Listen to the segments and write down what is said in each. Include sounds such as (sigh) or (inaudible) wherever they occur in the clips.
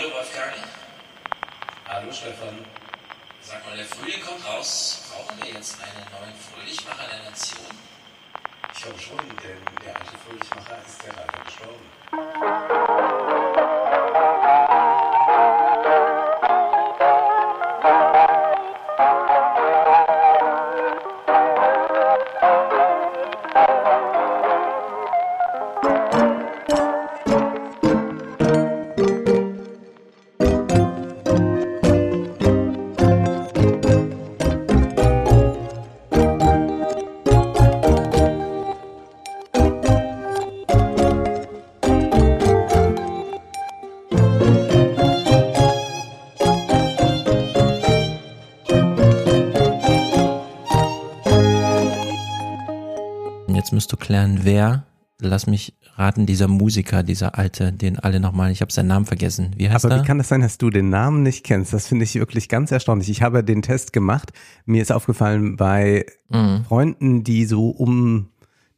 Hallo Wolfgang. Hallo Stefan. Sag mal, der Frühling kommt raus. Brauchen wir jetzt einen neuen Fröhlichmacher der Nation? Ich glaube schon, denn der alte Fröhlichmacher ist ja leider gestorben. Jetzt musst du klären, wer, lass mich raten, dieser Musiker, dieser alte, den alle nochmal, ich habe seinen Namen vergessen. Wie heißt Aber er? wie kann das sein, dass du den Namen nicht kennst? Das finde ich wirklich ganz erstaunlich. Ich habe den Test gemacht. Mir ist aufgefallen, bei Mhm. Freunden, die so um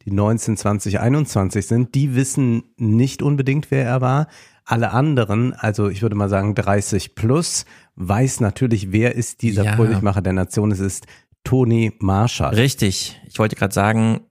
die 19, 20, 21 sind, die wissen nicht unbedingt, wer er war. Alle anderen, also ich würde mal sagen 30 plus, weiß natürlich, wer ist dieser Ja. Fröhlichmacher der Nation. Es ist Toni Marshall. Richtig. Ich wollte gerade sagen,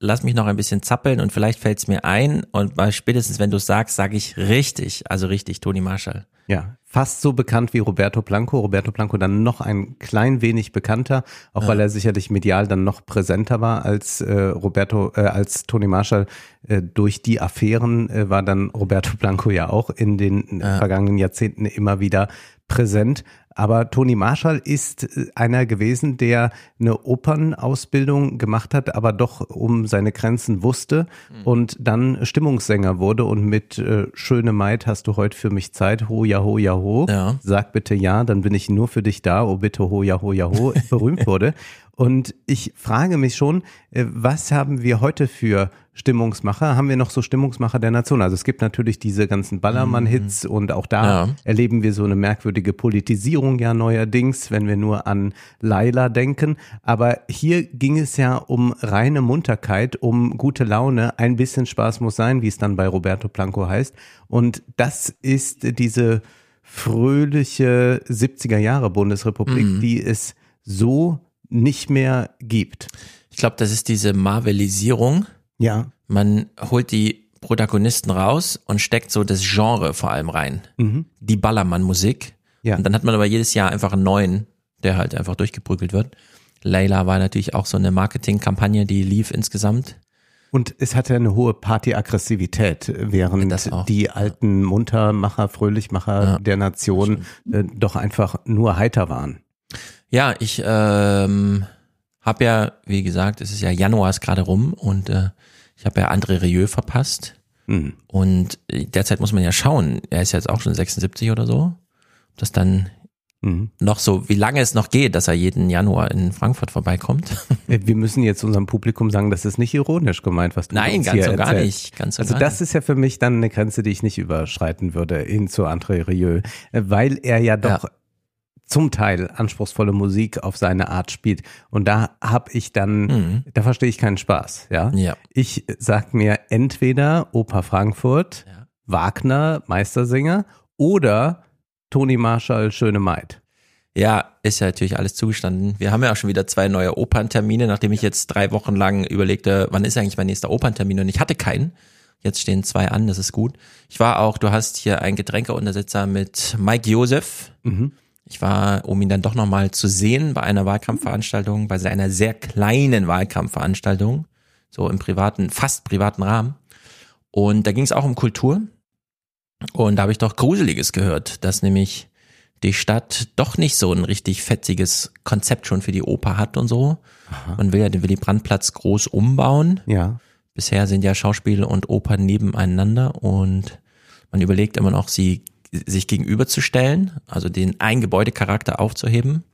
lass mich noch ein bisschen zappeln und vielleicht fällt es mir ein und spätestens wenn du es sagst, sage ich richtig, also richtig, Toni Marshall. Ja, fast so bekannt wie Roberto Blanco. Roberto Blanco dann noch ein klein wenig bekannter, auch weil er sicherlich medial dann noch präsenter war als äh, Roberto, äh, als Tony Marshall. Äh, durch die Affären äh, war dann Roberto Blanco ja auch in den äh, vergangenen Jahrzehnten immer wieder präsent. Aber Toni Marshall ist äh, einer gewesen, der eine Opernausbildung gemacht hat, aber doch um seine Grenzen wusste und dann Stimmungssänger wurde und mit äh, Schöne Maid hast du heute für mich Zeit, ho ja ho ja ho, Ja. sag bitte ja, dann bin ich nur für dich da, oh bitte ho ja ho ja ho, berühmt (laughs) wurde. Und ich frage mich schon, äh, was haben wir heute für Stimmungsmacher? Haben wir noch so Stimmungsmacher der Nation? Also es gibt natürlich diese ganzen Ballermann-Hits und auch da Ja. erleben wir so eine merkwürdige Politisierung ja neuerdings, wenn wir nur an Laila denken. Aber hier ging es ja um reine Munterkeit, um gute Laune. Ein bisschen Spaß muss sein, wie es dann bei Roberto Blanco heißt. Und das ist diese fröhliche 70er Jahre Bundesrepublik, die es so nicht mehr gibt. Ich glaube, das ist diese Marvelisierung. Ja. Man holt die Protagonisten raus und steckt so das Genre vor allem rein. Die Ballermann-Musik. Ja. Und dann hat man aber jedes Jahr einfach einen neuen, der halt einfach durchgeprügelt wird. Layla war natürlich auch so eine Marketingkampagne, die lief insgesamt. Und es hatte eine hohe Partyaggressivität, während die alten Muntermacher, Fröhlichmacher Ja, der Nation äh, doch einfach nur heiter waren. Ja, ich ähm, habe ja, wie gesagt, es ist ja Januar ist gerade rum und äh, ich habe ja André Rieu verpasst. Mhm. Und äh, derzeit muss man ja schauen, er ist jetzt auch schon 76 oder so, ob das dann Mhm. noch so, wie lange es noch geht, dass er jeden Januar in Frankfurt vorbeikommt. (laughs) Wir müssen jetzt unserem Publikum sagen, das ist nicht ironisch gemeint, was du Nein, ganz hier und gar nicht. Ganz Also gar das nicht. ist ja für mich dann eine Grenze, die ich nicht überschreiten würde hin zu André Rieu, weil er ja doch Ja. Zum Teil anspruchsvolle Musik auf seine Art spielt. Und da habe ich dann, Mhm. da verstehe ich keinen Spaß. Ja, Ja. ich sag mir entweder Oper Frankfurt, Ja. Wagner, Meistersinger oder Toni Marshall, Schöne Maid. Ja, ist ja natürlich alles zugestanden. Wir haben ja auch schon wieder zwei neue Operntermine, nachdem ich jetzt drei Wochen lang überlegte, wann ist eigentlich mein nächster Operntermin und ich hatte keinen. Jetzt stehen zwei an, das ist gut. Ich war auch, du hast hier einen Getränkeuntersitzer mit Mike Josef. Ich war, um ihn dann doch nochmal zu sehen bei einer Wahlkampfveranstaltung, bei seiner sehr kleinen Wahlkampfveranstaltung, so im privaten, fast privaten Rahmen. Und da ging es auch um Kultur. Und da habe ich doch Gruseliges gehört, dass nämlich die Stadt doch nicht so ein richtig fetziges Konzept schon für die Oper hat und so. Man will ja den Willy Brandt-Platz groß umbauen. Ja. Bisher sind ja Schauspiel und Oper nebeneinander und man überlegt immer noch, sie sich gegenüberzustellen, also den Ein-Gebäude-Charakter aufzuheben.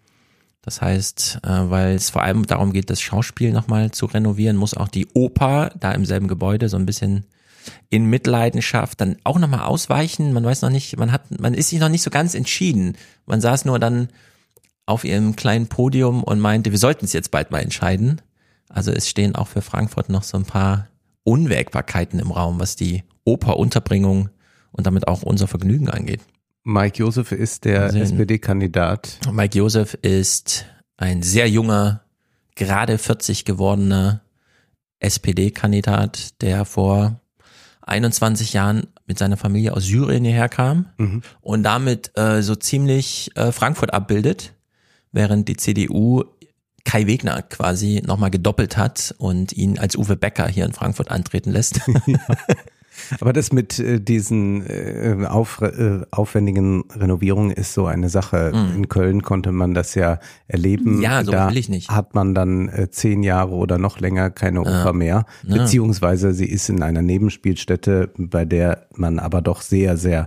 Das heißt, äh, weil es vor allem darum geht, das Schauspiel nochmal zu renovieren, muss auch die Oper da im selben Gebäude so ein bisschen in Mitleidenschaft dann auch nochmal ausweichen. Man weiß noch nicht, man hat, man ist sich noch nicht so ganz entschieden. Man saß nur dann auf ihrem kleinen Podium und meinte, wir sollten es jetzt bald mal entscheiden. Also es stehen auch für Frankfurt noch so ein paar Unwägbarkeiten im Raum, was die Operunterbringung und damit auch unser Vergnügen angeht. Mike Josef ist der. SPD-Kandidat. Mike Josef ist ein sehr junger, gerade 40 gewordener SPD-Kandidat, der vor 21 Jahren mit seiner Familie aus Syrien hierher kam Mhm. und damit äh, so ziemlich äh, Frankfurt abbildet, während die CDU Kai Wegner quasi nochmal gedoppelt hat und ihn als Uwe Becker hier in Frankfurt antreten lässt. (laughs) (laughs) Aber das mit äh, diesen äh, auf, äh, aufwendigen Renovierungen ist so eine Sache. In Köln konnte man das ja erleben. Ja, so da will ich nicht. hat man dann äh, zehn Jahre oder noch länger keine Oper mehr. Ja. Beziehungsweise sie ist in einer Nebenspielstätte, bei der man aber doch sehr, sehr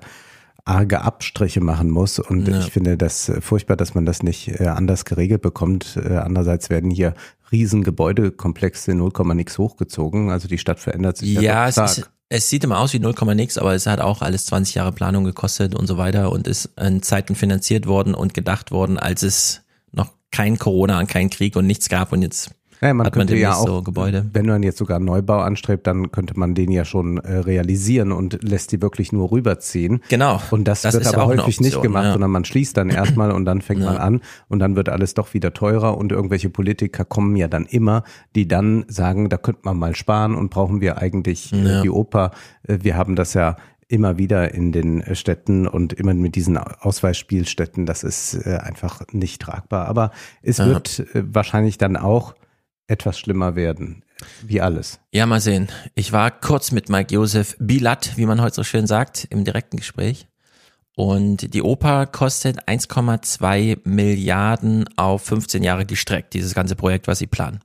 arge Abstriche machen muss. Und Ja. ich finde das äh, furchtbar, dass man das nicht äh, anders geregelt bekommt. Äh, andererseits werden hier riesen Gebäudekomplexe 0, nix hochgezogen. Also die Stadt verändert sich ja, Ja, es, stark. ist, es sieht immer aus wie 0, nix, aber es hat auch alles 20 Jahre Planung gekostet und so weiter und ist in Zeiten finanziert worden und gedacht worden, als es noch kein Corona und kein Krieg und nichts gab und jetzt Ja, man hat man könnte ja demnächst auch, so Gebäude. wenn man jetzt sogar einen Neubau anstrebt, dann könnte man den ja schon äh, realisieren und lässt die wirklich nur rüberziehen. Genau. Und das, Das wird ja aber eine häufig nicht gemacht, ja. sondern man schließt dann erstmal und dann fängt Ja. man an und dann wird alles doch wieder teurer und irgendwelche Politiker kommen ja dann immer, die dann sagen, da könnte man mal sparen und brauchen wir eigentlich äh, Ja. die Oper. Äh, wir haben das ja immer wieder in den äh, Städten und immer mit diesen Ausweisspielstätten, das ist einfach nicht tragbar. Aber es Ja. wird wahrscheinlich dann auch etwas schlimmer werden, wie alles. Ja, mal sehen. Ich war kurz mit Mike Josef Bilat, wie man heute so schön sagt, im direkten Gespräch. Und die Oper kostet 1,2 Milliarden auf 15 Jahre gestreckt, dieses ganze Projekt, was sie planen.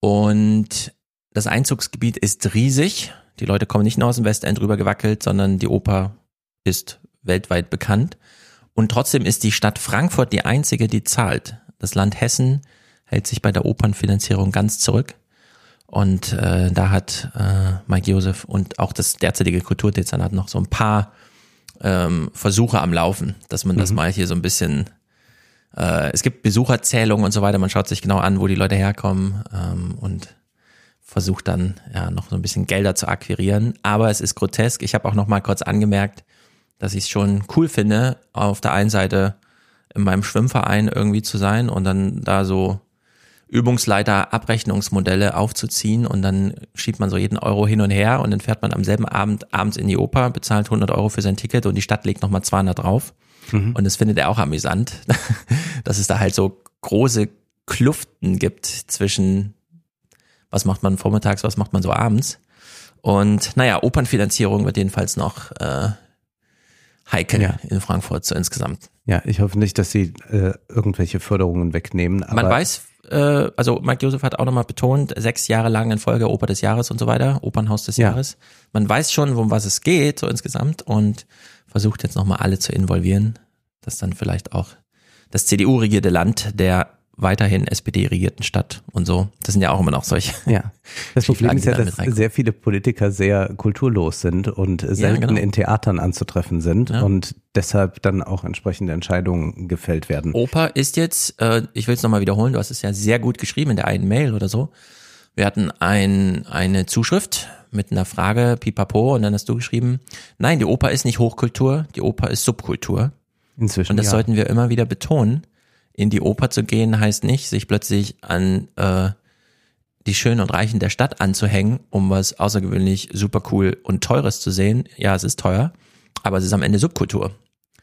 Und das Einzugsgebiet ist riesig. Die Leute kommen nicht nur aus dem Westend rüber gewackelt, sondern die Oper ist weltweit bekannt. Und trotzdem ist die Stadt Frankfurt die einzige, die zahlt. Das Land Hessen hält sich bei der Opernfinanzierung ganz zurück. Und äh, da hat äh, Mike Josef und auch das derzeitige Kulturdezernat noch so ein paar ähm, Versuche am Laufen, dass man das mal hier so ein bisschen äh, es gibt Besucherzählungen und so weiter, man schaut sich genau an, wo die Leute herkommen ähm, und versucht dann ja noch so ein bisschen Gelder zu akquirieren. Aber es ist grotesk. Ich habe auch noch mal kurz angemerkt, dass ich es schon cool finde, auf der einen Seite in meinem Schwimmverein irgendwie zu sein und dann da so Übungsleiter Abrechnungsmodelle aufzuziehen und dann schiebt man so jeden Euro hin und her und dann fährt man am selben Abend abends in die Oper, bezahlt 100 Euro für sein Ticket und die Stadt legt nochmal 200 drauf. Und das findet er auch amüsant, (laughs) dass es da halt so große Kluften gibt zwischen was macht man vormittags, was macht man so abends. Und naja, Opernfinanzierung wird jedenfalls noch äh, heikel Ja. in Frankfurt so insgesamt. Ja, ich hoffe nicht, dass sie äh, irgendwelche Förderungen wegnehmen. Aber Man weiß, äh, also Mike Josef hat auch nochmal betont, sechs Jahre lang in Folge Oper des Jahres und so weiter, Opernhaus des Ja. Jahres. Man weiß schon, um was es geht, so insgesamt und versucht jetzt nochmal alle zu involvieren, dass dann vielleicht auch das CDU-regierte Land der weiterhin SPD-regierten Stadt und so, das sind ja auch immer noch solche. (laughs) Ja, das Problem ist ja, dass sehr viele Politiker sehr kulturlos sind und selten genau. in Theatern anzutreffen sind Ja. und deshalb dann auch entsprechende Entscheidungen gefällt werden. Oper ist jetzt, äh, ich will es nochmal wiederholen, du hast es ja sehr gut geschrieben in der einen Mail oder so. Wir hatten ein, eine Zuschrift mit einer Frage, pipapo, und dann hast du geschrieben, nein, die Oper ist nicht Hochkultur, die Oper ist Subkultur. Inzwischen Und das ja. sollten wir immer wieder betonen. In die Oper zu gehen heißt nicht, sich plötzlich an äh, die Schönen und Reichen der Stadt anzuhängen, um was außergewöhnlich super cool und teures zu sehen. Ja, es ist teuer, aber es ist am Ende Subkultur.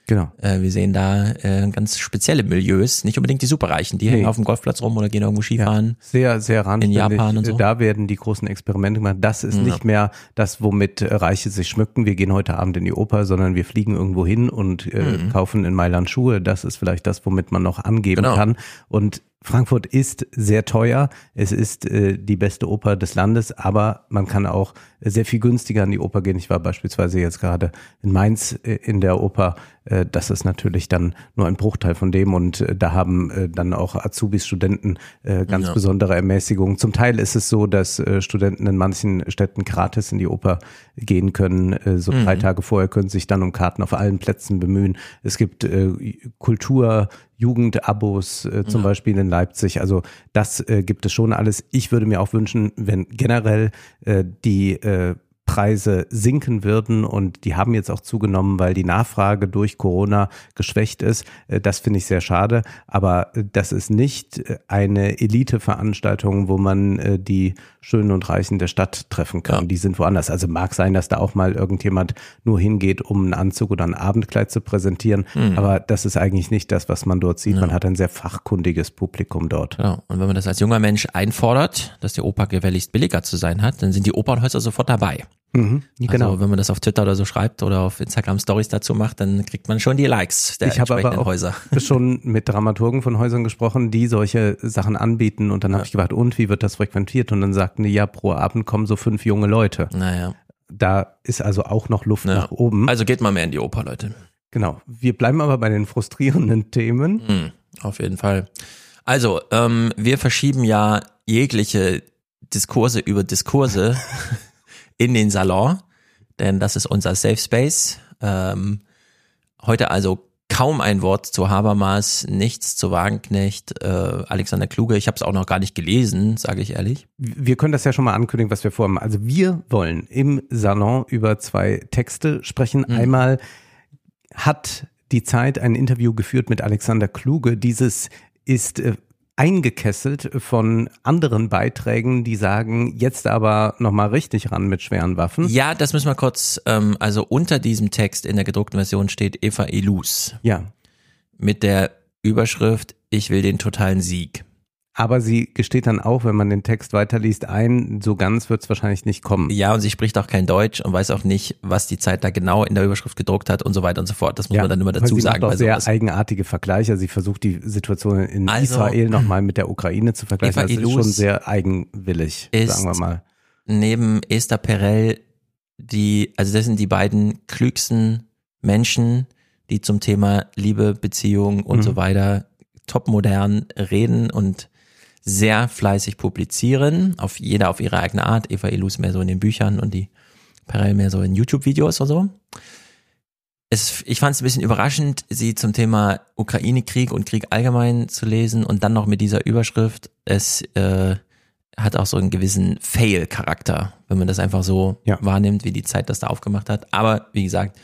Genau. Äh, wir sehen da äh, ganz spezielle Milieus, nicht unbedingt die Superreichen, die hängen Nee. auf dem Golfplatz rum oder gehen irgendwo Ja, Skifahren. sehr, sehr randständig. Japan und so. Da werden die großen Experimente gemacht. Das ist Ja. nicht mehr das, womit äh, Reiche sich schmücken. Wir gehen heute Abend in die Oper, sondern wir fliegen irgendwo hin und äh, Mhm. kaufen in Mailand Schuhe. Das ist vielleicht das, womit man noch angeben Genau. kann. Und Frankfurt ist sehr teuer. Es ist äh, die beste Oper des Landes, aber man kann auch sehr viel günstiger an die Oper gehen. Ich war beispielsweise jetzt gerade in Mainz äh, in der Oper. Äh, das ist natürlich dann nur ein Bruchteil von dem und äh, da haben äh, dann auch Azubis, Studenten äh, ganz Ja. besondere Ermäßigungen. Zum Teil ist es so, dass äh, Studenten in manchen Städten gratis in die Oper gehen können. Äh, so drei Tage vorher können sich dann um Karten auf allen Plätzen bemühen. Es gibt äh, Kultur, Jugendabos äh, zum Beispiel in Leipzig. Also das äh, gibt es schon alles. Ich würde mir auch wünschen, wenn generell äh, die äh, Preise sinken würden und die haben jetzt auch zugenommen, weil die Nachfrage durch Corona geschwächt ist. Äh, Das finde ich sehr schade, aber äh, das ist nicht äh, eine Elite-Veranstaltung, wo man die Schönen und Reichen der Stadt treffen kann. Ja. Die sind woanders. Also mag sein, dass da auch mal irgendjemand nur hingeht, um einen Anzug oder ein Abendkleid zu präsentieren, aber das ist eigentlich nicht das, was man dort sieht. Man hat ein sehr fachkundiges Publikum dort. Ja, und wenn man das als junger Mensch einfordert, dass die Oper gefälligst billiger zu sein hat, dann sind die Opernhäuser sofort dabei. Mhm, genau. Also wenn man das auf Twitter oder so schreibt oder auf Instagram Stories dazu macht, dann kriegt man schon die Likes der Ich habe entsprechenden aber auch Häuser. (laughs) schon mit Dramaturgen von Häusern gesprochen, die solche Sachen anbieten. Und dann habe ich gefragt, und wie wird das frequentiert? Und dann sagten die, ja, pro Abend kommen so fünf junge Leute. Naja. Da ist also auch noch Luft Ja. nach oben. Also geht mal mehr in die Oper, Leute. genau. Wir bleiben aber bei den frustrierenden Themen. Hm, auf jeden Fall. Also, ähm, wir verschieben ja jegliche Diskurse über Diskurse (laughs) in den Salon, denn das ist unser Safe Space. Ähm, heute also kaum ein Wort zu Habermas, nichts zu Wagenknecht, äh, Alexander Kluge. Ich habe es auch noch gar nicht gelesen, sage ich ehrlich. Wir können das ja schon mal ankündigen, was wir vorhaben. Also wir wollen im Salon über zwei Texte sprechen. Einmal hat die Zeit ein Interview geführt mit Alexander Kluge. Dieses ist äh, eingekesselt von anderen Beiträgen, die sagen, jetzt aber nochmal richtig ran mit schweren Waffen. Ja, das müssen wir kurz, ähm, also unter diesem Text in der gedruckten Version steht Eva Elus Ja, mit der Überschrift Ich will den totalen Sieg. Aber sie gesteht dann auch, wenn man den Text weiterliest, ein, so ganz wird es wahrscheinlich nicht kommen. Ja, und sie spricht auch kein Deutsch und weiß auch nicht, was die Zeit da genau in der Überschrift gedruckt hat und so weiter und so fort. Das muss man dann immer dazu sie sagen. Macht auch sehr sowas. eigenartige Vergleiche. Sie versucht die Situation in Also- Israel nochmal mit der Ukraine zu vergleichen. Eva Das ist Ilus schon sehr eigenwillig, ist- sagen wir mal. Neben Esther Perel, die, also das sind die beiden klügsten Menschen, die zum Thema Liebe, Beziehung und Mhm. so weiter topmodern reden und sehr fleißig publizieren, auf jeder auf ihre eigene Art. Eva Ilus mehr so in den Büchern und die Perel mehr so in YouTube-Videos und so. Es, ich fand es ein bisschen überraschend, sie zum Thema Ukraine-Krieg und Krieg allgemein zu lesen und dann noch mit dieser Überschrift. Es äh, hat auch so einen gewissen Fail-Charakter, wenn man das einfach so Ja. wahrnimmt, wie die Zeit das da aufgemacht hat. Aber wie gesagt,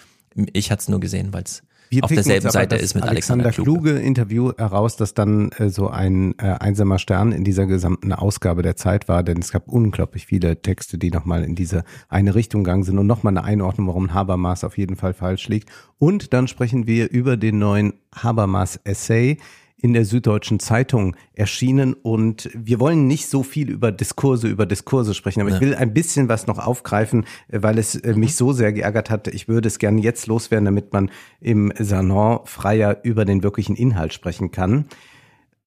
ich hatte es nur gesehen, weil es Wir auf derselben Seite das ist mit Alexander, Alexander Kluge Interview heraus, dass dann äh, so ein äh, einsamer Stern in dieser gesamten Ausgabe der Zeit war, denn es gab unglaublich viele Texte, die nochmal in diese eine Richtung gegangen sind und nochmal eine Einordnung, warum Habermas auf jeden Fall falsch liegt. Und dann sprechen wir über den neuen Habermas-Essay in der Süddeutschen Zeitung erschienen und wir wollen nicht so viel über Diskurse über Diskurse sprechen, aber ich will ein bisschen was noch aufgreifen, weil es äh, mich so sehr geärgert hat. Ich würde es gerne jetzt loswerden, damit man im Salon freier über den wirklichen Inhalt sprechen kann.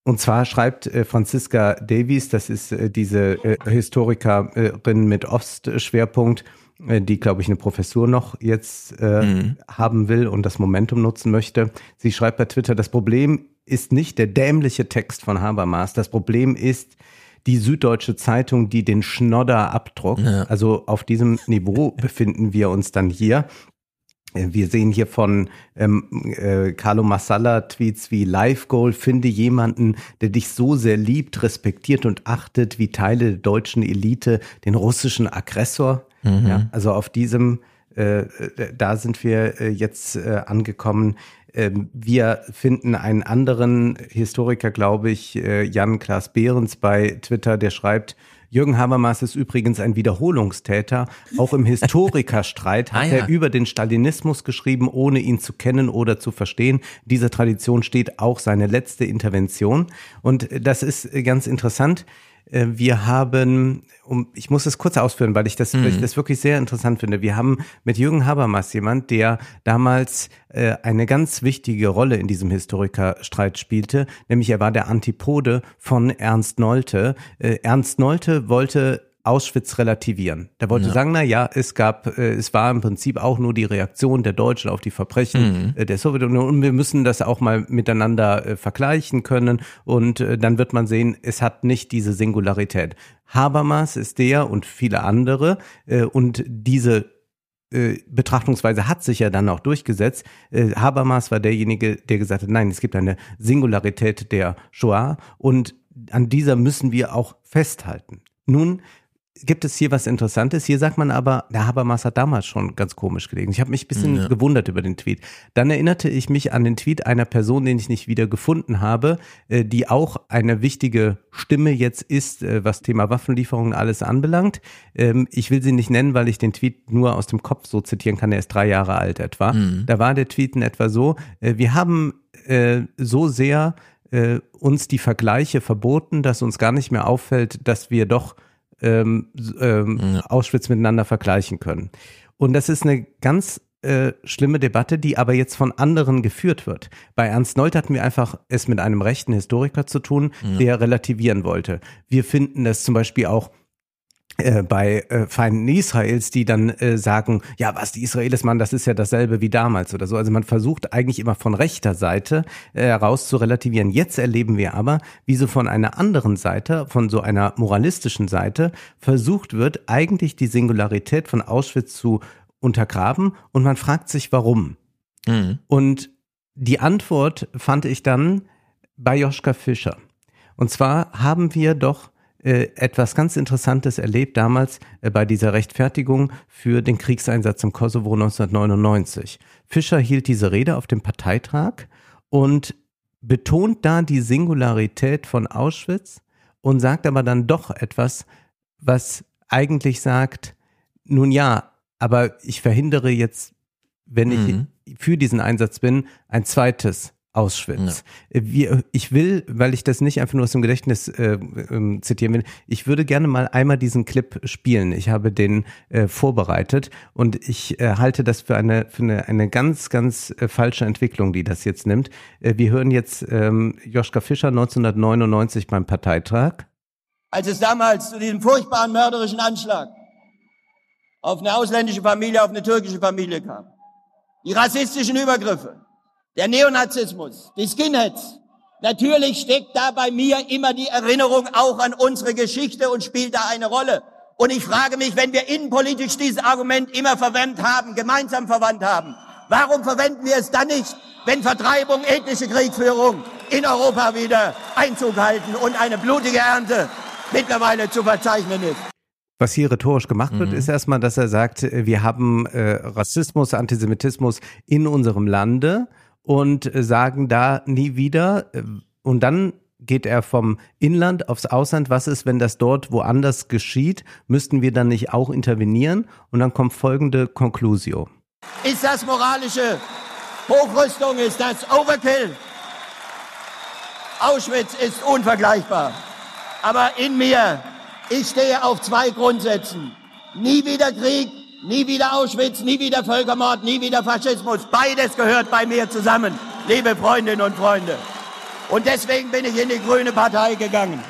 Und zwar schreibt äh, Franziska Davies, das ist äh, diese Historikerin mit Ostschwerpunkt, äh, die, glaube ich, eine Professur noch jetzt äh, haben will und das Momentum nutzen möchte. Sie schreibt bei Twitter, das Problem ist nicht der dämliche Text von Habermas, das Problem ist die Süddeutsche Zeitung, die den Schnodder abdruckt. Also auf diesem Niveau (laughs) befinden wir uns dann hier. Äh, Wir sehen hier von ähm, äh, Carlo Massala Tweets wie Live Goal, finde jemanden, der dich so sehr liebt, respektiert und achtet, wie Teile der deutschen Elite den russischen Aggressor. Ja, also auf diesem, äh, äh, da sind wir äh, jetzt äh, angekommen. Ähm, wir finden einen anderen Historiker, glaube ich, äh, Jan Klaas Behrens bei Twitter, der schreibt, Jürgen Habermas ist übrigens ein Wiederholungstäter. Auch im Historikerstreit (laughs) hat Ah, ja. er über den Stalinismus geschrieben, ohne ihn zu kennen oder zu verstehen. Dieser Tradition steht auch seine letzte Intervention. Und das ist ganz interessant. Äh, Wir haben, um, ich muss es kurz ausführen, weil ich das, weil ich das wirklich sehr interessant finde. Wir haben mit Jürgen Habermas jemand, der damals äh, eine ganz wichtige Rolle in diesem Historikerstreit spielte, nämlich er war der Antipode von Ernst Nolte. Äh, Ernst Nolte wollte Auschwitz relativieren. Der wollte sagen, na ja, es gab, äh, es war im Prinzip auch nur die Reaktion der Deutschen auf die Verbrechen äh, der Sowjetunion und wir müssen das auch mal miteinander äh, vergleichen können und äh, dann wird man sehen, es hat nicht diese Singularität. Habermas ist der und viele andere äh, und diese äh, Betrachtungsweise hat sich ja dann auch durchgesetzt. Äh, Habermas war derjenige, der gesagt hat, nein, es gibt eine Singularität der Shoah und an dieser müssen wir auch festhalten. Nun gibt es hier was Interessantes. Hier sagt man aber, der Habermas hat damals schon ganz komisch gelegen. Ich habe mich ein bisschen ja. gewundert über den Tweet. Dann erinnerte ich mich an den Tweet einer Person, den ich nicht wieder gefunden habe, äh, die auch eine wichtige Stimme jetzt ist, äh, was Thema Waffenlieferungen alles anbelangt. Ähm, ich will sie nicht nennen, weil ich den Tweet nur aus dem Kopf so zitieren kann. Er ist drei Jahre alt etwa. Mhm. Da war der Tweet in etwa so, äh, wir haben so sehr uns die Vergleiche verboten, dass uns gar nicht mehr auffällt, dass wir doch ähm, ähm, ja. Auschwitz miteinander vergleichen können. Und das ist eine ganz äh, schlimme Debatte, die aber jetzt von anderen geführt wird. Bei Ernst Nold hatten wir einfach es mit einem rechten Historiker zu tun, ja. der relativieren wollte. Wir finden das zum Beispiel auch äh, bei äh, Feinden Israels, die dann äh, sagen, ja, was die Israelis machen, das ist ja dasselbe wie damals oder so. Also man versucht eigentlich immer von rechter Seite äh, heraus zu relativieren. Jetzt erleben wir aber, wie so von einer anderen Seite, von so einer moralistischen Seite, versucht wird, eigentlich die Singularität von Auschwitz zu untergraben und man fragt sich, warum. Mhm. Und die Antwort fand ich dann bei Joschka Fischer. Und zwar haben wir doch äh, etwas ganz Interessantes erlebt damals äh, bei dieser Rechtfertigung für den Kriegseinsatz im Kosovo 1999. Fischer hielt diese Rede auf dem Parteitag und betont da die Singularität von Auschwitz und sagt aber dann doch etwas, was eigentlich sagt, nun ja, aber ich verhindere jetzt, wenn mhm. ich für diesen Einsatz bin, ein zweites Auschwitz. Ja. Wir, ich will, weil ich das nicht einfach nur aus dem Gedächtnis äh, äh, zitieren will, ich würde gerne mal einmal diesen Clip spielen. Ich habe den äh, vorbereitet und ich äh, halte das für eine, für eine, eine ganz, ganz äh, falsche Entwicklung, die das jetzt nimmt. Äh, wir hören jetzt ähm, Joschka Fischer 1999 beim Parteitag. Als es damals zu diesem furchtbaren mörderischen Anschlag auf eine ausländische Familie, auf eine türkische Familie kam, die rassistischen Übergriffe, der Neonazismus, die Skinheads. Natürlich steckt da bei mir immer die Erinnerung auch an unsere Geschichte und spielt da eine Rolle. Und ich frage mich, wenn wir innenpolitisch dieses Argument immer verwendet haben, gemeinsam verwandt haben, warum verwenden wir es dann nicht, wenn Vertreibung, ethnische Kriegführung in Europa wieder Einzug halten und eine blutige Ernte mittlerweile zu verzeichnen ist? Was hier rhetorisch gemacht wird, mhm. ist erstmal, dass er sagt, wir haben äh, Rassismus, Antisemitismus in unserem Lande und sagen da nie wieder. Und dann geht er vom Inland aufs Ausland. Was ist, wenn das dort woanders geschieht? Müssten wir dann nicht auch intervenieren? Und dann kommt folgende Conclusio. Ist das moralische Hochrüstung? Ist das Overkill? Auschwitz ist unvergleichbar. Aber in mir, ich stehe auf zwei Grundsätzen. Nie wieder Krieg, Nie wieder Auschwitz, nie wieder Völkermord, nie wieder Faschismus. Beides gehört bei mir zusammen, liebe Freundinnen und Freunde. Und deswegen bin ich in die Grüne Partei gegangen.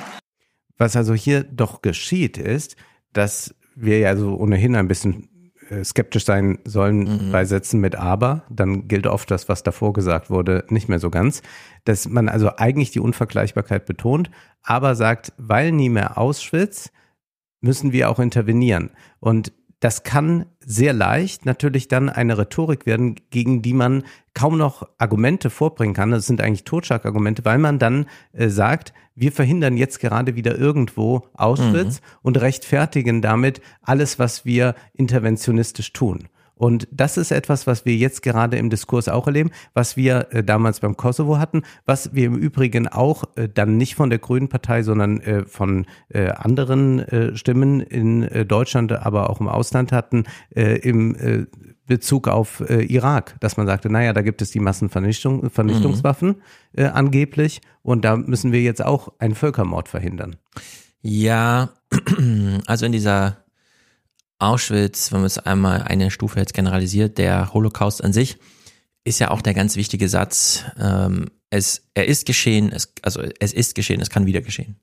Was also hier doch geschieht, ist, dass wir ja so ohnehin ein bisschen äh, skeptisch sein sollen mhm. bei Sätzen mit aber, dann gilt oft das, was davor gesagt wurde, nicht mehr so ganz. Dass man also eigentlich die Unvergleichbarkeit betont, aber sagt, weil nie mehr Auschwitz, müssen wir auch intervenieren. Und das kann sehr leicht natürlich dann eine Rhetorik werden, gegen die man kaum noch Argumente vorbringen kann. Das sind eigentlich Totschlagargumente, weil man dann äh, sagt, wir verhindern jetzt gerade wieder irgendwo Auschwitz mhm. und rechtfertigen damit alles, was wir interventionistisch tun. Und das ist etwas, was wir jetzt gerade im Diskurs auch erleben, was wir äh, damals beim Kosovo hatten, was wir im Übrigen auch äh, dann nicht von der Grünen Partei, sondern äh, von äh, anderen äh, Stimmen in äh, Deutschland, aber auch im Ausland hatten, im Bezug auf Irak, dass man sagte, naja, da gibt es die Massenvernichtung, Vernichtungswaffen mhm. angeblich und da müssen wir jetzt auch einen Völkermord verhindern. Ja, (clears throat) also in dieser Auschwitz, wenn man es einmal eine Stufe jetzt generalisiert, der Holocaust an sich, ist ja auch der ganz wichtige Satz, ähm, es, er ist geschehen, es, also es ist geschehen, es kann wieder geschehen.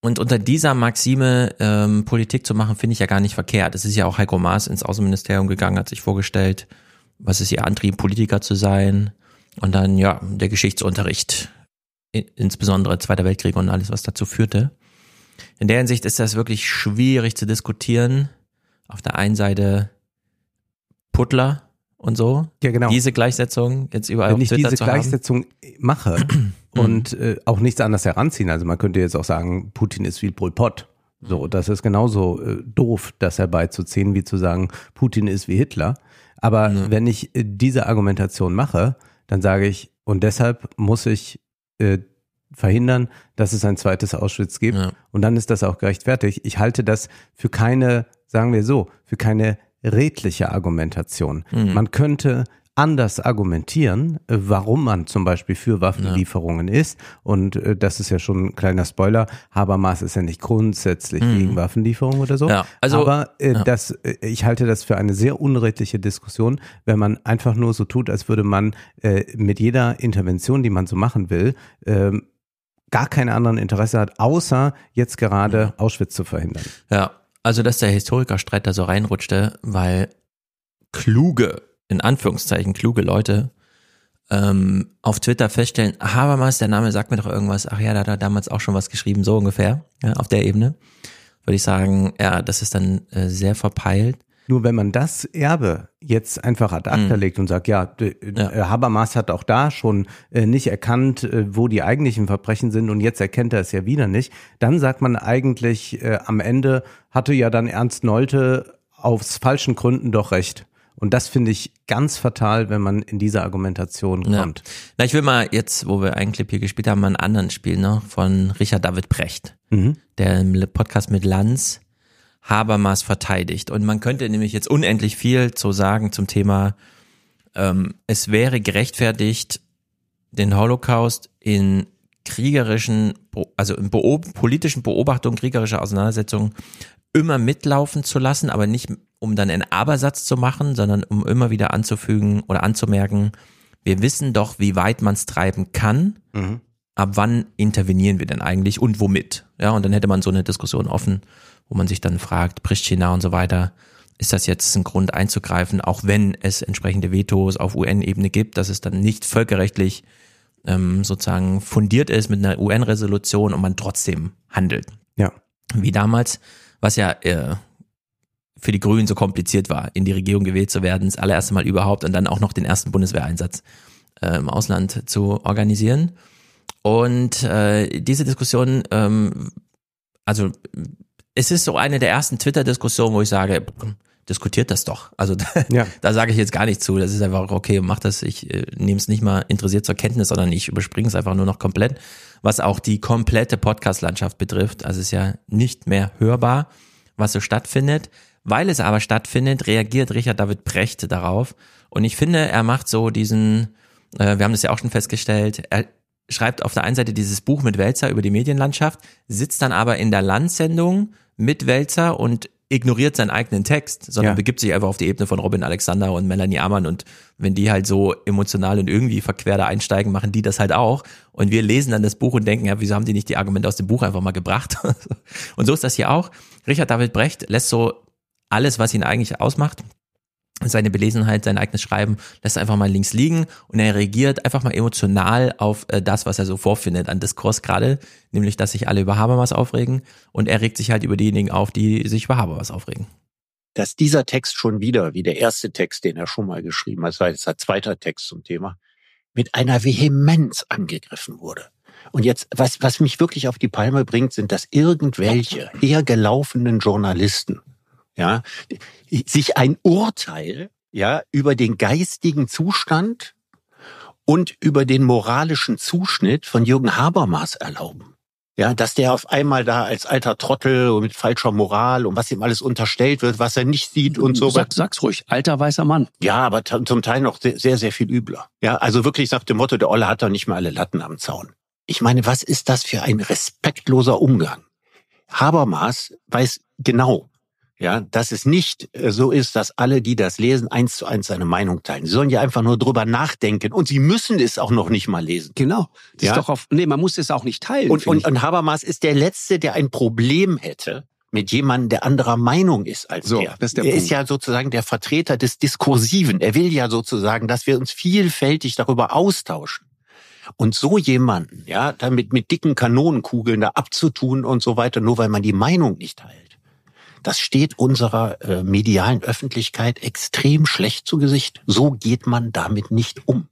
Und unter dieser Maxime ähm, Politik zu machen, finde ich ja gar nicht verkehrt. Es ist ja auch Heiko Maas ins Außenministerium gegangen, hat sich vorgestellt, was ist ihr Antrieb, Politiker zu sein. Und dann, ja, der Geschichtsunterricht, insbesondere Zweiter Weltkrieg und alles, was dazu führte. In der Hinsicht ist das wirklich schwierig zu diskutieren auf der einen Seite Puttler und so. Ja, genau. Diese Gleichsetzung jetzt überall Wenn ich Twitter diese Gleichsetzung mache (clears throat) und äh, auch nichts anderes heranziehen, also man könnte jetzt auch sagen, Putin ist wie Pol Pot. So, das ist genauso äh, doof, das herbeizuziehen, wie zu sagen, Putin ist wie Hitler. Aber Ja. wenn ich äh, diese Argumentation mache, dann sage ich, und deshalb muss ich äh, verhindern, dass es ein zweites Auschwitz gibt. Ja. Und dann ist das auch gerechtfertigt. Ich halte das für keine, sagen wir so, für keine redliche Argumentation. Mhm. Man könnte anders argumentieren, äh, warum man zum Beispiel für Waffenlieferungen ist. Und äh, das ist ja schon ein kleiner Spoiler. Habermas ist ja nicht grundsätzlich gegen Waffenlieferungen oder so. Mhm. Ja, also- Aber äh, ja. das, äh, ich halte das für eine sehr unredliche Diskussion, wenn man einfach nur so tut, als würde man äh, mit jeder Intervention, die man so machen will, ähm, gar keine anderen Interesse hat, außer jetzt gerade Auschwitz zu verhindern. Ja, also dass der Historikerstreit da so reinrutschte, weil kluge, in Anführungszeichen kluge Leute ähm, auf Twitter feststellen, Habermas, der Name sagt mir doch irgendwas, ach ja, da hat er damals auch schon was geschrieben, so ungefähr, ja, auf der Ebene. Würde ich sagen, ja, das ist dann äh, sehr verpeilt. Nur wenn man das Erbe jetzt einfach ad acta legt und sagt, ja, Mhm. Ja. äh, Habermas hat auch da schon äh, nicht erkannt, äh, wo die eigentlichen Verbrechen sind und jetzt erkennt er es ja wieder nicht, dann sagt man eigentlich äh, am Ende hatte ja dann Ernst Nolte aus falschen Gründen doch recht. Und das finde ich ganz fatal, wenn man in diese Argumentation Ja. kommt. Na, ich will mal jetzt, wo wir einen Clip hier gespielt haben, mal einen anderen spielen, ne, von Richard David Brecht, Mhm. der im Podcast mit Lanz Habermas verteidigt. Und man könnte nämlich jetzt unendlich viel zu sagen zum Thema, ähm, es wäre gerechtfertigt, den Holocaust in kriegerischen, also in Beob politischen Beobachtungen, kriegerischer Auseinandersetzungen immer mitlaufen zu lassen, aber nicht um dann einen Abersatz zu machen, sondern um immer wieder anzufügen oder anzumerken, wir wissen doch, wie weit man es treiben kann. Ab wann intervenieren wir denn eigentlich und womit? Ja, und dann hätte man so eine Diskussion offen, wo man sich dann fragt, Pristina und so weiter, ist das jetzt ein Grund einzugreifen, auch wenn es entsprechende Vetos auf UN-Ebene gibt, dass es dann nicht völkerrechtlich ähm, sozusagen fundiert ist mit einer UN-Resolution und man trotzdem handelt Ja. wie damals, was ja äh, für die Grünen so kompliziert war, in die Regierung gewählt zu werden, das allererste Mal überhaupt und dann auch noch den ersten Bundeswehreinsatz äh, im Ausland zu organisieren. Und äh, diese Diskussion, ähm, also es ist so eine der ersten Twitter-Diskussionen, wo ich sage, diskutiert das doch. Also (laughs) da, Ja. da sage ich jetzt gar nicht zu. Das ist einfach okay, mach das. Ich äh, nehme es nicht mal interessiert zur Kenntnis, sondern ich überspringe es einfach nur noch komplett. Was auch die komplette Podcast-Landschaft betrifft. Also es ist ja nicht mehr hörbar, was so stattfindet. Weil es aber stattfindet, reagiert Richard David Brecht darauf. Und ich finde, er macht so diesen, äh, wir haben das ja auch schon festgestellt, er schreibt auf der einen Seite dieses Buch mit Welzer über die Medienlandschaft, sitzt dann aber in der Landsendung mit Welzer und ignoriert seinen eigenen Text, sondern Ja. begibt sich einfach auf die Ebene von Robin Alexander und Melanie Amann und wenn die halt so emotional und irgendwie verquer da einsteigen, machen die das halt auch und wir lesen dann das Buch und denken, ja, wieso haben die nicht die Argumente aus dem Buch einfach mal gebracht? (laughs) und so ist das hier auch. Richard David Brecht lässt so alles, was ihn eigentlich ausmacht, seine Belesenheit, sein eigenes Schreiben, lässt einfach mal links liegen und er reagiert einfach mal emotional auf äh, das, was er so vorfindet an Diskurs gerade, nämlich, dass sich alle über Habermas aufregen und er regt sich halt über diejenigen auf, die sich über Habermas aufregen. dass dieser Text schon wieder, wie der erste Text, den er schon mal geschrieben hat, war jetzt sein zweiter Text zum Thema, mit einer Vehemenz angegriffen wurde. Und jetzt, was, was mich wirklich auf die Palme bringt, sind, dass irgendwelche eher gelaufenen Journalisten, ja, sich ein Urteil, ja, über den geistigen Zustand und über den moralischen Zuschnitt von Jürgen Habermas erlauben. Ja, dass der auf einmal da als alter Trottel und mit falscher Moral und was ihm alles unterstellt wird, was er nicht sieht und so. Sag, sag's ruhig, alter weißer Mann. Ja, aber zum Teil noch sehr, sehr, sehr viel übler. Ja, also wirklich nach dem Motto, der Olle hat doch nicht mehr alle Latten am Zaun. Ich meine, was ist das für ein respektloser Umgang? Habermas weiß genau, ja, dass es nicht äh, so ist, dass alle, die das lesen, eins zu eins seine Meinung teilen. Sie sollen ja einfach nur drüber nachdenken und sie müssen es auch noch nicht mal lesen. Genau. Das Ja. ist doch auf, nee, man muss es auch nicht teilen. Und, und, und Habermas ist der Letzte, der ein Problem hätte mit jemandem, der anderer Meinung ist als So, er. das ist der er Punkt. ist ja sozusagen der Vertreter des Diskursiven. Er will ja sozusagen, dass wir uns vielfältig darüber austauschen. Und so jemanden, ja, damit mit dicken Kanonenkugeln da abzutun und so weiter, nur weil man die Meinung nicht teilt, das steht unserer äh, medialen Öffentlichkeit extrem schlecht zu Gesicht. So geht man damit nicht um.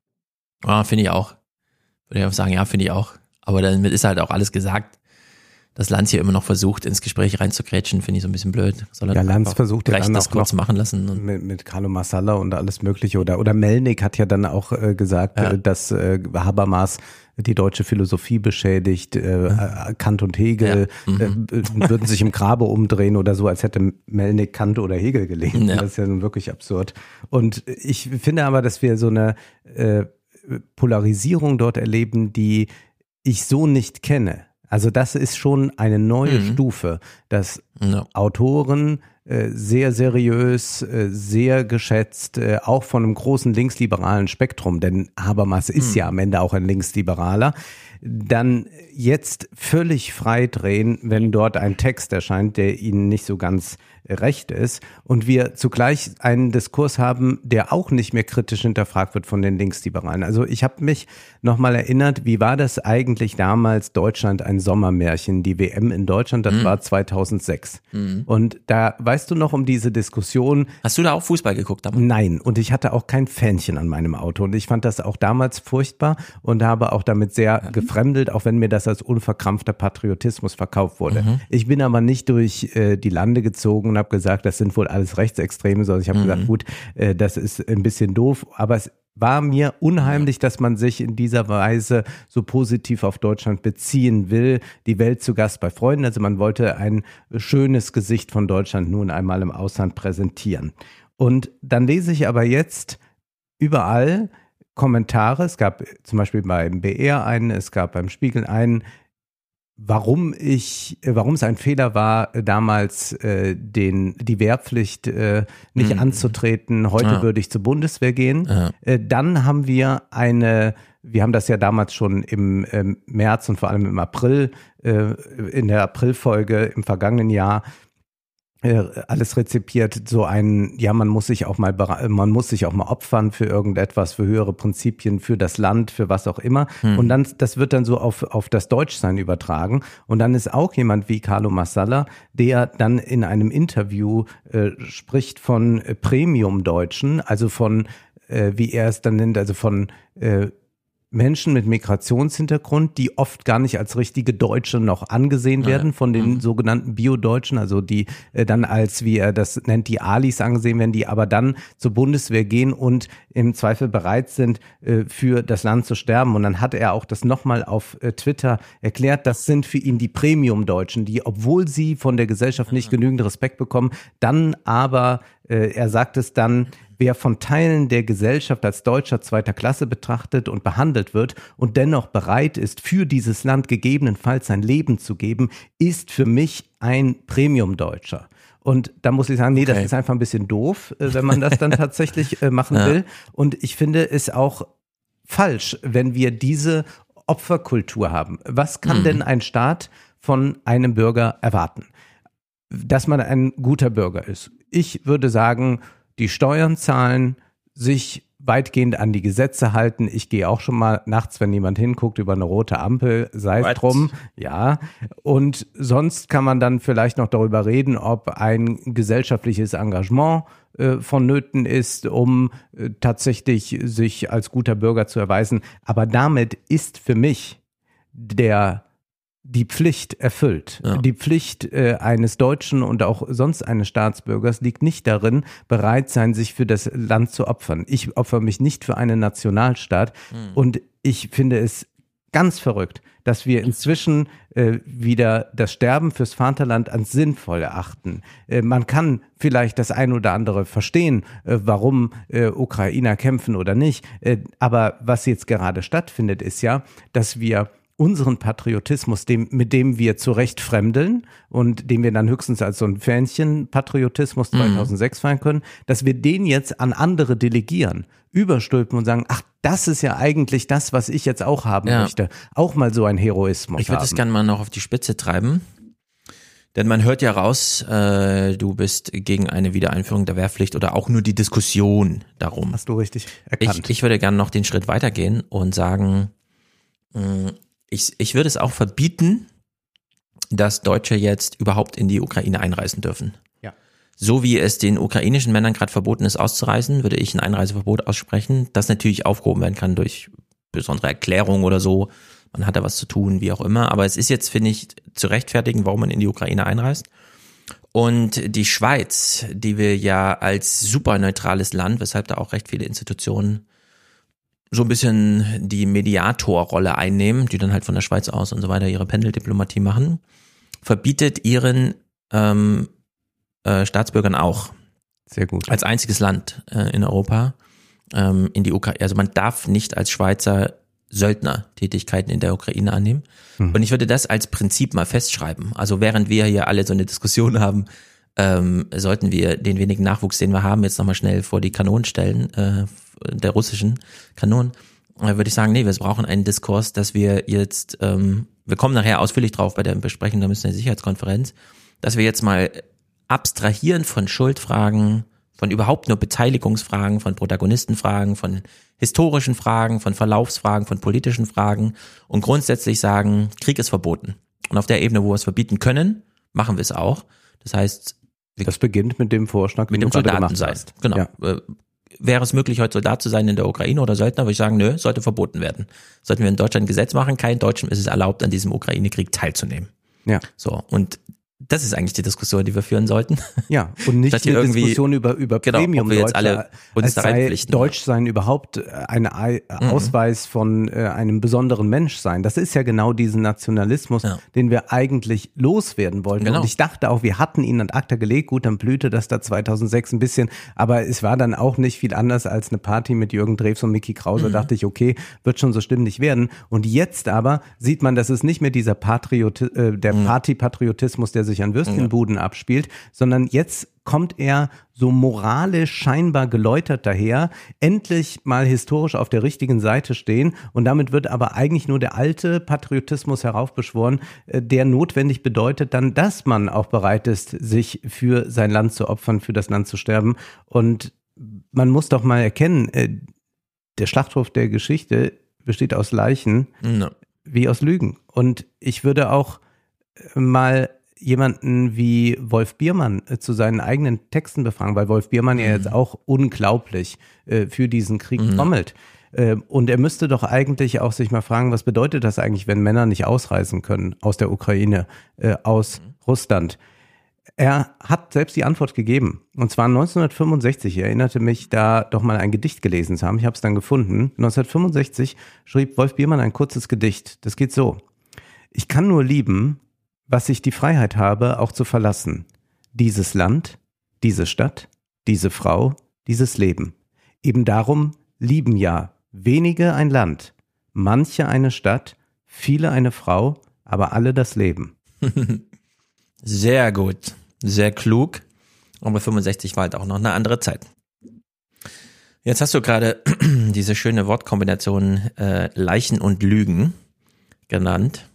Ja, finde ich auch. Würde ich auch sagen, ja, finde ich auch. Aber damit ist halt auch alles gesagt. Dass Lanz hier immer noch versucht, ins Gespräch reinzugrätschen, finde ich so ein bisschen blöd. Soll er Ja, Lanz versucht ja dann das kurz machen lassen. Mit, mit Carlo Massala und alles Mögliche. Oder, oder Melnik hat ja dann auch äh, gesagt, Ja. äh, dass äh, Habermas die deutsche Philosophie beschädigt, äh, äh, Kant und Hegel Ja. Mhm. äh, würden sich im Grabe umdrehen oder so, als hätte Melnik Kant oder Hegel gelesen. Das ist ja nun wirklich absurd. Und ich finde aber, dass wir so eine äh, Polarisierung dort erleben, die ich so nicht kenne. Also das ist schon eine neue Mhm. Stufe, dass ja. Autoren äh, sehr seriös, äh, sehr geschätzt, äh, auch von einem großen linksliberalen Spektrum, denn Habermas ist ja am Ende auch ein Linksliberaler, dann jetzt völlig frei drehen, wenn dort ein Text erscheint, der ihnen nicht so ganz recht ist und wir zugleich einen Diskurs haben, der auch nicht mehr kritisch hinterfragt wird von den Linksliberalen. Also ich habe mich nochmal erinnert, wie war das eigentlich damals Deutschland ein Sommermärchen, die WM in Deutschland, das war 2006. Und da weißt du noch um diese Diskussion, Hast du da auch Fußball geguckt damals? Nein, und ich hatte auch kein Fähnchen an meinem Auto und ich fand das auch damals furchtbar und habe auch damit sehr gefremdelt, auch wenn mir das als unverkrampfter Patriotismus verkauft wurde. Ich bin aber nicht durch äh, die Lande gezogen und habe gesagt, das sind wohl alles Rechtsextreme, sondern ich habe gesagt, gut, äh, das ist ein bisschen doof, aber es war mir unheimlich, dass man sich in dieser Weise so positiv auf Deutschland beziehen will. Die Welt zu Gast bei Freunden. Also man wollte ein schönes Gesicht von Deutschland nun einmal im Ausland präsentieren. Und dann lese ich aber jetzt überall Kommentare. Es gab zum Beispiel beim BR einen, es gab beim Spiegel einen, warum ich, äh, warum es ein Fehler war, äh, damals äh, den die Wehrpflicht äh, nicht Mhm. anzutreten. Heute Ja. würde ich zur Bundeswehr gehen. Ja. Äh, dann haben wir eine, wir haben das ja damals schon im ähm, März und vor allem im April, äh, in der Aprilfolge im vergangenen Jahr äh, alles rezipiert, so ein, ja, man muss sich auch mal, man muss sich auch mal opfern für irgendetwas, für höhere Prinzipien, für das Land, für was auch immer. Und dann, das wird dann so auf, auf das Deutschsein übertragen. Und dann ist auch jemand wie Carlo Massala, der dann in einem Interview äh, spricht von äh, Premium-Deutschen, also von, äh, wie er es dann nennt, also von äh, Menschen mit Migrationshintergrund, die oft gar nicht als richtige Deutsche noch angesehen werden von den sogenannten Bio-Deutschen, also die äh, dann als, wie er das nennt, die Alis angesehen werden, die aber dann zur Bundeswehr gehen und im Zweifel bereit sind, äh, für das Land zu sterben. Und dann hat er auch das nochmal auf äh, Twitter erklärt, das sind für ihn die Premium-Deutschen, die, obwohl sie von der Gesellschaft nicht genügend Respekt bekommen, dann aber, äh, er sagt es dann, wer von Teilen der Gesellschaft als Deutscher zweiter Klasse betrachtet und behandelt wird und dennoch bereit ist, für dieses Land gegebenenfalls sein Leben zu geben, ist für mich ein Premium-Deutscher. Und da muss ich sagen, nee, das Okay. ist einfach ein bisschen doof, äh, wenn man das dann (laughs) tatsächlich äh, machen Ja. will. Und ich finde es auch falsch, wenn wir diese Opferkultur haben. Was kann Mhm. denn ein Staat von einem Bürger erwarten? Dass man ein guter Bürger ist. Ich würde sagen, die Steuern zahlen, sich weitgehend an die Gesetze halten. Ich gehe auch schon mal nachts, wenn niemand hinguckt, über eine rote Ampel, sei es drum. Ja. Und sonst kann man dann vielleicht noch darüber reden, ob ein gesellschaftliches Engagement äh, vonnöten ist, um äh, tatsächlich sich als guter Bürger zu erweisen. Aber damit ist für mich der die Pflicht erfüllt. Ja. Die Pflicht äh, eines Deutschen und auch sonst eines Staatsbürgers liegt nicht darin, bereit sein, sich für das Land zu opfern. Ich opfere mich nicht für einen Nationalstaat und ich finde es ganz verrückt, dass wir inzwischen äh, wieder das Sterben fürs Vaterland als sinnvoll erachten. Äh, man kann vielleicht das ein oder andere verstehen, äh, warum äh, Ukrainer kämpfen oder nicht. Äh, aber was jetzt gerade stattfindet, ist ja, dass wir unseren Patriotismus, dem, mit dem wir zurecht fremdeln und den wir dann höchstens als so ein Fähnchen Patriotismus 2006 feiern können, dass wir den jetzt an andere delegieren, überstülpen und sagen, ach, das ist ja eigentlich das, was ich jetzt auch haben Ja. möchte. Auch mal so ein Heroismus Ich würde das gerne mal noch auf die Spitze treiben. Denn man hört ja raus, äh, du bist gegen eine Wiedereinführung der Wehrpflicht oder auch nur die Diskussion darum. Hast du richtig erkannt. Ich, ich würde gerne noch den Schritt weitergehen und sagen, mh, ich, ich würde es auch verbieten, dass Deutsche jetzt überhaupt in die Ukraine einreisen dürfen. Ja. So wie es den ukrainischen Männern gerade verboten ist, auszureisen, würde ich ein Einreiseverbot aussprechen, das natürlich aufgehoben werden kann durch besondere Erklärung oder so. man hat da was zu tun, wie auch immer. Aber es ist jetzt, finde ich, zu rechtfertigen, warum man in die Ukraine einreist. Und die Schweiz, die wir ja als super neutrales Land, weshalb da auch recht viele Institutionen so ein bisschen die Mediatorrolle einnehmen, die dann halt von der Schweiz aus und so weiter ihre Pendeldiplomatie machen, verbietet ihren ähm, äh, Staatsbürgern auch Sehr gut. als einziges Land äh, in Europa ähm, in die Ukraine. Also man darf nicht als Schweizer Söldner-Tätigkeiten in der Ukraine annehmen. Und ich würde das als Prinzip mal festschreiben. Also während wir hier alle so eine Diskussion haben, ähm, sollten wir den wenigen Nachwuchs, den wir haben, jetzt nochmal schnell vor die Kanonen stellen, äh, der russischen Kanonen, äh, würde ich sagen, nee, wir brauchen einen Diskurs, dass wir jetzt, ähm, wir kommen nachher ausführlich drauf bei der Besprechung der Münchner Sicherheitskonferenz, dass wir jetzt mal abstrahieren von Schuldfragen, von überhaupt nur Beteiligungsfragen, von Protagonistenfragen, von historischen Fragen, von Verlaufsfragen, von politischen Fragen und grundsätzlich sagen, Krieg ist verboten. Und auf der Ebene, wo wir es verbieten können, machen wir es auch. Das heißt, Das beginnt mit dem Vorschlag, mit dem Soldaten sein. Genau. Ja. Äh, Wäre es möglich, heute Soldat zu sein in der Ukraine oder Söldner, würde ich sagen, nö, sollte verboten werden. Sollten wir in Deutschland ein Gesetz machen, kein Deutschen ist es erlaubt, an diesem Ukraine-Krieg teilzunehmen. Ja. So, und das ist eigentlich die Diskussion, die wir führen sollten. Ja, und nicht (laughs) irgendwie- Diskussion über, über Genau, ob Premium wir jetzt alle uns da sei. Deutsch sein überhaupt ein Ei- Mhm. Ausweis von äh, einem besonderen Mensch sein. Das ist ja genau diesen Nationalismus, Ja. den wir eigentlich loswerden wollten. Genau. Und ich dachte auch, wir hatten ihn an ACTA gelegt. Gut, dann blühte das da 2006 ein bisschen. Aber es war dann auch nicht viel anders als eine Party mit Jürgen Drews und Mickey Krause. Mhm. Dachte ich, okay, wird schon so nicht werden. Und jetzt aber sieht man, dass es nicht mehr dieser Patrioti äh, der Mhm. Partypatriotismus, der sich an Würstchenbuden abspielt, sondern jetzt kommt er so moralisch scheinbar geläutert daher, endlich mal historisch auf der richtigen Seite stehen und damit wird aber eigentlich nur der alte Patriotismus heraufbeschworen, äh, der notwendig bedeutet dann, dass man auch bereit ist, sich für sein Land zu opfern, für das Land zu sterben und man muss doch mal erkennen, äh, der Schlachthof der Geschichte besteht aus Leichen, No. wie aus Lügen. Und ich würde auch äh, mal jemanden wie Wolf Biermann äh, zu seinen eigenen Texten befragen, weil Wolf Biermann ja jetzt auch unglaublich äh, für diesen Krieg trommelt. Äh, Und er müsste doch eigentlich auch sich mal fragen, was bedeutet das eigentlich, wenn Männer nicht ausreisen können aus der Ukraine, äh, aus Russland? Er hat selbst die Antwort gegeben. Und zwar 1965. Ich erinnerte mich, da doch mal ein Gedicht gelesen zu haben. Ich habe es dann gefunden. 1965 schrieb Wolf Biermann ein kurzes Gedicht. Das geht so. Ich kann nur lieben, was ich die Freiheit habe, auch zu verlassen. Dieses Land, diese Stadt, diese Frau, dieses Leben. Eben darum lieben ja wenige ein Land, manche eine Stadt, viele eine Frau, aber alle das Leben. (laughs) Sehr gut, sehr klug. Aber 65 war halt auch noch eine andere Zeit. Jetzt hast du gerade (clears throat) diese schöne Wortkombination äh, Leichen und Lügen genannt.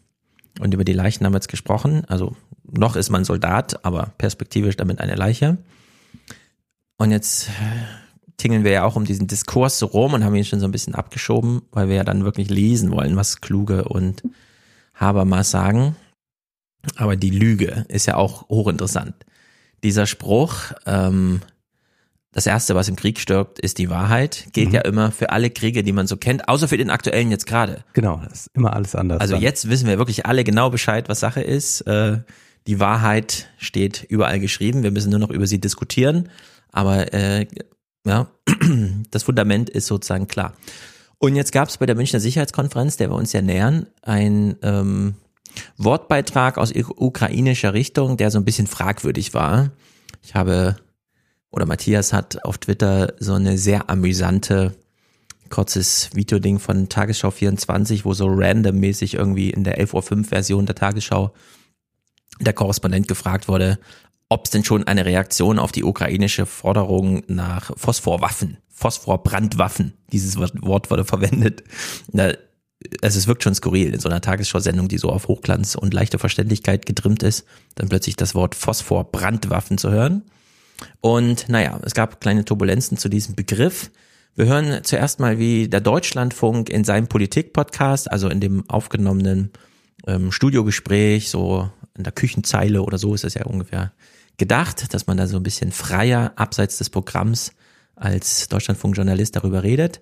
Und über die Leichen haben wir jetzt gesprochen. Also noch ist man Soldat, aber perspektivisch damit eine Leiche. Und jetzt äh, tingeln wir ja auch um diesen Diskurs rum und haben ihn schon so ein bisschen abgeschoben, weil wir ja dann wirklich lesen wollen, was Kluge und Habermas sagen. Aber die Lüge ist ja auch hochinteressant. Dieser Spruch, ähm, das Erste, was im Krieg stirbt, ist die Wahrheit, gilt ja immer für alle Kriege, die man so kennt, außer für den aktuellen jetzt gerade. Genau, das ist immer alles anders. Also dann. jetzt wissen wir wirklich alle genau Bescheid, was Sache ist. Äh, die Wahrheit steht überall geschrieben. Wir müssen nur noch über sie diskutieren. Aber äh, ja, (clears throat) das Fundament ist sozusagen klar. Und jetzt gab es bei der Münchner Sicherheitskonferenz, der wir uns ja nähern, ein ähm, Wortbeitrag aus ukrainischer Richtung, der so ein bisschen fragwürdig war. Ich habe, oder Matthias hat auf Twitter so eine sehr amüsante kurzes Videoding von Tagesschau 24, wo so randommäßig irgendwie in der 11.05 Uhr Version der Tagesschau der Korrespondent gefragt wurde, ob es denn schon eine Reaktion auf die ukrainische Forderung nach Phosphorwaffen, Phosphorbrandwaffen, dieses Wort wurde verwendet. Also es wirkt schon skurril in so einer Tagesschau-Sendung, die so auf Hochglanz und leichte Verständlichkeit getrimmt ist, dann plötzlich das Wort Phosphorbrandwaffen zu hören. Und naja, es gab kleine Turbulenzen zu diesem Begriff. Wir hören zuerst mal, wie der Deutschlandfunk in seinem Politik-Podcast, also in dem aufgenommenen ähm, Studiogespräch, so in der Küchenzeile oder so ist es ja ungefähr gedacht, dass man da so ein bisschen freier abseits des Programms als Deutschlandfunk-Journalist darüber redet.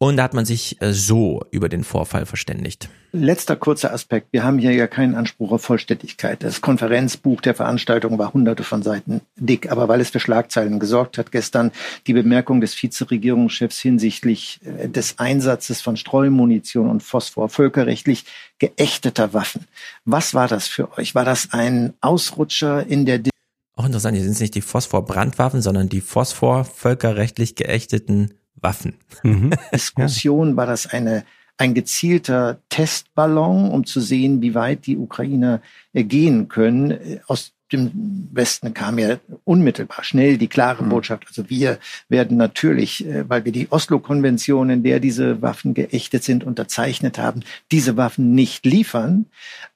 Und da hat man sich äh, so über den Vorfall verständigt. Letzter kurzer Aspekt. Wir haben hier ja keinen Anspruch auf Vollständigkeit. Das Konferenzbuch der Veranstaltung war hunderte von Seiten dick. Aber weil es für Schlagzeilen gesorgt hat, gestern die Bemerkung des Vizeregierungschefs hinsichtlich äh, des Einsatzes von Streumunition und Phosphor völkerrechtlich geächteter Waffen. Was war das für euch? War das ein Ausrutscher in der auch interessant, hier sind es nicht die Phosphor-Brandwaffen, sondern die Phosphor völkerrechtlich geächteten Waffen. Mhm. (laughs) Diskussion war das eine ein gezielter Testballon, um zu sehen, wie weit die Ukrainer äh, gehen können. Äh, aus dem Westen kam ja unmittelbar schnell die klare mhm. Botschaft. Also wir werden natürlich, äh, weil wir die Oslo-Konvention, in der diese Waffen geächtet sind, unterzeichnet haben, diese Waffen nicht liefern.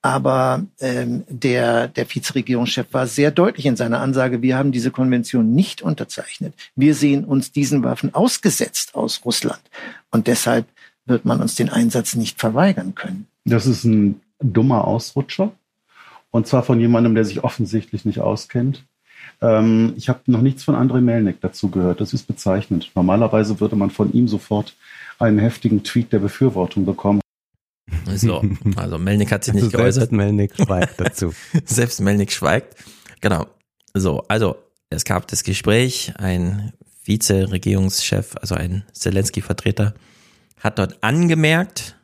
Aber ähm, der, der Vizeregierungschef war sehr deutlich in seiner Ansage, wir haben diese Konvention nicht unterzeichnet. Wir sehen uns diesen Waffen ausgesetzt aus Russland. Und deshalb wird man uns den Einsatz nicht verweigern können. Das ist ein dummer Ausrutscher. Und zwar von jemandem, der sich offensichtlich nicht auskennt. Ähm, ich habe noch nichts von Andrei Melnik dazu gehört. Das ist bezeichnend. Normalerweise würde man von ihm sofort einen heftigen Tweet der Befürwortung bekommen. So, also Melnik hat sich nicht also geäußert. Selbst Melnik schweigt dazu. (laughs) Selbst Melnik schweigt. Genau. So, also es gab das Gespräch, ein Vize-Regierungschef, also ein Zelensky-Vertreter, hat dort angemerkt,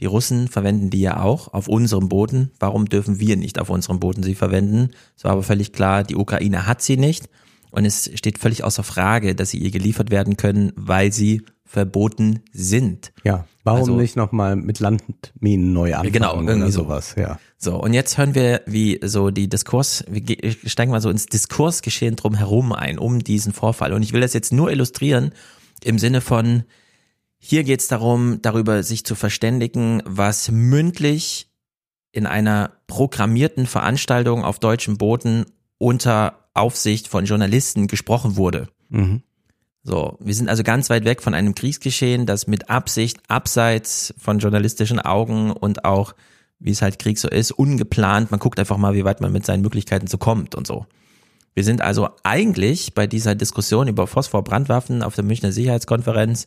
die Russen verwenden die ja auch auf unserem Boden. Warum dürfen wir nicht auf unserem Boden sie verwenden? Es war aber völlig klar, die Ukraine hat sie nicht. Und es steht völlig außer Frage, dass sie ihr geliefert werden können, weil sie verboten sind. Ja, warum also, nicht nochmal mit Landminen neu anfangen genau, irgendwie oder sowas, ja. So, und jetzt hören wir, wie so die Diskurs, wir steigen mal so ins Diskursgeschehen drum herum ein, um diesen Vorfall. Und ich will das jetzt nur illustrieren im Sinne von, hier geht es darum, darüber sich zu verständigen, was mündlich in einer programmierten Veranstaltung auf deutschem Boden unter Aufsicht von Journalisten gesprochen wurde. Mhm. So, wir sind also ganz weit weg von einem Kriegsgeschehen, das mit Absicht abseits von journalistischen Augen und auch, wie es halt Krieg so ist, ungeplant, man guckt einfach mal, wie weit man mit seinen Möglichkeiten so kommt und so. Wir sind also eigentlich bei dieser Diskussion über Phosphor-Brandwaffen auf der Münchner Sicherheitskonferenz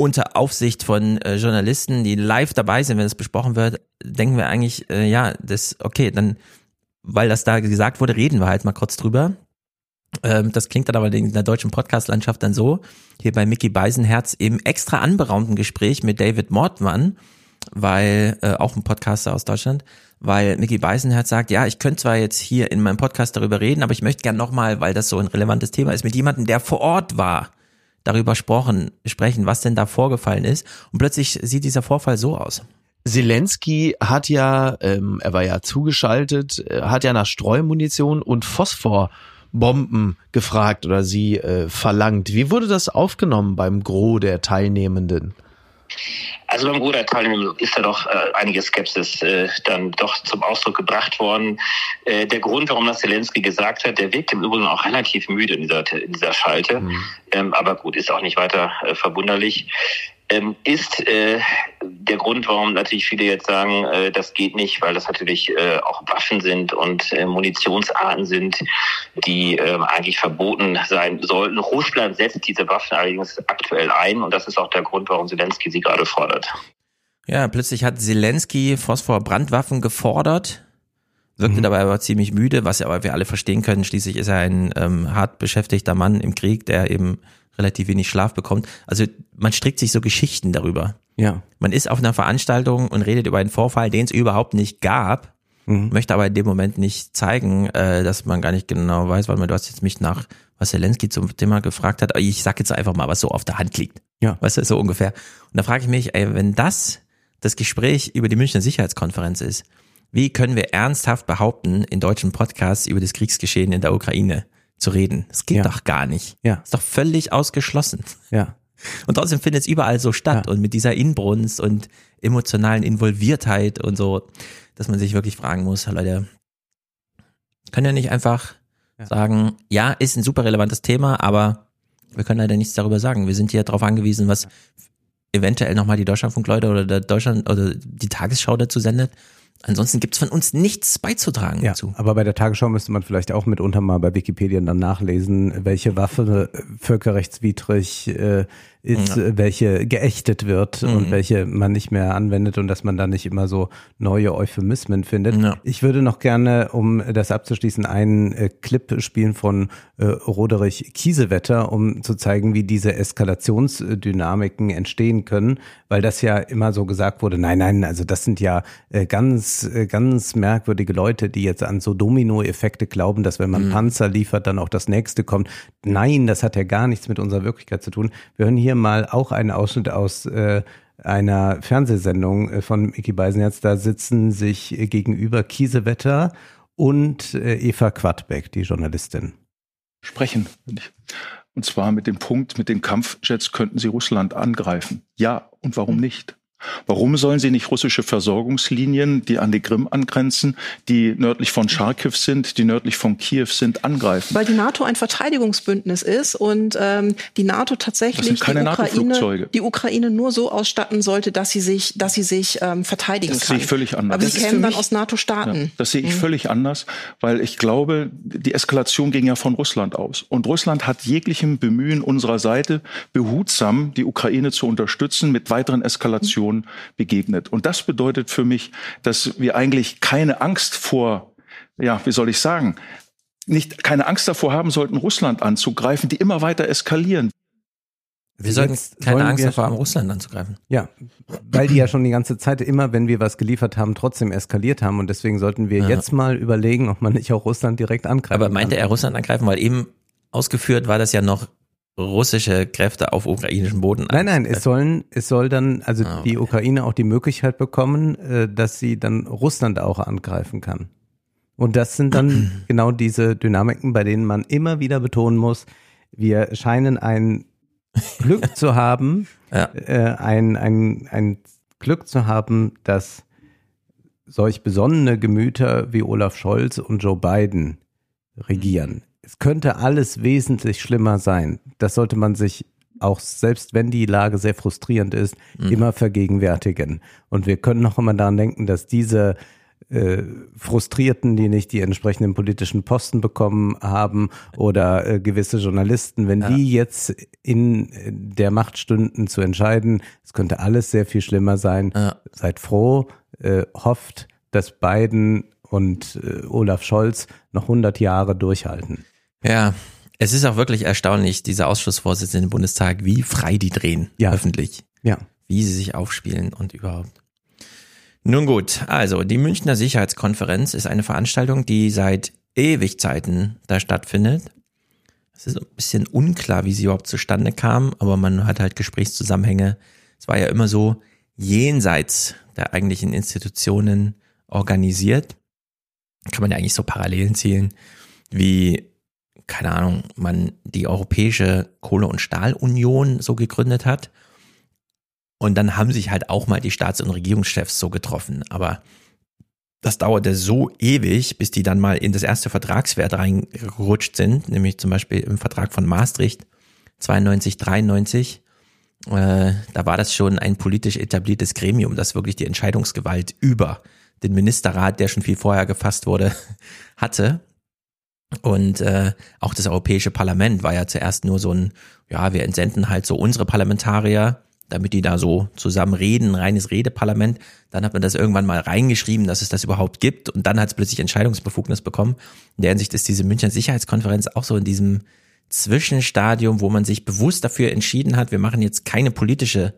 unter Aufsicht von äh, Journalisten, die live dabei sind, wenn es besprochen wird, denken wir eigentlich, äh, ja, das, okay, dann, weil das da gesagt wurde, reden wir halt mal kurz drüber. Ähm, das klingt dann aber in der deutschen Podcast-Landschaft dann so, hier bei Mickey Beisenherz im extra anberaumten Gespräch mit David Mortmann, weil, äh, auch ein Podcaster aus Deutschland, weil Mickey Beisenherz sagt, ja, ich könnte zwar jetzt hier in meinem Podcast darüber reden, aber ich möchte gern nochmal, weil das so ein relevantes Thema ist, mit jemandem, der vor Ort war darüber sprechen, sprechen, was denn da vorgefallen ist. Und plötzlich sieht dieser Vorfall so aus. Zelensky hat ja, ähm, er war ja zugeschaltet, äh, hat ja nach Streumunition und Phosphorbomben gefragt oder sie äh, verlangt. Wie wurde das aufgenommen beim Gros der Teilnehmenden? Also beim Teilnehmer ist da doch äh, einige Skepsis äh, dann doch zum Ausdruck gebracht worden. Äh, der Grund, warum das Zelensky gesagt hat, der wirkt im Übrigen auch relativ müde in dieser, in dieser Schalte. Mhm. Ähm, aber gut, ist auch nicht weiter äh, verwunderlich ähm, ist äh, der Grund, warum natürlich viele jetzt sagen, äh, das geht nicht, weil das natürlich äh, auch Waffen sind und äh, Munitionsarten sind, die äh, eigentlich verboten sein sollten. Russland setzt diese Waffen allerdings aktuell ein und das ist auch der Grund, warum Zelensky sie gerade fordert. Ja, plötzlich hat Zelensky Phosphor-Brandwaffen gefordert, wirkte mhm. dabei aber ziemlich müde, was ja aber wir alle verstehen können. Schließlich ist er ein ähm, hart beschäftigter Mann im Krieg, der eben relativ wenig Schlaf bekommt. Also man strickt sich so Geschichten darüber. Ja. Man ist auf einer Veranstaltung und redet über einen Vorfall, den es überhaupt nicht gab, mhm. möchte aber in dem Moment nicht zeigen, äh, dass man gar nicht genau weiß, weil man, du hast jetzt mich nach, was Zelensky zum Thema gefragt hat, ich sag jetzt einfach mal, was so auf der Hand liegt. Ja. Weißt du, so ungefähr. Und da frage ich mich, ey, wenn das das Gespräch über die Münchner Sicherheitskonferenz ist, wie können wir ernsthaft behaupten, in deutschen Podcasts über das Kriegsgeschehen in der Ukraine zu reden. Das geht ja. doch gar nicht. Ja. Ist doch völlig ausgeschlossen. Ja. Und trotzdem findet es überall so statt ja. und mit dieser Inbrunst und emotionalen Involviertheit und so, dass man sich wirklich fragen muss, Leute, können ja nicht einfach ja. sagen, ja, ist ein super relevantes Thema, aber wir können leider nichts darüber sagen. Wir sind hier darauf angewiesen, was eventuell nochmal die Deutschlandfunkleute oder der Deutschland oder die Tagesschau dazu sendet. Ansonsten gibt's von uns nichts beizutragen Ja, dazu. aber bei der Tagesschau müsste man vielleicht auch mitunter mal bei Wikipedia dann nachlesen, welche Waffe äh, völkerrechtswidrig äh, ist, Ja. welche geächtet wird und Mhm. welche man nicht mehr anwendet und dass man da nicht immer so neue Euphemismen findet. Ja. Ich würde noch gerne, um das abzuschließen, einen äh, Clip spielen von äh, Roderich Kiesewetter, um zu zeigen, wie diese Eskalationsdynamiken entstehen können, weil das ja immer so gesagt wurde, nein, nein, also das sind ja äh, ganz, äh, ganz merkwürdige Leute, die jetzt an so Dominoeffekte glauben, dass wenn man Mhm. Panzer liefert, dann auch das nächste kommt. Nein, das hat ja gar nichts mit unserer Wirklichkeit zu tun. Wir hören hier mal auch einen Ausschnitt aus äh, einer Fernsehsendung äh, von Mickey Beisenherz. Da sitzen sich äh, gegenüber Kiesewetter und äh, Eva Quadbeck, die Journalistin. sprechen. Und zwar mit dem Punkt, mit den Kampfjets könnten sie Russland angreifen. Ja, und warum nicht? Warum sollen sie nicht russische Versorgungslinien, die an die Krim angrenzen, die nördlich von Charkiw sind, die nördlich von Kiew sind, angreifen? Weil die NATO ein Verteidigungsbündnis ist und ähm, die NATO Das tatsächlich die, Ukraine, die Ukraine nur so ausstatten sollte, dass sie sich, dass sie sich ähm, verteidigen Das kann. sehe ich völlig anders. Aber Das sie kämen dann aus NATO-Staaten. Ja, das sehe ich Mhm. völlig anders, weil ich glaube, die Eskalation ging ja von Russland aus. Und Russland hat jeglichem Bemühen unserer Seite, behutsam die Ukraine zu unterstützen, mit weiteren Eskalationen begegnet. Und das bedeutet für mich, dass wir eigentlich keine Angst vor, ja, wie soll ich sagen, nicht keine Angst davor haben sollten, Russland anzugreifen, die immer weiter eskalieren. Wir sollten keine Angst davor haben, Russland anzugreifen. Ja, weil die ja schon die ganze Zeit immer, wenn wir was geliefert haben, trotzdem eskaliert haben. Und deswegen sollten wir Ja. jetzt mal überlegen, ob man nicht auch Russland direkt angreifen Aber meinte kann. er Russland angreifen, weil eben ausgeführt war das ja noch russische Kräfte auf ukrainischem Boden. Nein, nein, es sollen, es soll dann, also Ah, die Ukraine auch die Möglichkeit bekommen, äh, dass sie dann Russland auch angreifen kann. Und das sind dann (clears throat) genau diese Dynamiken, bei denen man immer wieder betonen muss, wir scheinen ein (laughs) Glück zu haben, Ja. äh, ein, ein, ein Glück zu haben, dass solch besonnene Gemüter wie Olaf Scholz und Joe Biden regieren. Es könnte alles wesentlich schlimmer sein. Das sollte man sich auch selbst wenn die Lage sehr frustrierend ist, Mhm. immer vergegenwärtigen. Und wir können noch immer daran denken, dass diese äh, Frustrierten, die nicht die entsprechenden politischen Posten bekommen haben oder äh, gewisse Journalisten, wenn Ja. die jetzt in äh, der Macht stünden zu entscheiden, es könnte alles sehr viel schlimmer sein. Ja. Seid froh, äh, hofft, dass Biden und äh, Olaf Scholz noch 100 Jahre durchhalten. Ja, es ist auch wirklich erstaunlich, diese Ausschussvorsitzenden im Bundestag, wie frei die drehen, Ja. öffentlich, Ja. wie sie sich aufspielen und überhaupt. Nun gut, also die Münchner Sicherheitskonferenz ist eine Veranstaltung, die seit ewig Zeiten da stattfindet. Es ist ein bisschen unklar, wie sie überhaupt zustande kam, aber man hat halt Gesprächszusammenhänge. Es war ja immer so jenseits der eigentlichen Institutionen organisiert. Kann man ja eigentlich so Parallelen zielen, wie keine Ahnung, man die Europäische Kohle- und Stahlunion so gegründet hat. Und dann haben sich halt auch mal die Staats- und Regierungschefs so getroffen. Aber das dauerte so ewig, bis die dann mal in das erste Vertragswert reingerutscht sind, nämlich zum Beispiel im Vertrag von Maastricht 92, 93. Äh, da war das schon ein politisch etabliertes Gremium, das wirklich die Entscheidungsgewalt über den Ministerrat, der schon viel vorher gefasst wurde, (laughs) hatte. Und äh, auch das Europäische Parlament war ja zuerst nur so ein, ja, wir entsenden halt so unsere Parlamentarier, damit die da so zusammen reden, reines Redeparlament. Dann hat man das irgendwann mal reingeschrieben, dass es das überhaupt gibt und dann hat es plötzlich Entscheidungsbefugnis bekommen. In der Hinsicht ist diese Münchner Sicherheitskonferenz auch so in diesem Zwischenstadium, wo man sich bewusst dafür entschieden hat, wir machen jetzt keine politische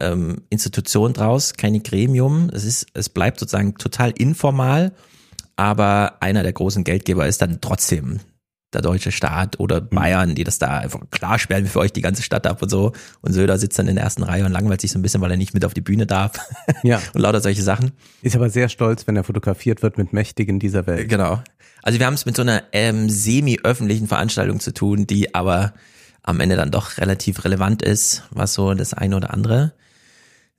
ähm, Institution draus, keine Gremium. Es ist, es bleibt sozusagen total informal, aber einer der großen Geldgeber ist dann trotzdem der deutsche Staat oder Bayern, die das da einfach klar sperren wir für euch die ganze Stadt ab und so. Und Söder sitzt dann in der ersten Reihe und langweilt sich so ein bisschen, weil er nicht mit auf die Bühne darf. (laughs) Ja. und lauter solche Sachen. Ist aber sehr stolz, wenn er fotografiert wird mit Mächtigen dieser Welt. Genau. Also wir haben es mit so einer ähm, semi-öffentlichen Veranstaltung zu tun, die aber am Ende dann doch relativ relevant ist, was so das eine oder andere,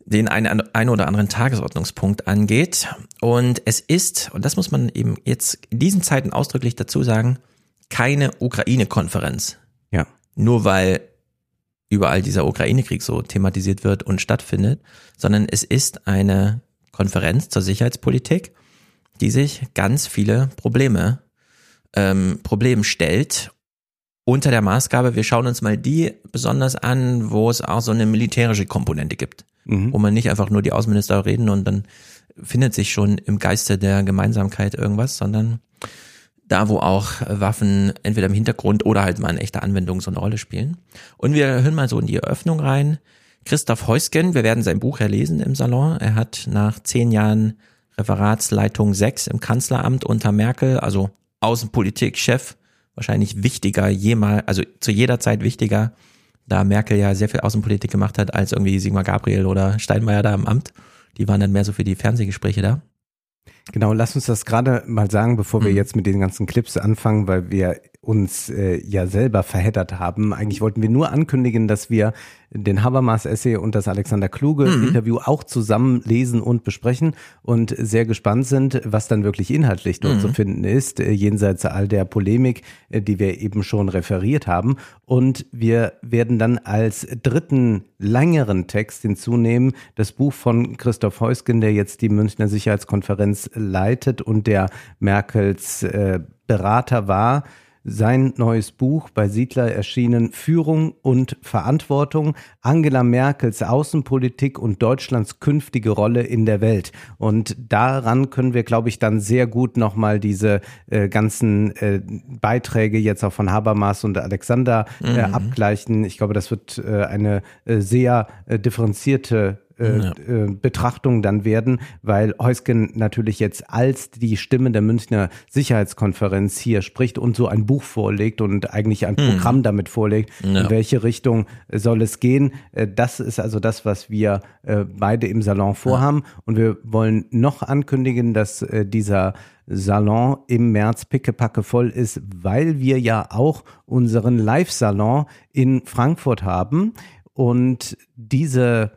den einen, einen oder anderen Tagesordnungspunkt angeht. Und es ist, und das muss man eben jetzt in diesen Zeiten ausdrücklich dazu sagen, keine Ukraine-Konferenz. Ja. Nur weil überall dieser Ukraine-Krieg so thematisiert wird und stattfindet, sondern es ist eine Konferenz zur Sicherheitspolitik, die sich ganz viele Probleme ähm, Problem stellt unter der Maßgabe, wir schauen uns mal die besonders an, wo es auch so eine militärische Komponente gibt, Mhm. wo man nicht einfach nur die Außenminister reden und dann findet sich schon im Geiste der Gemeinsamkeit irgendwas, sondern da, wo auch Waffen entweder im Hintergrund oder halt mal in echter Anwendung so eine Rolle spielen. Und wir hören mal so in die Eröffnung rein. Christoph Heusgen, wir werden sein Buch ja lesen im Salon. Er hat nach zehn Jahren Referatsleitung 6 im Kanzleramt unter Merkel, also Außenpolitik-Chef, wahrscheinlich wichtiger, jemal, also zu jeder Zeit wichtiger, da Merkel ja sehr viel Außenpolitik gemacht hat, als irgendwie Sigmar Gabriel oder Steinmeier da im Amt. Die waren dann mehr so für die Fernsehgespräche da. Genau, lass uns das gerade mal sagen, bevor wir Mhm. jetzt mit den ganzen Clips anfangen, weil wir uns äh, ja selber verheddert haben. Eigentlich wollten wir nur ankündigen, dass wir den Habermas-Essay und das Alexander Kluge-Interview auch zusammen lesen und besprechen und sehr gespannt sind, was dann wirklich inhaltlich dort Mhm. zu finden ist, äh, jenseits all der Polemik, äh, die wir eben schon referiert haben. Und wir werden dann als dritten längeren Text hinzunehmen das Buch von Christoph Heusgen, der jetzt die Münchner Sicherheitskonferenz leitet und der Merkels äh, Berater war. Sein neues Buch bei Siedler erschienen Führung und Verantwortung, Angela Merkels Außenpolitik und Deutschlands künftige Rolle in der Welt. Und daran können wir, glaube ich, dann sehr gut nochmal diese äh, ganzen äh, Beiträge jetzt auch von Habermas und Alexander äh, Mhm. abgleichen. Ich glaube, das wird äh, eine äh, sehr äh, differenzierte Ja. äh, Betrachtung dann werden, weil Heusgen natürlich jetzt als die Stimme der Münchner Sicherheitskonferenz hier spricht und so ein Buch vorlegt und eigentlich ein Mhm. Programm damit vorlegt, Ja. in welche Richtung äh, soll es gehen. Äh, Das ist also das, was wir äh, beide im Salon vorhaben. Und wir wollen noch ankündigen, dass äh, dieser Salon im März pickepacke voll ist, weil wir ja auch unseren Live-Salon in Frankfurt haben. Und diese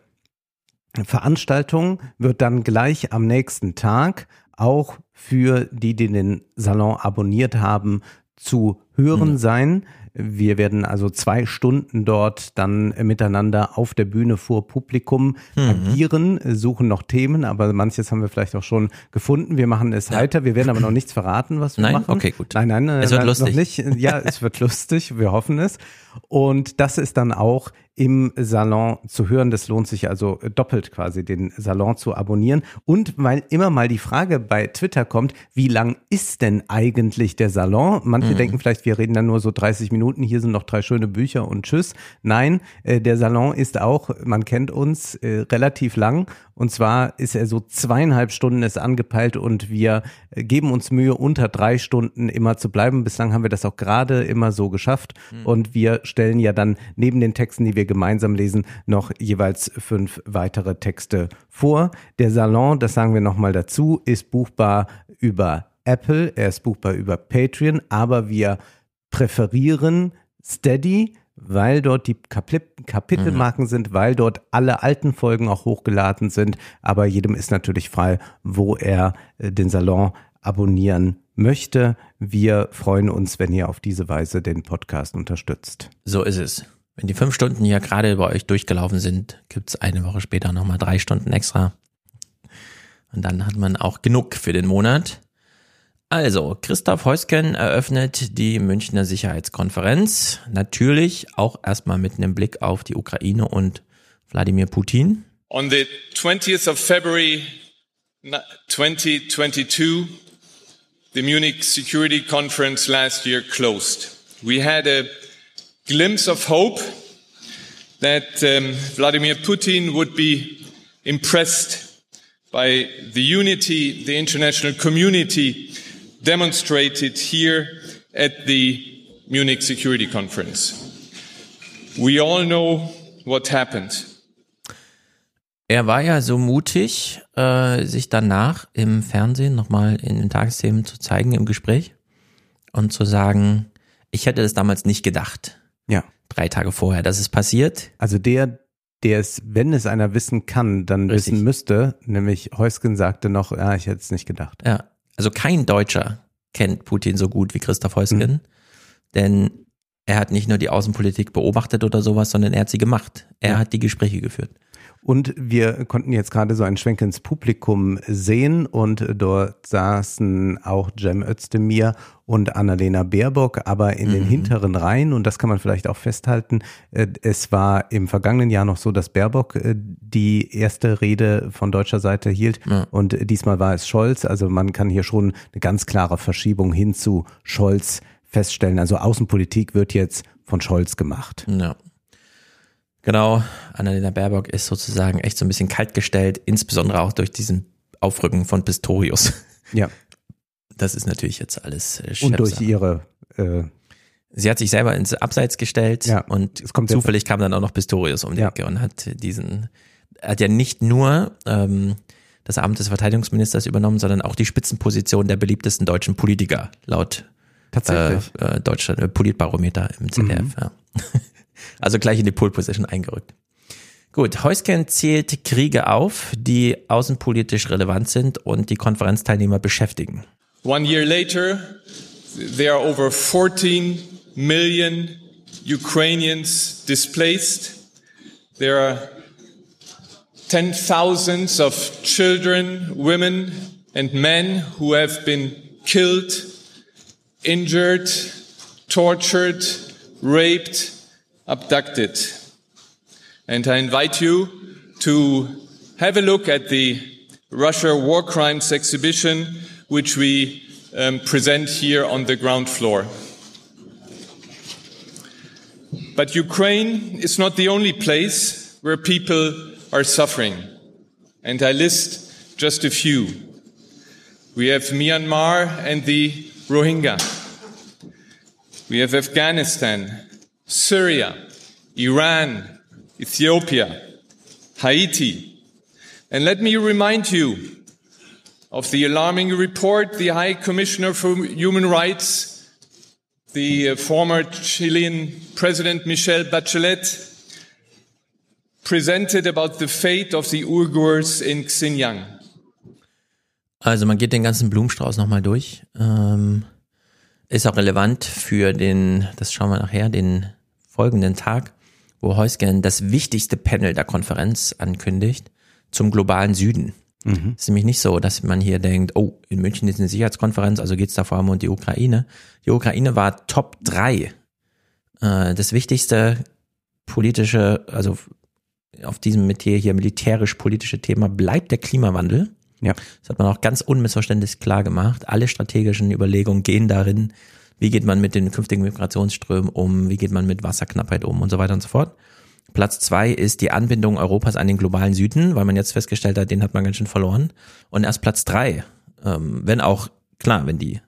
Veranstaltung wird dann gleich am nächsten Tag auch für die, die den Salon abonniert haben, zu hören Mhm. sein. Wir werden also zwei Stunden dort dann miteinander auf der Bühne vor Publikum Mhm. agieren, suchen noch Themen, aber manches haben wir vielleicht auch schon gefunden. Wir machen es heiter, wir werden aber noch (clears throat) nichts verraten, was wir Nein? machen. Okay, gut. Nein, nein, Es wird nein, lustig. noch nicht. Ja, es wird (laughs) lustig, wir hoffen es. Und das ist dann auch im Salon zu hören. Das lohnt sich also doppelt quasi, den Salon zu abonnieren. Und weil immer mal die Frage bei Twitter kommt, wie lang ist denn eigentlich der Salon? Manche Mhm. denken vielleicht, wir reden dann nur so 30 Minuten, hier sind noch drei schöne Bücher und tschüss. Nein, äh, der Salon ist auch, man kennt uns, äh, relativ lang. Und zwar ist er so zweieinhalb Stunden ist angepeilt und wir äh, geben uns Mühe, unter drei Stunden immer zu bleiben. Bislang haben wir das auch gerade immer so geschafft. Und wir stellen ja dann neben den Texten, die wir gemeinsam lesen, noch jeweils fünf weitere Texte vor. Der Salon, das sagen wir nochmal dazu, ist buchbar über Apple, er ist buchbar über Patreon, aber wir präferieren Steady, weil dort die Kapitelmarken sind, weil dort alle alten Folgen auch hochgeladen sind. Aber jedem ist natürlich frei, wo er äh, den Salon abonnieren möchte. Wir freuen uns, wenn ihr auf diese Weise den Podcast unterstützt. So ist es. Wenn die fünf Stunden hier gerade bei euch durchgelaufen sind, gibt's eine Woche später nochmal drei Stunden extra. Und dann hat man auch genug für den Monat. Also, Christoph Heusken eröffnet die Münchner Sicherheitskonferenz. Natürlich auch erstmal mit einem Blick auf die Ukraine und Wladimir Putin. On the 20th of February na- 2022, the Munich Security Conference last year closed. We had a glimpse of hope that um, Vladimir Putin would be impressed by the unity the international community demonstrated here at the Munich Security Conference. We all know what happened. Er war ja so mutig, äh, sich danach im Fernsehen nochmal in den Tagesthemen zu zeigen im Gespräch und zu sagen, ich hätte das damals nicht gedacht. Ja. Drei Tage vorher, dass es passiert. Also der, der es, wenn es einer wissen kann, dann Richtig. wissen müsste, nämlich Heusgen sagte noch, ja, ich hätte es nicht gedacht. Ja, also kein Deutscher kennt Putin so gut wie Christoph Heusgen, Mhm. denn er hat nicht nur die Außenpolitik beobachtet oder sowas, sondern er hat sie gemacht. Er Ja. hat die Gespräche geführt. Und wir konnten jetzt gerade so einen Schwenk ins Publikum sehen und dort saßen auch Cem Özdemir und Annalena Baerbock, aber in den Mhm. hinteren Reihen, und das kann man vielleicht auch festhalten, äh, es war im vergangenen Jahr noch so, dass Baerbock äh, die erste Rede von deutscher Seite hielt Ja. und diesmal war es Scholz. Also man kann hier schon eine ganz klare Verschiebung hin zu Scholz feststellen. Also Außenpolitik wird jetzt von Scholz gemacht. Ja. Genau, Annalena Baerbock ist sozusagen echt so ein bisschen kaltgestellt, insbesondere auch durch diesen Aufrücken von Pistorius. Ja. Das ist natürlich jetzt alles äh, Und durch Chefsache. ihre äh, Sie hat sich selber ins Abseits gestellt Ja, und kommt jetzt- zufällig kam dann auch noch Pistorius um die Ja. Ecke und hat diesen, hat ja nicht nur ähm, das Amt des Verteidigungsministers übernommen, sondern auch die Spitzenposition der beliebtesten deutschen Politiker laut Tatsächlich. Äh, äh, Deutschland, äh, Politbarometer im ZDF. Mhm. Ja. Also gleich in die Pole Position eingerückt. Gut, Heusken zählt Kriege auf, die außenpolitisch relevant sind und die Konferenzteilnehmer beschäftigen. One year later, there are over 14 million Ukrainians displaced. There are ten thousands of children, women, and men who have been killed, injured, tortured, raped, abducted. And I invite you to have a look at the Russia War Crimes exhibition, which we um, present here on the ground floor. But Ukraine is not the only place where people are suffering. And I list just a few. We have Myanmar and the Rohingya. We have Afghanistan, Syria, Iran, Ethiopia, Haiti. And let me remind you of the alarming report the High Commissioner for Human Rights, the uh, former Chilean President Michelle Bachelet, presented about the fate of the Uyghurs in Xinjiang. Also man geht den ganzen Blumenstrauß nochmal durch. Ähm, ist auch relevant für den, das schauen wir nachher, den folgenden Tag, wo Heusgen das wichtigste Panel der Konferenz ankündigt zum globalen Süden. Mhm. Es ist nämlich nicht so, dass man hier denkt, oh, in München ist eine Sicherheitskonferenz, also geht's da vor allem um die Ukraine. Die Ukraine war Top 3. Äh, das wichtigste politische, also auf diesem Metier hier militärisch-politische Thema bleibt der Klimawandel. Ja. Das hat man auch ganz unmissverständlich klar gemacht. Alle strategischen Überlegungen gehen darin, wie geht man mit den künftigen Migrationsströmen um, wie geht man mit Wasserknappheit um und so weiter und so fort. Platz zwei ist die Anbindung Europas an den globalen Süden, weil man jetzt festgestellt hat, den hat man ganz schön verloren. Und erst Platz drei, ähm, wenn auch, klar, wenn die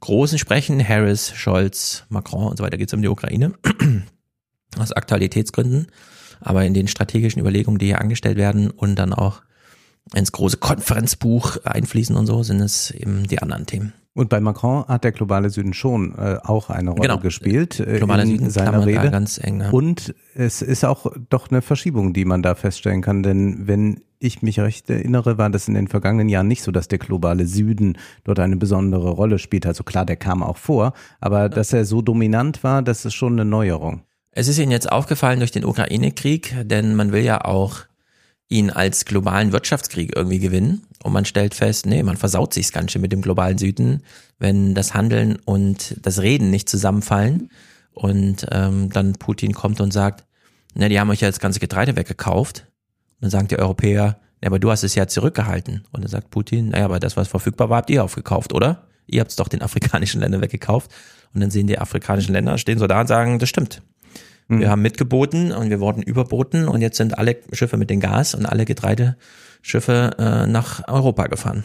Großen sprechen, Harris, Scholz, Macron und so weiter, geht es um die Ukraine, (clears throat) aus Aktualitätsgründen. Aber in den strategischen Überlegungen, die hier angestellt werden und dann auch ins große Konferenzbuch einfließen und so, sind es eben die anderen Themen. Und bei Macron hat der globale Süden schon äh, auch eine Rolle Genau. gespielt äh, Globaler in Süden seiner Rede. ganz eng, ja. Und es ist auch doch eine Verschiebung, die man da feststellen kann, denn wenn ich mich recht erinnere, war das in den vergangenen Jahren nicht so, dass der globale Süden dort eine besondere Rolle spielt. Also klar, der kam auch vor, aber dass er so dominant war, das ist schon eine Neuerung. Es ist Ihnen jetzt aufgefallen durch den Ukraine-Krieg, denn man will ja auch ihn als globalen Wirtschaftskrieg irgendwie gewinnen. Und man stellt fest, nee, man versaut sich's ganz schön mit dem globalen Süden, wenn das Handeln und das Reden nicht zusammenfallen. Und ähm, dann Putin kommt und sagt, ne, die haben euch ja das ganze Getreide weggekauft. Und dann sagen die Europäer, ja, aber du hast es ja zurückgehalten. Und dann sagt Putin, naja, aber das, was verfügbar war, habt ihr aufgekauft, oder? Ihr habt es doch den (laughs) afrikanischen Ländern weggekauft. Und dann sehen die afrikanischen Länder, stehen so da und sagen, das stimmt. Wir haben mitgeboten und wir wurden überboten und jetzt sind alle Schiffe mit dem Gas und alle Getreideschiffe äh, nach Europa gefahren.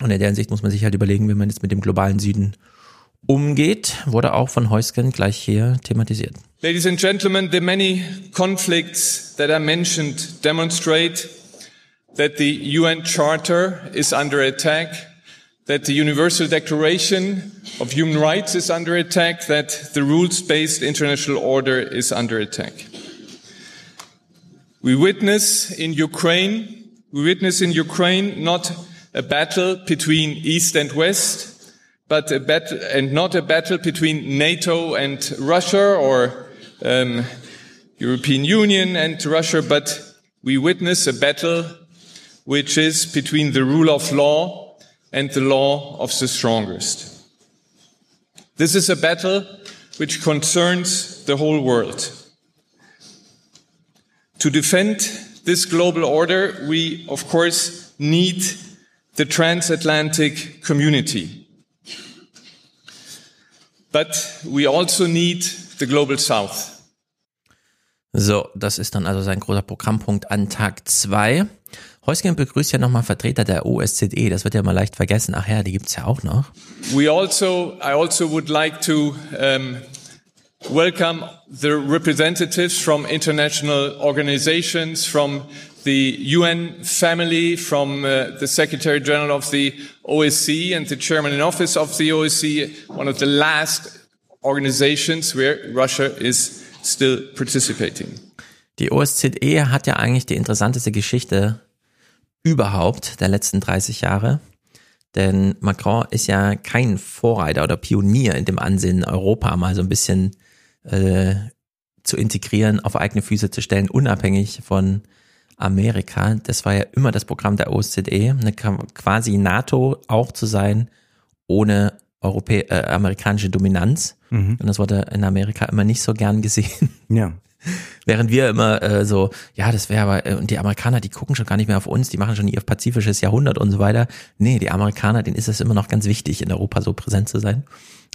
Und in der Hinsicht muss man sich halt überlegen, wie man jetzt mit dem globalen Süden umgeht, wurde auch von Heusgen gleich hier thematisiert. Ladies and gentlemen, the many conflicts that I mentioned demonstrate that the UN Charter is under attack, that the Universal Declaration of Human Rights is under attack, that the rules-based international order is under attack. We witness in Ukraine, we witness in Ukraine not a battle between East and West, but a battle, and not a battle between NATO and Russia or um, European Union and Russia, but we witness a battle which is between the rule of law and the law of the strongest. This is a battle which concerns the whole world. To defend this global order, we of course need the transatlantic community. But we also need the global south. So, das ist dann also sein großer Programmpunkt an Tag zwei. Heusgen begrüßt ja nochmal Vertreter der OSZE, das wird ja mal leicht vergessen. Ach ja, die gibt's ja auch noch. We also, I also would like to um, welcome the representatives from international organizations, from the UN family, from uh, the Secretary General of the OSCE and the Chairman in Office of the OSCE, one of the last organizations where Russia is still participating. Die OSZE hat ja eigentlich die interessanteste Geschichte überhaupt der letzten 30 Jahre. Denn Macron ist ja kein Vorreiter oder Pionier in dem Ansinnen, Europa mal so ein bisschen äh, zu integrieren, auf eigene Füße zu stellen, unabhängig von Amerika. Das war ja immer das Programm der OSZE, eine quasi NATO auch zu sein, ohne Europä äh, amerikanische Dominanz. Mhm. Und das wurde in Amerika immer nicht so gern gesehen. Ja. (laughs) Während wir immer äh, so, ja, das wäre aber, äh, und die Amerikaner, die gucken schon gar nicht mehr auf uns, die machen schon ihr pazifisches Jahrhundert und so weiter. Nee, die Amerikaner, denen ist es immer noch ganz wichtig, in Europa so präsent zu sein.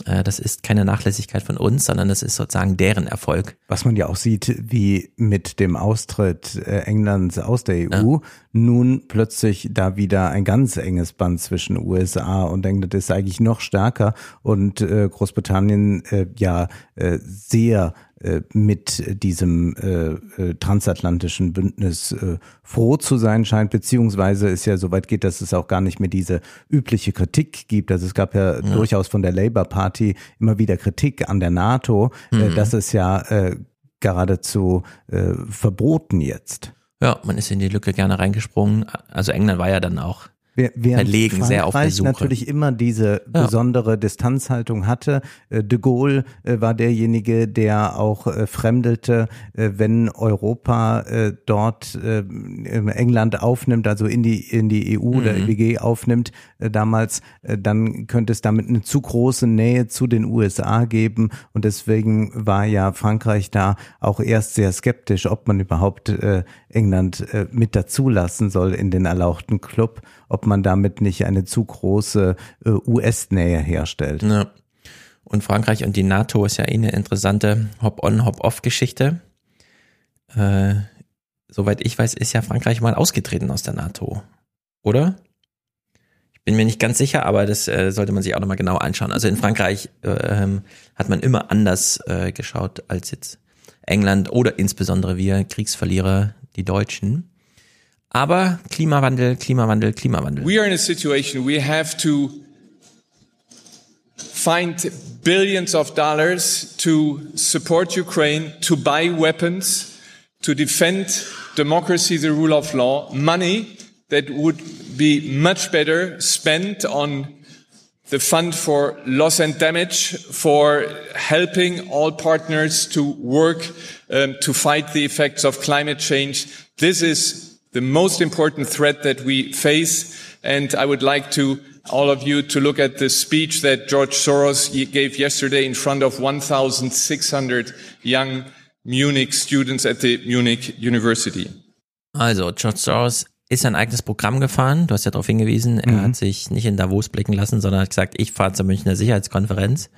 Äh, das ist keine Nachlässigkeit von uns, sondern das ist sozusagen deren Erfolg. Was man ja auch sieht, wie mit dem Austritt äh, Englands aus der EU ja. nun plötzlich da wieder ein ganz enges Band zwischen USA und England ist eigentlich noch stärker und äh, Großbritannien ja sehr mit diesem äh, äh, transatlantischen Bündnis äh, froh zu sein scheint, beziehungsweise es ja so weit geht, dass es auch gar nicht mehr diese übliche Kritik gibt. Also es gab ja, ja. durchaus von der Labour Party immer wieder Kritik an der NATO. Äh, mhm. das ist ja äh, geradezu äh, verboten jetzt. Ja, man ist in die Lücke gerne reingesprungen. Also England war ja dann auch verlegen, Frankreich sehr auf der Suche. natürlich immer diese ja. besondere Distanzhaltung hatte. Äh, de Gaulle äh, war derjenige, der auch äh, fremdelte, wenn Europa dort England aufnimmt, also in die, in die EU mhm. oder EWG aufnimmt damals, dann könnte es damit eine zu große Nähe zu den USA geben. Und deswegen war ja Frankreich da auch erst sehr skeptisch, ob man überhaupt England mit dazulassen soll in den erlauchten Club ob man damit nicht eine zu große äh, US-Nähe herstellt. Ja. Und Frankreich und die NATO ist ja eh eine interessante Hop-on, Hop-off-Geschichte. Äh, soweit ich weiß, ist ja Frankreich mal ausgetreten aus der NATO, oder? Ich bin mir nicht ganz sicher, aber das äh, sollte man sich auch nochmal genau anschauen. Also in Frankreich äh, hat man immer anders äh, geschaut als jetzt England oder insbesondere wir Kriegsverlierer, die Deutschen. Aber Klimawandel, Klimawandel, Klimawandel. We are in a situation we have to find billions of dollars to support Ukraine, to buy weapons, to defend democracy, the rule of law, money that would be much better spent on the fund for loss and damage, for helping all partners to work um, to fight the effects of climate change. This is the most important threat that we face. And I would like to all of you to look at the speech that George Soros gave yesterday in front of 1,600 young Munich students at the Munich University. Also, George Soros ist ein eigenes Programm gefahren. Du hast ja darauf hingewiesen. Er mhm. hat sich nicht in Davos blicken lassen, sondern hat gesagt, ich fahre zur Münchner Sicherheitskonferenz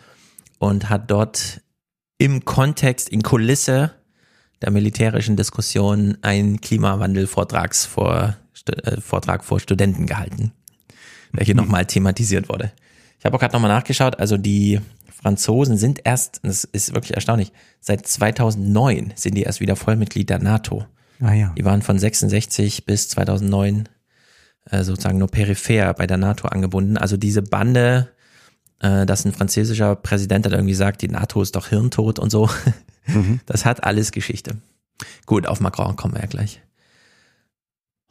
und hat dort im Kontext, in Kulisse der militärischen Diskussion einen Klimawandel-Vortrags vor, äh, Vortrag vor Studenten gehalten, der hier mhm. nochmal thematisiert wurde. Ich habe auch gerade nochmal nachgeschaut, also die Franzosen sind erst, das ist wirklich erstaunlich, seit 2009 sind die erst wieder Vollmitglied der NATO. Ah, ja. Die waren von 66 bis 2009 äh, sozusagen nur peripher bei der NATO angebunden. Also diese Bande, dass ein französischer Präsident dann irgendwie sagt, die NATO ist doch hirntot und so, Mhm. (laughs) Das hat alles Geschichte. Gut, auf Macron kommen wir ja gleich.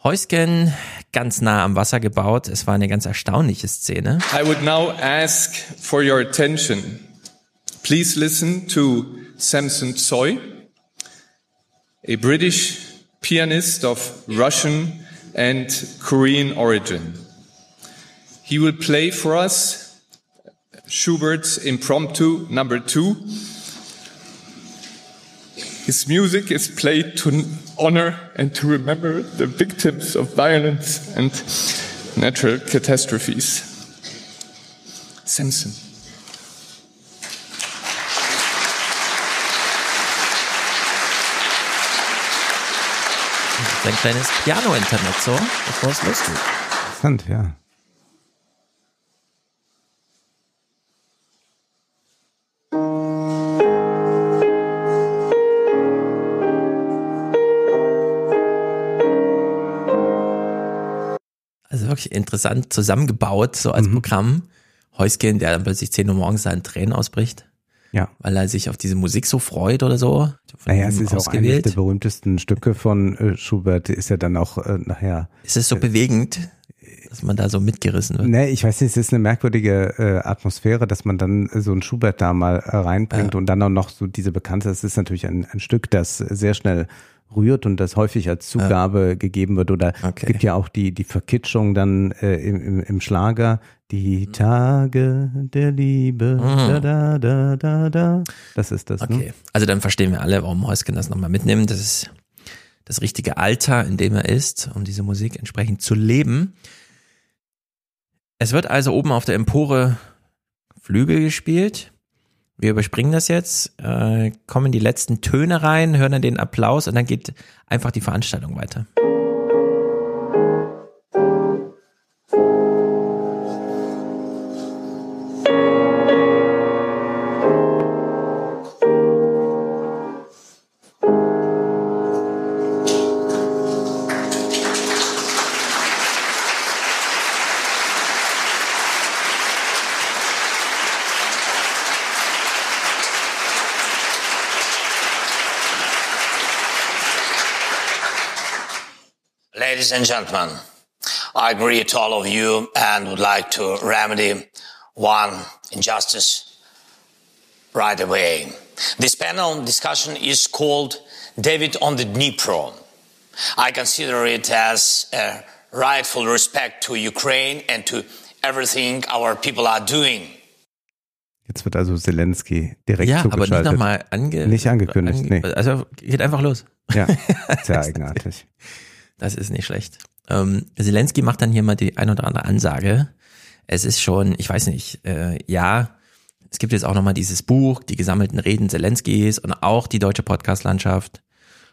Heusgen ganz nah am Wasser gebaut. Es war eine ganz erstaunliche Szene. I would now ask for your attention. Please listen to Samson Tsoy, a British pianist of Russian and Korean origin. He will play for us Schubert's Impromptu number two. His music is played to honor and to remember the victims of violence and natural catastrophes. Samson. Ein kleines Piano-Intermezzo, bevor es losgeht. Interessant, ja. Wirklich interessant zusammengebaut, so als Programm. Heusgen, der dann plötzlich 10 Uhr morgens seinen Tränen ausbricht. Ja. Weil er sich auf diese Musik so freut oder so. Naja, es ist auch eines ausgewählt. der berühmtesten Stücke von äh, Schubert, ist ja dann auch äh, nachher. Ist es so bewegend, dass man da so mitgerissen wird? Nee, ich weiß nicht, es ist eine merkwürdige äh, Atmosphäre, dass man dann so einen Schubert da mal äh, reinbringt und dann auch noch so diese Bekannte. Es ist natürlich ein, ein Stück, das sehr schnell rührt und das häufig als Zugabe gegeben wird oder Okay. gibt ja auch die die Verkitschung dann äh, im, im, im Schlager die Tage der Liebe da da da da da das ist das ne? Okay, also dann verstehen wir alle, warum Heusgen das nochmal mitnimmt. Das ist das richtige Alter, in dem er ist, um diese Musik entsprechend zu leben. Es wird also oben auf der Empore Flügel gespielt. Wir überspringen das jetzt, äh, kommen die letzten Töne rein, hören dann den Applaus und dann geht einfach die Veranstaltung weiter. Ladies and gentlemen, I agree to all of you and would like to remedy one injustice right away. This panel discussion is called David on the Dnipro. I consider it as a rightful respect to Ukraine and to everything our people are doing. Jetzt wird also Zelensky direkt ja, aber nicht zugeschaltet. nochmal ange Nicht angekündigt, ange nee. Also geht einfach los. Ja, (laughs) sehr eigenartig. Das ist nicht schlecht. Ähm, Zelensky macht dann hier mal die ein oder andere Ansage. Es ist schon, ich weiß nicht, äh, ja, es gibt jetzt auch nochmal dieses Buch, die gesammelten Reden Zelenskys und auch die deutsche Podcast-Landschaft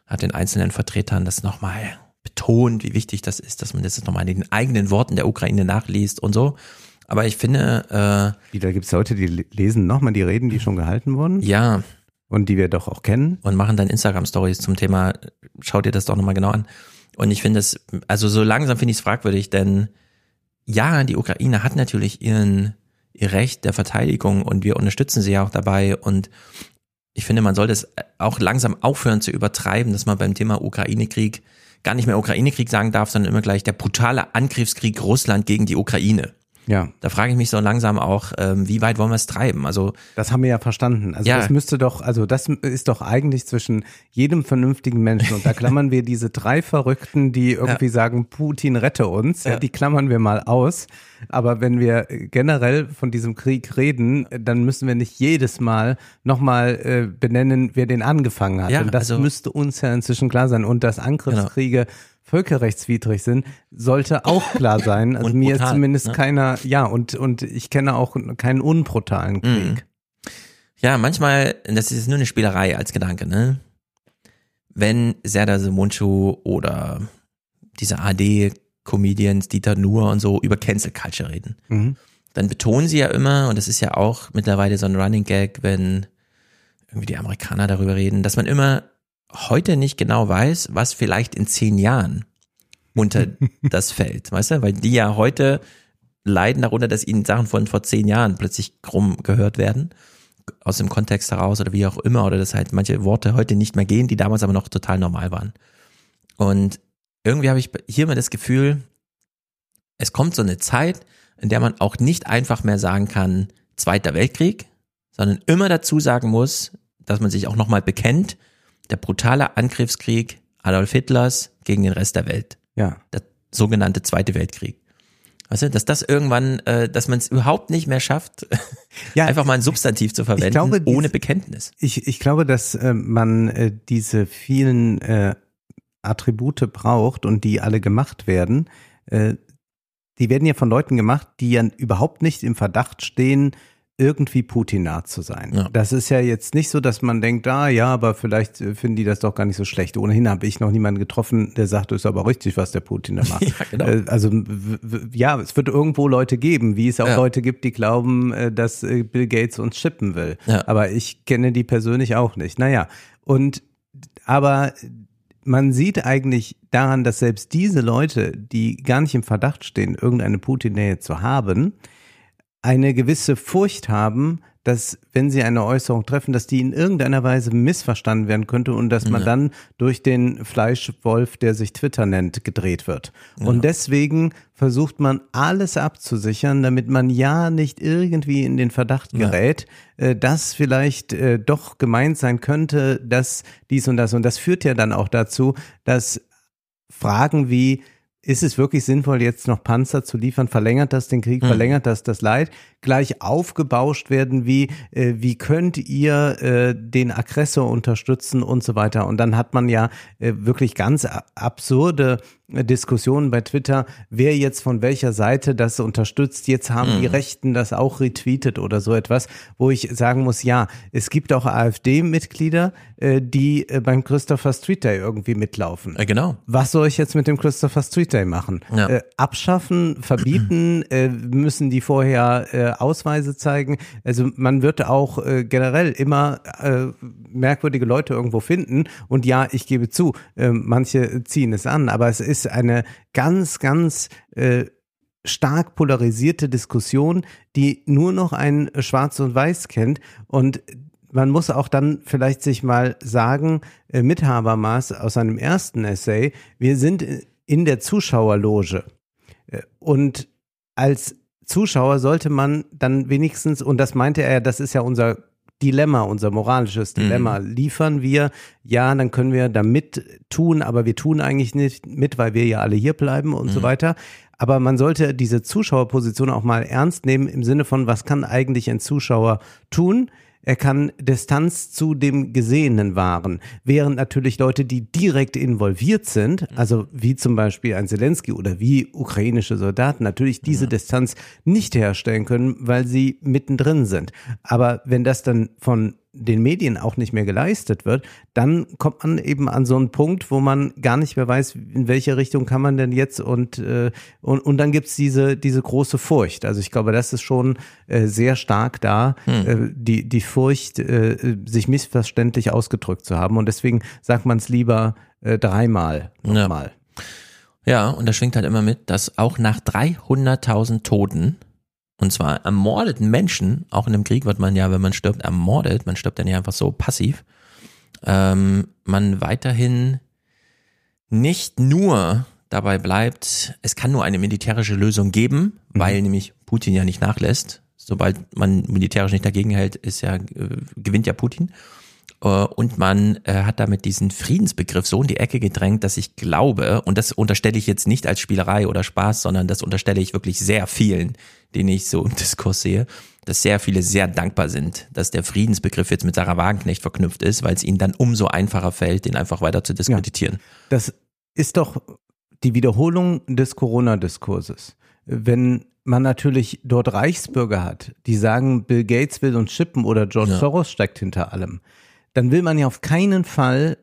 hat den einzelnen Vertretern das nochmal betont, wie wichtig das ist, dass man das nochmal in den eigenen Worten der Ukraine nachliest und so. Aber ich finde, Wie, da gibt's Leute, die le- lesen nochmal die Reden, die schon gehalten wurden äh, ja, und die wir doch auch kennen. und machen dann Instagram-Stories zum Thema, schaut dir das doch nochmal genau an. Und ich finde es, also so langsam finde ich es fragwürdig, denn ja, die Ukraine hat natürlich ihren, ihr Recht der Verteidigung und wir unterstützen sie ja auch dabei und ich finde, man sollte es auch langsam aufhören zu übertreiben, dass man beim Thema Ukraine-Krieg gar nicht mehr Ukraine-Krieg sagen darf, sondern immer gleich der brutale Angriffskrieg Russland gegen die Ukraine. Ja. Da frage ich mich so langsam auch, ähm, wie weit wollen wir es treiben? Also Das haben wir ja verstanden. Also Ja. das müsste doch, also das ist doch eigentlich zwischen jedem vernünftigen Menschen und da (laughs) klammern wir diese drei Verrückten, die irgendwie sagen, Putin rette uns, ja. Ja. die klammern wir mal aus. Aber wenn wir generell von diesem Krieg reden, dann müssen wir nicht jedes Mal nochmal äh, benennen, wer den angefangen hat. Ja, und das also- müsste uns ja inzwischen klar sein. Und dass Angriffskriege völkerrechtswidrig sind, sollte auch klar sein. Also (laughs) Und mir ist brutal, zumindest ne? keiner, ja, und, und ich kenne auch keinen unbrutalen Krieg. Ja, manchmal, das ist nur eine Spielerei als Gedanke, ne? Wenn Serdar Semuncu oder diese AD-Comedians, Dieter Nuhr und so über Cancel Culture reden, Mhm. dann betonen sie ja immer, und das ist ja auch mittlerweile so ein Running Gag, wenn irgendwie die Amerikaner darüber reden, dass man immer heute nicht genau weiß, was vielleicht in zehn Jahren unter (laughs) das fällt, weißt du? Weil die ja heute leiden darunter, dass ihnen Sachen von vor zehn Jahren plötzlich krumm gehört werden, aus dem Kontext heraus oder wie auch immer, oder dass halt manche Worte heute nicht mehr gehen, die damals aber noch total normal waren. Und irgendwie habe ich hier mal das Gefühl, es kommt so eine Zeit, in der man auch nicht einfach mehr sagen kann, Zweiter Weltkrieg, sondern immer dazu sagen muss, dass man sich auch nochmal bekennt, der brutale Angriffskrieg Adolf Hitlers gegen den Rest der Welt. Ja. Der sogenannte Zweite Weltkrieg. Weißt du, dass das irgendwann, äh, dass man es überhaupt nicht mehr schafft, Ja, (laughs) einfach mal ein Substantiv zu verwenden, glaube, dies- ohne Bekenntnis. Ich, ich glaube, dass äh, man äh, diese vielen äh, Attribute braucht und die alle gemacht werden. Äh, die werden ja von Leuten gemacht, die ja überhaupt nicht im Verdacht stehen, irgendwie Putin-nah zu sein. Ja. Das ist ja jetzt nicht so, dass man denkt, ah ja, aber vielleicht äh, finden die das doch gar nicht so schlecht. Ohnehin habe ich noch niemanden getroffen, der sagt, es ist aber richtig, was der Putin da macht. (laughs) Ja, genau. Äh, Also ja, es wird irgendwo Leute geben, wie es auch Ja. Leute gibt, die glauben, äh, dass Bill Gates uns chippen will. Ja. Aber ich kenne die persönlich auch nicht. Naja, und aber man sieht eigentlich daran, dass selbst diese Leute, die gar nicht im Verdacht stehen, irgendeine Putin-Nähe zu haben, eine gewisse Furcht haben, dass wenn sie eine Äußerung treffen, dass die in irgendeiner Weise missverstanden werden könnte und dass man Ja. dann durch den Fleischwolf, der sich Twitter nennt, gedreht wird. Und deswegen versucht man alles abzusichern, damit man ja nicht irgendwie in den Verdacht Ja. gerät, äh, dass vielleicht äh, doch gemeint sein könnte, dass dies und das. Und das führt ja dann auch dazu, dass Fragen wie, ist es wirklich sinnvoll, jetzt noch Panzer zu liefern? Verlängert das den Krieg? Mhm. Verlängert das das Leid? Gleich aufgebauscht werden wie, äh, wie könnt ihr äh, den Aggressor unterstützen und so weiter. Und dann hat man ja äh, wirklich ganz absurde Diskussionen bei Twitter, wer jetzt von welcher Seite das unterstützt. Jetzt haben die Mhm. Rechten das auch retweetet oder so etwas, wo ich sagen muss, ja, es gibt auch AfD-Mitglieder, äh, die äh, beim Christopher Street Day irgendwie mitlaufen. Äh, genau. Was soll ich jetzt mit dem Christopher Street Day machen? Ja. Äh, abschaffen, verbieten, (clears throat) äh, müssen die vorher äh, Ausweise zeigen. Also man wird auch äh, generell immer äh, merkwürdige Leute irgendwo finden. Und ja, ich gebe zu, äh, manche ziehen es an, aber es ist eine ganz, ganz äh, stark polarisierte Diskussion, die nur noch ein Schwarz und Weiß kennt und man muss auch dann vielleicht sich mal sagen, äh, mit Habermas aus seinem ersten Essay, wir sind in der Zuschauerloge. Äh, Und als Zuschauer sollte man dann wenigstens, und das meinte er, das ist ja unser Dilemma, unser moralisches Dilemma. Liefern wir, ja, dann können wir da mit tun, aber wir tun eigentlich nicht mit, weil wir ja alle hier bleiben und so weiter. Aber man sollte diese Zuschauerposition auch mal ernst nehmen im Sinne von, was kann eigentlich ein Zuschauer tun? Er kann Distanz zu dem Gesehenen wahren, während natürlich Leute, die direkt involviert sind, also wie zum Beispiel ein Zelensky oder wie ukrainische Soldaten, natürlich diese Distanz nicht herstellen können, weil sie mittendrin sind. Aber wenn das dann von den Medien auch nicht mehr geleistet wird, dann kommt man eben an so einen Punkt, wo man gar nicht mehr weiß, in welche Richtung kann man denn jetzt und äh, und, und dann gibt's diese diese große Furcht. Also ich glaube, das ist schon äh, sehr stark da, äh, die die Furcht, äh, sich missverständlich ausgedrückt zu haben und deswegen sagt man es lieber äh, dreimal nochmal. Ja, und da schwingt halt immer mit, dass auch nach 300.000 Toten, und zwar ermordeten Menschen, auch in einem Krieg wird man ja, wenn man stirbt, ermordet, man stirbt ja nicht einfach so passiv, ähm, man weiterhin nicht nur dabei bleibt, es kann nur eine militärische Lösung geben, weil nämlich Putin ja nicht nachlässt. Sobald man militärisch nicht dagegen hält, ist ja, äh, gewinnt ja Putin. Äh, Und man äh, hat damit diesen Friedensbegriff so in die Ecke gedrängt, dass ich glaube, und das unterstelle ich jetzt nicht als Spielerei oder Spaß, sondern das unterstelle ich wirklich sehr vielen, den ich so im Diskurs sehe, dass sehr viele sehr dankbar sind, dass der Friedensbegriff jetzt mit Sarah Wagenknecht verknüpft ist, weil es ihnen dann umso einfacher fällt, den einfach weiter zu diskreditieren. Das ist doch die Wiederholung des Corona-Diskurses. Wenn man natürlich dort Reichsbürger hat, die sagen, Bill Gates will uns chippen oder George Ja. Soros steckt hinter allem, dann will man ja auf keinen Fall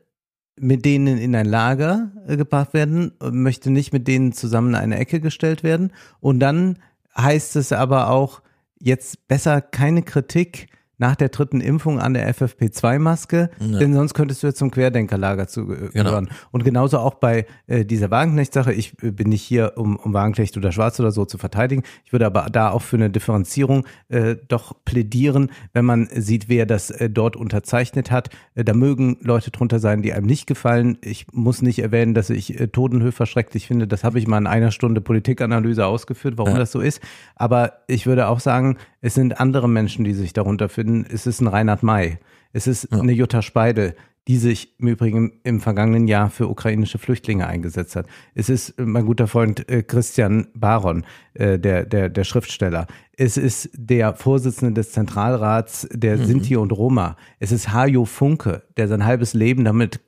mit denen in ein Lager äh, gebracht werden, möchte nicht mit denen zusammen in eine Ecke gestellt werden. Und dann heißt es aber auch, jetzt besser keine Kritik nach der dritten Impfung an der FFP2-Maske, Ja. denn sonst könntest du jetzt zum Querdenkerlager zugehören. Und genauso auch bei äh, dieser Wagenknecht-Sache. Ich äh, bin nicht hier, um, um Wagenknecht oder Schwarz oder so zu verteidigen. Ich würde aber da auch für eine Differenzierung äh, doch plädieren, wenn man sieht, wer das äh, dort unterzeichnet hat. Äh, da mögen Leute drunter sein, die einem nicht gefallen. Ich muss nicht erwähnen, dass ich äh, Totenhöfer schrecklich finde. Das habe ich mal in einer Stunde Politikanalyse ausgeführt, warum Ja. das so ist. Aber ich würde auch sagen, es sind andere Menschen, die sich darunter finden. Es ist ein Reinhard May. Es ist eine Jutta Speidel, die sich im Übrigen im vergangenen Jahr für ukrainische Flüchtlinge eingesetzt hat. Es ist äh, mein guter Freund äh, Christian Baron, äh, der, der, der Schriftsteller. Es ist der Vorsitzende des Zentralrats der Mhm. Sinti und Roma. Es ist Hajo Funke, der sein halbes Leben damit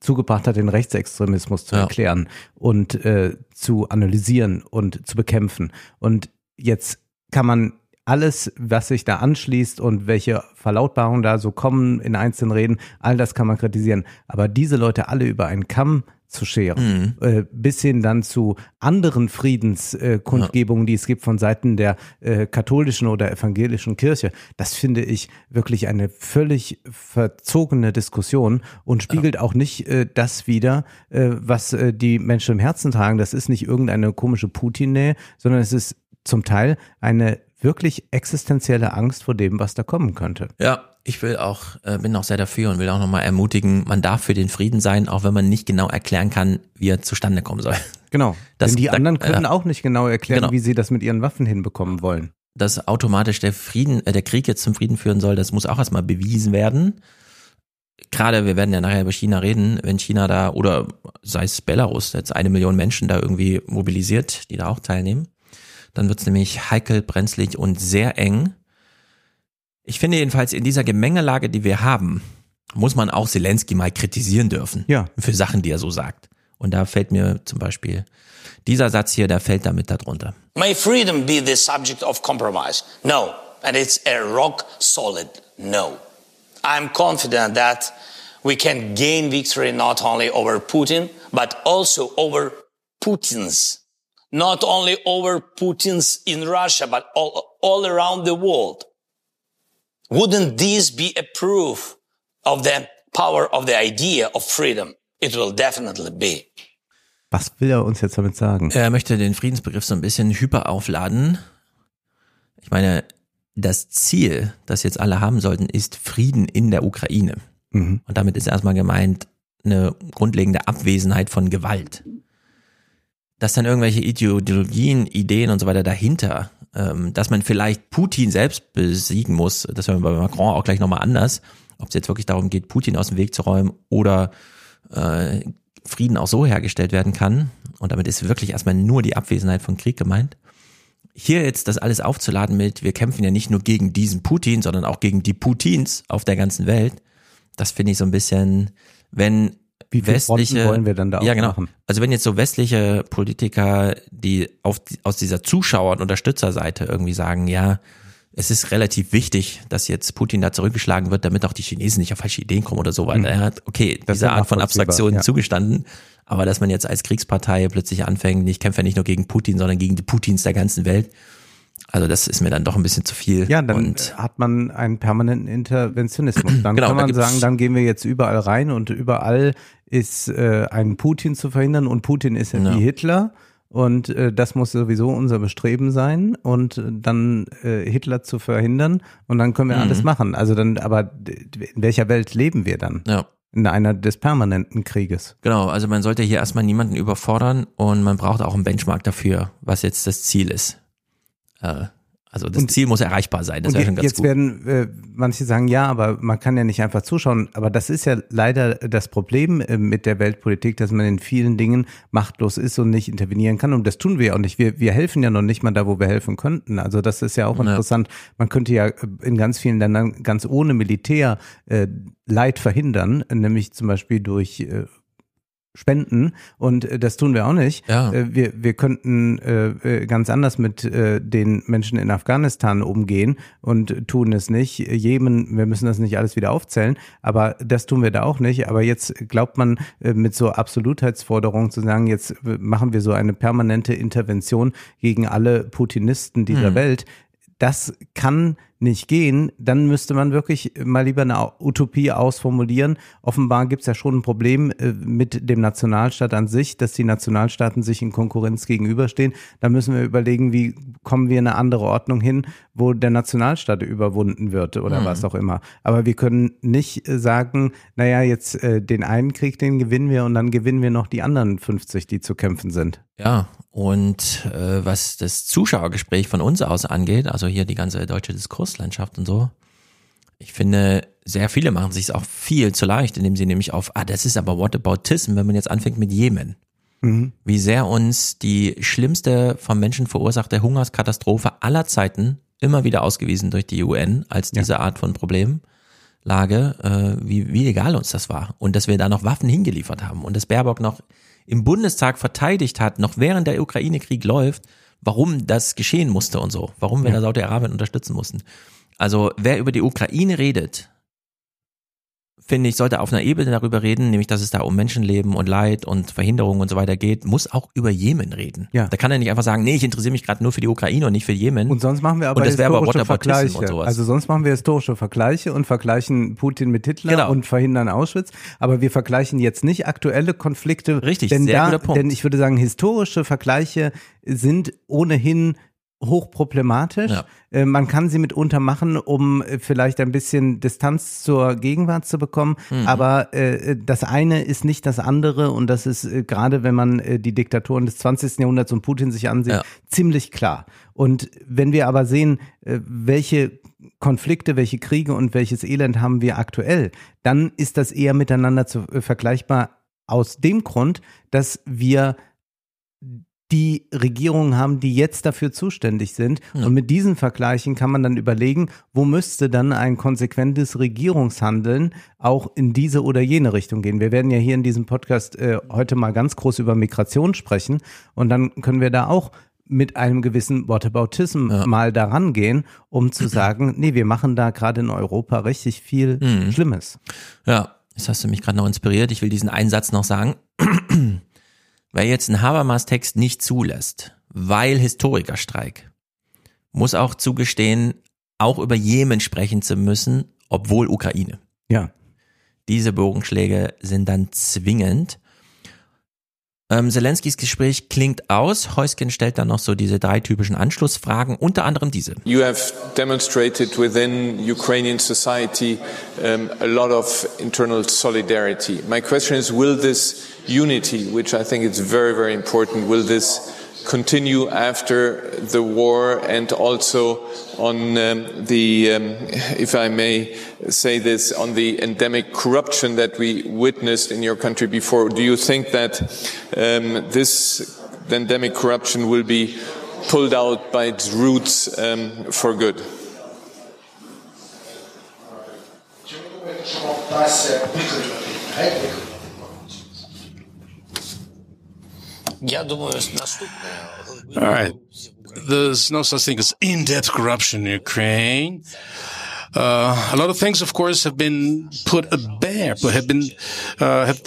zugebracht hat, den Rechtsextremismus zu Ja. erklären und äh, zu analysieren und zu bekämpfen. Und jetzt kann man alles, was sich da anschließt und welche Verlautbarungen da so kommen in einzelnen Reden, all das kann man kritisieren. Aber diese Leute alle über einen Kamm zu scheren, äh, bis hin dann zu anderen Friedenskundgebungen, äh, Kundgebungen, die es gibt von Seiten der äh, katholischen oder evangelischen Kirche, das finde ich wirklich eine völlig verzogene Diskussion und spiegelt auch nicht äh, das wider, äh, was äh, die Menschen im Herzen tragen. Das ist nicht irgendeine komische Putin-Nähe, sondern es ist zum Teil eine wirklich existenzielle Angst vor dem, was da kommen könnte. Ja, ich will auch, äh, bin auch sehr dafür und will auch nochmal ermutigen, man darf für den Frieden sein, auch wenn man nicht genau erklären kann, wie er zustande kommen soll. Genau. (laughs) Das- Denn die anderen können ja. auch nicht genau erklären, Genau. wie sie das mit ihren Waffen hinbekommen wollen. Dass automatisch der Frieden, äh, der Krieg jetzt zum Frieden führen soll, das muss auch erstmal bewiesen werden. Gerade, wir werden ja nachher über China reden, wenn China da oder sei es Belarus, jetzt eine Million Menschen da irgendwie mobilisiert, die da auch teilnehmen, dann wird's nämlich heikel, brenzlig und sehr eng. Ich finde jedenfalls in dieser Gemengelage, die wir haben, muss man auch Zelensky mal kritisieren dürfen. Ja. Für Sachen, die er so sagt. Und da fällt mir zum Beispiel dieser Satz hier, der fällt damit darunter. May freedom be the subject of compromise? No. And it's a rock solid no. I'm confident that we can gain victory not only over Putin, but also over Putins. Not only over Putins in Russia, but all, all around the world. Wouldn't this be a proof of the power of the idea of freedom? It will definitely be. Was will er uns jetzt damit sagen? Er möchte den Friedensbegriff so ein bisschen hyper aufladen. Ich meine, das Ziel, das jetzt alle haben sollten, ist Frieden in der Ukraine. Mhm. Und damit ist erstmal gemeint eine grundlegende Abwesenheit von Gewalt. Dass dann irgendwelche Ideologien, Ideen und so weiter dahinter, ähm, dass man vielleicht Putin selbst besiegen muss, das hören wir bei Macron auch gleich nochmal anders, ob es jetzt wirklich darum geht, Putin aus dem Weg zu räumen oder äh, Frieden auch so hergestellt werden kann. Und damit ist wirklich erstmal nur die Abwesenheit von Krieg gemeint. Hier jetzt das alles aufzuladen mit, wir kämpfen ja nicht nur gegen diesen Putin, sondern auch gegen die Putins auf der ganzen Welt. Das finde ich so ein bisschen, wenn Wie westliche, wollen wir dann da ja genau. aufmachen? Also wenn jetzt so westliche Politiker, die auf, aus dieser Zuschauer- und Unterstützerseite irgendwie sagen, ja, es ist relativ wichtig, dass jetzt Putin da zurückgeschlagen wird, damit auch die Chinesen nicht auf falsche Ideen kommen oder so weiter. Mhm. Er hat, okay, Das diese Art von Abstraktion ja. zugestanden. Aber dass man jetzt als Kriegspartei plötzlich anfängt, ich kämpfe ja nicht nur gegen Putin, sondern gegen die Putins der ganzen Welt. Also das ist mir dann doch ein bisschen zu viel. Ja, dann und hat man einen permanenten Interventionismus. Dann Genau, kann da man gibt's- sagen, dann gehen wir jetzt überall rein und überall ist äh, ein Putin zu verhindern und Putin ist ja, Ja. wie Hitler und äh, das muss sowieso unser Bestreben sein und äh, dann äh, Hitler zu verhindern und dann können wir Mhm. alles machen. Also dann, aber in welcher Welt leben wir dann? ja. In einer des permanenten Krieges. Genau, also man sollte hier erstmal niemanden überfordern und man braucht auch einen Benchmark dafür, was jetzt das Ziel ist. Äh, also das Und- Ziel muss erreichbar sein, das wäre schon ganz jetzt gut. werden äh, manche sagen, ja, aber man kann ja nicht einfach zuschauen. Aber das ist ja leider das Problem äh, mit der Weltpolitik, dass man in vielen Dingen machtlos ist und nicht intervenieren kann. Und das tun wir ja auch nicht. Wir, wir helfen ja noch nicht mal da, wo wir helfen könnten. Also das ist ja auch Ja. interessant. Man könnte ja äh, in ganz vielen Ländern ganz ohne Militär äh, Leid verhindern, nämlich zum Beispiel durch äh, Spenden und äh, das tun wir auch nicht. Ja. Äh, wir, wir könnten äh, äh, ganz anders mit äh, den Menschen in Afghanistan umgehen und tun es nicht. Jemen, wir müssen das nicht alles wieder aufzählen, aber das tun wir da auch nicht. Aber jetzt glaubt man äh, mit so Absolutheitsforderungen zu sagen, jetzt äh, machen wir so eine permanente Intervention gegen alle Putinisten dieser Mhm. Welt. Das kann nicht gehen, dann müsste man wirklich mal lieber eine Utopie ausformulieren. Offenbar gibt es ja schon ein Problem äh, mit dem Nationalstaat an sich, dass die Nationalstaaten sich in Konkurrenz gegenüberstehen. Da müssen wir überlegen, wie kommen wir in eine andere Ordnung hin, wo der Nationalstaat überwunden wird oder Mhm. was auch immer. Aber wir können nicht äh, sagen, naja, jetzt äh, den einen Krieg, den gewinnen wir und dann gewinnen wir noch die anderen 50, die zu kämpfen sind. Ja, und äh, was das Zuschauergespräch von uns aus angeht, also hier die ganze deutsche Diskurslandschaft und so, Ich finde, sehr viele machen sich auch viel zu leicht, indem sie nämlich auf, ah, das ist aber Whataboutism, wenn man jetzt anfängt mit Jemen. Mhm. Wie sehr uns die schlimmste vom Menschen verursachte Hungerskatastrophe aller Zeiten immer wieder ausgewiesen durch die UN als diese Art von Problemlage, äh, wie, wie egal uns das war. Und dass wir da noch Waffen hingeliefert haben und dass Baerbock noch im Bundestag verteidigt hat, noch während der Ukraine-Krieg läuft, warum das geschehen musste und so, warum wir Ja. da Saudi-Arabien unterstützen mussten. Also wer über die Ukraine redet, finde ich, sollte auf einer Ebene darüber reden, nämlich dass es da um Menschenleben und Leid und Verhinderung und so weiter geht, muss auch über Jemen reden. Ja. Da kann er nicht einfach sagen, nee, ich interessiere mich gerade nur für die Ukraine und nicht für Jemen. Und sonst machen wir aber und das aber historische Whataboutism Vergleiche. und sowas. Also sonst machen wir historische Vergleiche und vergleichen Putin mit Hitler Genau. und verhindern Auschwitz. Aber wir vergleichen jetzt nicht aktuelle Konflikte. Richtig, denn sehr da, guter Punkt. Denn ich würde sagen, historische Vergleiche sind ohnehin hochproblematisch. Ja. Äh, Man kann sie mitunter machen, um äh, vielleicht ein bisschen Distanz zur Gegenwart zu bekommen. Mhm. Aber äh, das eine ist nicht das andere. Und das ist gerade, wenn man die Diktaturen des 20. Jahrhunderts und Putin sich ansieht, Ja. ziemlich klar. Und wenn wir aber sehen, welche Konflikte, welche Kriege und welches Elend haben wir aktuell, dann ist das eher miteinander zu, vergleichbar aus dem Grund, dass wir die Regierungen haben, die jetzt dafür zuständig sind. Und mit diesen Vergleichen kann man dann überlegen, wo müsste dann ein konsequentes Regierungshandeln auch in diese oder jene Richtung gehen. Wir werden ja hier in diesem Podcast äh, heute mal ganz groß über Migration sprechen und dann können wir da auch mit einem gewissen Whataboutism mal daran gehen, um zu sagen, (clears throat) nee, wir machen da gerade in Europa richtig viel Mhm. Schlimmes. Ja, jetzt hast du mich gerade noch inspiriert. Ich will diesen einen Satz noch sagen. (clears throat) Wer jetzt einen Habermas-Text nicht zulässt, weil Historikerstreik, muss auch zugestehen, auch über Jemen sprechen zu müssen, obwohl Ukraine. Ja. Diese Bogenschläge sind dann zwingend. Ähm, Zelenskis Gespräch klingt aus. Heusken stellt dann noch so diese drei typischen Anschlussfragen, unter anderem diese. You have demonstrated within Ukrainian society um, a lot of internal solidarity. My question is, will this unity, which I think is very, very important, will this continue after the war and also on um, the, um, if I may say this, on the endemic corruption that we witnessed in your country before? Do you think that um, this endemic corruption will be pulled out by its roots um, for good? All right. There's no such thing as in-depth corruption in Ukraine. Uh, a lot of things, of course, have been put bare, but have been uh, have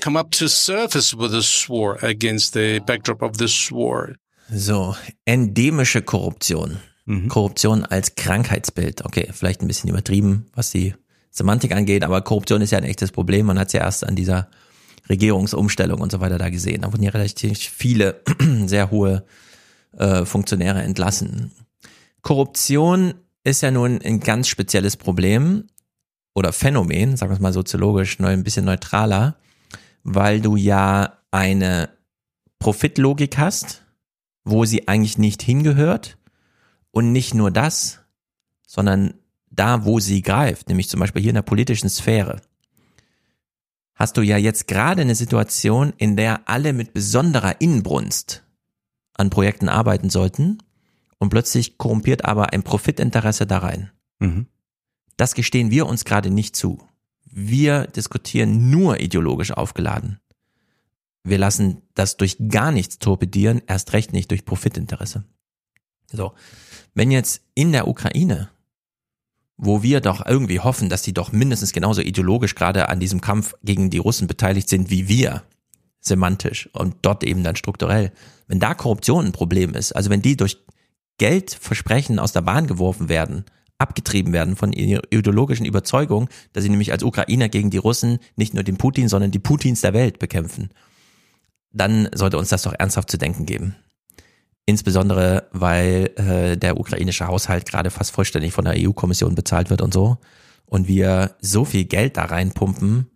come up to surface with this war against the backdrop of this war. So, endemische Korruption. Korruption als Krankheitsbild. Okay, vielleicht ein bisschen übertrieben, was die Semantik angeht, aber Korruption ist ja ein echtes Problem. Man hat es ja erst an dieser Regierungsumstellung und so weiter da gesehen. Da wurden ja relativ viele (clears throat) sehr hohe äh, Funktionäre entlassen. Korruption ist ja nun ein ganz spezielles Problem oder Phänomen, sagen wir es mal soziologisch, neu, ein bisschen neutraler, weil du ja eine Profitlogik hast, wo sie eigentlich nicht hingehört und nicht nur das, sondern da, wo sie greift, nämlich zum Beispiel hier in der politischen Sphäre, hast du ja jetzt gerade eine Situation, in der alle mit besonderer Inbrunst an Projekten arbeiten sollten und plötzlich korrumpiert aber ein Profitinteresse da rein. Mhm. Das gestehen wir uns gerade nicht zu. Wir diskutieren nur ideologisch aufgeladen. Wir lassen das durch gar nichts torpedieren, erst recht nicht durch Profitinteresse. So, wenn jetzt in der Ukraine, wo wir doch irgendwie hoffen, dass die doch mindestens genauso ideologisch gerade an diesem Kampf gegen die Russen beteiligt sind wie wir, semantisch und dort eben dann strukturell, wenn da Korruption ein Problem ist, also wenn die durch Geldversprechen aus der Bahn geworfen werden, abgetrieben werden von ihrer ideologischen Überzeugung, dass sie nämlich als Ukrainer gegen die Russen nicht nur den Putin, sondern die Putins der Welt bekämpfen, dann sollte uns das doch ernsthaft zu denken geben. Insbesondere, weil äh, der ukrainische Haushalt gerade fast vollständig von der EU-Kommission bezahlt wird und so. Und wir so viel Geld da reinpumpen,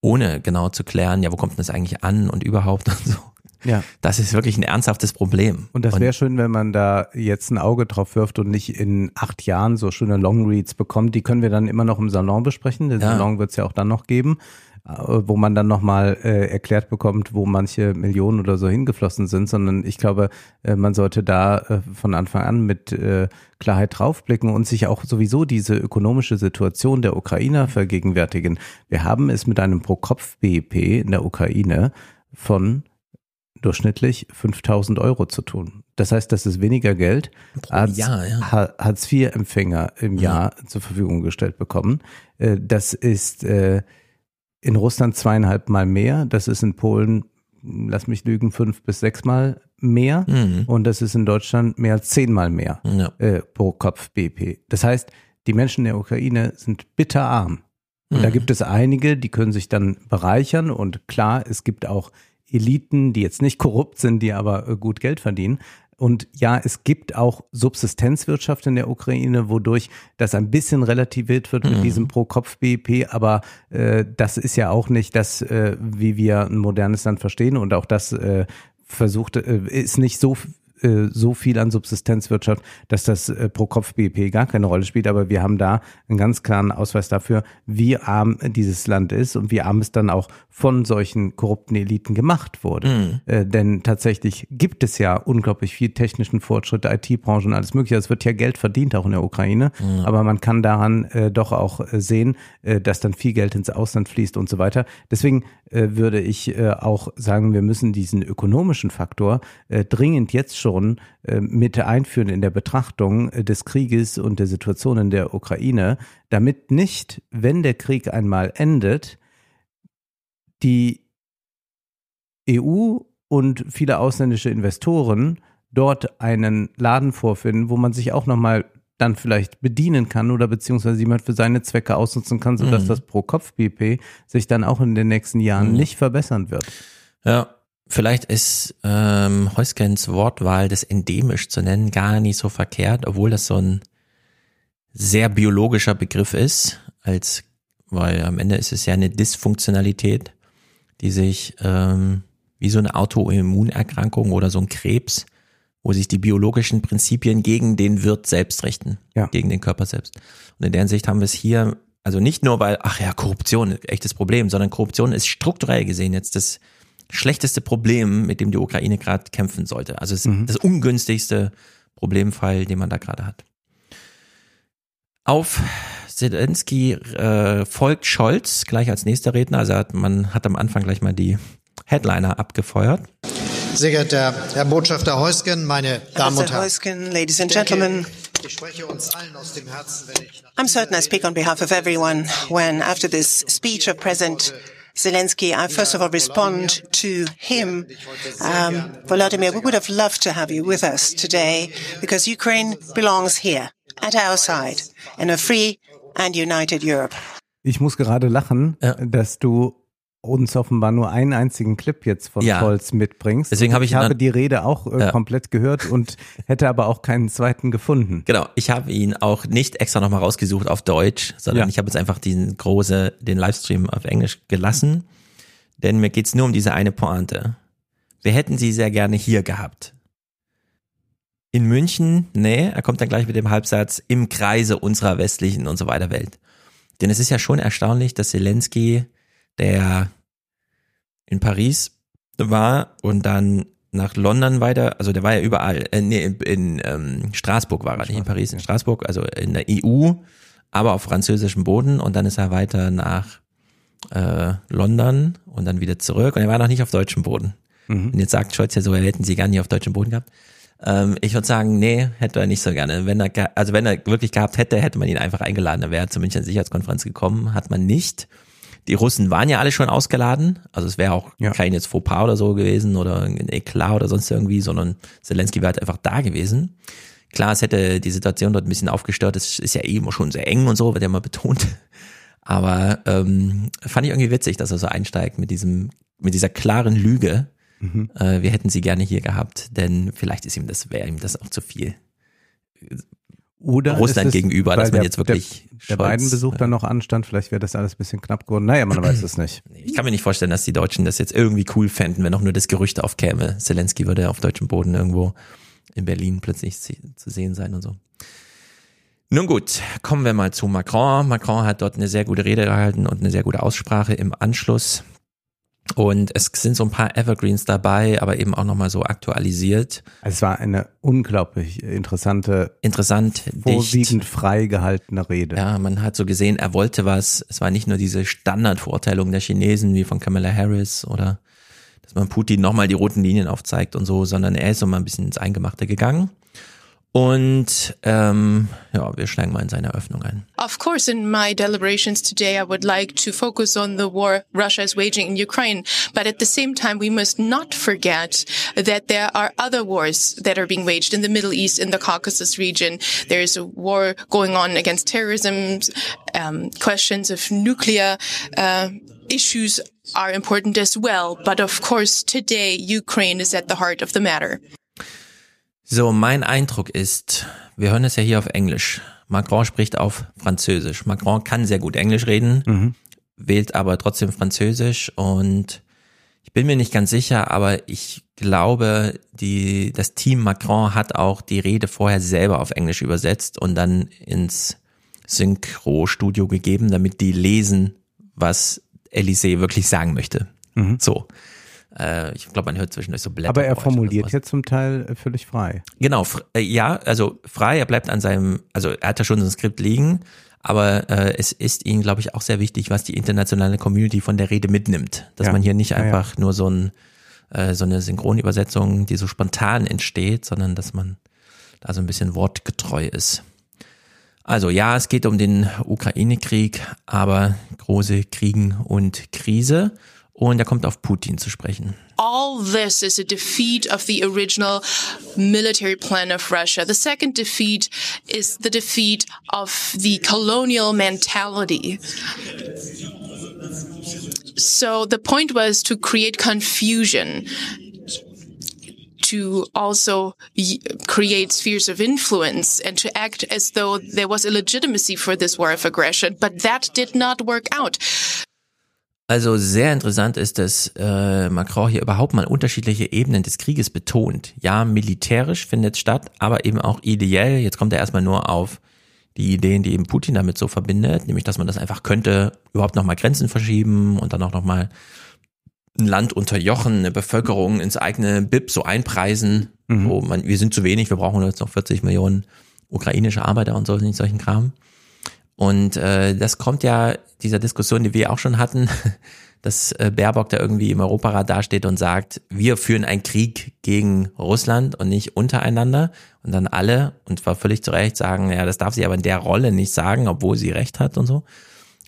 ohne genau zu klären, ja, wo kommt denn das eigentlich an und überhaupt und so. Ja. Das ist wirklich ein ernsthaftes Problem. Und das wäre schön, wenn man da jetzt ein Auge drauf wirft und nicht in acht Jahren so schöne Longreads bekommt. Die können wir dann immer noch im Salon besprechen. Den Ja. Salon wird es ja auch dann noch geben, wo man dann nochmal äh, erklärt bekommt, wo manche Millionen oder so hingeflossen sind, sondern ich glaube, äh, man sollte da äh, von Anfang an mit äh, Klarheit draufblicken und sich auch sowieso diese ökonomische Situation der Ukrainer vergegenwärtigen. Wir haben es mit einem Pro-Kopf-BIP in der Ukraine von durchschnittlich 5000 Euro zu tun. Das heißt, das ist weniger Geld als Jahr, ja. Ha- Hartz-IV-Empfänger im Jahr zur Verfügung gestellt bekommen. Äh, Das ist äh, in Russland zweieinhalb Mal mehr. Das ist in Polen, lass mich lügen, fünf bis sechs Mal mehr. Mhm. Und das ist in Deutschland mehr als zehnmal mehr Ja. äh, pro Kopf BP. Das heißt, die Menschen in der Ukraine sind bitterarm. Und da Mhm. gibt es einige, die können sich dann bereichern. Und klar, es gibt auch Eliten, die jetzt nicht korrupt sind, die aber äh, gut Geld verdienen. Und ja, es gibt auch Subsistenzwirtschaft in der Ukraine, wodurch das ein bisschen relativiert wird mit Mhm. diesem Pro-Kopf-BIP, aber äh, das ist ja auch nicht das, äh, wie wir ein modernes Land verstehen und auch das äh, versucht, äh, ist nicht so äh, so viel an Subsistenzwirtschaft, dass das äh, pro Kopf BIP gar keine Rolle spielt, aber wir haben da einen ganz klaren Ausweis dafür, wie arm dieses Land ist und wie arm es dann auch von solchen korrupten Eliten gemacht wurde. Mhm. Äh, denn tatsächlich gibt es ja unglaublich viel technischen Fortschritt, IT-Branche und alles mögliche. Es wird ja Geld verdient auch in der Ukraine, Mhm. aber man kann daran äh, doch auch äh, sehen, dass dann viel Geld ins Ausland fließt und so weiter. Deswegen würde ich auch sagen, wir müssen diesen ökonomischen Faktor dringend jetzt schon äh, mit einführen in der Betrachtung äh, des Krieges und der Situation in der Ukraine, damit nicht, wenn der Krieg einmal endet, die EU und viele ausländische Investoren dort einen Laden vorfinden, wo man sich auch nochmal dann vielleicht bedienen kann oder beziehungsweise jemand für seine Zwecke ausnutzen kann, sodass Mhm. das Pro-Kopf-BP sich dann auch in den nächsten Jahren Mhm. nicht verbessern wird. Ja, vielleicht ist ähm, Heuskens Wortwahl, das endemisch zu nennen, gar nicht so verkehrt, obwohl das so ein sehr biologischer Begriff ist, als weil am Ende ist es ja eine Dysfunktionalität, die sich ähm, wie so eine Autoimmunerkrankung oder so ein Krebs, wo sich die biologischen Prinzipien gegen den Wirt selbst richten, Ja. gegen den Körper selbst. Und in der Hinsicht haben wir es hier, also nicht nur weil, ach ja, Korruption, echtes Problem, sondern Korruption ist strukturell gesehen jetzt das schlechteste Problem, mit dem die Ukraine gerade kämpfen sollte. Also es ist Mhm. das ungünstigste Problemfall, den man da gerade hat. Auf Zelensky äh, folgt Scholz gleich als nächster Redner. Also hat, man hat am Anfang gleich mal die Headliner abgefeuert. Sehr geehrter Herr Botschafter Heusgen, meine Damen und. Herren. Heusken, ladies and gentlemen, Ich spreche uns allen aus dem Herzen, wenn ich I'm certain I speak on behalf of everyone when, after this speech of President Zelensky, I first of all respond to him. Um, Volodymyr, we would have loved to have you with us today because Ukraine belongs here, at our side, in a free and united Europe. Ich muss gerade lachen, dass du uns offenbar nur einen einzigen Clip jetzt von Ja. Scholz mitbringst. Deswegen habe ich ich habe die Rede auch äh, Ja. komplett gehört und hätte aber auch keinen zweiten gefunden. Genau, ich habe ihn auch nicht extra nochmal rausgesucht auf Deutsch, sondern Ja. ich habe jetzt einfach den große, den Livestream auf Englisch gelassen, denn mir geht's nur um diese eine Pointe. Wir hätten sie sehr gerne hier gehabt. In München, nee, er kommt dann gleich mit dem Halbsatz, im Kreise unserer westlichen und so weiter Welt. Denn es ist ja schon erstaunlich, dass Zelensky, der in Paris war und dann nach London weiter, also der war ja überall, äh, nee, in, in ähm, Straßburg war er, nicht in Paris, in Straßburg, also in der EU, aber auf französischem Boden und dann ist er weiter nach äh, London und dann wieder zurück und er war noch nicht auf deutschem Boden. Mhm. Und jetzt sagt Scholz ja so, er hätten sie gar nicht auf deutschem Boden gehabt. Ähm, ich würde sagen, nee, hätte er nicht so gerne. Wenn er, also wenn er wirklich gehabt hätte, hätte man ihn einfach eingeladen. Er wäre zur Münchner Sicherheitskonferenz gekommen, hat man nicht. Die Russen waren ja alle schon ausgeladen, also es wäre auch kein jetzt Fauxpas oder so gewesen oder ein Eklat oder sonst irgendwie, sondern Zelensky wäre halt einfach da gewesen. Klar, es hätte die Situation dort ein bisschen aufgestört, es ist ja eh immer schon sehr eng und so, wird ja immer betont. Aber ähm, fand ich irgendwie witzig, dass er so einsteigt mit diesem, mit dieser klaren Lüge. Mhm. Äh, wir hätten sie gerne hier gehabt, denn vielleicht ist ihm das, wäre ihm das auch zu viel. Oder Russland es, gegenüber, dass man der, jetzt wirklich der, der Biden-Besuch dann noch anstand, vielleicht wäre das alles ein bisschen knapp geworden. Naja, man weiß es nicht. Ich kann mir nicht vorstellen, dass die Deutschen das jetzt irgendwie cool fänden, wenn auch nur das Gerücht aufkäme. Zelensky würde auf deutschem Boden irgendwo in Berlin plötzlich zu sehen sein und so. Nun gut, kommen wir mal zu Macron. Macron hat dort eine sehr gute Rede gehalten und eine sehr gute Aussprache im Anschluss. Und es sind so ein paar Evergreens dabei, aber eben auch nochmal so aktualisiert. Es war eine unglaublich interessante, interessant, vorwiegend dicht. frei gehaltene Rede. Ja, man hat so gesehen, er wollte was. Es war nicht nur diese Standardverurteilung der Chinesen wie von Kamala Harris oder dass man Putin nochmal die roten Linien aufzeigt und so, sondern er ist so mal ein bisschen ins Eingemachte gegangen. Und ähm, ja, wir schlagen mal in seine Eröffnung ein. Of course, in my deliberations today, I would like to focus on the war Russia is waging in Ukraine. But at the same time, we must not forget that there are other wars that are being waged in the Middle East, in the Caucasus region. There is a war going on against terrorism. Um, questions of nuclear uh, issues are important as well. But of course, today, Ukraine is at the heart of the matter. So, mein Eindruck ist, wir hören es ja hier auf Englisch. Macron spricht auf Französisch. Macron kann sehr gut Englisch reden, mhm. wählt aber trotzdem Französisch und ich bin mir nicht ganz sicher, aber ich glaube, die, das Team Macron hat auch die Rede vorher selber auf Englisch übersetzt und dann ins Synchro-Studio gegeben, damit die lesen, was Elysée wirklich sagen möchte. Mhm. So. Äh, ich glaube, man hört zwischendurch so Blätter. Aber er formuliert jetzt zum Teil äh, völlig frei. Genau, äh, ja, also frei, er bleibt an seinem, also er hat ja schon so ein Skript liegen, aber äh, es ist ihm, glaube ich, auch sehr wichtig, was die internationale Community von der Rede mitnimmt. Dass ja. man hier nicht einfach ja, ja. nur so, ein, äh, so eine Synchronübersetzung, die so spontan entsteht, sondern dass man da so ein bisschen wortgetreu ist. Also ja, es geht um den Ukraine-Krieg, aber große Kriegen und Krise. Und er kommt auf Putin zu sprechen. All this is a defeat of the original military plan of Russia. The second defeat is the defeat of the colonial mentality. So the point was to create confusion to also create spheres of influence and to act as though there was a legitimacy for this war of aggression. But that did not work out. Also sehr interessant ist, dass äh, Macron hier überhaupt mal unterschiedliche Ebenen des Krieges betont. Ja, militärisch findet statt, aber eben auch ideell. Jetzt kommt er erstmal nur auf die Ideen, die eben Putin damit so verbindet, nämlich dass man das einfach könnte, überhaupt nochmal Grenzen verschieben und dann auch nochmal ein Land unterjochen, eine Bevölkerung ins eigene BIP so einpreisen, mhm. wo man, wir sind zu wenig, wir brauchen jetzt noch 40 Millionen ukrainische Arbeiter und so, nicht solchen Kram. Und äh, das kommt ja dieser Diskussion, die wir auch schon hatten, (laughs) dass äh, Baerbock da irgendwie im Europarat dasteht und sagt, wir führen einen Krieg gegen Russland und nicht untereinander. Und dann alle, und zwar völlig zu Recht, sagen, ja, das darf sie aber in der Rolle nicht sagen, obwohl sie recht hat und so.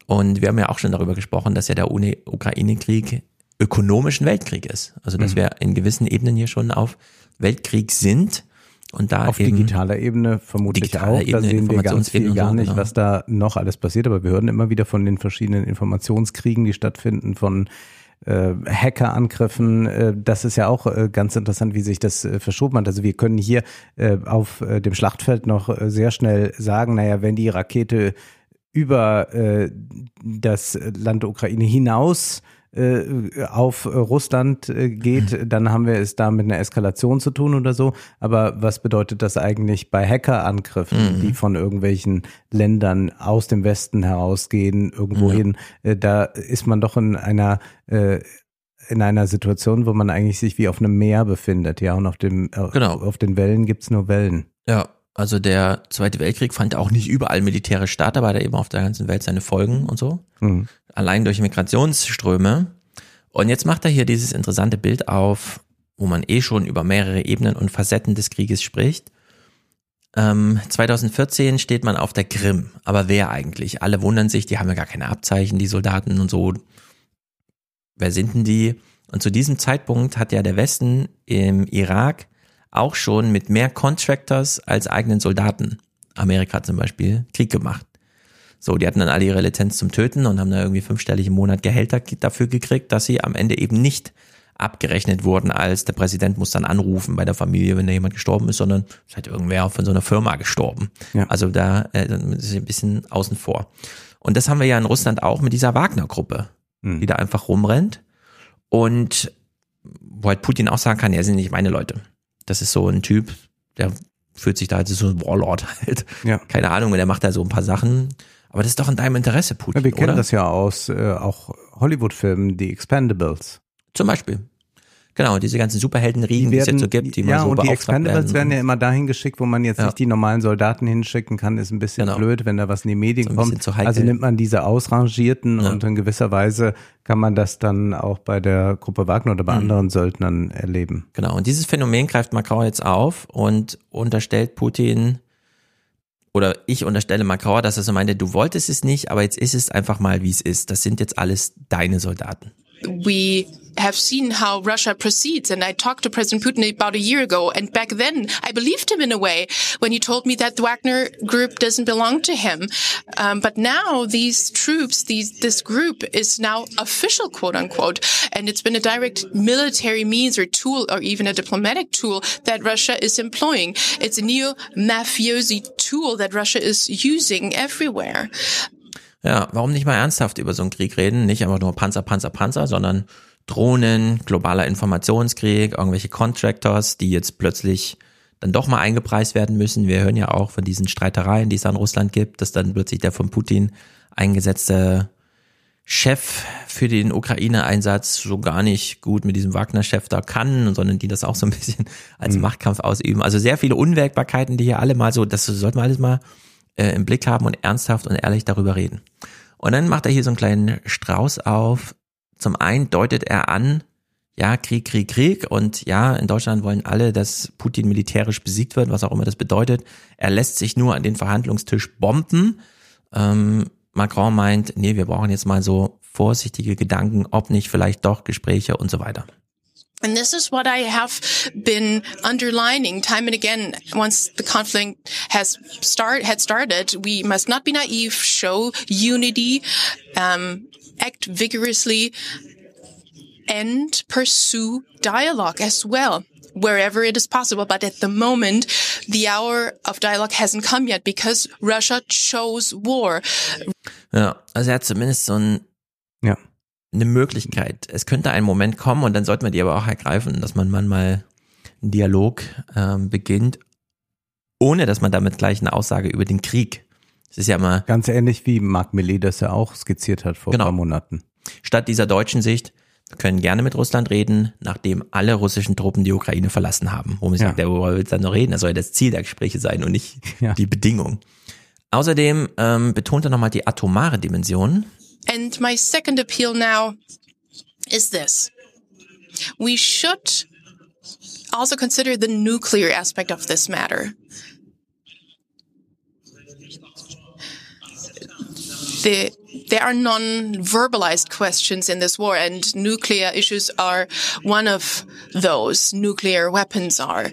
Und wir haben ja auch schon darüber gesprochen, dass ja der Ukraine-Krieg ökonomischen Weltkrieg ist. Also dass mhm. wir in gewissen Ebenen hier schon auf Weltkrieg sind und da auf digitaler Ebene vermutlich digitaler auch. Ebene, da sehen wir ganz viel gar nicht, genau. was da noch alles passiert. Aber wir hören immer wieder von den verschiedenen Informationskriegen, die stattfinden, von äh, Hackerangriffen. Äh, das ist ja auch äh, ganz interessant, wie sich das äh, verschoben hat. Also wir können hier äh, auf äh, dem Schlachtfeld noch äh, sehr schnell sagen, naja, wenn die Rakete über äh, das Land Ukraine hinaus auf Russland äh, geht, dann haben wir es da mit einer Eskalation zu tun oder so. Aber was bedeutet das eigentlich bei Hackerangriffen, mhm. die von irgendwelchen Ländern aus dem Westen herausgehen, irgendwohin? Ja. Äh, da ist man doch in einer in einer Situation, wo man eigentlich sich wie auf einem Meer befindet, ja, und auf dem genau. auf den Wellen gibt's nur Wellen. Ja, also der Zweite Weltkrieg fand auch nicht überall militärisch statt, aber hat eben auf der ganzen Welt seine Folgen und so. Mhm. Allein durch Migrationsströme. Und jetzt macht er hier dieses interessante Bild auf, wo man eh schon über mehrere Ebenen und Facetten des Krieges spricht. Ähm, 2014 steht man auf der Krim. Aber wer eigentlich? Alle wundern sich, die haben ja gar keine Abzeichen, die Soldaten und so. Wer sind denn die? Und zu diesem Zeitpunkt hat ja der Westen im Irak auch schon mit mehr Contractors als eigenen Soldaten, Amerika zum Beispiel, Krieg gemacht. So, die hatten dann alle ihre Lizenz zum Töten und haben da irgendwie fünfstellig im Monat Gehälter dafür gekriegt, dass sie am Ende eben nicht abgerechnet wurden, als der Präsident muss dann anrufen bei der Familie, wenn da jemand gestorben ist, sondern ist halt irgendwer von so einer Firma gestorben. Ja. Also da äh, ist ein bisschen außen vor. Und das haben wir ja in Russland auch mit dieser Wagner-Gruppe, Hm. die da einfach rumrennt und wo halt Putin auch sagen kann, ja, sind nicht meine Leute. Das ist so ein Typ, der fühlt sich da als so ein Warlord (laughs) halt. Ja. Keine Ahnung, und der macht da so ein paar Sachen. Aber das ist doch in deinem Interesse, Putin, Ja, wir kennen oder? das ja aus äh, auch Hollywood-Filmen, die Expendables. Zum Beispiel. Genau, diese ganzen Superheldenriegen, die, es jetzt so gibt, die ja, mal so und die Expendables werden ja werden. immer dahin geschickt, wo man jetzt Ja. nicht die normalen Soldaten hinschicken kann, ist ein bisschen Genau. blöd, wenn da was in die Medien So kommt. Also nimmt man diese ausrangierten Ja. und in gewisser Weise kann man das dann auch bei der Gruppe Wagner oder bei Mhm. anderen Söldnern erleben. Genau, und dieses Phänomen greift Macron jetzt auf und unterstellt Putin, oder ich unterstelle Macron, dass er so meinte, du wolltest es nicht, aber jetzt ist es einfach mal, wie es ist. Das sind jetzt alles deine Soldaten. we have seen how Russia proceeds. And I talked to President Putin about a year ago. And back then, I believed him in a way when he told me that the Wagner group doesn't belong to him. Um, but now these troops, these, this group is now official, quote unquote. And it's been a direct military means or tool or even a diplomatic tool that Russia is employing. It's a neo mafiosi tool that Russia is using everywhere. Ja, warum nicht mal ernsthaft über so einen Krieg reden? Nicht einfach nur Panzer, Panzer, Panzer, sondern Drohnen, globaler Informationskrieg, irgendwelche Contractors, die jetzt plötzlich dann doch mal eingepreist werden müssen. Wir hören ja auch von diesen Streitereien, die es an Russland gibt, dass dann plötzlich der von Putin eingesetzte Chef für den Ukraine-Einsatz so gar nicht gut mit diesem Wagner-Chef da kann, sondern die das auch so ein bisschen als Machtkampf ausüben. Also sehr viele Unwägbarkeiten, die hier alle mal so, das sollten wir alles mal äh, im Blick haben und ernsthaft und ehrlich darüber reden. Und dann macht er hier so einen kleinen Strauß auf. Zum einen deutet er an, ja, Krieg, Krieg, Krieg und ja, in Deutschland wollen alle, dass Putin militärisch besiegt wird, was auch immer das bedeutet. Er lässt sich nur an den Verhandlungstisch bomben. Ähm, Macron meint, nee, wir brauchen jetzt mal so vorsichtige Gedanken, ob nicht vielleicht doch Gespräche und so weiter. And this is what I have been underlining time and again. Once the conflict has start had started, we must not be naive, show unity, um, act vigorously, and pursue dialogue as well. Wherever it is possible. But at the moment, the hour of dialogue hasn't come yet because Russia chose war. Ja, also er hat zumindest so ein, Ja. eine Möglichkeit. Es könnte ein Moment kommen und dann sollten wir die aber auch ergreifen, dass man manchmal einen Dialog ähm, beginnt, ohne dass man damit gleich eine Aussage über den Krieg. Es ist ja immer Ganz ähnlich wie Mark Milley das ja auch skizziert hat vor Genau. ein paar Monaten. statt dieser deutschen Sicht, wir können gerne mit Russland reden, nachdem alle russischen Truppen die Ukraine verlassen haben. Wo man Ja. sagt, worüber willst du dann noch reden? Das soll ja das Ziel der Gespräche sein und nicht Ja. die Bedingung. Außerdem ähm, betont er nochmal die atomare Dimension. And my second appeal now is this. We should also consider the nuclear aspect of this matter. The, there are non-verbalized questions in this war and nuclear issues are one of those. Nuclear weapons are.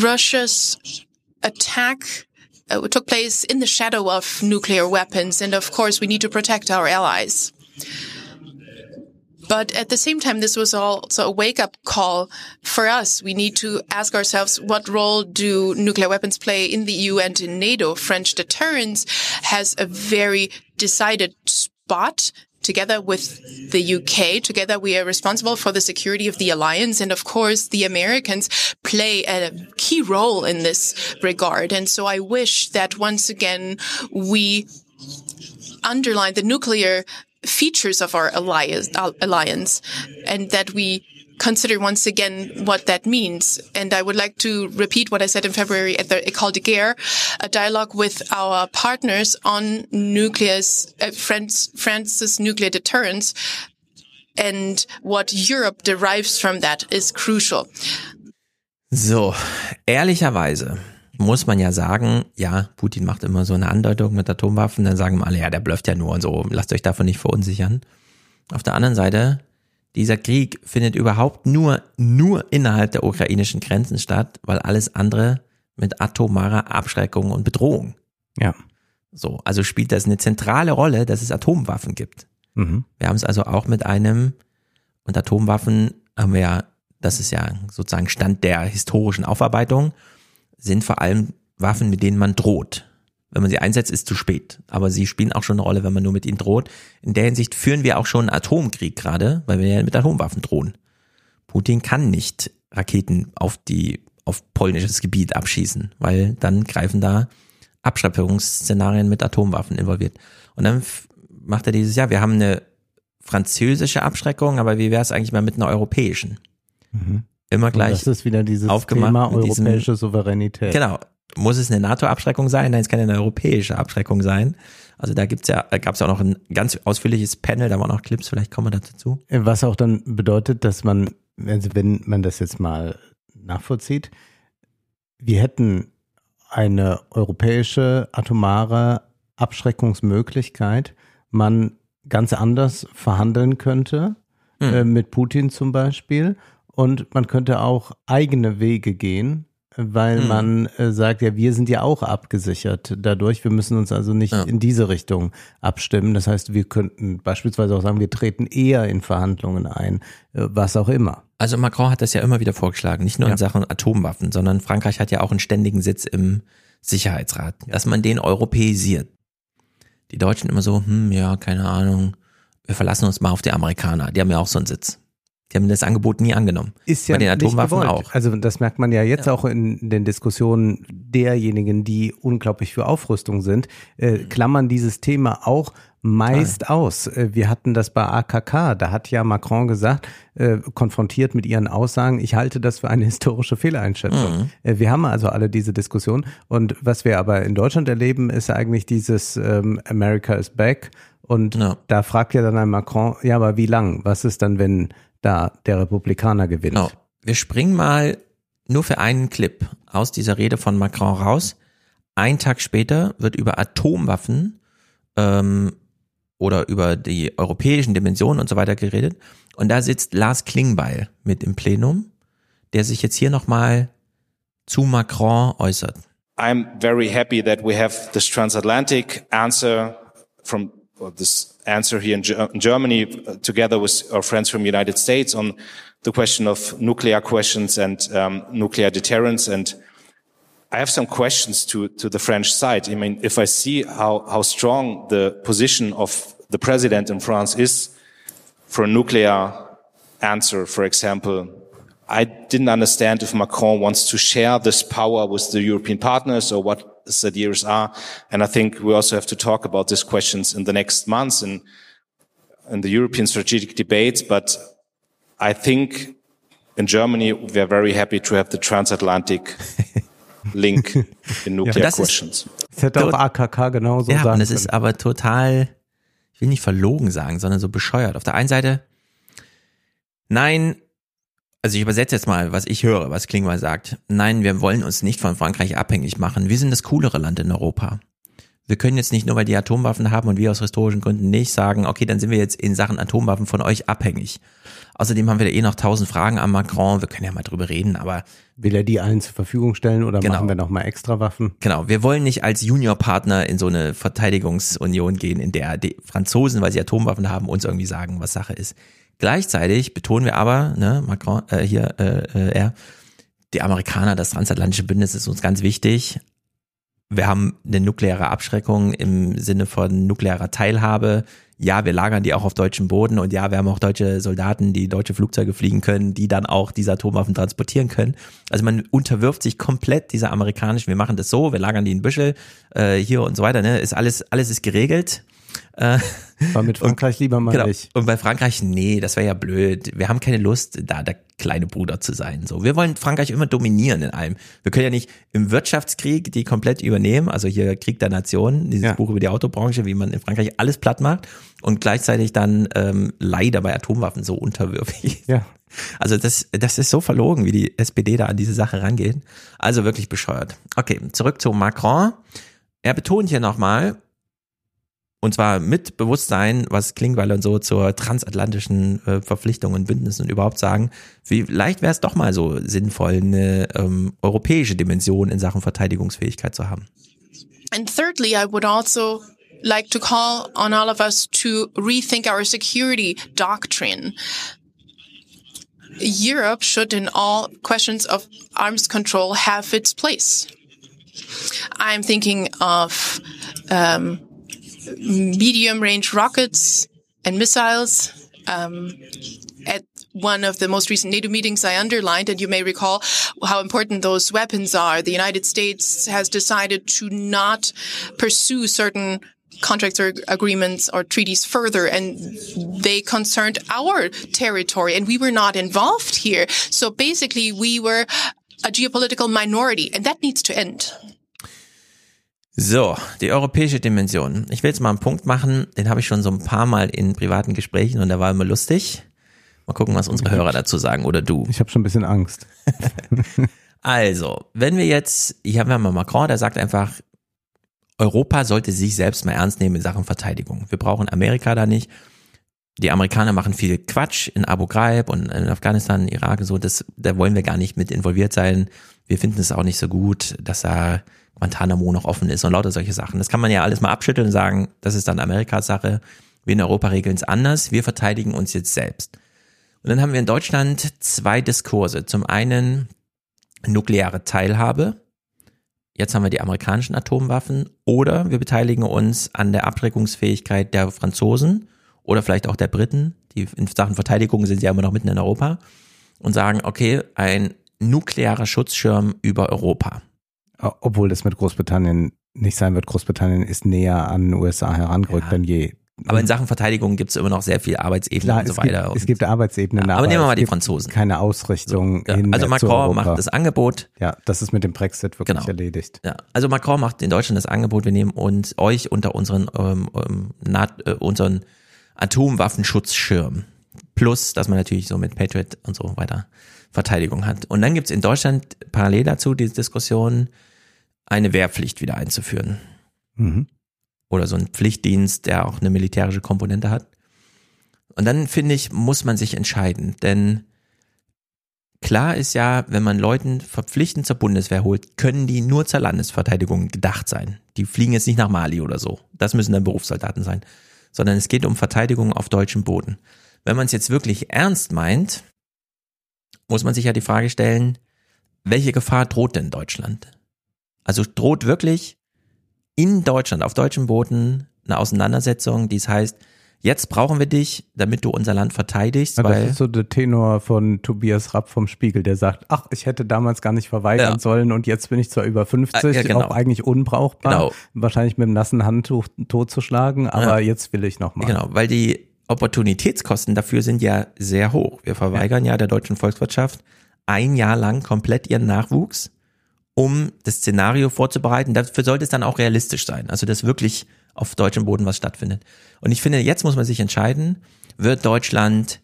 Russia's attack uh, took place in the shadow of nuclear weapons, and of course, we need to protect our allies. But at the same time, this was also a wake up call for us. We need to ask ourselves, what role do nuclear weapons play in the EU and in NATO? French deterrence has a very decided spot. Together with the UK, together we are responsible for the security of the alliance. And of course, the Americans play a key role in this regard. And so I wish that once again, we underline the nuclear features of our alliance, alliance and that we consider once again what that means. And I would like to repeat what I said in February at the École de Guerre, a dialogue with our partners on uh, France, France's nuclear deterrence and what Europe derives from that is crucial. So, ehrlicherweise muss man ja sagen, ja, Putin macht immer so eine Andeutung mit Atomwaffen, dann sagen alle, ja, der blöfft ja nur und so, lasst euch davon nicht verunsichern. Auf der anderen Seite, dieser Krieg findet überhaupt nur, nur innerhalb der ukrainischen Grenzen statt, weil alles andere mit atomarer Abschreckung und Bedrohung. Ja. So, also spielt das eine zentrale Rolle, dass es Atomwaffen gibt. Mhm. Wir haben es also auch mit einem Und Atomwaffen haben wir ja, das ist ja sozusagen Stand der historischen Aufarbeitung, sind vor allem Waffen, mit denen man droht. Wenn man sie einsetzt, ist zu spät. Aber sie spielen auch schon eine Rolle, wenn man nur mit ihnen droht. In der Hinsicht führen wir auch schon einen Atomkrieg gerade, weil wir ja mit Atomwaffen drohen. Putin kann nicht Raketen auf die, auf polnisches Gebiet abschießen, weil dann greifen da Abschreckungsszenarien mit Atomwaffen involviert. Und dann macht er dieses Jahr, wir haben eine französische Abschreckung, aber wie wäre es eigentlich mal mit einer europäischen? Mhm. Immer gleich. Und das ist wieder dieses aufgemacht Thema diesem- europäische Souveränität. Genau. Muss es eine NATO-Abschreckung sein? Nein, es kann eine europäische Abschreckung sein. Also da gibt's ja, gab es ja auch noch ein ganz ausführliches Panel, da waren auch Clips, vielleicht kommen wir dazu. Was auch dann bedeutet, dass man, also wenn man das jetzt mal nachvollzieht, wir hätten eine europäische atomare Abschreckungsmöglichkeit, man ganz anders verhandeln könnte, Hm. äh, mit Putin zum Beispiel, und man könnte auch eigene Wege gehen, weil Hm. man äh, sagt, ja, wir sind ja auch abgesichert dadurch, wir müssen uns also nicht in diese Richtung abstimmen. Das heißt, wir könnten beispielsweise auch sagen, wir treten eher in Verhandlungen ein, äh, was auch immer. Also Macron hat das ja immer wieder vorgeschlagen, nicht nur in Ja. Sachen Atomwaffen, sondern Frankreich hat ja auch einen ständigen Sitz im Sicherheitsrat, dass man den europäisiert. Die Deutschen immer so, hm, ja, keine Ahnung, wir verlassen uns mal auf die Amerikaner, die haben ja auch so einen Sitz. Die haben das Angebot nie angenommen. Ist ja Bei den nicht Atomwaffen auch. Also das merkt man ja jetzt auch in den Diskussionen derjenigen, die unglaublich für Aufrüstung sind, äh, klammern dieses Thema auch meist aus. Äh, wir hatten das bei AKK, da hat ja Macron gesagt, äh, konfrontiert mit ihren Aussagen, ich halte das für eine historische Fehleinschätzung. Mhm. Äh, wir haben also alle diese Diskussion und was wir aber in Deutschland erleben, ist eigentlich dieses ähm, America is back und da fragt ja dann ein Macron, ja, aber wie lang? Was ist dann, wenn da der Republikaner gewinnt? Genau. Wir springen mal nur für einen Clip aus dieser Rede von Macron raus. Ein Tag später wird über Atomwaffen ähm, oder über die europäischen Dimensionen und so weiter geredet. Und da sitzt Lars Klingbeil mit im Plenum, der sich jetzt hier nochmal zu Macron äußert. I'm very happy that we have this transatlantic answer from this answer here in, Ger- in Germany uh, together with our friends from the United States on the question of nuclear questions and um, nuclear deterrence. And I have some questions to, to the French side. I mean, if I see how, how strong the position of the president in France is for a nuclear answer, for example, I didn't understand if Macron wants to share this power with the European partners or what ideas are. And I think we also have to talk about these questions in the next months in, in the European strategic debates. But I think in Germany, we are very happy to have the transatlantic (laughs) link in nuclear ist- questions. Das hätte auch AKK genauso ja, sagen und es ist aber total, ich will nicht verlogen sagen, sondern so bescheuert. Auf der einen Seite, nein, also ich übersetze jetzt mal, was ich höre, was Klingbeil sagt. Nein, wir wollen uns nicht von Frankreich abhängig machen. Wir sind das coolere Land in Europa. Wir können jetzt nicht nur, weil die Atomwaffen haben und wir aus historischen Gründen nicht sagen, okay, dann sind wir jetzt in Sachen Atomwaffen von euch abhängig. Außerdem haben wir da eh noch tausend Fragen an Macron. Wir können ja mal drüber reden, aber Will er die allen zur Verfügung stellen oder Genau. machen wir nochmal extra Waffen? Genau, wir wollen nicht als Juniorpartner in so eine Verteidigungsunion gehen, in der die Franzosen, weil sie Atomwaffen haben, uns irgendwie sagen, was Sache ist. Gleichzeitig betonen wir aber, ne, Macron, äh, hier, äh, äh, er, die Amerikaner, das transatlantische Bündnis ist uns ganz wichtig. Wir haben eine nukleare Abschreckung im Sinne von nuklearer Teilhabe. Ja, wir lagern die auch auf deutschem Boden und ja, wir haben auch deutsche Soldaten, die deutsche Flugzeuge fliegen können, die dann auch diese Atomwaffen transportieren können. Also man unterwirft sich komplett dieser amerikanischen, wir machen das so, wir lagern die in Büschel, äh, hier und so weiter, ne, ist alles, alles ist geregelt. Äh, War mit Frankreich lieber mal genau. nicht. Und bei Frankreich, nee, das wäre ja blöd. Wir haben keine Lust, da der kleine Bruder zu sein. So, wir wollen Frankreich immer dominieren in allem. Wir können ja nicht im Wirtschaftskrieg die komplett übernehmen, also hier Krieg der Nationen, dieses Buch über die Autobranche, wie man in Frankreich alles platt macht und gleichzeitig dann ähm, leider bei Atomwaffen so unterwürfig. Ja. (laughs) Also das, das ist so verlogen, wie die SPD da an diese Sache rangeht. Also wirklich bescheuert. Okay, zurück zu Macron. Er betont hier nochmal, und zwar mit Bewusstsein, was Klingbeil und so zur transatlantischen äh, Verpflichtung und Bündnissen und überhaupt sagen, vielleicht wäre es doch mal so sinnvoll, eine ähm, europäische Dimension in Sachen Verteidigungsfähigkeit zu haben. And thirdly, I would also like to call on all of us to rethink our security doctrine. Europe should, in all questions of arms control, have its place. I'm thinking of um, medium range rockets and missiles. Um, at one of the most recent NATO meetings, I underlined, and you may recall how important those weapons are. The United States has decided to not pursue certain contracts or agreements or treaties further and they concerned our territory and we were not involved here. So basically we were a geopolitical minority and that needs to end. So, die europäische Dimension. Ich will jetzt mal einen Punkt machen, den habe ich schon so ein paar Mal in privaten Gesprächen und der war immer lustig. Mal gucken, was unsere Hörer dazu sagen oder du. Ich habe schon ein bisschen Angst. (laughs) also, wenn wir jetzt, hier haben wir mal Macron, der sagt einfach, Europa sollte sich selbst mal ernst nehmen in Sachen Verteidigung. Wir brauchen Amerika da nicht. Die Amerikaner machen viel Quatsch in Abu Ghraib und in Afghanistan, Irak und so. Das, da wollen wir gar nicht mit involviert sein. Wir finden es auch nicht so gut, dass da Guantanamo noch offen ist und lauter solche Sachen. Das kann man ja alles mal abschütteln und sagen, das ist dann Amerikas Sache. Wir in Europa regeln es anders. Wir verteidigen uns jetzt selbst. Und dann haben wir in Deutschland zwei Diskurse. Zum einen nukleare Teilhabe. Jetzt haben wir die amerikanischen Atomwaffen. Oder wir beteiligen uns an der Abschreckungsfähigkeit der Franzosen oder vielleicht auch der Briten. Die in Sachen Verteidigung sind ja immer noch mitten in Europa. Und sagen, okay, ein nuklearer Schutzschirm über Europa. Obwohl das mit Großbritannien nicht sein wird. Großbritannien ist näher an den USA herangerückt ja. denn je. Aber in Sachen Verteidigung gibt es immer noch sehr viel Arbeitsebene Klar, und so es weiter. Gibt, es gibt Arbeitsebenen. Ja, aber, nehmen wir mal die Franzosen. Keine Ausrichtung. So, ja. also Macron macht das Angebot. Ja, das ist mit dem Brexit wirklich genau. erledigt. Ja, also Macron macht in Deutschland das Angebot, wir nehmen uns euch unter unseren, ähm, ähm, äh, unseren Atomwaffenschutzschirm. Plus, dass man natürlich so mit Patriot und so weiter Verteidigung hat. Und dann gibt's in Deutschland parallel dazu die Diskussion, eine Wehrpflicht wieder einzuführen. Mhm. Oder so ein Pflichtdienst, der auch eine militärische Komponente hat. Und dann finde ich, muss man sich entscheiden, denn klar ist ja, wenn man Leuten verpflichtend zur Bundeswehr holt, können die nur zur Landesverteidigung gedacht sein. Die fliegen jetzt nicht nach Mali oder so. Das müssen dann Berufssoldaten sein. Sondern es geht um Verteidigung auf deutschem Boden. Wenn man es jetzt wirklich ernst meint, muss man sich ja die Frage stellen, welche Gefahr droht denn Deutschland? Also droht wirklich in Deutschland, auf deutschem Boden, eine Auseinandersetzung, die es heißt, jetzt brauchen wir dich, damit du unser Land verteidigst. Ja, weil das ist so der Tenor von Tobias Rapp vom Spiegel, der sagt, ach, ich hätte damals gar nicht verweigern Ja. sollen und jetzt bin ich zwar über 50, Ja, genau. auch eigentlich unbrauchbar, Genau. wahrscheinlich mit dem nassen Handtuch totzuschlagen, aber Ja. jetzt will ich nochmal. Genau, weil die Opportunitätskosten dafür sind ja sehr hoch. Wir verweigern ja, der deutschen Volkswirtschaft ein Jahr lang komplett ihren Nachwuchs, um das Szenario vorzubereiten. Dafür sollte es dann auch realistisch sein. Also, dass wirklich auf deutschem Boden was stattfindet. Und ich finde, jetzt muss man sich entscheiden, wird Deutschland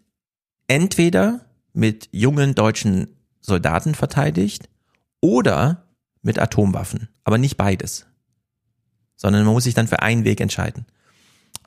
entweder mit jungen deutschen Soldaten verteidigt oder mit Atomwaffen. Aber nicht beides. Sondern man muss sich dann für einen Weg entscheiden.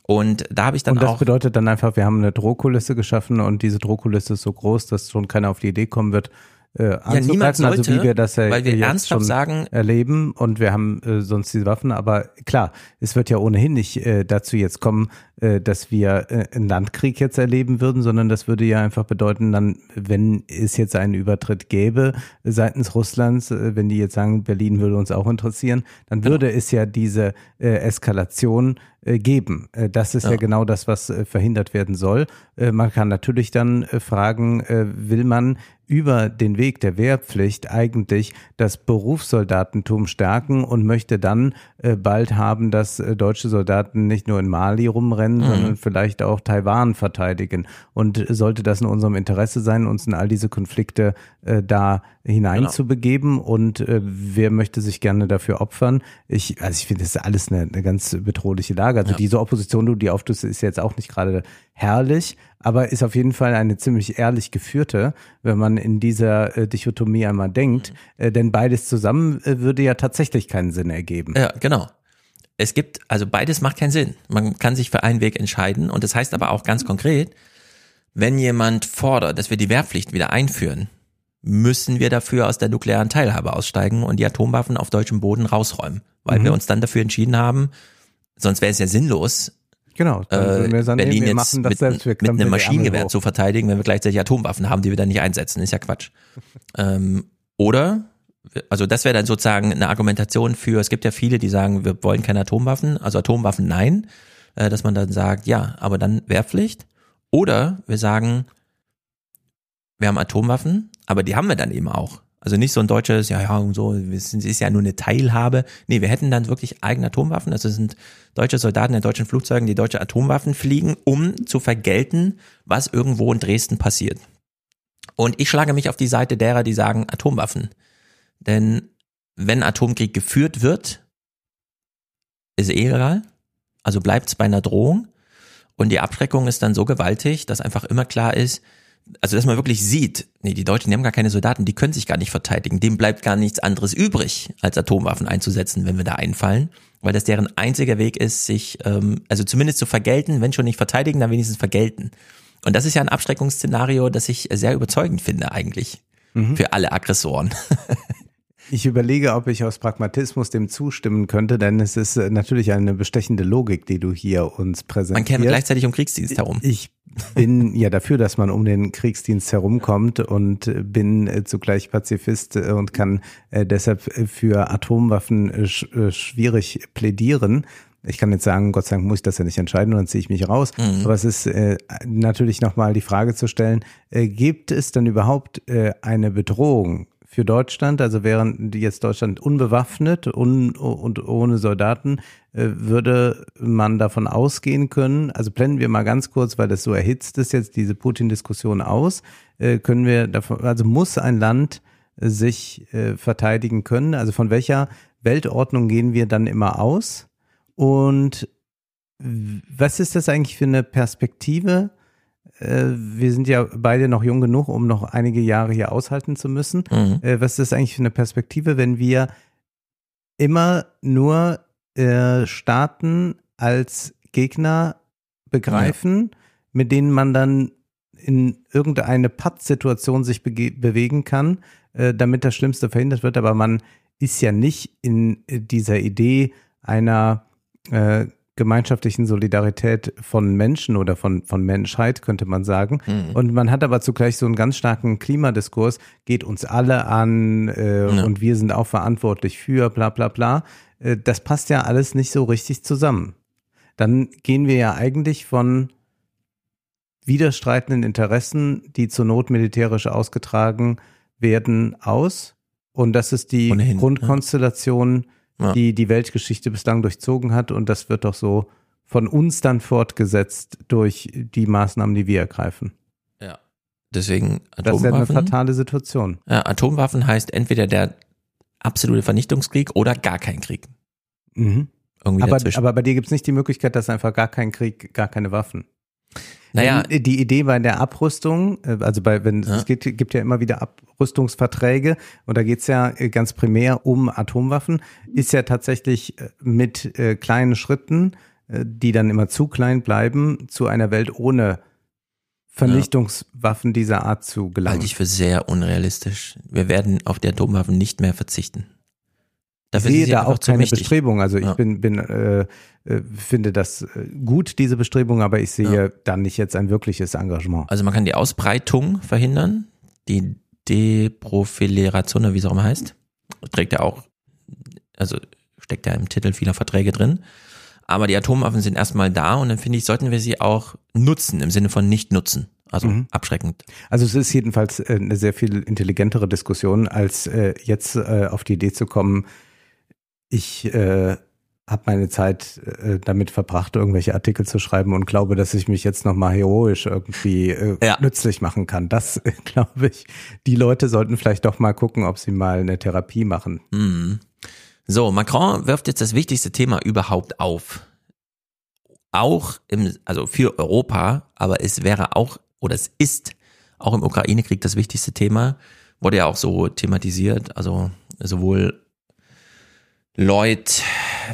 Und da habe ich dann und das auch bedeutet dann einfach, wir haben eine Drohkulisse geschaffen und diese Drohkulisse ist so groß, dass schon keiner auf die Idee kommen wird, äh, anzugreifen, niemand also sollte, wie wir das ja weil wir jetzt ernsthaft schon sagen- erleben und wir haben äh, sonst diese Waffen, aber klar, es wird ja ohnehin nicht äh, dazu jetzt kommen, dass wir äh, einen Landkrieg jetzt erleben würden, sondern das würde ja einfach bedeuten, dann, wenn es jetzt einen Übertritt gäbe äh, seitens Russlands, äh, wenn die jetzt sagen, Berlin würde uns auch interessieren, dann Genau. würde es ja diese äh, Eskalation äh, geben. Äh, das ist ja. Ja. genau das, was äh, verhindert werden soll. Äh, man kann natürlich dann äh, fragen, äh, will man über den Weg der Wehrpflicht eigentlich das Berufssoldatentum stärken und möchte dann äh, bald haben, dass äh, deutsche Soldaten nicht nur in Mali rumrennen, Mhm. sondern vielleicht auch Taiwan verteidigen. Und sollte das in unserem Interesse sein, uns in all diese Konflikte äh, da hineinzubegeben und äh, wer möchte sich gerne dafür opfern? Ich, also ich finde, das ist alles eine, eine ganz bedrohliche Lage. Also Ja. diese Opposition, die auftust, ist jetzt auch nicht gerade herrlich, aber ist auf jeden Fall eine ziemlich ehrlich geführte, wenn man in dieser äh, Dichotomie einmal denkt. Mhm. Äh, denn beides zusammen äh, würde ja tatsächlich keinen Sinn ergeben. Ja, genau. Es gibt, also beides macht keinen Sinn. Man kann sich für einen Weg entscheiden und das heißt aber auch ganz konkret, wenn jemand fordert, dass wir die Wehrpflicht wieder einführen, müssen wir dafür aus der nuklearen Teilhabe aussteigen und die Atomwaffen auf deutschem Boden rausräumen, weil Mhm. wir uns dann dafür entschieden haben, sonst wäre es ja sinnlos, Genau, nee, Berlin wir jetzt mit, mit einem Maschinengewehr zu verteidigen, wenn wir gleichzeitig Atomwaffen haben, die wir dann nicht einsetzen. Ist ja Quatsch. ähm, oder, also das wäre dann sozusagen eine Argumentation für, es gibt ja viele, die sagen, wir wollen keine Atomwaffen, also Atomwaffen nein, äh, dass man dann sagt, ja, aber dann Wehrpflicht. Oder wir sagen, wir haben Atomwaffen, aber die haben wir dann eben auch. Also nicht so ein deutsches, ja, ja, und so, es ist ja nur eine Teilhabe. Nee, wir hätten dann wirklich eigene Atomwaffen. Also es sind deutsche Soldaten in deutschen Flugzeugen, die deutsche Atomwaffen fliegen, um zu vergelten, was irgendwo in Dresden passiert. Und ich schlage mich auf die Seite derer, die sagen Atomwaffen. Denn wenn Atomkrieg geführt wird, ist eh egal. Also bleibt es bei einer Drohung. Und die Abschreckung ist dann so gewaltig, dass einfach immer klar ist, also dass man wirklich sieht, nee, die Deutschen, die haben gar keine Soldaten, die können sich gar nicht verteidigen. Dem bleibt gar nichts anderes übrig, als Atomwaffen einzusetzen, wenn wir da einfallen. Weil das deren einziger Weg ist, sich, ähm, also zumindest zu vergelten, wenn schon nicht verteidigen, dann wenigstens vergelten. Und das ist ja ein Abschreckungsszenario, das ich sehr überzeugend finde eigentlich. Für alle Aggressoren. (laughs) Ich überlege, ob ich aus Pragmatismus dem zustimmen könnte, denn es ist äh, natürlich eine bestechende Logik, die du hier uns präsentierst. Man käme gleichzeitig um Kriegsdienst herum. Ich bin ja dafür, dass man um den Kriegsdienst herumkommt und bin zugleich Pazifist und kann äh, deshalb für Atomwaffen äh, sch schwierig plädieren. Ich kann jetzt sagen, Gott sei Dank muss ich das ja nicht entscheiden und dann ziehe ich mich raus. Mhm. Aber es ist äh, natürlich nochmal die Frage zu stellen, äh, gibt es denn überhaupt äh, eine Bedrohung für Deutschland? Also während jetzt Deutschland unbewaffnet un und ohne Soldaten, äh, würde man davon ausgehen können, also blenden wir mal ganz kurz, weil das so erhitzt ist jetzt diese Putin-Diskussion aus, äh, können wir davon, also muss ein Land äh, sich verteidigen können? Also von welcher Weltordnung gehen wir dann immer aus? Und was ist das eigentlich für eine Perspektive? Äh, wir sind ja beide noch jung genug, um noch einige Jahre hier aushalten zu müssen. Mhm. Äh, was ist das eigentlich für eine Perspektive, wenn wir immer nur äh, Staaten als Gegner begreifen, mit denen man dann in irgendeine Pattsituation sich bewegen kann, äh, damit das Schlimmste verhindert wird. Aber man ist ja nicht in äh, dieser Idee einer äh, gemeinschaftlichen Solidarität von Menschen oder von, von Menschheit, könnte man sagen. Mhm. Und man hat aber zugleich so einen ganz starken Klimadiskurs, geht uns alle an äh, Ja. und wir sind auch verantwortlich für bla bla bla. Äh, das passt ja alles nicht so richtig zusammen. Dann gehen wir ja eigentlich von widerstreitenden Interessen, die zur Not militärisch ausgetragen werden, aus. Und das ist die Ohnehin, Grundkonstellation, Ja. Die die Weltgeschichte bislang durchzogen hat. Und das wird doch so von uns dann fortgesetzt durch die Maßnahmen, die wir ergreifen. Ja. Deswegen Das ist ja eine Atomwaffen. fatale Situation. Ja, Atomwaffen heißt entweder der absolute Vernichtungskrieg oder gar kein Krieg. Mhm. Irgendwie Aber, dazwischen. aber bei dir gibt es nicht die Möglichkeit, dass einfach gar kein Krieg, gar keine Waffen. Naja. Denn die Idee bei der Abrüstung, äh, also bei, wenn Ja. es geht, gibt ja immer wieder Abrüstungsverträge und da geht es ja äh, ganz primär um Atomwaffen, ist ja tatsächlich äh, mit äh, kleinen Schritten, äh, die dann immer zu klein bleiben, zu einer Welt ohne Vernichtungswaffen dieser Art zu gelangen. Halte ich für sehr unrealistisch. Wir werden auf die Atomwaffen nicht mehr verzichten. Ich Dafür sehe da auch keine mächtig. Bestrebung. Also ich Ja. bin, bin äh, äh, finde das äh, gut, diese Bestrebung, aber ich sehe da nicht jetzt ein wirkliches Engagement. Also man kann die Ausbreitung verhindern, die Deprofileration, oder wie es auch immer heißt, trägt ja auch, also steckt ja im Titel vieler Verträge drin. Aber die Atomwaffen sind erstmal da und dann finde ich, sollten wir sie auch nutzen, im Sinne von nicht nutzen. Also Mhm. abschreckend. Also es ist jedenfalls äh, eine sehr viel intelligentere Diskussion, als jetzt auf die Idee zu kommen, ich äh, habe meine Zeit äh, damit verbracht, irgendwelche Artikel zu schreiben und glaube, dass ich mich jetzt nochmal heroisch irgendwie äh, nützlich machen kann. Das (laughs) äh, glaube ich. Die Leute sollten vielleicht doch mal gucken, ob sie mal eine Therapie machen. Mhm. So, Macron wirft jetzt das wichtigste Thema überhaupt auf. Auch im, also für Europa, aber es wäre auch, oder es ist auch im Ukraine-Krieg das wichtigste Thema, wurde ja auch so thematisiert, also sowohl Lloyd,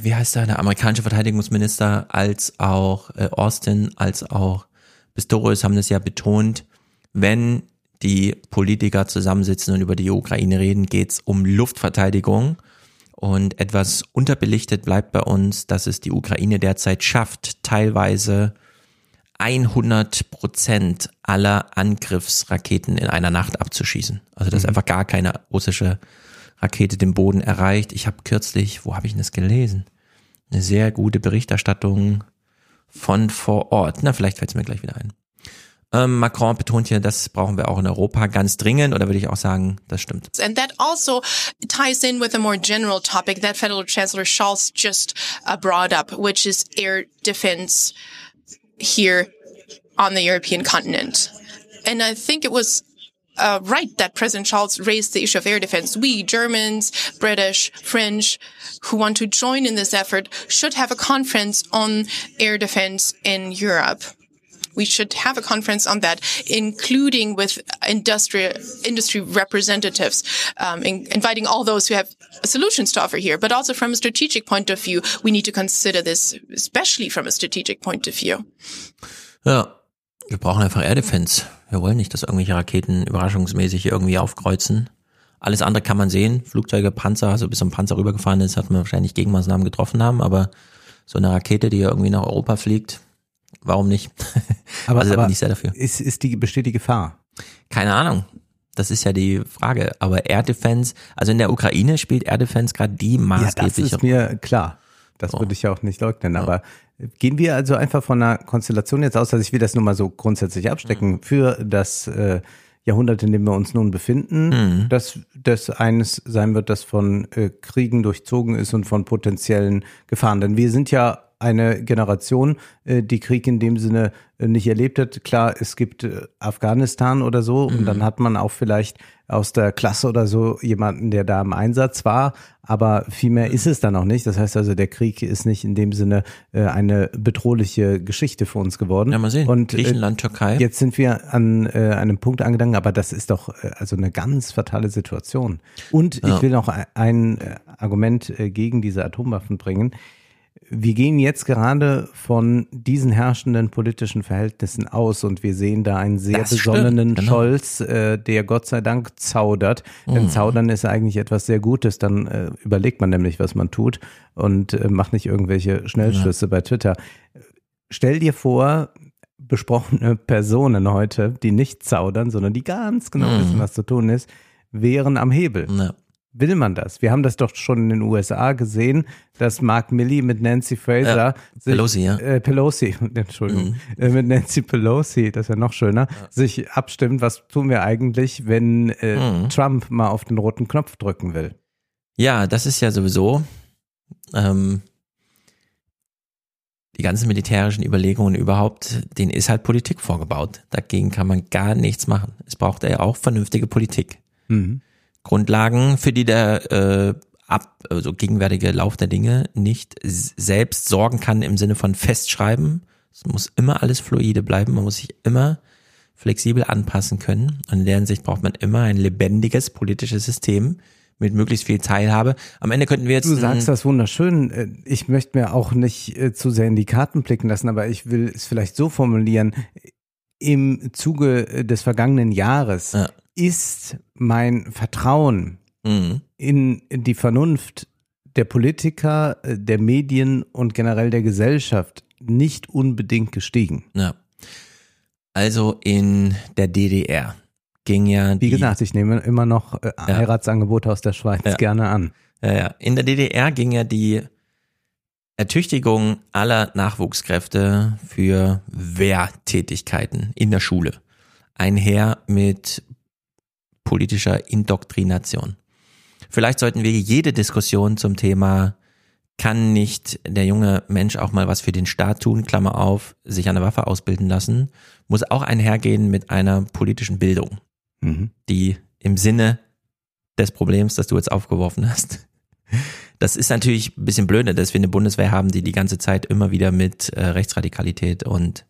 wie heißt er, der amerikanische Verteidigungsminister, als auch äh, Austin, als auch Pistorius haben das ja betont, wenn die Politiker zusammensitzen und über die Ukraine reden, geht's um Luftverteidigung Und etwas unterbelichtet bleibt bei uns, dass es die Ukraine derzeit schafft, teilweise 100 Prozent aller Angriffsraketen in einer Nacht abzuschießen. Also dass Mhm. einfach gar keine russische Rakete den Boden erreicht. Ich habe kürzlich, wo habe ich das gelesen? Eine sehr gute Berichterstattung von vor Ort. Na, vielleicht fällt es mir gleich wieder ein. Ähm, Macron betont hier, das brauchen wir auch in Europa ganz dringend, oder würde ich auch sagen, das stimmt. And that also ties in with a more general topic that Federal Chancellor Scholz just uh, brought up, which is air defense here on the European continent. And I think it was uh, right that President Scholz raised the issue of air defense. We, Germans, British, French, who want to join in this effort, should have a conference on air defense in Europe. We should have a conference on that, including with industry industry representatives, um, in, inviting all those who have solutions to offer here. But also from a strategic point of view, we need to consider this, especially from a strategic point of view. Ja, wir brauchen einfach Air Defense. Wir wollen nicht, dass irgendwelche Raketen überraschungsmäßig irgendwie aufkreuzen. Alles andere kann man sehen. Flugzeuge, Panzer, also bis ein Panzer rübergefahren ist, hat man wahrscheinlich Gegenmaßnahmen getroffen haben, aber so eine Rakete, die ja irgendwie nach Europa fliegt, warum nicht? (laughs) Aber, also aber bin ich sehr dafür. Ist, ist die, besteht die Gefahr? Keine Ahnung. Das ist ja die Frage. Aber Air Defense, also in der Ukraine spielt Air Defense gerade die Ja, das maßgebliche ist mir klar. Das würde ich ja auch nicht leugnen. Aber gehen wir also einfach von einer Konstellation jetzt aus, also ich will das nur mal so grundsätzlich abstecken, Mhm. für das äh, Jahrhundert, in dem wir uns nun befinden, Mhm. dass das eines sein wird, das von äh, Kriegen durchzogen ist und von potenziellen Gefahren. Denn wir sind ja eine Generation, äh, die Krieg in dem Sinne äh, nicht erlebt hat. Klar, es gibt äh, Afghanistan oder so und dann hat man auch vielleicht aus der Klasse oder so jemanden, der da im Einsatz war, aber viel mehr ist es dann auch nicht. Das heißt also, der Krieg ist nicht in dem Sinne äh, eine bedrohliche Geschichte für uns geworden. Ja, mal sehen. Und, Griechenland, Türkei. Jetzt sind wir an äh, einem Punkt angelangt, aber das ist doch äh, also eine ganz fatale Situation. Und Ja. ich will noch ein, ein äh, Argument äh, gegen diese Atomwaffen bringen. Wir gehen jetzt gerade von diesen herrschenden politischen Verhältnissen aus und wir sehen da einen sehr Das stimmt, besonnenen genau. Scholz, äh, der Gott sei Dank zaudert. Denn Mhm. zaudern ist eigentlich etwas sehr Gutes. Dann äh, überlegt man nämlich, was man tut und äh, macht nicht irgendwelche Schnellschlüsse bei Twitter. Stell dir vor, besprochene Personen heute, die nicht zaudern, sondern die ganz genau Mhm. wissen, was zu tun ist, wären am Hebel. Will man das? Wir haben das doch schon in den USA gesehen, dass Mark Milley mit Nancy Fraser Ja, Pelosi, ja. äh, Pelosi, (laughs) Entschuldigung, äh, mit Nancy Pelosi, das ist ja noch schöner, sich abstimmt, was tun wir eigentlich, wenn äh, Mhm. Trump mal auf den roten Knopf drücken will. Ja, das ist ja sowieso ähm, die ganzen militärischen Überlegungen überhaupt, denen ist halt Politik vorgebaut. Dagegen kann man gar nichts machen. Es braucht ja auch vernünftige Politik. Mhm. Grundlagen, für die der äh, ab, also gegenwärtige Lauf der Dinge nicht selbst sorgen kann im Sinne von festschreiben. Es muss immer alles fluide bleiben. Man muss sich immer flexibel anpassen können. Und in der Hinsicht braucht man immer ein lebendiges politisches System mit möglichst viel Teilhabe. Am Ende könnten wir jetzt Du sagst das wunderschön. Äh, Ich möchte mir auch nicht äh, zu sehr in die Karten blicken lassen, aber ich will es vielleicht so formulieren. Im Zuge äh, des vergangenen Jahres ist mein Vertrauen Mhm. in die Vernunft der Politiker, äh, der Medien und generell der Gesellschaft nicht unbedingt gestiegen. Ja. Also in der DDR ging ja Wie die, gesagt, ich nehme immer noch äh, Heiratsangebote aus der Schweiz Ja. gerne an. Ja, ja. In der DDR ging ja die Ertüchtigung aller Nachwuchskräfte für Wehrtätigkeiten in der Schule einher mit politischer Indoktrination. Vielleicht sollten wir jede Diskussion zum Thema kann nicht der junge Mensch auch mal was für den Staat tun, Klammer auf, sich eine Waffe ausbilden lassen, muss auch einhergehen mit einer politischen Bildung, Mhm. die im Sinne des Problems, das du jetzt aufgeworfen hast, (laughs) das ist natürlich ein bisschen blöde, dass wir eine Bundeswehr haben, die die ganze Zeit immer wieder mit äh, Rechtsradikalität und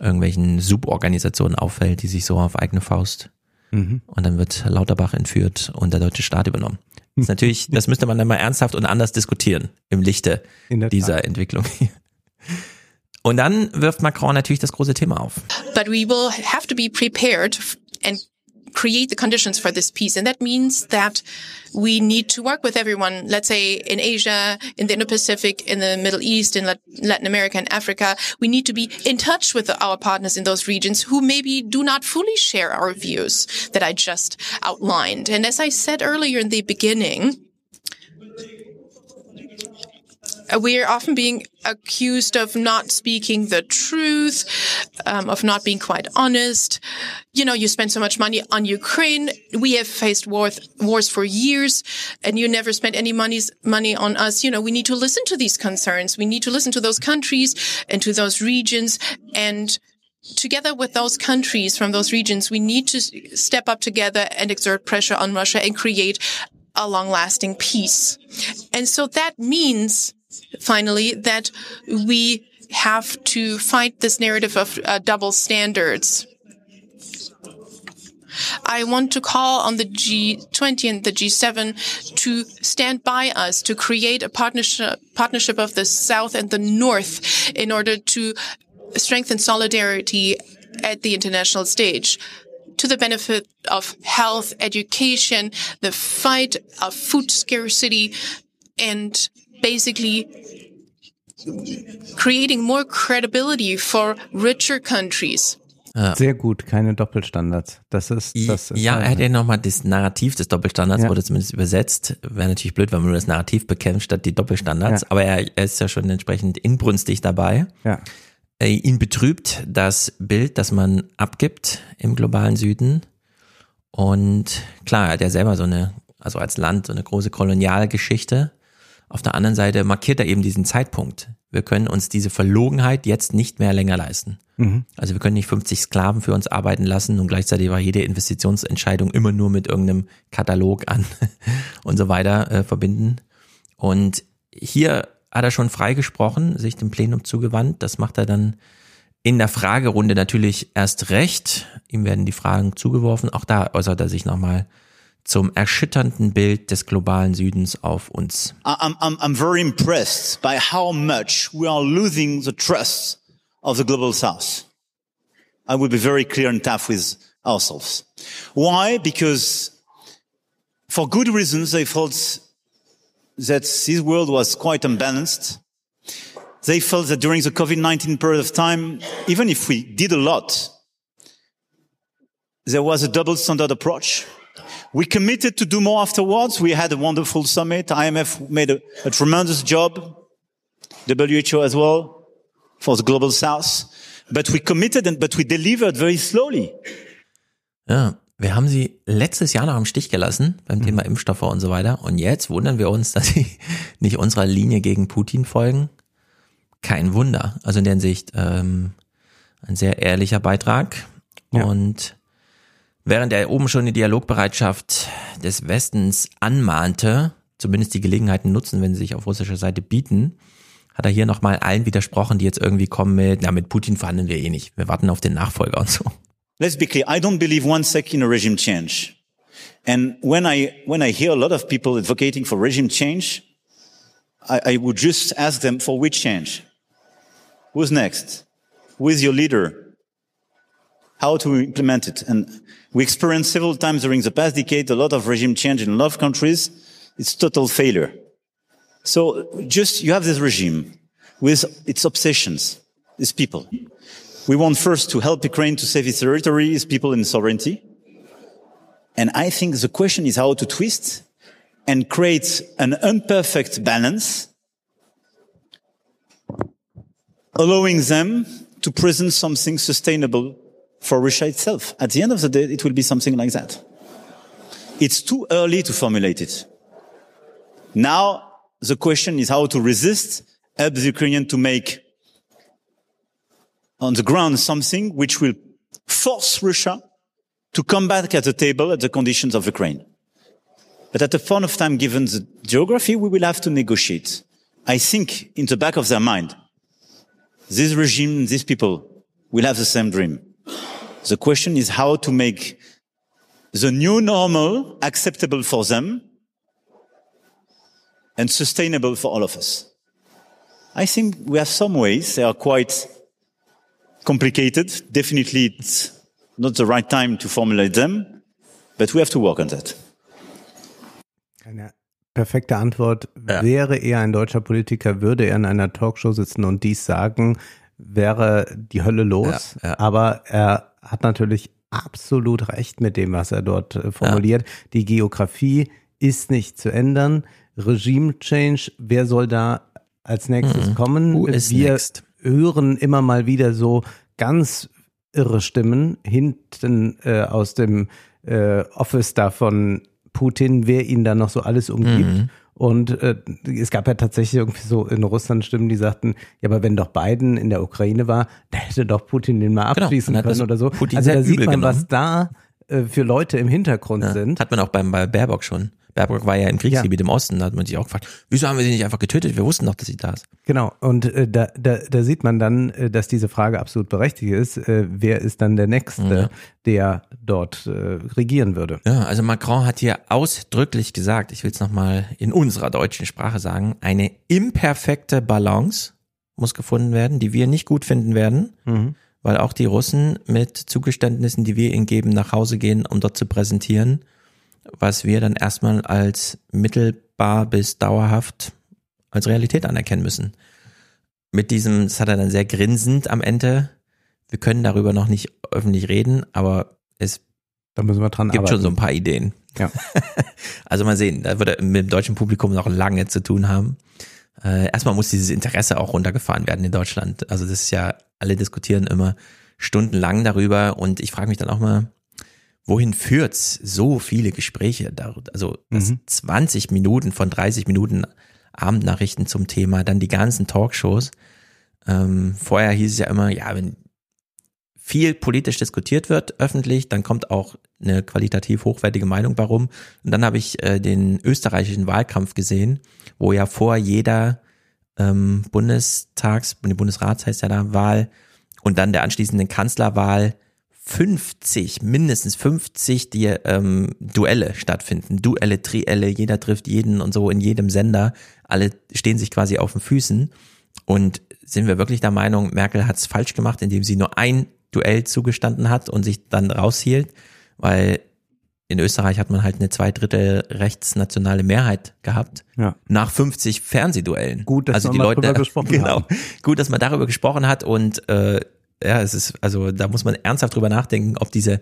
irgendwelchen Suborganisationen auffällt, die sich so auf eigene Faust Mhm. und dann wird Lauterbach entführt und der deutsche Staat übernommen. Das ist natürlich, (laughs) das müsste man dann mal ernsthaft und anders diskutieren im Lichte dieser Tat. Entwicklung. Und dann wirft Macron natürlich das große Thema auf. But we will have to be prepared and create the conditions for this peace. And that means that we need to work with everyone, let's say in Asia, in the Indo-Pacific, in the Middle East, in Latin America and Africa. We need to be in touch with our partners in those regions who maybe do not fully share our views that I just outlined. And as I said earlier in the beginning, we are often being accused of not speaking the truth, um, of not being quite honest. You know, you spend so much money on Ukraine. We have faced wars, wars for years and you never spent any money's, money on us. You know, we need to listen to these concerns. We need to listen to those countries and to those regions and together with those countries from those regions, we need to step up together and exert pressure on Russia and create a long lasting peace. And so that means finally, that we have to fight this narrative of uh, double standards. I want to call on the G20 and the G7 to stand by us to create a partnership, partnership of the South and the North in order to strengthen solidarity at the international stage to the benefit of health, education, the fight of food scarcity, and basically creating more credibility for richer countries. Ja. Sehr gut, keine Doppelstandards. Das ist, das ist ja, er hat ja nochmal das Narrativ des Doppelstandards, ja. wurde zumindest übersetzt. Wäre natürlich blöd, wenn man nur das Narrativ bekämpft statt die Doppelstandards. Ja. Aber er, er, ist ja schon entsprechend inbrünstig dabei. Ja. Äh, ihn betrübt das Bild, das man abgibt im globalen Süden. Und klar, er hat ja selber so eine, also als Land so eine große Kolonialgeschichte. Auf der anderen Seite markiert er eben diesen Zeitpunkt. Wir können uns diese Verlogenheit jetzt nicht mehr länger leisten. Mhm. Also wir können nicht 50 Sklaven für uns arbeiten lassen und gleichzeitig war jede Investitionsentscheidung immer nur mit irgendeinem Katalog an (laughs) und so weiter äh, verbinden. Und hier hat er schon freigesprochen, sich dem Plenum zugewandt. Das macht er dann in der Fragerunde natürlich erst recht. Ihm werden die Fragen zugeworfen. Auch da äußert er sich nochmal zum erschütternden Bild des globalen Südens auf uns. I'm, I'm, I'm very impressed by how much we are losing the trust of the global south. I will be very clear and tough with ourselves. Why? Because for good reasons, they felt that this world was quite unbalanced. They felt that during the COVID-19 period of time, even if we did a lot, there was a double standard approach we committed to do more afterwards. We had a wonderful summit. IMF made a, a tremendous job. WHO as well for the global south. But we committed and, but we delivered very slowly. Ja, wir haben sie letztes Jahr noch im Stich gelassen beim Thema mhm. Impfstoffe und so weiter. Und jetzt wundern wir uns, (laughs) dass sie nicht unserer Linie gegen Putin folgen. Kein Wunder. Also in der Hinsicht ähm, ein sehr ehrlicher Beitrag. Ja. Und Während er oben schon die Dialogbereitschaft des Westens anmahnte, zumindest die Gelegenheiten nutzen, wenn sie sich auf russischer Seite bieten, hat er hier nochmal allen widersprochen, die jetzt irgendwie kommen mit, na, mit Putin verhandeln wir eh nicht. Wir warten auf den Nachfolger und so. Let's be clear. I don't believe one second in a regime change. And when I, when I hear a lot of people advocating for regime change, I, I would just ask them for which change? Who's next? Who is your leader? How to implement it? And We experienced several times during the past decade a lot of regime change in a lot of countries. It's total failure. So just you have this regime with its obsessions, its people. We want first to help Ukraine to save its territory, its people in sovereignty. And I think the question is how to twist and create an imperfect balance, allowing them to present something sustainable for Russia itself. At the end of the day, it will be something like that. It's too early to formulate it. Now, the question is how to resist, help the Ukrainian to make on the ground something which will force Russia to come back at the table at the conditions of Ukraine. But at the point of time, given the geography, we will have to negotiate. I think in the back of their mind, this regime, these people will have the same dream. The question is how to make the new normal acceptable for them and sustainable for all of us. I think we have some ways. They are quite complicated. Definitely it's not the right time to formulate them. But we have to work on that. Eine perfekte Antwort. Wäre er ein deutscher Politiker, würde er in einer Talkshow sitzen und dies sagen, wäre die Hölle los. Ja, ja. Aber er hat natürlich absolut recht mit dem, was er dort äh, formuliert. Die Geografie ist nicht zu ändern. Regime Change, wer soll da als nächstes Mhm. kommen? Who is Wir next? hören immer mal wieder so ganz irre Stimmen hinten äh, aus dem äh, Office da von Putin, wer ihn da noch so alles umgibt. Mhm. Und äh, es gab ja tatsächlich irgendwie so in Russland Stimmen, die sagten, ja, aber wenn doch Biden in der Ukraine war, da hätte doch Putin den mal Genau, abschließen das können oder so. Putin also da sieht man, genommen. was da äh, für Leute im Hintergrund sind. Hat man auch beim, bei Baerbock schon. Baerbock war ja im Kriegsgebiet im Osten, da hat man sich auch gefragt, wieso haben wir sie nicht einfach getötet? Wir wussten doch, dass sie da ist. Genau, und äh, da, da, da sieht man dann, äh, dass diese Frage absolut berechtigt ist. Äh, wer ist dann der Nächste, Ja. der dort äh, regieren würde? Ja, also Macron hat hier ausdrücklich gesagt, ich will es nochmal in unserer deutschen Sprache sagen, eine imperfekte Balance muss gefunden werden, die wir nicht gut finden werden, Mhm. weil auch die Russen mit Zugeständnissen, die wir ihnen geben, nach Hause gehen, um dort zu präsentieren, was wir dann erstmal als mittelbar bis dauerhaft als Realität anerkennen müssen. Mit diesem, das hat er dann sehr grinsend am Ende, wir können darüber noch nicht öffentlich reden, aber es Da müssen wir dran gibt arbeiten. schon so ein paar Ideen. Ja. (laughs) Also mal sehen, da wird er mit dem deutschen Publikum noch lange zu tun haben. Äh, erstmal muss dieses Interesse auch runtergefahren werden in Deutschland. Also das ist ja, alle diskutieren immer stundenlang darüber und ich frage mich dann auch mal, wohin führt's so viele Gespräche? Also das Mhm. 20 Minuten von 30 Minuten Abendnachrichten zum Thema, dann die ganzen Talkshows. Ähm, vorher hieß es ja immer, ja, wenn viel politisch diskutiert wird öffentlich, dann kommt auch eine qualitativ hochwertige Meinung warum. Und dann habe ich äh, den österreichischen Wahlkampf gesehen, wo ja vor jeder ähm, Bundestags, Bundesrats heißt ja da, Wahl und dann der anschließenden Kanzlerwahl 50, mindestens 50 die ähm, Duelle stattfinden. Duelle, Trielle, jeder trifft jeden und so in jedem Sender. Alle stehen sich quasi auf den Füßen. Und sind wir wirklich der Meinung, Merkel hat es falsch gemacht, indem sie nur ein Duell zugestanden hat und sich dann raushielt? Weil in Österreich hat man halt eine zwei Drittel rechtsnationale Mehrheit gehabt. Ja. Nach 50 Fernsehduellen. Gut, dass also wir die Leute, drüber gesprochen (laughs) genau, haben. Gut, dass man darüber gesprochen hat und äh, ja, es ist, also da muss man ernsthaft drüber nachdenken, ob diese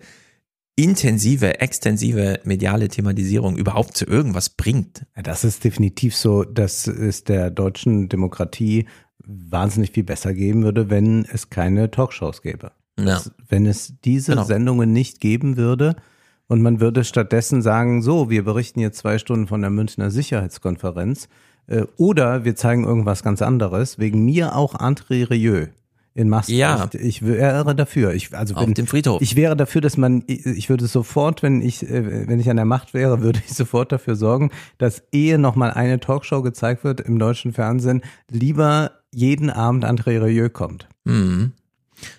intensive, extensive mediale Thematisierung überhaupt zu irgendwas bringt. Ja, das ist definitiv so, dass es der deutschen Demokratie wahnsinnig viel besser geben würde, wenn es keine Talkshows gäbe. Ja. Das, wenn es diese Genau. Sendungen nicht geben würde und man würde stattdessen sagen, so, wir berichten jetzt zwei Stunden von der Münchner Sicherheitskonferenz äh, oder wir zeigen irgendwas ganz anderes, wegen mir auch André Rieu in Maastricht. Ja. Ich wäre dafür. Ich, also Auf wenn, dem Friedhof. Ich wäre dafür, dass man, ich würde sofort, wenn ich, äh, wenn ich an der Macht wäre, (laughs) würde ich sofort dafür sorgen, dass ehe nochmal eine Talkshow gezeigt wird im deutschen Fernsehen, lieber jeden Abend André Rieu kommt. Mhm.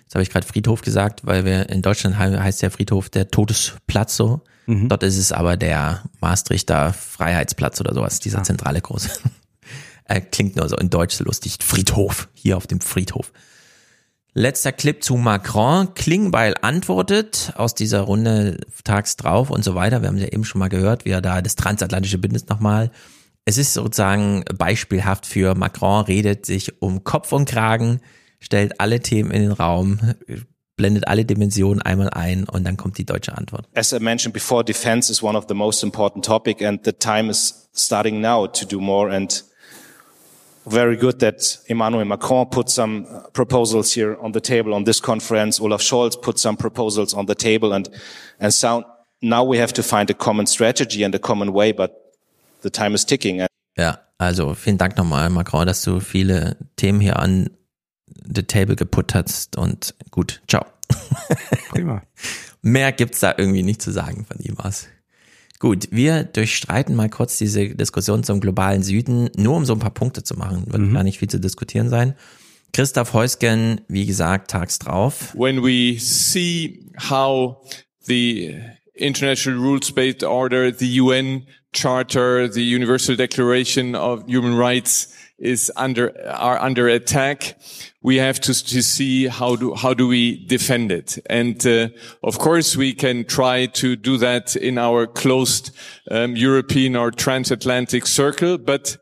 Jetzt habe ich gerade Friedhof gesagt, weil wir in Deutschland he- heißt der Friedhof der Todesplatz so. Mhm. Dort ist es aber der Maastrichter Freiheitsplatz oder sowas, dieser zentrale große. (laughs) äh, klingt nur so in Deutsch lustig. Friedhof, hier auf dem Friedhof. Letzter Clip zu Macron. Klingbeil antwortet aus dieser Runde tags drauf und so weiter. Wir haben ja eben schon mal gehört, wie er da das transatlantische Bündnis nochmal. Es ist sozusagen beispielhaft für Macron, redet sich um Kopf und Kragen, stellt alle Themen in den Raum, blendet alle Dimensionen einmal ein und dann kommt die deutsche Antwort. As I mentioned before, defense is one of the most important topic and the time is starting now to do more and very good that Emmanuel Macron put some uh, proposals here on the table on this conference. Olaf Scholz put some proposals on the table and, and so now we have to find a common strategy and a common way, but the time is ticking. Ja, also vielen Dank nochmal, Macron, dass du viele Themen hier an the table geput hast und gut, ciao. Prima. Mehr gibt's da irgendwie nicht zu sagen von ihm aus. Gut, wir durchstreiten mal kurz diese Diskussion zum globalen Süden, nur um so ein paar Punkte zu machen. Wird gar nicht viel zu diskutieren sein. Christoph Heusgen, wie gesagt, tags drauf. when we see how the international rules-based order, the UN Charter, the Universal Declaration of Human Rights is under are under attack, we have to, to see how do how do we defend it. And uh, of course, we can try to do that in our closed um, European or transatlantic circle, but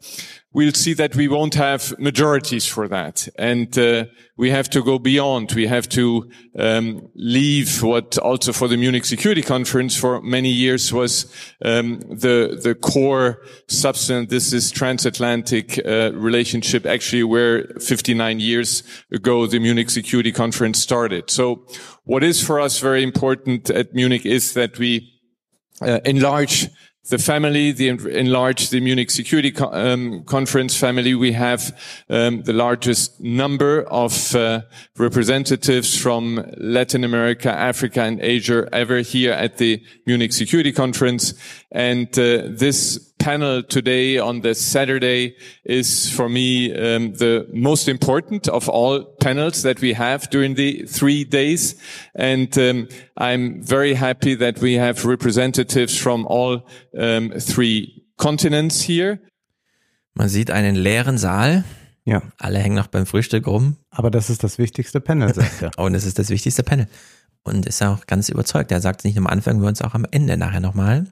we'll see that we won't have majorities for that. And uh, we have to go beyond. We have to um, leave what also for the Munich Security Conference for many years was um, the the core substance. This is transatlantic uh, relationship, actually, where 59 years ago the Munich Security Conference started. So, what is for us very important at Munich is that we uh, enlarge the family, the enlarged the Munich Security Co um, Conference family. We have um, the largest number of uh, representatives from Latin America, Africa, and Asia ever here at the Munich Security Conference. And uh, this panel today on this Saturday is for me um, the most important of all panels that we have during the three days. And um, I'm very happy that we have representatives from all um, three continents here. Man sieht einen leeren Saal. Ja. Alle hängen noch beim Frühstück rum. Aber das ist das wichtigste Panel, (laughs) sagt er. Und es ist das wichtigste Panel. Und ist auch ganz überzeugt. Er sagt es nicht am Anfang, wir uns auch am Ende nachher nochmal.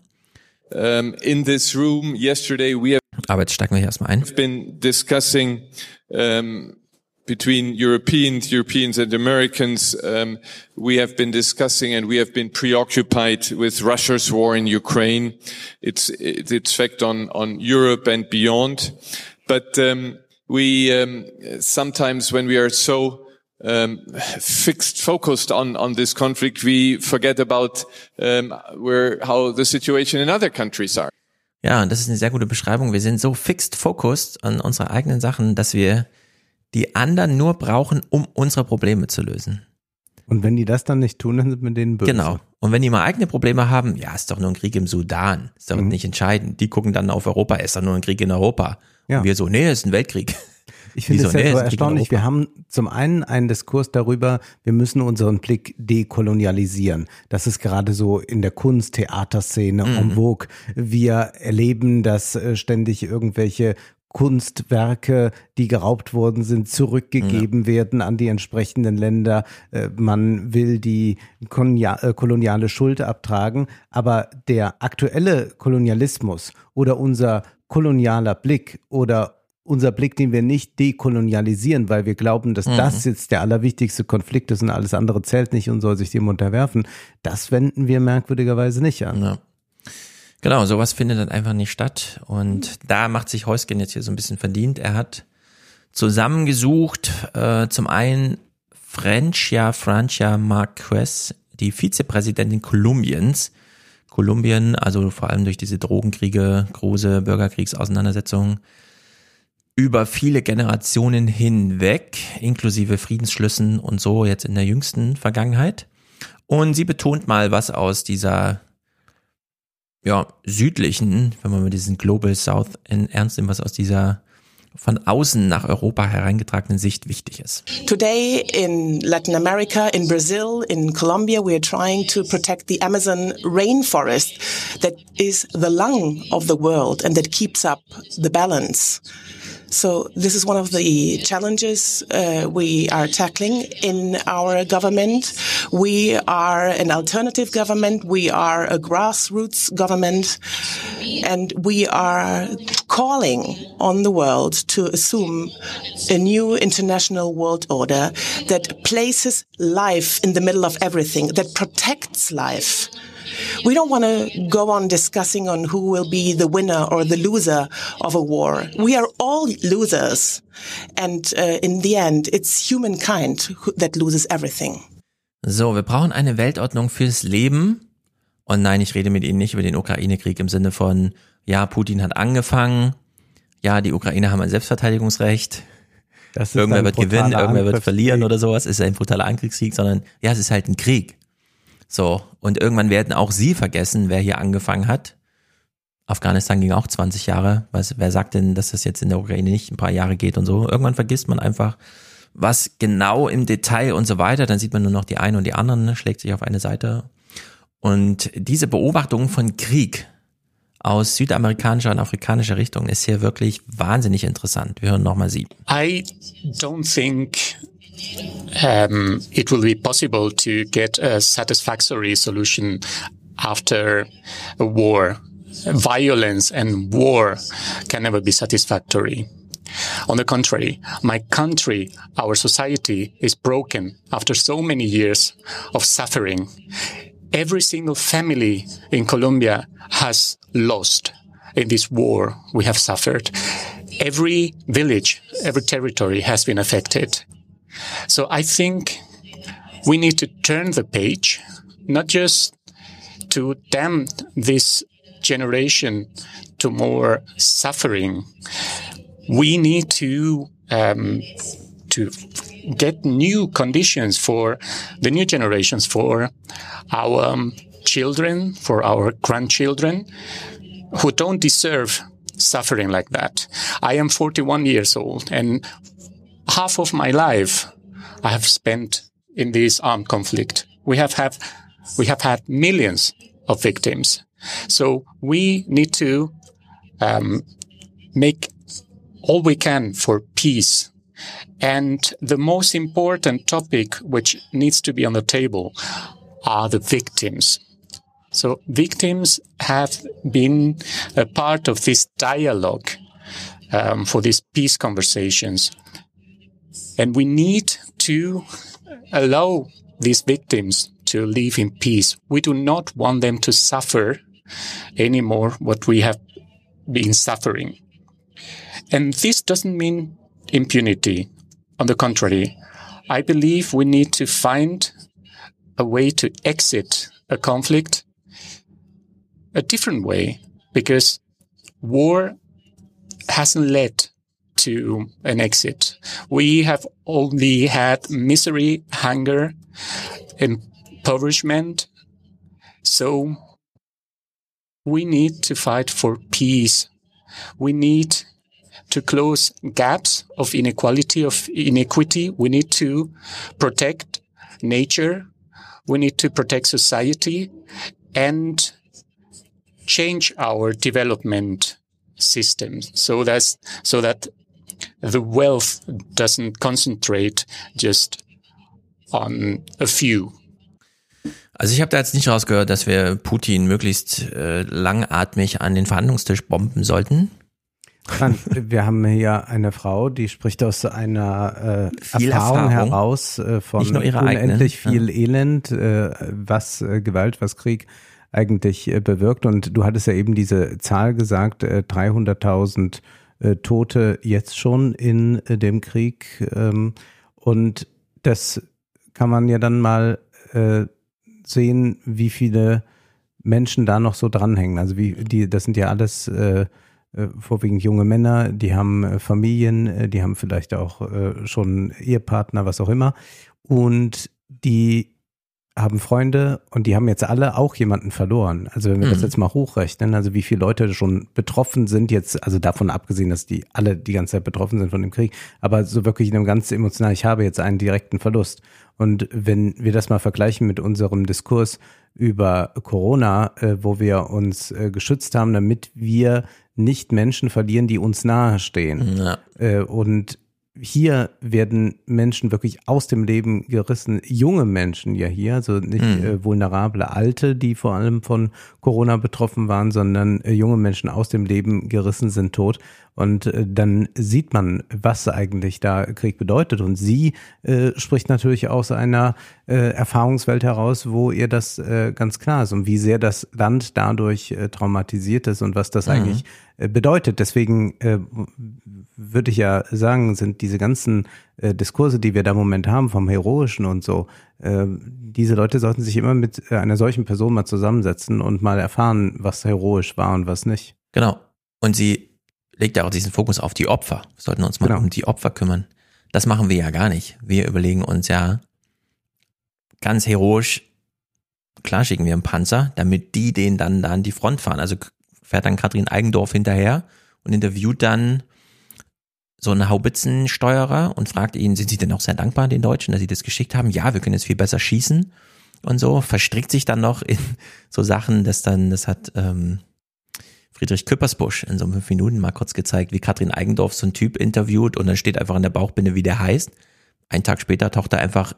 Um, in this room yesterday we have Aber jetzt steigen wir hier erstmal ein. been discussing um, between Europeans, Europeans and Americans. Um, we have been discussing and we have been preoccupied with Russia's war in Ukraine, its its effect on on Europe and beyond. But um, we um, sometimes when we are so um, fixed, focused on on this conflict, we forget about um, where how the situation in other countries are. Ja, und das ist eine sehr gute Beschreibung. Wir sind so fixed focused an unsere eigenen Sachen, dass wir die anderen nur brauchen, um unsere Probleme zu lösen. Und wenn die das dann nicht tun, dann sind wir denen böse. Genau. Und wenn die mal eigene Probleme haben, ja, ist doch nur ein Krieg im Sudan. Ist doch Mhm. nicht entscheidend. Die gucken dann auf Europa, ist doch nur ein Krieg in Europa. Ja. Und wir so, nee, ist ein Weltkrieg. Ich finde es ja so erstaunlich. Wir haben zum einen einen Diskurs darüber, wir müssen unseren Blick dekolonialisieren. Das ist gerade so in der Kunst, Theaterszene Mhm. en vogue. Wir erleben, dass äh, ständig irgendwelche Kunstwerke, die geraubt worden sind, zurückgegeben werden an die entsprechenden Länder. Äh, Man will die äh, koloniale Schuld abtragen. Aber der aktuelle Kolonialismus oder unser kolonialer Blick oder unser Blick, den wir nicht dekolonialisieren, weil wir glauben, dass Mhm. das jetzt der allerwichtigste Konflikt ist und alles andere zählt nicht und soll sich dem unterwerfen, das wenden wir merkwürdigerweise nicht an. Ja. Genau, sowas findet dann einfach nicht statt. Und da macht sich Heusgen jetzt hier so ein bisschen verdient. Er hat zusammengesucht, äh, zum einen Francia Francia Marquez, die Vizepräsidentin Kolumbiens. Kolumbien, also vor allem durch diese Drogenkriege, große Bürgerkriegsauseinandersetzungen, über viele Generationen hinweg, inklusive Friedensschlüssen und so jetzt in der jüngsten Vergangenheit. Und sie betont mal, was aus dieser ja, südlichen, wenn man mit diesen Global South in ernst nimmt, was aus dieser von außen nach Europa hereingetragenen Sicht wichtig ist. Today in Latin America, in Brazil, in Colombia, we are trying to protect the Amazon rainforest that is the lung of the world and that keeps up the balance. So this is one of the challenges uh, we are tackling in our government. We are an alternative government. We are a grassroots government. And we are calling on the world to assume a new international world order that places life in the middle of everything, that protects life. We don't want to go on discussing on who will be the winner or the loser of a war. We are all losers. And uh, in the end, it's humankind who, that loses everything. So, wir brauchen eine Weltordnung fürs Leben. Und nein, ich rede mit Ihnen nicht über den Ukraine-Krieg im Sinne von, ja, Putin hat angefangen, ja, die Ukrainer haben ein Selbstverteidigungsrecht, Das ist irgendwer ein wird gewinnen, irgendwer wird verlieren oder sowas, ist ein brutaler Angriffskrieg, sondern ja, es ist halt ein Krieg. So, und irgendwann werden auch Sie vergessen, wer hier angefangen hat. Afghanistan ging auch 20 Jahre. Was, wer sagt denn, dass das jetzt in der Ukraine nicht ein paar Jahre geht und so? Irgendwann vergisst man einfach, was genau im Detail und so weiter. Dann sieht man nur noch die einen und die anderen, ne, schlägt sich auf eine Seite. Und diese Beobachtung von Krieg aus südamerikanischer und afrikanischer Richtung ist hier wirklich wahnsinnig interessant. Wir hören nochmal sie. I don't think um, it will be possible to get a satisfactory solution after a war. Violence and war can never be satisfactory. On the contrary, my country, our society is broken after so many years of suffering. Every single family in Colombia has lost in this war we have suffered. Every village, every territory has been affected. So I think we need to turn the page, not just to damn this generation to more suffering. We need to um, to get new conditions for the new generations, for our um, children, for our grandchildren, who don't deserve suffering like that. I am 41 years old and half of my life I have spent in this armed conflict. We have have, we have had millions of victims. So we need to um, make all we can for peace. And the most important topic which needs to be on the table are the victims. So victims have been a part of this dialogue um, for these peace conversations. And we need to allow these victims to live in peace. We do not want them to suffer anymore what we have been suffering. And this doesn't mean impunity. On the contrary, I believe we need to find a way to exit a conflict a different way because war hasn't led to an exit. We have only had misery, hunger, impoverishment. So we need to fight for peace. We need to close gaps of inequality, of inequity. We need to protect nature. We need to protect society and change our development system so that so that the wealth doesn't concentrate just on a few. Also ich habe da jetzt nicht rausgehört, dass wir Putin möglichst äh, langatmig an den Verhandlungstisch bomben sollten. Wir haben hier eine Frau, die spricht aus einer äh, Erfahrung, Erfahrung. heraus äh, von Nicht nur ihre unendlich eigene, viel Elend, äh, was äh, Gewalt, was Krieg eigentlich äh, bewirkt. Und du hattest ja eben diese Zahl gesagt, äh, 300.000 äh, Tote jetzt schon in äh, dem Krieg. Ähm, und das kann man ja dann mal äh, sehen, wie viele Menschen da noch so dranhängen. Also wie die, das sind ja alles äh, äh, vorwiegend junge Männer, die haben äh, Familien, die haben vielleicht auch schon Ehepartner, was auch immer. Und die haben Freunde und die haben jetzt alle auch jemanden verloren. Also wenn wir das Mhm. jetzt mal hochrechnen, also wie viele Leute schon betroffen sind jetzt, also davon abgesehen, dass die alle die ganze Zeit betroffen sind von dem Krieg, aber so wirklich in einem ganz emotional, ich habe jetzt einen direkten Verlust. Und wenn wir das mal vergleichen mit unserem Diskurs über Corona, äh, wo wir uns äh, geschützt haben, damit wir nicht Menschen verlieren, die uns nahestehen. Ja. Äh, und hier werden Menschen wirklich aus dem Leben gerissen, junge Menschen ja hier, also nicht Mhm. äh, vulnerable Alte, die vor allem von Corona betroffen waren, sondern äh, junge Menschen aus dem Leben gerissen sind tot. Und äh, dann sieht man, was eigentlich da Krieg bedeutet. Und sie äh, spricht natürlich aus einer äh, Erfahrungswelt heraus, wo ihr das äh, ganz klar ist und wie sehr das Land dadurch äh, traumatisiert ist und was das Mhm. eigentlich äh, bedeutet. Deswegen würde ich ja sagen, sind diese ganzen Diskurse, die wir da im Moment haben, vom Heroischen und so, diese Leute sollten sich immer mit einer solchen Person mal zusammensetzen und mal erfahren, was heroisch war und was nicht. Genau. Und sie legt ja auch diesen Fokus auf die Opfer. Wir sollten uns mal Genau. um die Opfer kümmern. Das machen wir ja gar nicht. Wir überlegen uns ja ganz heroisch, klar schicken wir einen Panzer, damit die den dann da an die Front fahren. Also fährt dann Katrin Eigendorf hinterher und interviewt dann so einen Haubitzensteuerer und fragt ihn, sind Sie denn auch sehr dankbar den Deutschen, dass Sie das geschickt haben? Ja, wir können jetzt viel besser schießen und so. Verstrickt sich dann noch in so Sachen, dass dann, das hat ähm, Friedrich Küppersbusch in so fünf Minuten mal kurz gezeigt, wie Katrin Eigendorf so ein Typ interviewt und dann steht einfach in der Bauchbinde, wie der heißt. Ein Tag später taucht er einfach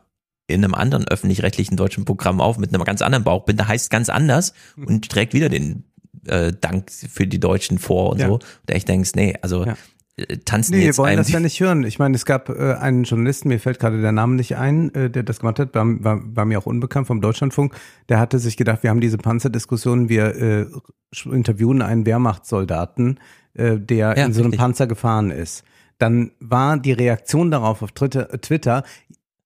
in einem anderen öffentlich-rechtlichen deutschen Programm auf mit einem ganz anderen Bauchbinde, heißt ganz anders und trägt wieder den äh, Dank für die Deutschen vor und Ja. so. Und echt denkst, nee, also Ja. Äh, tanzen Nee, wir jetzt wollen einem das ja nicht hören. Ich meine, es gab äh, einen Journalisten, mir fällt gerade der Name nicht ein, äh, der das gemacht hat, war, war, war mir auch unbekannt vom Deutschlandfunk. Der hatte sich gedacht, wir haben diese Panzerdiskussion, wir äh, interviewen einen Wehrmachtssoldaten, äh, der Ja, in so einem richtig. Panzer gefahren ist. Dann war die Reaktion darauf auf Twitter, Twitter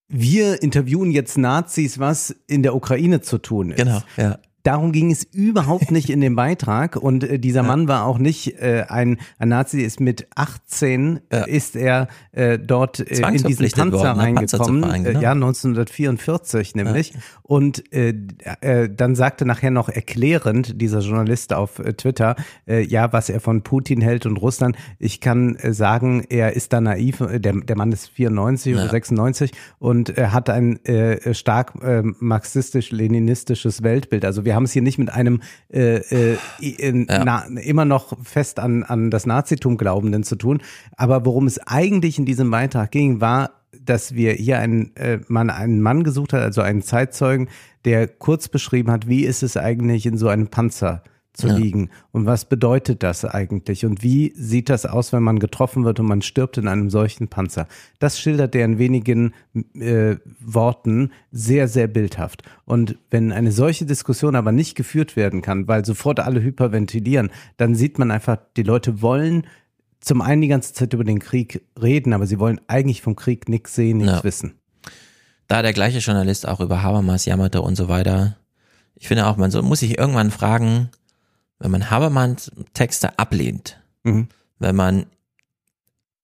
wir interviewen jetzt Nazis, was in der Ukraine zu tun ist. Genau, ja. Darum ging es überhaupt nicht in dem Beitrag. Und äh, dieser Mann war auch nicht äh, ein, ein Nazi, ist mit 18 äh, ist er äh, dort äh, in diesen Panzer worden, ne, Panzer reingekommen, fahren, äh, genau. ja 1944 nämlich. Und äh, äh, dann sagte nachher noch erklärend dieser Journalist auf äh, Twitter, äh, ja was er von Putin hält und Russland, ich kann äh, sagen, er ist da naiv, äh, der, der Mann ist 94 oder Ja. 96 und äh, hat ein äh, stark äh, marxistisch-leninistisches Weltbild. Also wir haben es hier nicht mit einem äh, äh, in, Ja. na, immer noch fest an, an das Nazitum Glaubenden zu tun. Aber worum es eigentlich in diesem Beitrag ging, war, dass wir hier einen, äh, man einen Mann gesucht hat, also einen Zeitzeugen, der kurz beschrieben hat, wie ist es eigentlich in so einem Panzer zu Ja. liegen und was bedeutet das eigentlich und wie sieht das aus, wenn man getroffen wird und man stirbt in einem solchen Panzer. Das schildert er in wenigen äh, Worten sehr, sehr bildhaft. Und wenn eine solche Diskussion aber nicht geführt werden kann, weil sofort alle hyperventilieren, dann sieht man einfach, die Leute wollen zum einen die ganze Zeit über den Krieg reden, aber sie wollen eigentlich vom Krieg nichts sehen, nichts Ja. wissen. da der gleiche Journalist auch über Habermas jammerte und so weiter. Ich finde auch, man so, muss sich irgendwann fragen, wenn man Habermas Texte ablehnt, Mhm. wenn man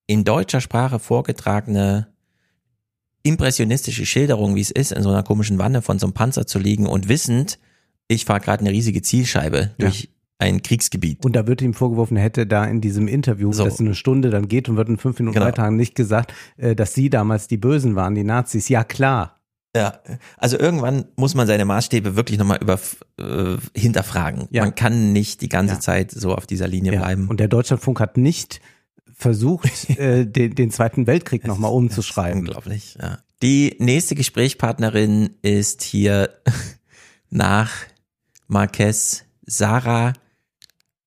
in deutscher Sprache vorgetragene impressionistische Schilderung, wie es ist, in so einer komischen Wanne von so einem Panzer zu liegen und wissend, ich fahre gerade eine riesige Zielscheibe Ja. durch ein Kriegsgebiet. Und da wird ihm vorgeworfen, er hätte da in diesem Interview, So. das eine Stunde dann geht und wird in fünf Minuten Genau. weiter nicht gesagt, äh, dass sie damals die Bösen waren, die Nazis. Ja, klar. Ja, also irgendwann muss man seine Maßstäbe wirklich nochmal über äh, hinterfragen. Ja. Man kann nicht die ganze Ja. Zeit so auf dieser Linie Ja. bleiben. Und der Deutschlandfunk hat nicht versucht, (laughs) äh, den, den Zweiten Weltkrieg nochmal umzuschreiben. Unglaublich, ja. Die nächste Gesprächspartnerin ist hier (laughs) nach Marquez Sarah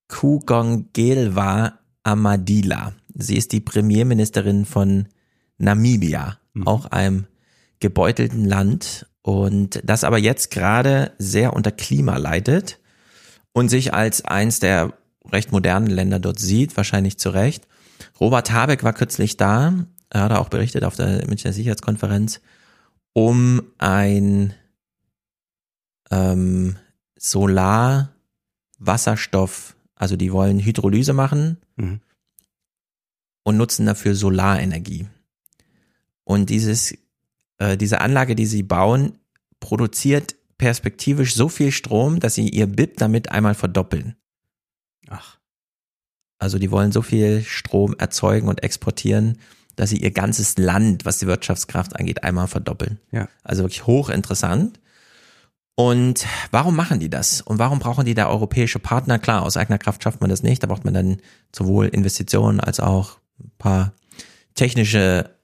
Kugongelwa Amadila. Sie ist die Premierministerin von Namibia, auch einem gebeutelten Land und das aber jetzt gerade sehr unter Klima leidet und sich als eins der recht modernen Länder dort sieht, wahrscheinlich zu Recht. Robert Habeck war kürzlich da, er hat auch berichtet auf der Münchner Sicherheitskonferenz, um ein ähm, Solar-Wasserstoff, also die wollen Hydrolyse machen Mhm. und nutzen dafür Solarenergie. Und dieses, äh, diese Anlage, die sie bauen, produziert perspektivisch so viel Strom, dass sie ihr BIP damit einmal verdoppeln. Ach. Also die wollen so viel Strom erzeugen und exportieren, dass sie ihr ganzes Land, was die Wirtschaftskraft angeht, einmal verdoppeln. Ja. Also wirklich hochinteressant. Und warum machen die das? Und warum brauchen die da europäische Partner? Klar, aus eigener Kraft schafft man das nicht. Da braucht man dann sowohl Investitionen als auch ein paar technische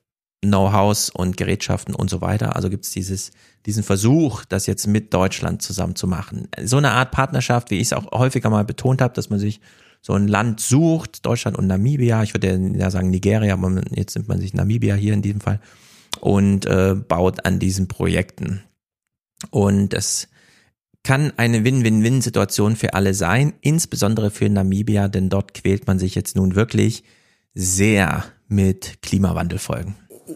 Know-hows und Gerätschaften und so weiter. Also gibt es dieses, diesen Versuch, das jetzt mit Deutschland zusammen zu machen. So eine Art Partnerschaft, wie ich es auch häufiger mal betont habe, dass man sich so ein Land sucht, Deutschland und Namibia, ich würde ja sagen Nigeria, aber jetzt nimmt man sich Namibia hier in diesem Fall und äh, baut an diesen Projekten. Und es kann eine Win-Win-Win-Situation für alle sein, insbesondere für Namibia, denn dort quält man sich jetzt nun wirklich sehr mit Klimawandelfolgen.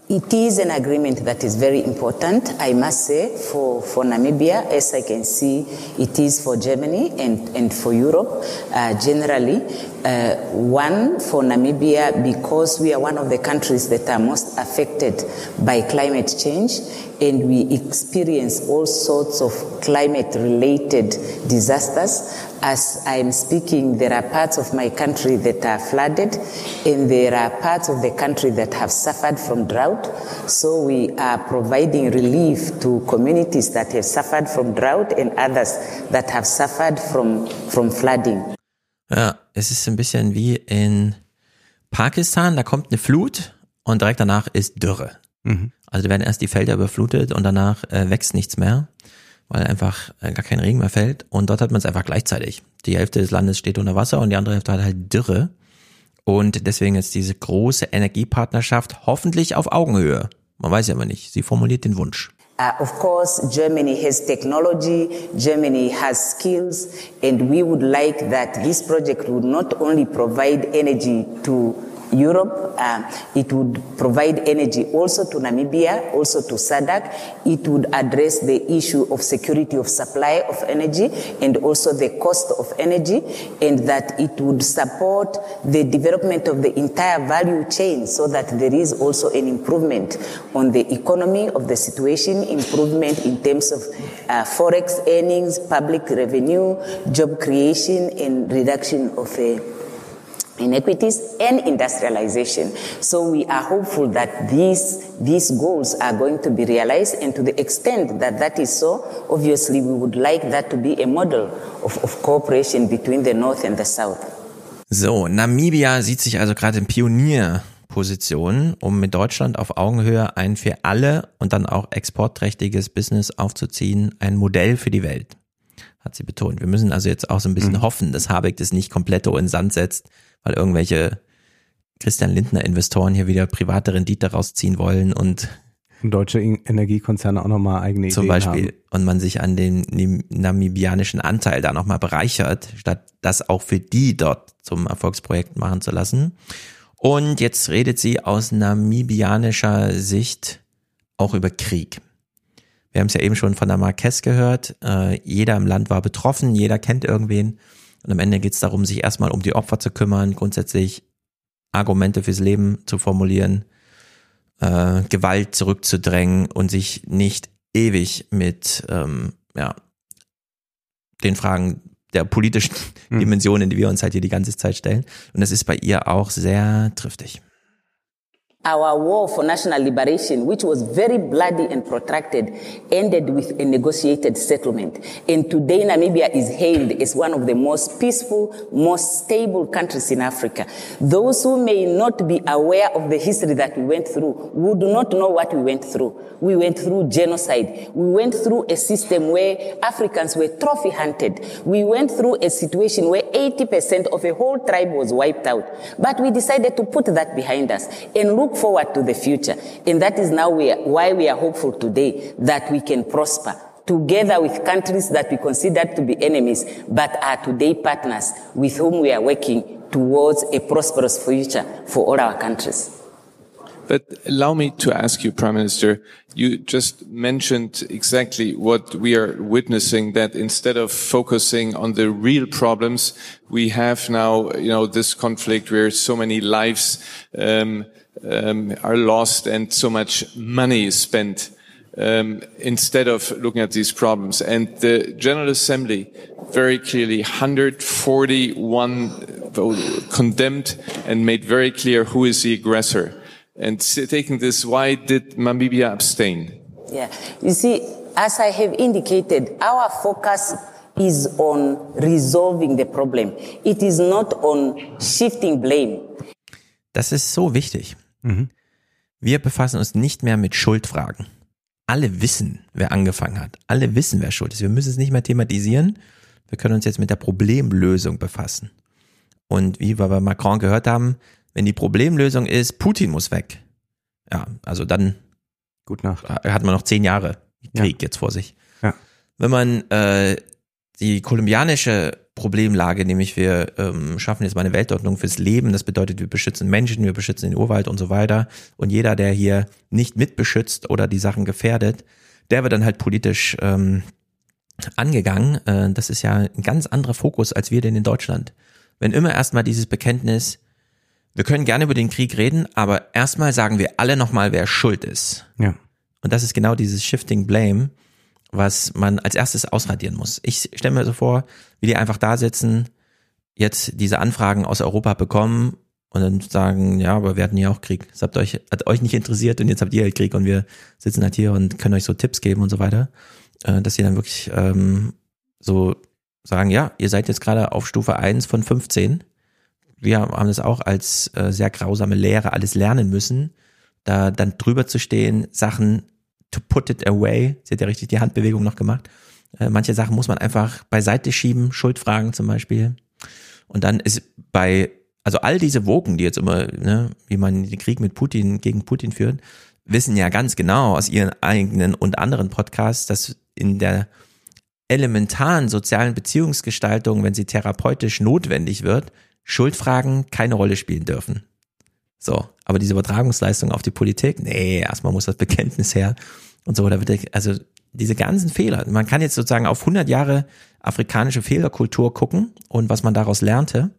It is an agreement that is very important, I must say, for, for Namibia. As I can see, it is for Germany and, and for Europe uh, generally. Uh, one, for Namibia, because we are one of the countries that are most affected by climate change and we experience all sorts of climate related disasters. As I'm speaking, there are parts of my country that are flooded, and there are parts of the country that have suffered from drought. So we are providing relief to communities that have suffered from drought and others that have suffered from, from flooding. Ja, es ist ein bisschen wie in Pakistan, da kommt eine Flut und direkt danach ist Dürre. Mhm. Also da werden erst die Felder überflutet und danach äh, wächst nichts mehr, weil einfach äh, gar kein Regen mehr fällt. Und dort hat man es einfach gleichzeitig. Die Hälfte des Landes steht unter Wasser und die andere Hälfte hat halt Dürre. Und deswegen ist diese große Energiepartnerschaft hoffentlich auf Augenhöhe. Man weiß ja aber nicht. Sie formuliert den Wunsch. Uh, of course, Germany has technology, Germany has skills, and we would like that this project would not only provide energy to Europe, uh, it would provide energy also to Namibia, also to SADC. It would address the issue of security of supply of energy and also the cost of energy, and that it would support the development of the entire value chain so that there is also an improvement on the economy of the situation, improvement in terms of uh, forex earnings, public revenue, job creation, and reduction of uh, inequities and industrialization. So we are hopeful that these, these goals are going to be realized and to the extent that that is so, obviously we would like that to be a model of, of cooperation between the North and the South. So, Namibia sieht sich also gerade in Pionierposition, um mit Deutschland auf Augenhöhe ein für alle und dann auch exportträchtiges Business aufzuziehen, ein Modell für die Welt, hat sie betont. Wir müssen also jetzt auch so ein bisschen Mhm. hoffen, dass Habeck das nicht komplett in den Sand setzt, weil irgendwelche Christian Lindner Investoren hier wieder private Rendite rausziehen wollen und deutsche Energiekonzerne auch nochmal eigene zum Ideen Beispiel haben. und man sich an den namibianischen Anteil da nochmal bereichert, statt das auch für die dort zum Erfolgsprojekt machen zu lassen. Und jetzt redet sie aus namibianischer Sicht auch über Krieg. Wir haben es ja eben schon von der Marquez gehört. Äh, jeder im Land war betroffen, jeder kennt irgendwen. Und am Ende geht es darum, sich erstmal um die Opfer zu kümmern, grundsätzlich Argumente fürs Leben zu formulieren, äh, Gewalt zurückzudrängen und sich nicht ewig mit ähm, ja, den Fragen der politischen Dimensionen, die wir uns halt hier die ganze Zeit stellen. Und das ist bei ihr auch sehr triftig. Our war for national liberation, which was very bloody and protracted, ended with a negotiated settlement. And today Namibia is hailed as one of the most peaceful, most stable countries in Africa. Those who may not be aware of the history that we went through would not know what we went through. We went through genocide. We went through a system where Africans were trophy hunted. We went through a situation where 80% of a whole tribe was wiped out. But we decided to put that behind us and look forward to the future. And that is now we are, why we are hopeful today that we can prosper together with countries that we considered to be enemies, but are today partners with whom we are working towards a prosperous future for all our countries. But allow me to ask you, Prime Minister, you just mentioned exactly what we are witnessing, that instead of focusing on the real problems, we have now, you know, this conflict where so many lives um, um, are lost and so much money is spent um, instead of looking at these problems. And the General Assembly very clearly 141 vote- condemned and made very clear who is the aggressor. And taking this, why did Namibia abstain? Yeah. You see, as I have indicated, our focus is on resolving the problem. It is not on shifting blame. Das ist so wichtig. Wir befassen uns nicht mehr mit Schuldfragen. Alle wissen, wer angefangen hat. Alle wissen, wer schuld ist. Wir müssen es nicht mehr thematisieren. Wir können uns jetzt mit der Problemlösung befassen. Und wie wir bei Macron gehört haben, wenn die Problemlösung ist, Putin muss weg. Ja, also dann Gut Nacht. hat man noch zehn Jahre Krieg jetzt vor sich. Ja. Wenn man äh, die kolumbianische Problemlage, nämlich wir ähm, schaffen jetzt mal eine Weltordnung fürs Leben, das bedeutet, wir beschützen Menschen, wir beschützen den Urwald und so weiter. Und jeder, der hier nicht mitbeschützt oder die Sachen gefährdet, der wird dann halt politisch ähm, angegangen. Äh, das ist ja ein ganz anderer Fokus als wir denn in Deutschland. Wenn immer erstmal dieses Bekenntnis, wir können gerne über den Krieg reden, aber erstmal sagen wir alle nochmal, wer schuld ist. Ja. Und das ist genau dieses Shifting Blame, was man als erstes ausradieren muss. Ich stelle mir so vor, wie die einfach da sitzen, jetzt diese Anfragen aus Europa bekommen und dann sagen, ja, aber wir hatten ja auch Krieg. Das habt euch, hat euch nicht interessiert und jetzt habt ihr halt Krieg und wir sitzen halt hier und können euch so Tipps geben und so weiter. Äh, dass sie dann wirklich ähm, so sagen, ja, ihr seid jetzt gerade auf Stufe 1 von 15. Wir haben das auch als äh, sehr grausame Lehre alles lernen müssen, da dann drüber zu stehen, Sachen to put it away. Sie hat ja richtig die Handbewegung noch gemacht. Äh, manche Sachen muss man einfach beiseite schieben, Schuldfragen zum Beispiel. Und dann ist bei, also all diese Wogen, die jetzt immer, ne, wie man den Krieg mit Putin gegen Putin führt, wissen ja ganz genau aus ihren eigenen und anderen Podcasts, dass in der elementaren sozialen Beziehungsgestaltung, wenn sie therapeutisch notwendig wird, Schuldfragen keine Rolle spielen dürfen. So, aber diese Übertragungsleistung auf die Politik, nee, erstmal muss das Bekenntnis her und so, da wird, also diese ganzen Fehler, man kann jetzt sozusagen auf 100 Jahre afrikanische Fehlerkultur gucken und was man daraus lernte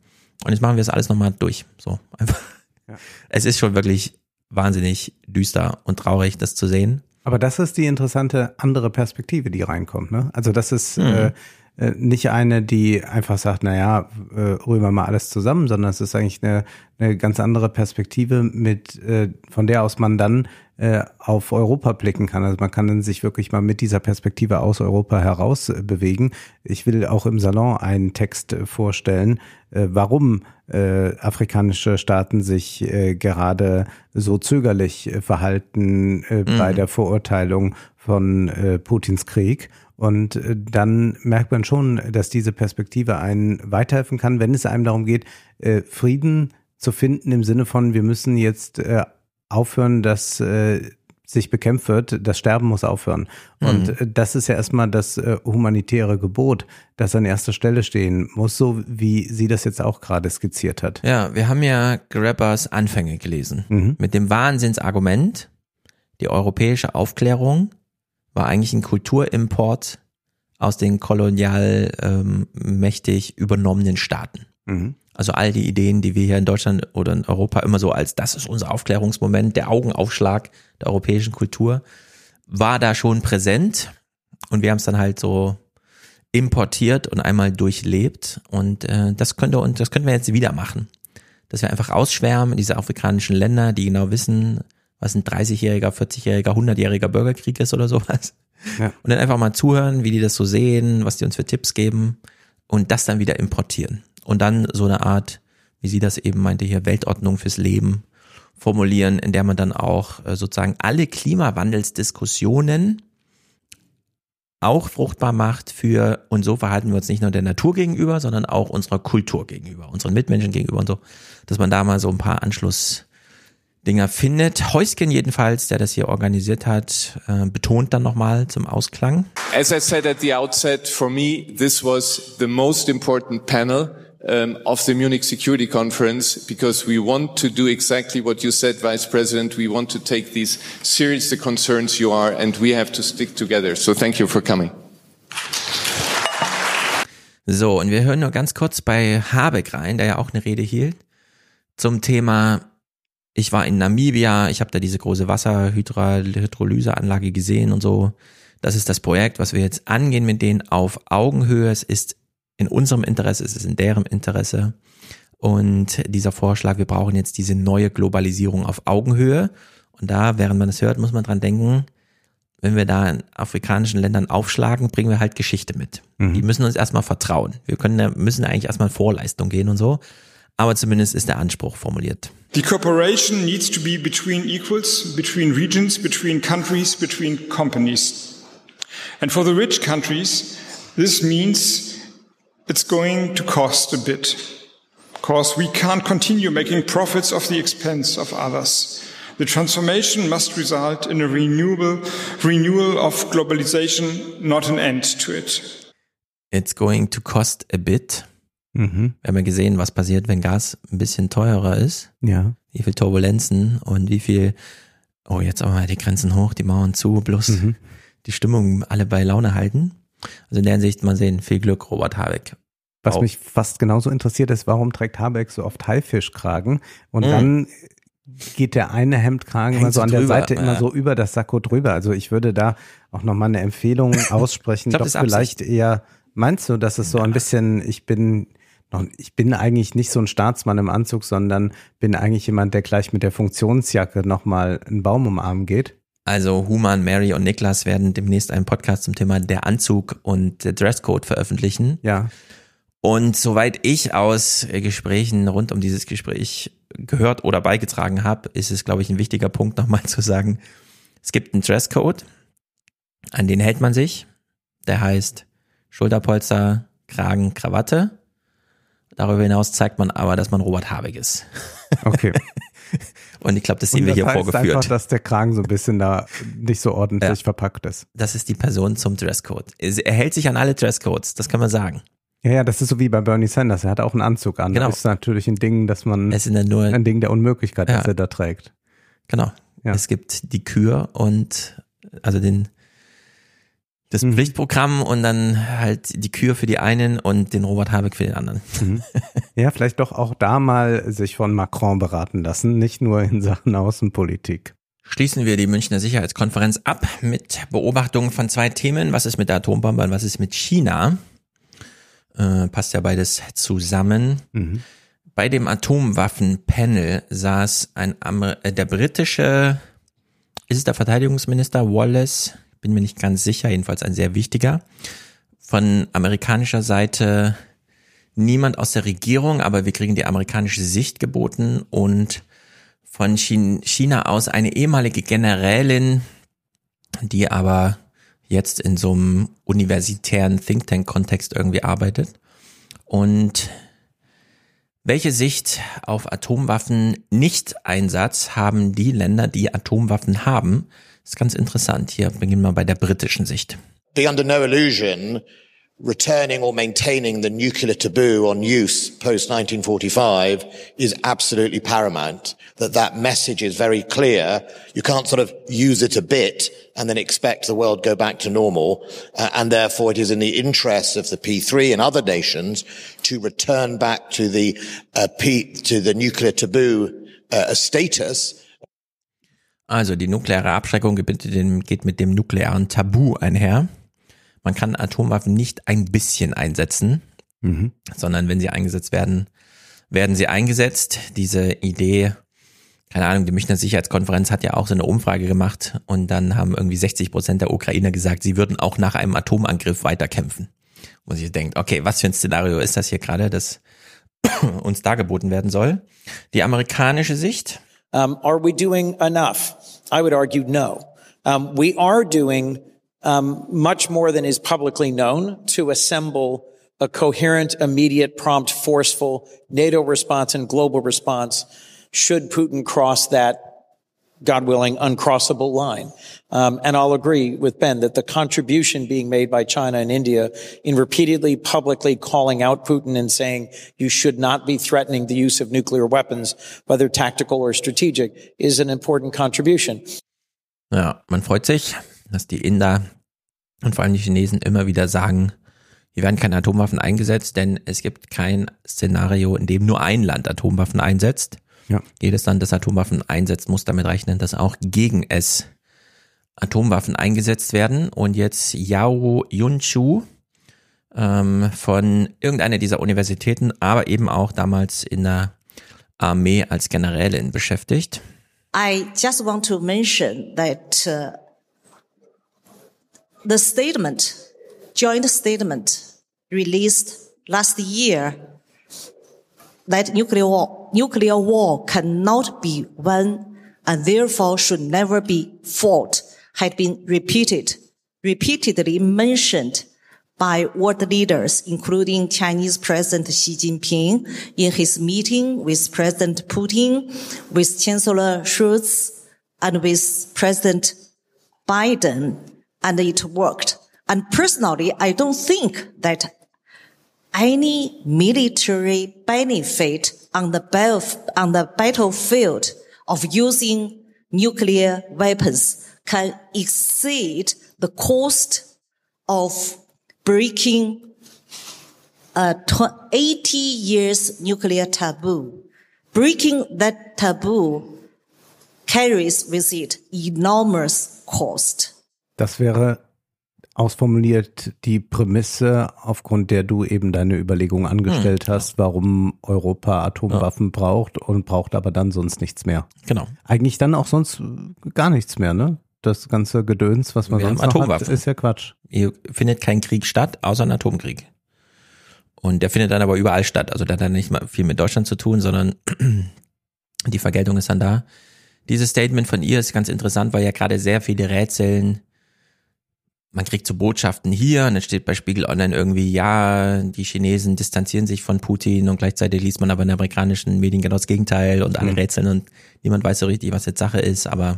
und jetzt machen wir das alles nochmal durch, so, einfach. Ja. Es ist schon wirklich wahnsinnig düster und traurig, das zu sehen. Aber das ist die interessante andere Perspektive, die reinkommt. Ne? Also das ist mhm. äh, äh nicht eine, die einfach sagt, na ja, äh, rühren wir mal alles zusammen, sondern es ist eigentlich eine, eine ganz andere Perspektive, mit äh, von der aus man dann äh, auf Europa blicken kann. Also man kann dann sich wirklich mal mit dieser Perspektive aus Europa heraus äh, bewegen. Ich will auch im Salon einen Text äh, vorstellen, äh, warum äh, afrikanische Staaten sich äh, gerade so zögerlich äh, verhalten äh, mhm. bei der Verurteilung von äh, Putins Krieg. Und äh, dann merkt man schon, dass diese Perspektive einen weiterhelfen kann, wenn es einem darum geht, äh, Frieden zu finden im Sinne von, wir müssen jetzt äh, aufhören, dass äh, sich bekämpft wird, das Sterben muss aufhören. Und mhm. Äh, das ist ja erstmal das äh, humanitäre Gebot, das an erster Stelle stehen muss, so wie sie das jetzt auch gerade skizziert hat. Ja, wir haben ja Grabbers Anfänge gelesen. Mhm. Mit dem Wahnsinnsargument, die europäische Aufklärung war eigentlich ein Kulturimport aus den kolonial ähm, mächtig übernommenen Staaten. Mhm. Also all die Ideen, die wir hier in Deutschland oder in Europa immer so als das ist unser Aufklärungsmoment, der Augenaufschlag der europäischen Kultur, war da schon präsent und wir haben es dann halt so importiert und einmal durchlebt und äh, das könnte und das können wir jetzt wieder machen, dass wir einfach ausschwärmen in diese afrikanischen Länder, die genau wissen, was ein 30-jähriger, 40-jähriger, 100-jähriger Bürgerkrieg ist oder sowas. Ja. Und dann einfach mal zuhören, wie die das so sehen, was die uns für Tipps geben und das dann wieder importieren und dann so eine Art, wie sie das eben meinte hier, Weltordnung fürs Leben formulieren, in der man dann auch äh, sozusagen alle Klimawandelsdiskussionen auch fruchtbar macht für, und so verhalten wir uns nicht nur der Natur gegenüber, sondern auch unserer Kultur gegenüber, unseren Mitmenschen gegenüber und so, dass man da mal so ein paar Anschlussdinger findet. Heusken jedenfalls, der das hier organisiert hat, äh, betont dann nochmal zum Ausklang. As I said at the outset, for me, this was the most important panel um, of the Munich Security Conference because we want to do exactly what you said, Vice President. We want to take these serious the concerns you are, and we have to stick together. So thank you for coming. So, und wir hören nur ganz kurz bei Habeck rein, der ja auch eine Rede hielt, zum Thema, ich war in Namibia, ich habe da diese große Wasserhydrolyseanlage gesehen und so. Das ist das Projekt, was wir jetzt angehen mit denen auf Augenhöhe. Es ist in unserem Interesse, es ist in deren Interesse. Und dieser Vorschlag, wir brauchen jetzt diese neue Globalisierung auf Augenhöhe. Und da, während man es hört, muss man dran denken, wenn wir da in afrikanischen Ländern aufschlagen, bringen wir halt Geschichte mit. Mhm. Die müssen uns erstmal vertrauen. Wir können, müssen eigentlich erstmal in Vorleistung gehen und so. Aber zumindest ist der Anspruch formuliert. The cooperation needs to be between equals, between regions, between countries, between companies. And for the rich countries, this means it's going to cost a bit because we can't continue making profits of the expense of others. The transformation must result in a renewable, renewal of globalization, not an end to it. It's going to cost a bit. Mhm. Wir haben ja gesehen, was passiert, wenn Gas ein bisschen teurer ist. Ja. Wie viel Turbulenzen und wie viel, oh, jetzt aber mal die Grenzen hoch, die Mauern zu, bloß mhm. die Stimmung alle bei Laune halten. Also in der Hinsicht mal sehen, viel Glück, Robert Habeck. Was mich fast genauso interessiert ist, warum trägt Habeck so oft Haifischkragen und mhm. dann geht der eine Hemdkragen immer so an der Seite ja. immer so über das Sakko drüber. Also ich würde da auch nochmal eine Empfehlung (laughs) aussprechen, glaub, doch vielleicht eher, meinst du, dass es so ein bisschen, ich bin noch, ich bin eigentlich nicht so ein Staatsmann im Anzug, sondern bin eigentlich jemand, der gleich mit der Funktionsjacke nochmal einen Baum umarmen geht? Also Human, Mary und Niklas werden demnächst einen Podcast zum Thema der Anzug und der Dresscode veröffentlichen. Ja. Und soweit ich aus Gesprächen rund um dieses Gespräch gehört oder beigetragen habe, ist es, glaube ich, ein wichtiger Punkt (laughs) nochmal zu sagen, es gibt einen Dresscode, an den hält man sich. Der heißt Schulterpolster, Kragen, Krawatte. Darüber hinaus zeigt man aber, dass man Robert Habeck ist. Okay. (laughs) Und ich glaube, das sehen Und wir hier heißt vorgeführt. einfach, dass der Kragen so ein bisschen da nicht so ordentlich Ja. verpackt ist. Das ist die Person zum Dresscode. Er hält sich an alle Dresscodes, das kann man sagen. Ja, ja, das ist so wie bei Bernie Sanders. Er hat auch einen Anzug an. Genau. Das ist natürlich ein Ding, dass man, Es dann nur, ein Ding der Unmöglichkeit, Ja. dass er da trägt. genau. Ja. Es gibt die Kür und also den das Mhm. Pflichtprogramm und dann halt die Kür für die einen und den Robert Habeck für den anderen. Mhm. Ja, vielleicht doch auch da mal sich von Macron beraten lassen, nicht nur in Sachen Außenpolitik. Schließen wir die Münchner Sicherheitskonferenz ab mit Beobachtungen von zwei Themen. Was ist mit der Atombombe und was ist mit China? Äh, passt ja beides zusammen. Mhm. Bei dem Atomwaffenpanel saß ein Amer äh, der britische, ist es der Verteidigungsminister Wallace? Bin mir nicht ganz sicher, jedenfalls ein sehr wichtiger. Von amerikanischer Seite niemand aus der Regierung, aber wir kriegen die amerikanische Sicht geboten und von Chin- China aus eine ehemalige Generälin, die aber jetzt in so einem universitären Think Tank Kontext irgendwie arbeitet. Und welche Sicht auf Atomwaffen Nicht-Einsatz haben die Länder, die Atomwaffen haben? Ist ganz interessant. Hier beginnen wir bei der britischen Sicht. be under no illusion returning or maintaining the nuclear taboo on use post 1945 is absolutely paramount that that message is very clear you can't sort of use it a bit and then expect the world go back to normal uh, and therefore it is in the interests of the P3 and other nations to return back to the uh, P to the nuclear taboo uh, status Also die nukleare Abschreckung geht mit dem, nuklearen Tabu einher. Man kann Atomwaffen nicht ein bisschen einsetzen, Mhm. sondern wenn sie eingesetzt werden, werden sie eingesetzt. Diese Idee, keine Ahnung, die Münchner Sicherheitskonferenz hat ja auch so eine Umfrage gemacht und dann haben irgendwie 60 Prozent der Ukrainer gesagt, sie würden auch nach einem Atomangriff weiterkämpfen. Wo sich denkt, okay, was für ein Szenario ist das hier gerade, das (coughs) uns dargeboten werden soll? Die amerikanische Sicht, Um, are we doing enough? I would argue no. Um, we are doing um, much more than is publicly known to assemble a coherent, immediate, prompt, forceful NATO response and global response should Putin cross that, God willing, uncrossable line. Um, and I'll agree with Ben that the contribution being made by China and India in repeatedly publicly calling out Putin and saying you should not be threatening the use of nuclear weapons, whether tactical or strategic, is an important contribution. Ja, man freut sich, dass die Inder und vor allem die Chinesen immer wieder sagen, hier werden keine Atomwaffen eingesetzt, denn es gibt kein Szenario, in dem nur ein Land Atomwaffen einsetzt. Ja. Jedes Land, das Atomwaffen einsetzt, muss damit rechnen, dass auch gegen es Atomwaffen eingesetzt werden. Und jetzt Yao Yunchu ähm, von irgendeiner dieser Universitäten, aber eben auch damals in der Armee als Generälin beschäftigt. I just want to mention that uh, the statement, joint statement released last year that nuclear war, nuclear war cannot be won and therefore should never be fought had been repeated, repeatedly mentioned by world leaders, including Chinese President Xi Jinping in his meeting with President Putin, with Chancellor Scholz, and with President Biden, and it worked. And personally, I don't think that any military benefit on the battle, on the battlefield of using nuclear weapons can exceed the cost of breaking a 80 years nuclear taboo. Breaking that taboo carries with it enormous cost. Das wäre ausformuliert die Prämisse, aufgrund der du eben deine Überlegung angestellt hast, warum Europa Atomwaffen braucht und braucht aber dann sonst nichts mehr. Genau. Eigentlich dann auch sonst gar nichts mehr, ne? das ganze Gedöns, was man Wir sonst noch hat, ist ja Quatsch. Hier findet kein Krieg statt, außer ein Atomkrieg. Und der findet dann aber überall statt. Also der hat dann nicht mal viel mit Deutschland zu tun, sondern (clears throat) die Vergeltung ist dann da. Dieses Statement von ihr ist ganz interessant, weil ja gerade sehr viele Rätseln, man kriegt so Botschaften hier und dann steht bei Spiegel Online irgendwie, ja, die Chinesen distanzieren sich von Putin und gleichzeitig liest man aber in den amerikanischen Medien genau das Gegenteil und alle Mhm. rätseln und niemand weiß so richtig, was jetzt Sache ist, aber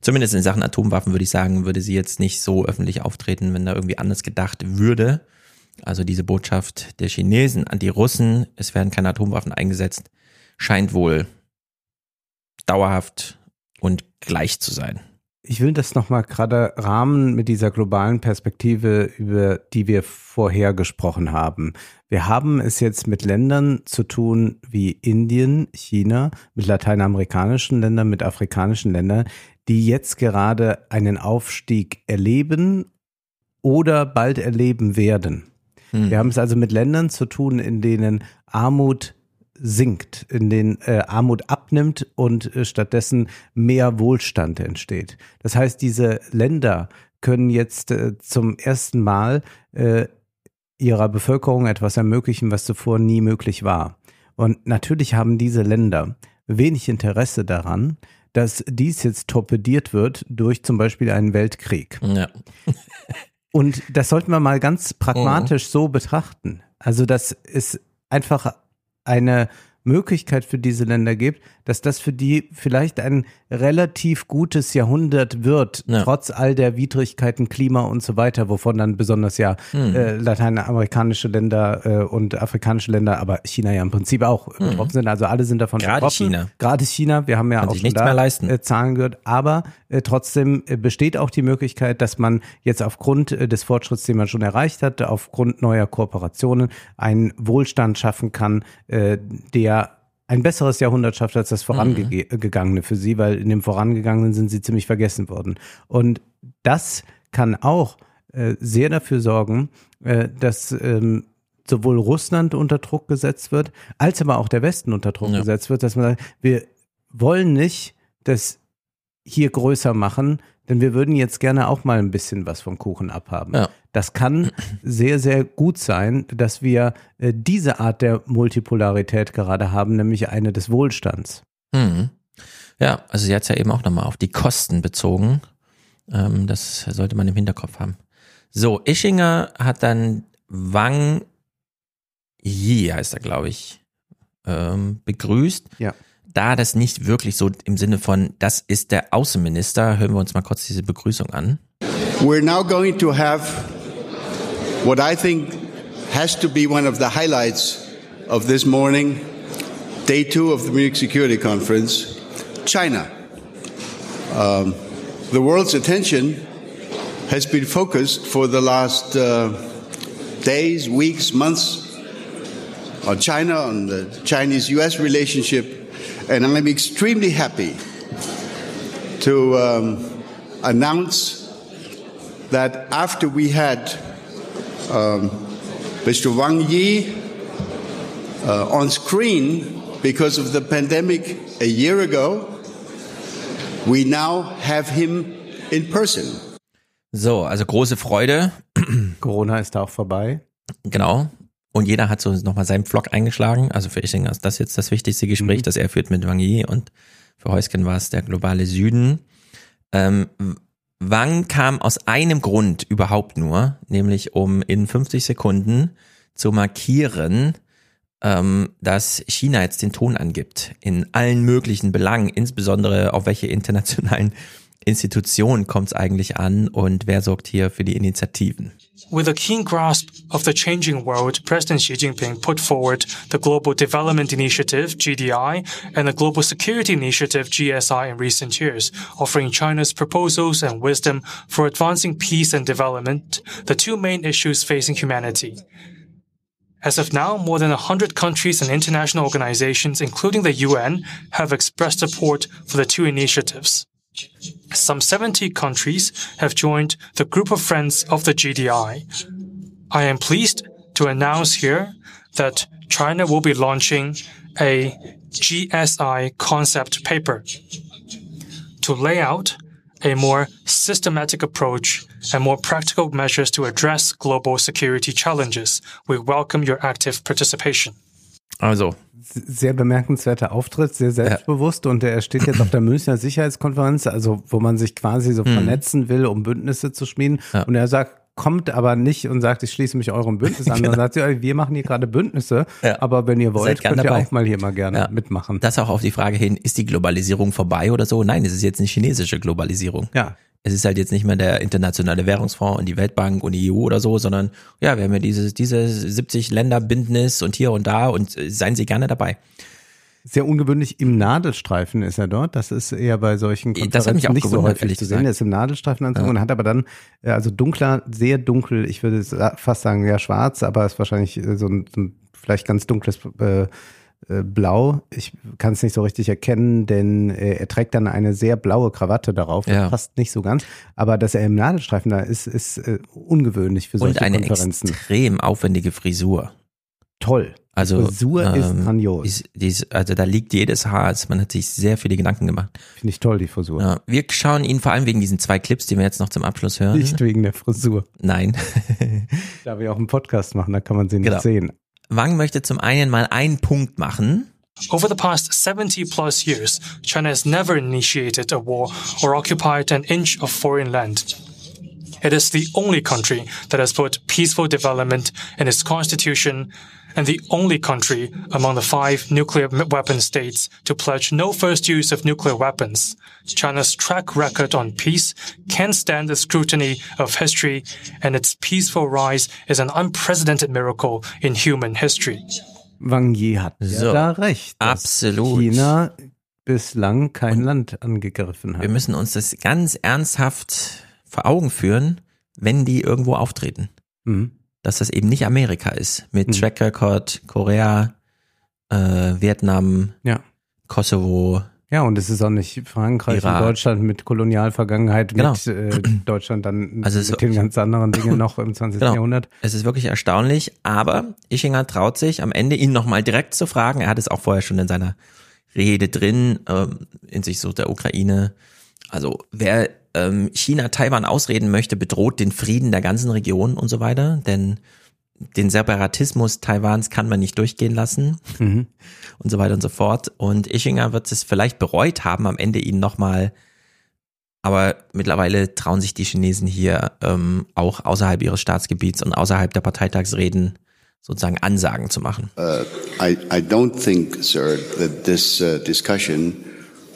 zumindest in Sachen Atomwaffen würde ich sagen, würde sie jetzt nicht so öffentlich auftreten, wenn da irgendwie anders gedacht würde. Also diese Botschaft der Chinesen an die Russen, es werden keine Atomwaffen eingesetzt, scheint wohl dauerhaft und gleich zu sein. Ich will das nochmal gerade rahmen mit dieser globalen Perspektive, über die wir vorher gesprochen haben. Wir haben es jetzt mit Ländern zu tun wie Indien, China, mit lateinamerikanischen Ländern, mit afrikanischen Ländern, die jetzt gerade einen Aufstieg erleben oder bald erleben werden. Wir haben es also mit Ländern zu tun, in denen Armut sinkt, in denen äh, Armut abnimmt und äh, stattdessen mehr Wohlstand entsteht. Das heißt, diese Länder können jetzt äh, zum ersten Mal äh, ihrer Bevölkerung etwas ermöglichen, was zuvor nie möglich war. Und natürlich haben diese Länder wenig Interesse daran, dass dies jetzt torpediert wird durch zum Beispiel einen Weltkrieg. Ja. Und das sollten wir mal ganz pragmatisch so betrachten. Also, dass es einfach eine Möglichkeit für diese Länder gibt, dass das für die vielleicht ein relativ gutes Jahrhundert wird, trotz all der Widrigkeiten, Klima und so weiter, wovon dann besonders ja Mhm. äh, lateinamerikanische Länder äh, und afrikanische Länder, aber China ja im Prinzip auch Mhm. betroffen sind. Also alle sind davon Gerade betroffen. China. Gerade China. Wir haben ja Kann auch schon da. Äh, Zahlen gehört. Aber äh, trotzdem äh, besteht auch die Möglichkeit, dass man jetzt aufgrund äh, des Fortschritts, den man schon erreicht hat, aufgrund neuer Kooperationen einen Wohlstand schaffen kann, der ein besseres Jahrhundert schafft als das vorangegangene für sie, weil in dem vorangegangenen sind sie ziemlich vergessen worden. Und das kann auch äh, sehr dafür sorgen, äh, dass ähm, sowohl Russland unter Druck gesetzt wird, als aber auch der Westen unter Druck Ja. gesetzt wird, dass man sagt, wir wollen nicht das hier größer machen, denn wir würden jetzt gerne auch mal ein bisschen was vom Kuchen abhaben. Ja. Das kann sehr, sehr gut sein, dass wir äh, diese Art der Multipolarität gerade haben, nämlich eine des Wohlstands. Mhm. Ja, also sie hat es ja eben auch nochmal auf die Kosten bezogen. Ähm, das sollte man im Hinterkopf haben. So, Ischinger hat dann Wang Yi, heißt er, glaube ich, ähm, begrüßt. Ja. Da das nicht wirklich so im Sinne von, das ist der Außenminister, hören wir uns mal kurz diese Begrüßung an. We're now going to have what I think has to be one of the highlights of this morning, day two of the Munich Security Conference, China. Um, the world's attention has been focused for the last uh, days, weeks, months on China, on the Chinese US relationship, and I'm extremely happy to um, announce that after we had um, Mr. Wang Yi uh, on screen because of the pandemic a year ago, we now have him in person. So, also große Freude. Corona ist da auch vorbei. Genau. Und jeder hat so nochmal seinen Vlog eingeschlagen. Also für Ischinger ist das jetzt das wichtigste Gespräch, das er führt mit Wang Yi und für Heusken war es der globale Süden. Ähm, Wang kam aus einem Grund überhaupt nur, nämlich um in 50 Sekunden zu markieren, ähm, dass China jetzt den Ton angibt in allen möglichen Belangen, insbesondere auf welche internationalen Institutionen kommt es eigentlich an und wer sorgt hier für die Initiativen. With a keen grasp of the changing world, President Xi Jinping put forward the Global Development Initiative, GDI, and the Global Security Initiative, GSI, in recent years, offering China's proposals and wisdom for advancing peace and development, the two main issues facing humanity. As of now, more than 100 countries and international organizations, including the UN, have expressed support for the two initiatives. Some 70 countries have joined the group of friends of the GDI. I am pleased to announce here that China will be launching a GSI concept paper to lay out a more systematic approach and more practical measures to address global security challenges. We welcome your active participation. Also, sehr bemerkenswerter Auftritt, sehr selbstbewusst und er steht jetzt auf der Münchner Sicherheitskonferenz, also wo man sich quasi so Mhm. vernetzen will, um Bündnisse zu schmieden. Und er sagt, kommt aber nicht und sagt, ich schließe mich eurem Bündnis an, (laughs) sondern sagt, ja, wir machen hier gerade Bündnisse, aber wenn ihr wollt, könnt ihr dabei. auch mal hier mal gerne Ja. mitmachen. Das auch auf die Frage hin, ist die Globalisierung vorbei oder so? Nein, es ist jetzt eine chinesische Globalisierung. Ja. Es ist halt jetzt nicht mehr der internationale Währungsfonds und die Weltbank und die EU oder so, sondern ja, wir haben ja dieses, dieses 70 Länder Bündnis und hier und da und äh, seien Sie gerne dabei. Sehr ungewöhnlich im Nadelstreifen ist er dort. Das ist eher bei solchen Das hat mich Konferenzen auch nicht so häufig zu sehen. Er ist im Nadelstreifenanzug Ja. und hat aber dann, äh, also dunkler, sehr dunkel, ich würde fast sagen, ja schwarz, aber ist wahrscheinlich äh, so ein, so ein vielleicht ganz dunkles äh, Blau. Ich kann es nicht so richtig erkennen, denn äh, er trägt dann eine sehr blaue Krawatte darauf. Das Ja. passt nicht so ganz. Aber dass er im Nadelstreifen da ist, ist äh, ungewöhnlich für solche Und eine Konferenzen. extrem aufwendige Frisur. Toll. Also Die Frisur ist grandios. Ist, ist, also da liegt jedes Haar. Also man hat sich sehr viele Gedanken gemacht. Finde ich toll, die Frisur. Ja, wir schauen ihn vor allem wegen diesen zwei Clips, die wir jetzt noch zum Abschluss hören. Nicht wegen der Frisur. Nein. (laughs) Da wir auch einen Podcast machen, da kann man sie nicht Genau. sehen. Wang möchte zum einen mal einen Punkt machen. Over the past 70 plus years, China has never initiated a war or occupied an inch of foreign land. It is the only country that has put peaceful development in its constitution and the only country among the five nuclear weapon states to pledge no first use of nuclear weapons. China's track record on peace can stand the scrutiny of history and its peaceful rise is an unprecedented miracle in human history. Wang Yi hat ja So, da recht. absolut. China bislang kein Land angegriffen hat. Wir müssen uns das ganz ernsthaft vor Augen führen, wenn die irgendwo auftreten. Mhm. Dass das eben nicht Amerika ist. Mit Track Record, Korea, äh, Vietnam, Ja. Kosovo. Ja, und es ist auch nicht Frankreich Irak. und Deutschland mit Kolonialvergangenheit, Genau. mit äh, Deutschland dann Also mit den ganz anderen Dingen noch im 20. Genau. Jahrhundert. Es ist wirklich erstaunlich, aber Ischinger traut sich am Ende ihn nochmal direkt zu fragen. Er hat es auch vorher schon in seiner Rede drin, ähm, in sich so der Ukraine. Also wer ähm, China Taiwan ausreden möchte, bedroht den Frieden der ganzen Region und so weiter, denn den Separatismus Taiwans kann man nicht durchgehen lassen Mhm. und so weiter und so fort. Und Ischinger wird es vielleicht bereut haben, am Ende ihn nochmal, aber mittlerweile trauen sich die Chinesen hier ähm, auch außerhalb ihres Staatsgebiets und außerhalb der Parteitagsreden sozusagen Ansagen zu machen. Uh, I, I don't think, sir, that this uh, discussion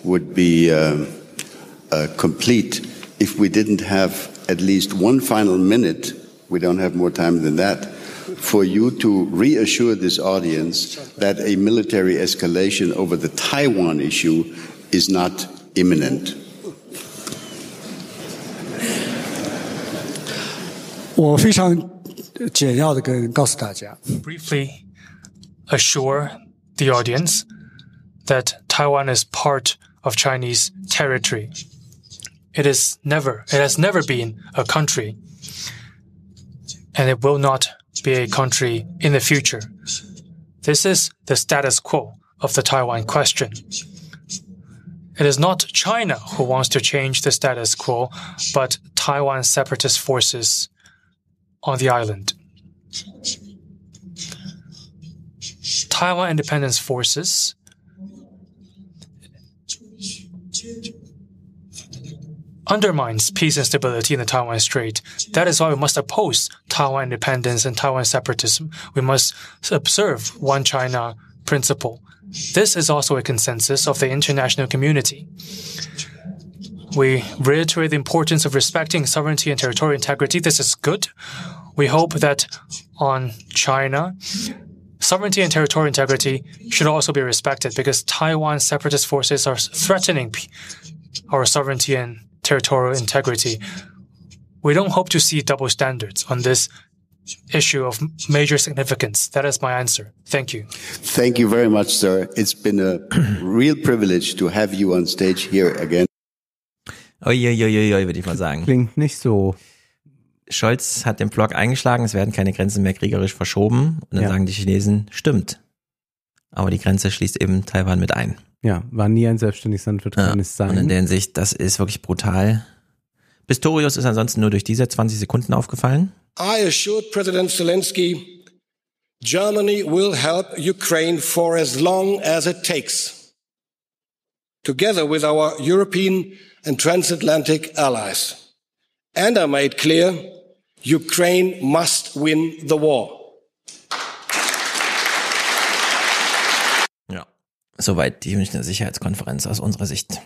would be uh, Uh, complete if we didn't have at least one final minute, we don't have more time than that, for you to reassure this audience that a military escalation over the Taiwan issue is not imminent. (laughs) Briefly assure the audience that Taiwan is part of Chinese territory. It is never, it has never been a country, and it will not be a country in the future. This is the status quo of the Taiwan question. It is not China who wants to change the status quo, but Taiwan separatist forces on the island. Taiwan independence forces undermines peace and stability in the Taiwan Strait. That is why we must oppose Taiwan independence and Taiwan separatism. We must observe one China principle. This is also a consensus of the international community. We reiterate the importance of respecting sovereignty and territorial integrity. This is good. We hope that on China, sovereignty and territorial integrity should also be respected because Taiwan separatist forces are threatening our sovereignty and territorial integrity. We don't hope to see double standards on this issue of major significance. That is my answer. Thank you. Thank you very much, sir. It's been a real privilege to have you on stage here again. Uiuiuiui, würde ich mal sagen. Klingt nicht so. Scholz hat den Block eingeschlagen, es werden keine Grenzen mehr kriegerisch verschoben. Und dann Ja. sagen die Chinesen, stimmt. Aber die Grenze schließt eben Taiwan mit ein. Ja, war nie ein selbstständiges Land, wird Ja, keines und in sein. der Hinsicht, das ist wirklich brutal. Pistorius ist ansonsten nur durch diese 20 Sekunden aufgefallen. I assured President Zelensky, Germany will help Ukraine for as long as it takes, together with our European and transatlantic allies. And I made clear, Ukraine must win the war. Ja. Soweit die Münchner Sicherheitskonferenz aus unserer Sicht.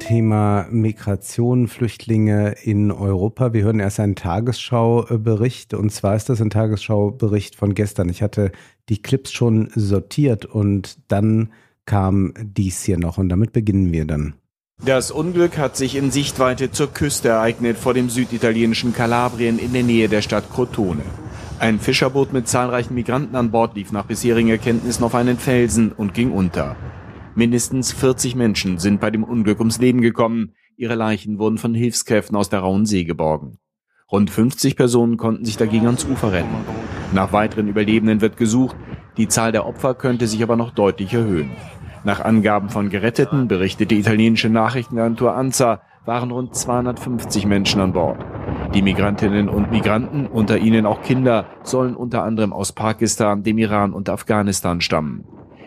Thema Migration, Flüchtlinge in Europa. Wir hören erst einen Tagesschaubericht und zwar ist das ein Tagesschaubericht von gestern. Ich hatte die Clips schon sortiert und dann kam dies hier noch und damit beginnen wir dann. Das Unglück hat sich in Sichtweite zur Küste ereignet vor dem süditalienischen Kalabrien in der Nähe der Stadt Crotone. Ein Fischerboot mit zahlreichen Migranten an Bord lief nach bisherigen Erkenntnissen auf einen Felsen und ging unter. Mindestens 40 Menschen sind bei dem Unglück ums Leben gekommen. Ihre Leichen wurden von Hilfskräften aus der rauen See geborgen. Rund 50 Personen konnten sich dagegen ans Ufer retten. Nach weiteren Überlebenden wird gesucht. Die Zahl der Opfer könnte sich aber noch deutlich erhöhen. Nach Angaben von Geretteten, berichtet die italienische Nachrichtenagentur ANSA, waren rund 250 Menschen an Bord. Die Migrantinnen und Migranten, unter ihnen auch Kinder, sollen unter anderem aus Pakistan, dem Iran und Afghanistan stammen.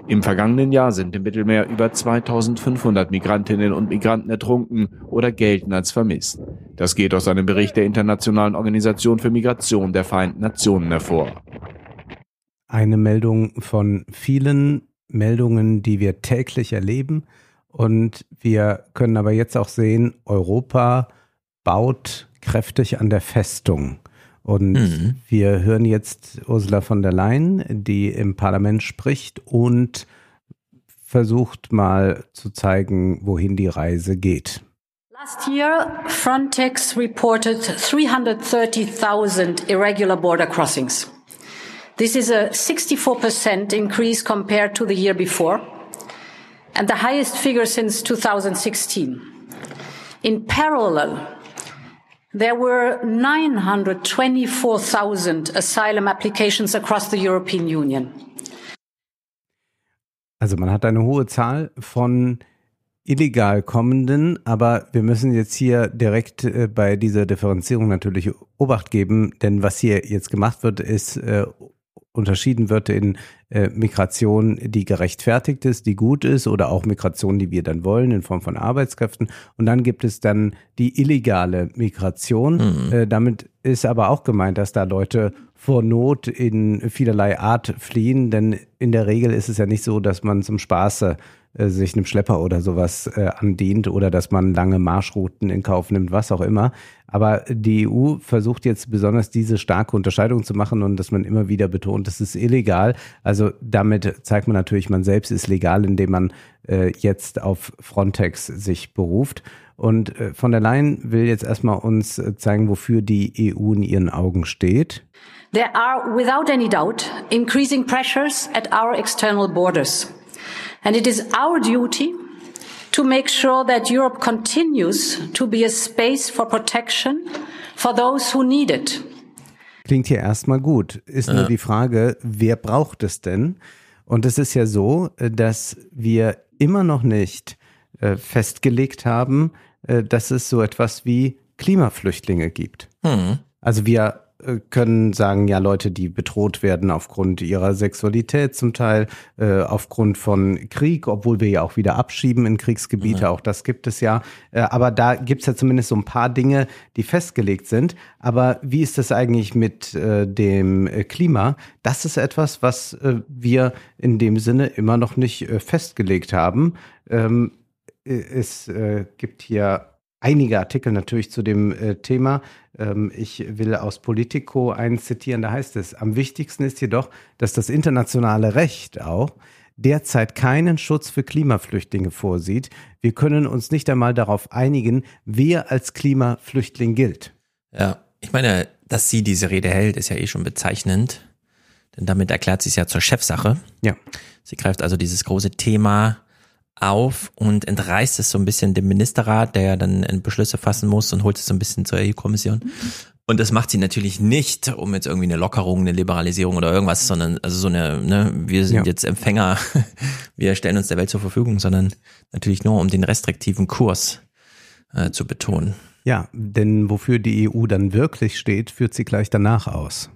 Im vergangenen Jahr sind im Mittelmeer über 2500 Migrantinnen und Migranten ertrunken oder gelten als vermisst. Das geht aus einem Bericht der Internationalen Organisation für Migration der Vereinten Nationen hervor. Eine Meldung von vielen Meldungen, die wir täglich erleben. Und wir können aber jetzt auch sehen, Europa baut kräftig an der Festung. Und mhm. wir hören jetzt Ursula von der Leyen, die im Parlament spricht und versucht mal zu zeigen, wohin die Reise geht. Last year, Frontex reported 330,000 irregular border crossings. This is a 64% increase compared to the year before and the highest figure since 2016. In parallel, There were 924,000 asylum applications across the European Union. Also man hat eine hohe Zahl von illegal kommenden, aber wir müssen jetzt hier direkt äh, bei dieser Differenzierung natürlich Obacht geben, denn was hier jetzt gemacht wird, ist äh, unterschieden wird in äh, Migration, die gerechtfertigt ist, die gut ist oder auch Migration, die wir dann wollen in Form von Arbeitskräften. Und dann gibt es dann die illegale Migration. Mhm. Äh, damit ist aber auch gemeint, dass da Leute vor Not in vielerlei Art fliehen, denn in der Regel ist es ja nicht so, dass man zum Spaße äh, sich einem Schlepper oder sowas äh, andient oder dass man lange Marschrouten in Kauf nimmt, was auch immer. Aber die EU versucht jetzt besonders diese starke Unterscheidung zu machen und dass man immer wieder betont, das ist illegal. Also damit zeigt man natürlich, man selbst ist legal, indem man äh, jetzt auf Frontex sich beruft. Und äh, von der Leyen will jetzt erstmal uns äh, zeigen, wofür die EU in ihren Augen steht. There are, without any doubt, increasing pressures at our external borders. And it is our duty to make sure that Europe continues to be a space for protection for those who need it. Klingt hier erstmal gut. Ist ja. nur die Frage, wer braucht es denn? Und es ist ja so, dass wir immer noch nicht äh, festgelegt haben, äh, dass es so etwas wie Klimaflüchtlinge gibt. Hm. Also wir können sagen, ja, Leute, die bedroht werden aufgrund ihrer Sexualität zum Teil, äh, aufgrund von Krieg, obwohl wir ja auch wieder abschieben in Kriegsgebiete, mhm. auch das gibt es ja. Äh, aber da gibt es ja zumindest so ein paar Dinge, die festgelegt sind. Aber wie ist das eigentlich mit äh, dem äh, Klima? Das ist etwas, was äh, wir in dem Sinne immer noch nicht äh, festgelegt haben. Ähm, es äh, gibt hier einige Artikel natürlich zu dem äh, Thema. Ähm, ich will aus Politico eins zitieren, da heißt es, am wichtigsten ist jedoch, dass das internationale Recht auch derzeit keinen Schutz für Klimaflüchtlinge vorsieht. Wir können uns nicht einmal darauf einigen, wer als Klimaflüchtling gilt. Ja, ich meine, dass sie diese Rede hält, ist ja eh schon bezeichnend. Denn damit erklärt sie es ja zur Chefsache. Ja. Sie greift also dieses große Thema auf und entreißt es so ein bisschen dem Ministerrat, der ja dann Beschlüsse fassen muss und holt es so ein bisschen zur EU-Kommission. Und das macht sie natürlich nicht, um jetzt irgendwie eine Lockerung, eine Liberalisierung oder irgendwas, sondern also so eine, ne, wir sind ja. jetzt Empfänger, (laughs) wir stellen uns der Welt zur Verfügung, sondern natürlich nur, um den restriktiven Kurs äh, zu betonen. Ja, denn wofür die EU dann wirklich steht, führt sie gleich danach aus.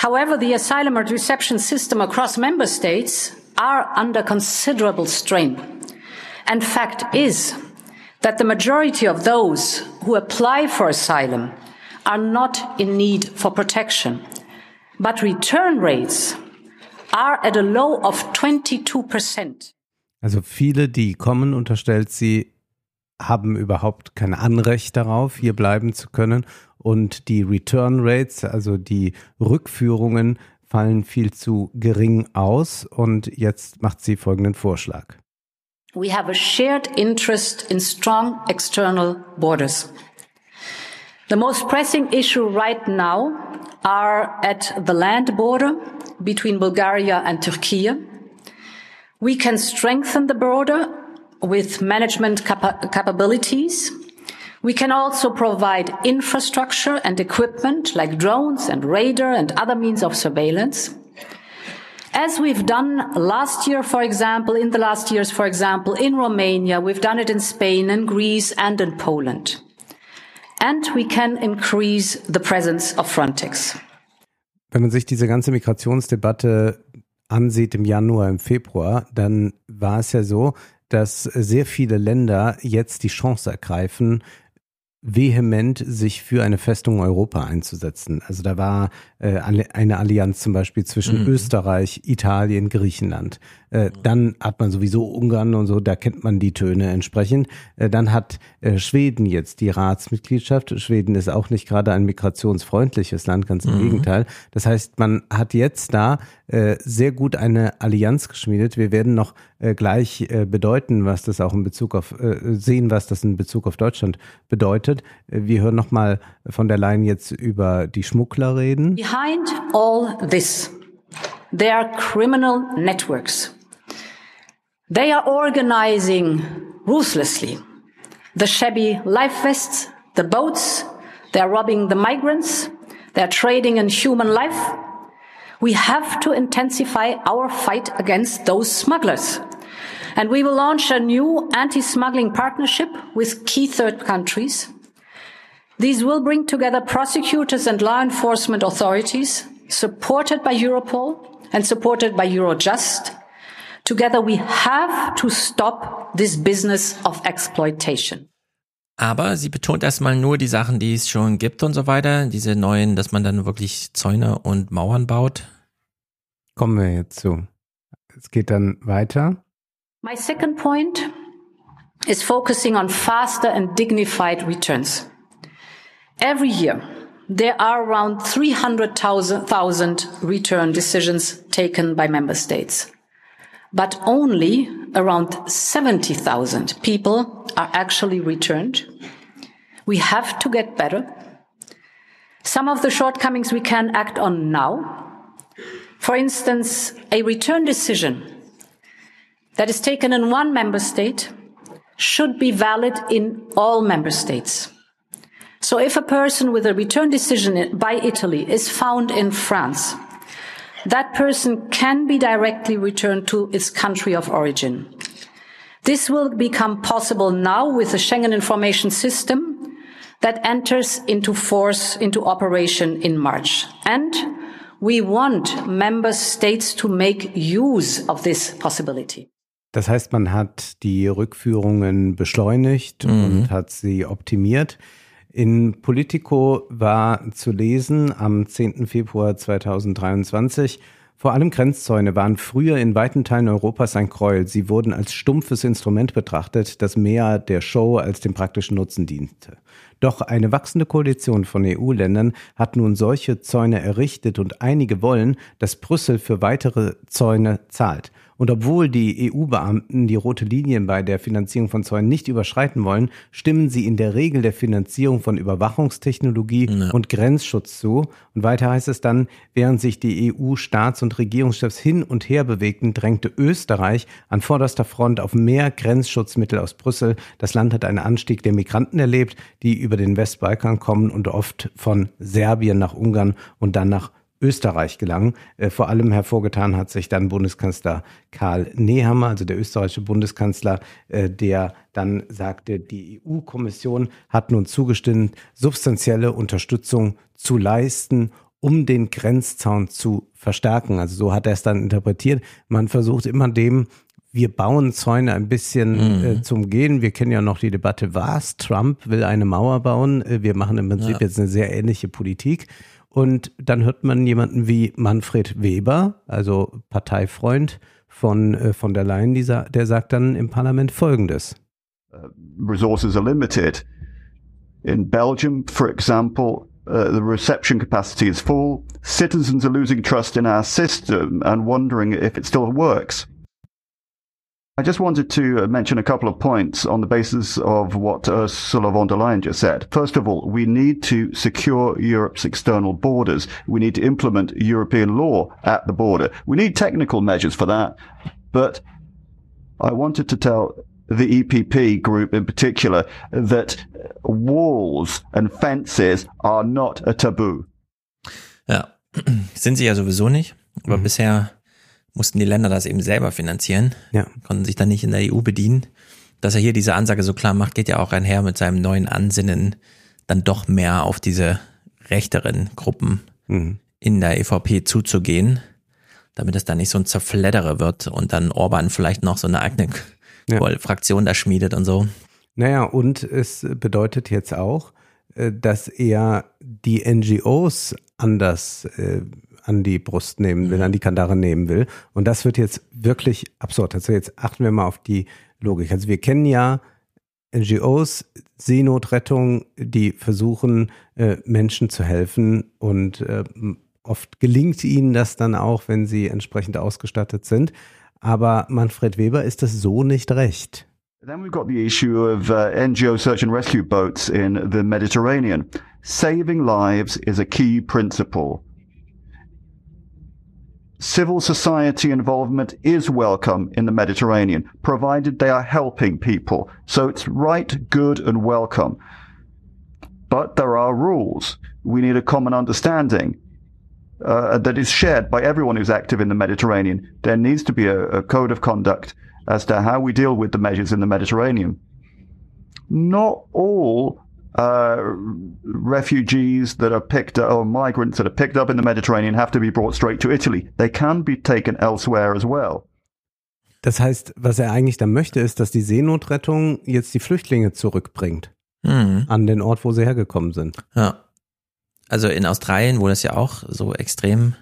However, the asylum and reception system across member states are under considerable strain. And fact is that the majority of those who apply for asylum are not in need for protection. But return rates are at a low of 22%. Also viele, die kommen, unterstellt sie, haben überhaupt kein Anrecht darauf, hier bleiben zu können. Und die Return Rates, also die Rückführungen, fallen viel zu gering aus. Und jetzt macht sie folgenden Vorschlag. We have a shared interest in strong external borders. The most pressing issue right now are at the land border between Bulgaria and Turkey. We can strengthen the border with management capa capabilities. We can also provide infrastructure and equipment like drones and radar and other means of surveillance. As we've done last year, for example, in the last years, for example, in Romania, we've done it in Spain and Greece and in Poland. And we can increase the presence of Frontex. Wenn man sich diese ganze Migrationsdebatte ansieht im Januar, im Februar, dann war es ja so, dass sehr viele Länder jetzt die Chance ergreifen, vehement sich für eine Festung Europa einzusetzen. Also da war äh, eine Allianz zum Beispiel zwischen mhm. Österreich, Italien, Griechenland. Äh, dann hat man sowieso Ungarn und so, da kennt man die Töne entsprechend. Äh, dann hat äh, Schweden jetzt die Ratsmitgliedschaft. Schweden ist auch nicht gerade ein migrationsfreundliches Land, ganz im mhm. Gegenteil. Das heißt, man hat jetzt da sehr gut eine Allianz geschmiedet. Wir werden noch gleich bedeuten, was das auch in Bezug auf sehen, was das in Bezug auf Deutschland bedeutet. Wir hören noch mal von der Leyen jetzt über die Schmuggler reden. Behind all this, there are criminal networks. They are organizing ruthlessly the shabby life vests, the boats, they're robbing the migrants, they're trading in human life. We have to intensify our fight against those smugglers. And we will launch a new anti-smuggling partnership with key third countries. These will bring together prosecutors and law enforcement authorities, supported by Europol and supported by Eurojust, Together we have to stop this business of exploitation. Aber sie betont erstmal nur die Sachen, die es schon gibt und so weiter. Diese neuen, dass man dann wirklich Zäune und Mauern baut. Kommen wir jetzt zu. Es geht dann weiter. My second point is focusing on faster and dignified returns. Every year, there are around 300,000 return decisions taken by member states but only around 70,000 people are actually returned. We have to get better. Some of the shortcomings we can act on now. For instance, a return decision that is taken in one member state should be valid in all member states. So if a person with a return decision by Italy is found in France, that person can be directly returned to its country of origin. This will become possible now with the Schengen Information System that enters into force, into operation in March. And we want member states to make use of this possibility. Das heißt, man hat die Rückführungen beschleunigt mhm. und hat sie optimiert. In Politico war zu lesen am 10. Februar 2023, vor allem Grenzzäune waren früher in weiten Teilen Europas ein Gräuel. Sie wurden als stumpfes Instrument betrachtet, das mehr der Show als dem praktischen Nutzen diente. Doch eine wachsende Koalition von EU-Ländern hat nun solche Zäune errichtet und einige wollen, dass Brüssel für weitere Zäune zahlt. Und obwohl die EU-Beamten die rote Linien bei der Finanzierung von Zäunen nicht überschreiten wollen, stimmen sie in der Regel der Finanzierung von Überwachungstechnologie ja. und Grenzschutz zu. Und weiter heißt es dann, während sich die EU-Staats- und Regierungschefs hin und her bewegten, drängte Österreich an vorderster Front auf mehr Grenzschutzmittel aus Brüssel. Das Land hat einen Anstieg der Migranten erlebt, die über den Westbalkan kommen und oft von Serbien nach Ungarn und dann nach Österreich gelang. Äh, vor allem hervorgetan hat sich dann Bundeskanzler Karl Nehammer, also der österreichische Bundeskanzler, äh, der dann sagte, die EU-Kommission hat nun zugestimmt, substanzielle Unterstützung zu leisten, um den Grenzzaun zu verstärken. Also so hat er es dann interpretiert. Man versucht immer dem wir bauen Zäune ein bisschen mhm. äh, zum Gehen. Wir kennen ja noch die Debatte, was? Trump will eine Mauer bauen. Äh, wir machen im Prinzip ja. jetzt eine sehr ähnliche Politik. Und dann hört man jemanden wie Manfred Weber, also Parteifreund von, äh, von der Leyen, dieser, der sagt dann im Parlament Folgendes. Uh, resources are limited. In Belgium, for example, uh, the reception capacity is full. Citizens are losing trust in our system and wondering if it still works. I just wanted to uh, mention a couple of points on the basis of what Ursula von der Leyen just said. First of all, we need to secure Europe's external borders. We need to implement European law at the border. We need technical measures for that. But I wanted to tell the EPP group in particular that walls and fences are not a taboo. Ja, (clears throat) sind sie ja sowieso nicht. Aber mhm. bisher mussten die Länder das eben selber finanzieren, ja. konnten sich dann nicht in der EU bedienen. Dass er hier diese Ansage so klar macht, geht ja auch einher mit seinem neuen Ansinnen, dann doch mehr auf diese rechteren Gruppen mhm. in der EVP zuzugehen, damit es dann nicht so ein Zerfleddere wird und dann Orban vielleicht noch so eine eigene ja. Fraktion da schmiedet und so. Naja, und es bedeutet jetzt auch, äh, dass er die NGOs anders äh, an die Brust nehmen will, mhm. an die Kandare nehmen will. Und das wird jetzt wirklich absurd. Also jetzt achten wir mal auf die Logik. Also wir kennen ja NGOs, Seenotrettung, die versuchen, äh, Menschen zu helfen und äh, oft gelingt ihnen das dann auch, wenn sie entsprechend ausgestattet sind. Aber Manfred Weber ist das so nicht recht. Then we've got the issue of uh, NGO search and rescue boats in the Mediterranean. Saving lives is a key principle. Civil society involvement is welcome in the Mediterranean, provided they are helping people. So it's right, good, and welcome. But there are rules. We need a common understanding. Uh, that is shared by everyone who's active in the Mediterranean. There needs to be a, a code of conduct as to how we deal with the measures in the Mediterranean. Not all uh, refugees that are picked up, or migrants that are picked up in the Mediterranean have to be brought straight to Italy. They can be taken elsewhere as well. Das heißt, was er eigentlich da möchte, ist, dass die Seenotrettung jetzt die Flüchtlinge zurückbringt mhm. an den Ort, wo sie hergekommen sind. Ja. Also in Australien, wo das ja auch so extrem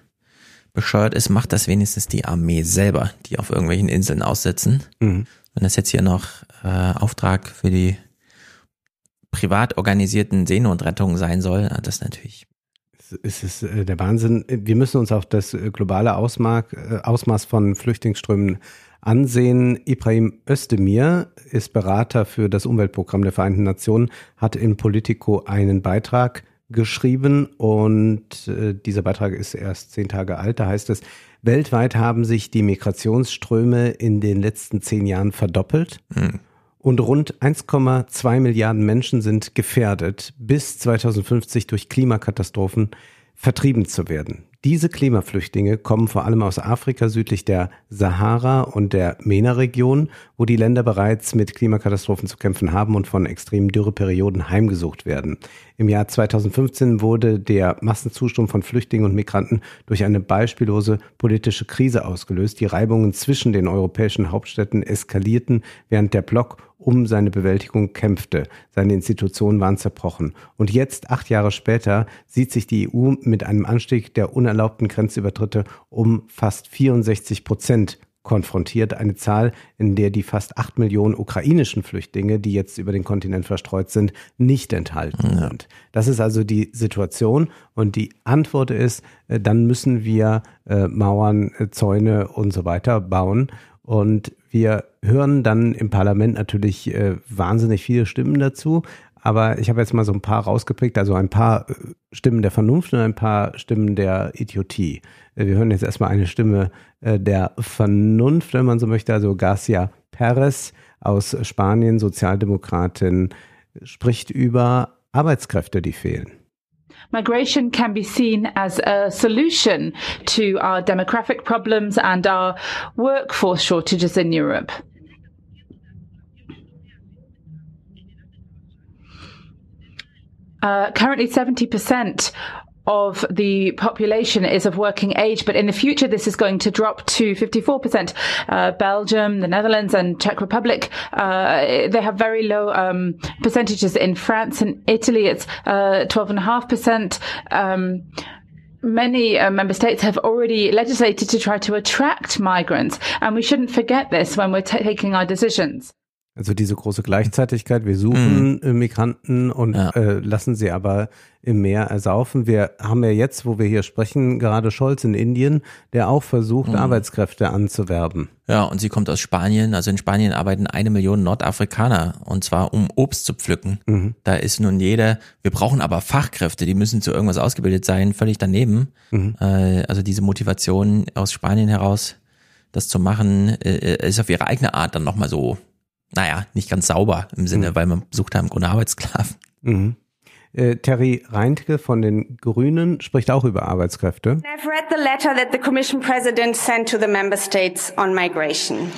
bescheuert ist, macht das wenigstens die Armee selber, die auf irgendwelchen Inseln aussetzen. Mhm. Wenn das jetzt hier noch äh, Auftrag für die privat organisierten Seenotrettung sein soll, das natürlich. Es ist äh, der Wahnsinn. Wir müssen uns auch das äh, globale Ausmaß, äh, Ausmaß von Flüchtlingsströmen ansehen. Ibrahim Özdemir ist Berater für das Umweltprogramm der Vereinten Nationen, hat in Politico einen Beitrag geschrieben und dieser Beitrag ist erst zehn Tage alt. Da heißt es, weltweit haben sich die Migrationsströme in den letzten zehn Jahren verdoppelt. Mhm und rund 1,2 Milliarden Menschen sind gefährdet, bis 2050 durch Klimakatastrophen vertrieben zu werden. Diese Klimaflüchtlinge kommen vor allem aus Afrika südlich der Sahara und der MENA-Region, wo die Länder bereits mit Klimakatastrophen zu kämpfen haben und von extremen Dürreperioden heimgesucht werden. Im Jahr 2015 wurde der Massenzustrom von Flüchtlingen und Migranten durch eine beispiellose politische Krise ausgelöst. Die Reibungen zwischen den europäischen Hauptstädten eskalierten, während der Block um seine Bewältigung kämpfte. Seine Institutionen waren zerbrochen. Und jetzt, acht Jahre später, sieht sich die EU mit einem Anstieg der unerlaubten Grenzübertritte um fast 64 Prozent konfrontiert. Eine Zahl, in der die fast acht Millionen ukrainischen Flüchtlinge, die jetzt über den Kontinent verstreut sind, nicht enthalten ja. sind. Das ist also die Situation. Und die Antwort ist, äh, dann müssen wir äh, Mauern, äh, Zäune und so weiter bauen. Und wir hören dann im Parlament natürlich wahnsinnig viele Stimmen dazu. Aber ich habe jetzt mal so ein paar rausgepickt, also ein paar äh, Stimmen der Vernunft und ein paar Stimmen der Idiotie. Äh, wir hören jetzt erstmal eine Stimme äh, der Vernunft, wenn man so möchte, also Garcia Perez aus Spanien, Sozialdemokratin, spricht über Arbeitskräfte, die fehlen. Migration can be seen as a solution to our demographic problems and our workforce shortages in Europe. Uh, currently, 70% of the population is of working age, but in the future, this is going to drop to 54%. Uh, Belgium, the Netherlands, and Czech Republic, uh, they have very low um, percentages. In France and Italy, it's uh, 12.5%. Um, Many uh, member states have already legislated to try to attract migrants, and we shouldn't forget this when we're taking our decisions. Also diese große Gleichzeitigkeit, wir suchen mhm. Migranten und ja. äh, lassen sie aber im Meer ersaufen. Wir haben ja jetzt, wo wir hier sprechen, gerade Scholz in Indien, der auch versucht, mhm. Arbeitskräfte anzuwerben. Ja, und sie kommt aus Spanien. Also in Spanien arbeiten eine Million Nordafrikaner und zwar um Obst zu pflücken. Mhm. Da ist nun jeder, wir brauchen aber Fachkräfte, die müssen zu irgendwas ausgebildet sein, völlig daneben. Mhm. Äh, also diese Motivation aus Spanien heraus, das zu machen, äh, ist auf ihre eigene Art dann nochmal so naja, nicht ganz sauber im Sinne, mhm. weil man sucht da im Grunde Arbeitssklaven. Mhm. Äh, Terry Reintke von den Grünen spricht auch über Arbeitskräfte. I've read the letter that the Commission President sent to the member states on migration.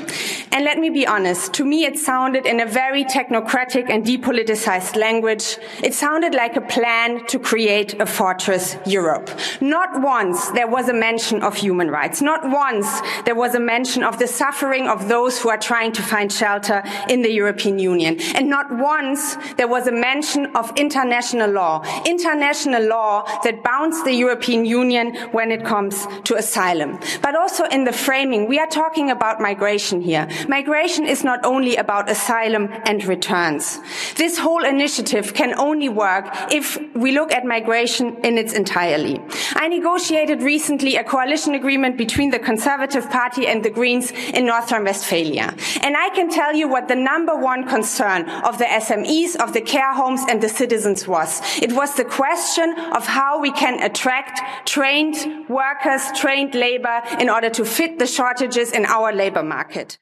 And let me be honest, to me it sounded in a very technocratic and depoliticized language. It sounded like a plan to create a fortress Europe. Not once there was a mention of human rights. Not once there was a mention of the suffering of those who are trying to find shelter in the European Union. And not once there was a mention of international international law, international law that bounds the European Union when it comes to asylum. But also in the framing, we are talking about migration here. Migration is not only about asylum and returns. This whole initiative can only work if we look at migration in its entirety. I negotiated recently a coalition agreement between the Conservative Party and the Greens in North Rhine-Westphalia. And I can tell you what the number one concern of the SMEs, of the care homes and the citizens was. It was the question of how we can attract trained workers, trained labor in order to fit the shortages in our labor market.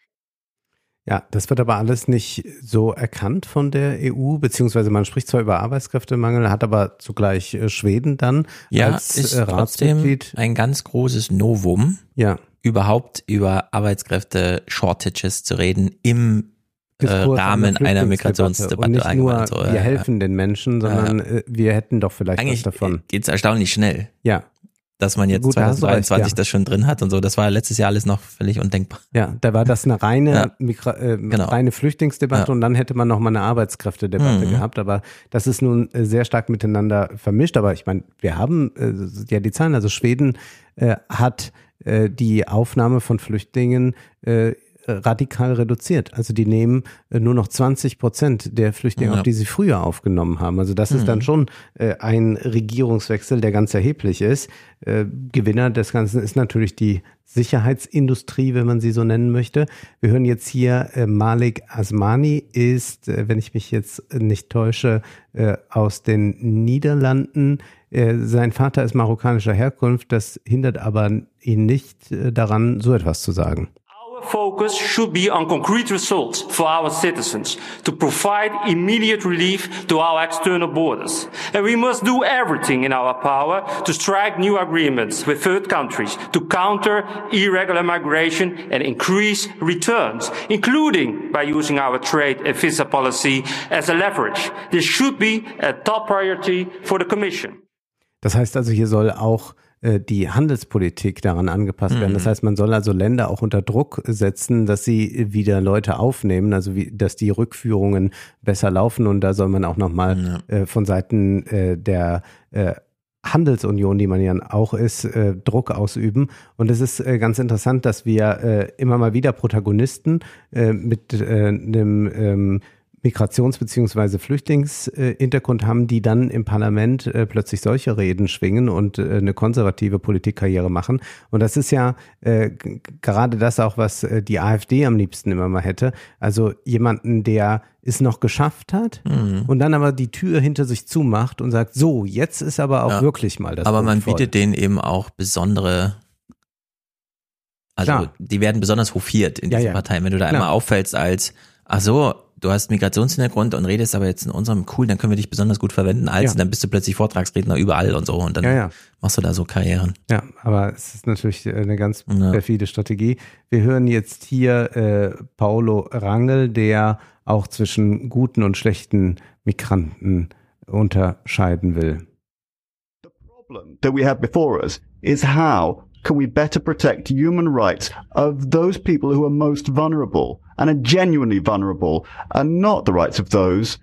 Ja, das wird aber alles nicht so erkannt von der EU, beziehungsweise man spricht zwar über Arbeitskräftemangel, hat aber zugleich äh, Schweden dann ja, als ist äh, Ratsmitglied. ein ganz großes Novum, ja. überhaupt über Arbeitskräfte-Shortages zu reden im äh, Rahmen einer Migrationsdebatte. Und nicht nur, so, wir helfen den Menschen, sondern ja. wir hätten doch vielleicht Eigentlich was davon. geht's erstaunlich schnell. Ja. Dass man jetzt Gut, 2023 recht, ja. das schon drin hat und so. Das war letztes Jahr alles noch völlig undenkbar. Ja, da war das eine reine, ja. Migra äh, genau. reine Flüchtlingsdebatte ja. und dann hätte man noch mal eine Arbeitskräftedebatte mhm. gehabt. Aber das ist nun äh, sehr stark miteinander vermischt. Aber ich meine, wir haben äh, ja die Zahlen. Also Schweden äh, hat äh, die Aufnahme von Flüchtlingen äh, radikal reduziert. Also die nehmen äh, nur noch 20 Prozent der Flüchtlinge, ja. auf die sie früher aufgenommen haben. Also das mhm. ist dann mhm. schon äh, ein Regierungswechsel, der ganz erheblich ist. Äh, Gewinner des Ganzen ist natürlich die Sicherheitsindustrie, wenn man sie so nennen möchte. Wir hören jetzt hier Malik Asmani ist, wenn ich mich jetzt nicht täusche, aus den Niederlanden. Sein Vater ist marokkanischer Herkunft, das hindert aber ihn nicht daran, so etwas zu sagen. Focus should be on concrete results for our citizens to provide immediate relief to our external borders. And we must do everything in our power to strike new agreements with third countries to counter irregular migration and increase returns, including by using our trade and visa policy as a leverage. This should be a top priority for the Commission. Das heißt also, hier soll auch die Handelspolitik daran angepasst werden. Das mhm. heißt, man soll also Länder auch unter Druck setzen, dass sie wieder Leute aufnehmen, also wie, dass die Rückführungen besser laufen und da soll man auch nochmal ja. äh, von Seiten äh, der äh, Handelsunion, die man ja auch ist, äh, Druck ausüben. Und es ist äh, ganz interessant, dass wir äh, immer mal wieder Protagonisten äh, mit äh, einem ähm, Migrations- bzw. Flüchtlingshintergrund haben, die dann im Parlament äh, plötzlich solche Reden schwingen und äh, eine konservative Politikkarriere machen. Und das ist ja äh, gerade das auch, was äh, die AfD am liebsten immer mal hätte. Also jemanden, der es noch geschafft hat mhm. und dann aber die Tür hinter sich zumacht und sagt, so, jetzt ist aber auch ja. wirklich mal das. Aber man voll. bietet denen eben auch besondere also Klar. die werden besonders hofiert in diesen ja, ja. Parteien. Wenn du da Klar. einmal auffällst als, ach so, du hast Migrationshintergrund und redest aber jetzt in unserem cool, dann können wir dich besonders gut verwenden als Ja. und dann bist du plötzlich Vortragsredner überall und so und dann Ja, ja. machst du da so Karrieren. Ja, aber es ist natürlich eine ganz perfide Strategie. Wir hören jetzt hier äh, Paulo Rangel, der auch zwischen guten und schlechten Migranten unterscheiden will. that we have before us is how can we better protect human rights of those people who are most vulnerable and are genuinely vulnerable and not the rights of those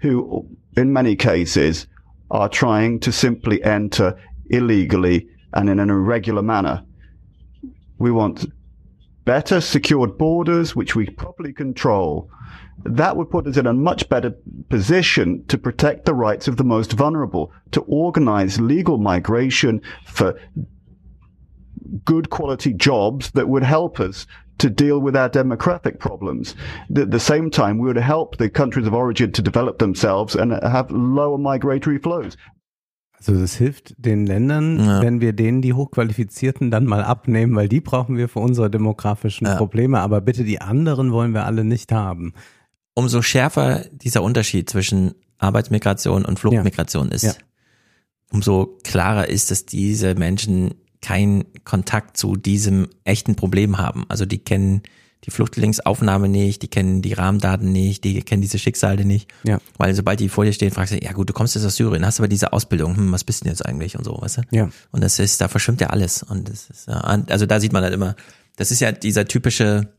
who, in many cases, are trying to simply enter illegally and in an irregular manner. We want better secured borders, which we properly control. That would put us in a much better position to protect the rights of the most vulnerable, to organize legal migration for good quality jobs that would help us to deal with our demographic problems. At the same time, we would help the countries of origin to develop themselves and have lower migratory flows. Also das hilft den Ländern, wenn wir denen die Hochqualifizierten dann mal abnehmen, weil die brauchen wir für unsere demografischen Probleme, aber bitte die anderen wollen wir alle nicht haben. Umso schärfer dieser Unterschied zwischen Arbeitsmigration und Fluchtmigration ist, Ja. umso klarer ist, dass diese Menschen keinen Kontakt zu diesem echten Problem haben. Also die kennen die Flüchtlingsaufnahme nicht, die kennen die Rahmendaten nicht, die kennen diese Schicksale nicht. Ja. Weil sobald die vor dir stehen, fragst du, ja gut, du kommst jetzt aus Syrien, hast aber diese Ausbildung, hm, was bist du denn jetzt eigentlich und so, weißt du? Ja. Und das ist, da verschwimmt ja alles. Und das ist, ja, also da sieht man halt immer, das ist ja dieser typische,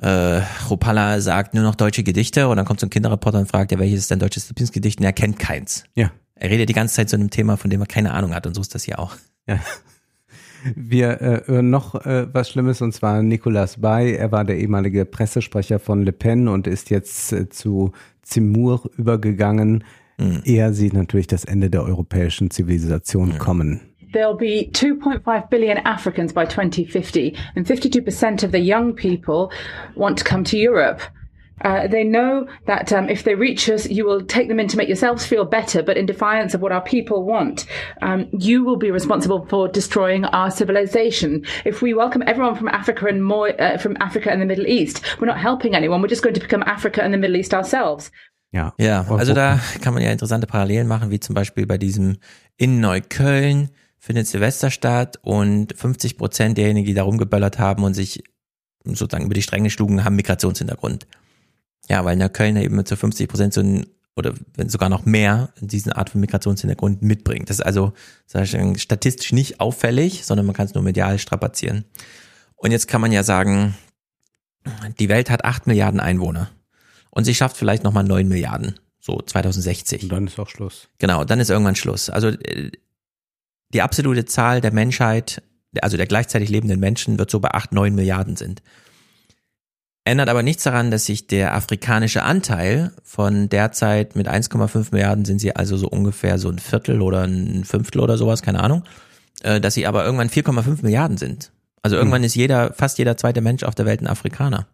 äh, Rupala sagt nur noch deutsche Gedichte und dann kommt so ein Kinderreporter und fragt, ja, welches ist dein deutsches Lieblingsgedicht? Und er kennt keins. Ja. Er redet die ganze Zeit zu einem Thema, von dem er keine Ahnung hat und so ist das hier auch. Ja. (laughs) Wir äh, hören noch äh, was Schlimmes und zwar Nicolas Bay. Er war der ehemalige Pressesprecher von Le Pen und ist jetzt äh, zu Zemmour übergegangen. Er sieht natürlich das Ende der europäischen Zivilisation kommen. There'll be 2.5 billion Africans by 2050, and 52% of the young people want to come to Europe. Uh, they know that um, if they reach us, you will take them in to make yourselves feel better, but in defiance of what our people want, um, you will be responsible for destroying our civilization. If we welcome everyone from Africa and more uh, from Africa and the Middle East, we're not helping anyone. We're just going to become Africa and the Middle East ourselves. Ja, Ja, also da kann man ja interessante Parallelen machen, wie zum Beispiel bei diesem in Neukölln findet Silvester statt und 50 Prozent derjenigen, die da rumgeböllert haben und sich sozusagen über die Stränge schlugen, haben Migrationshintergrund. Ja, weil Neukölln ja eben zu 50 Prozent so ein, oder wenn sogar noch mehr diesen Art von Migrationshintergrund mitbringt. Das ist also sag ich, statistisch nicht auffällig, sondern man kann es nur medial strapazieren. Und jetzt kann man ja sagen, die Welt hat 8 Milliarden Einwohner und sie schafft vielleicht nochmal 9 Milliarden, so 2060. Und dann ist auch Schluss. Genau, dann ist irgendwann Schluss. Also äh, die absolute Zahl der Menschheit, also der gleichzeitig lebenden Menschen, wird so bei 8, 9 Milliarden sind. Ändert aber nichts daran, dass sich der afrikanische Anteil von derzeit mit 1,5 Milliarden sind sie also so ungefähr so ein Viertel oder ein Fünftel oder sowas, keine Ahnung, äh, dass sie aber irgendwann 4,5 Milliarden sind. Also irgendwann ist jeder, fast jeder zweite Mensch auf der Welt ein Afrikaner.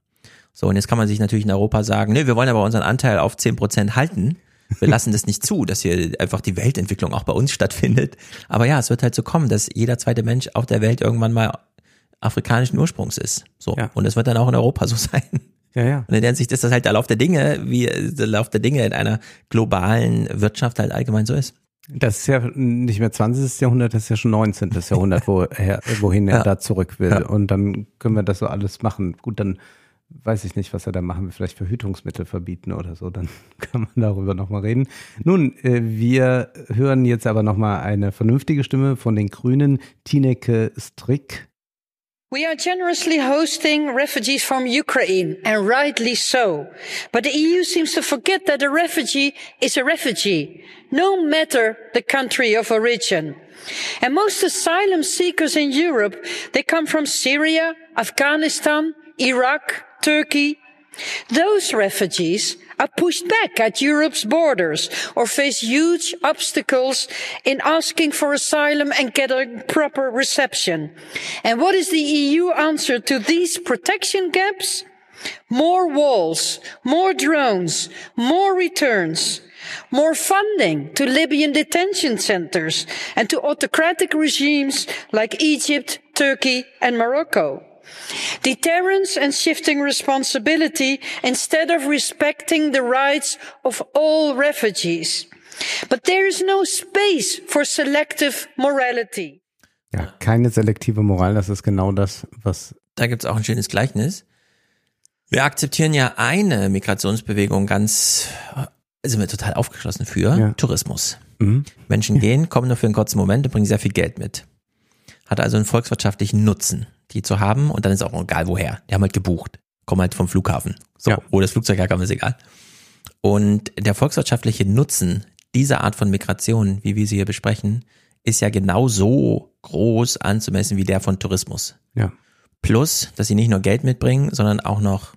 So, und jetzt kann man sich natürlich in Europa sagen, nee, wir wollen aber unseren Anteil auf 10 Prozent halten. Wir lassen das nicht zu, dass hier einfach die Weltentwicklung auch bei uns stattfindet. Aber ja, es wird halt so kommen, dass jeder zweite Mensch auf der Welt irgendwann mal afrikanischen Ursprungs ist. So. Und es wird dann auch in Europa so (laughs) sein. Ja, ja. Und in der Hinsicht ist das halt der Lauf der Dinge, wie der Lauf der Dinge in einer globalen Wirtschaft halt allgemein so ist. Das ist ja nicht mehr 20. Jahrhundert, das ist ja schon 19. Jahrhundert, woher, (laughs) wohin er Ja. da zurück will. Ja. Und dann können wir das so alles machen. Gut, dann weiß ich nicht, was er da machen will. Vielleicht Verhütungsmittel verbieten oder so. Dann (laughs) kann man darüber nochmal reden. Nun, äh, wir hören jetzt aber nochmal eine vernünftige Stimme von den Grünen, Tineke Strick. We are generously hosting refugees from Ukraine, and rightly so. But the EU seems to forget that a refugee is a refugee, no matter the country of origin. And most asylum seekers in Europe, they come from Syria, Afghanistan, Iraq, Turkey. Those refugees are pushed back at Europe's borders or face huge obstacles in asking for asylum and getting proper reception. And what is the EU answer to these protection gaps? More walls, more drones, more returns, more funding to Libyan detention centers and to autocratic regimes like Egypt, Turkey and Morocco. Deterrence and shifting responsibility instead of respecting the rights of all refugees. But there is no space for selective morality. Ja, keine selektive Moral, das ist genau das, was. Da gibt's auch ein schönes Gleichnis. Wir akzeptieren ja eine Migrationsbewegung ganz, sind wir total aufgeschlossen für, ja. Tourismus. Mhm. Menschen gehen, kommen nur für einen kurzen Moment und bringen sehr viel Geld mit. Hat also einen volkswirtschaftlichen Nutzen, die zu haben und dann ist auch egal woher. Die haben halt gebucht, kommen halt vom Flughafen. So, ja. wo das Flugzeug herkam, ist egal. Und der volkswirtschaftliche Nutzen dieser Art von Migration, wie wir sie hier besprechen, ist ja genauso groß anzumessen wie der von Tourismus. Ja. Plus, dass sie nicht nur Geld mitbringen, sondern auch noch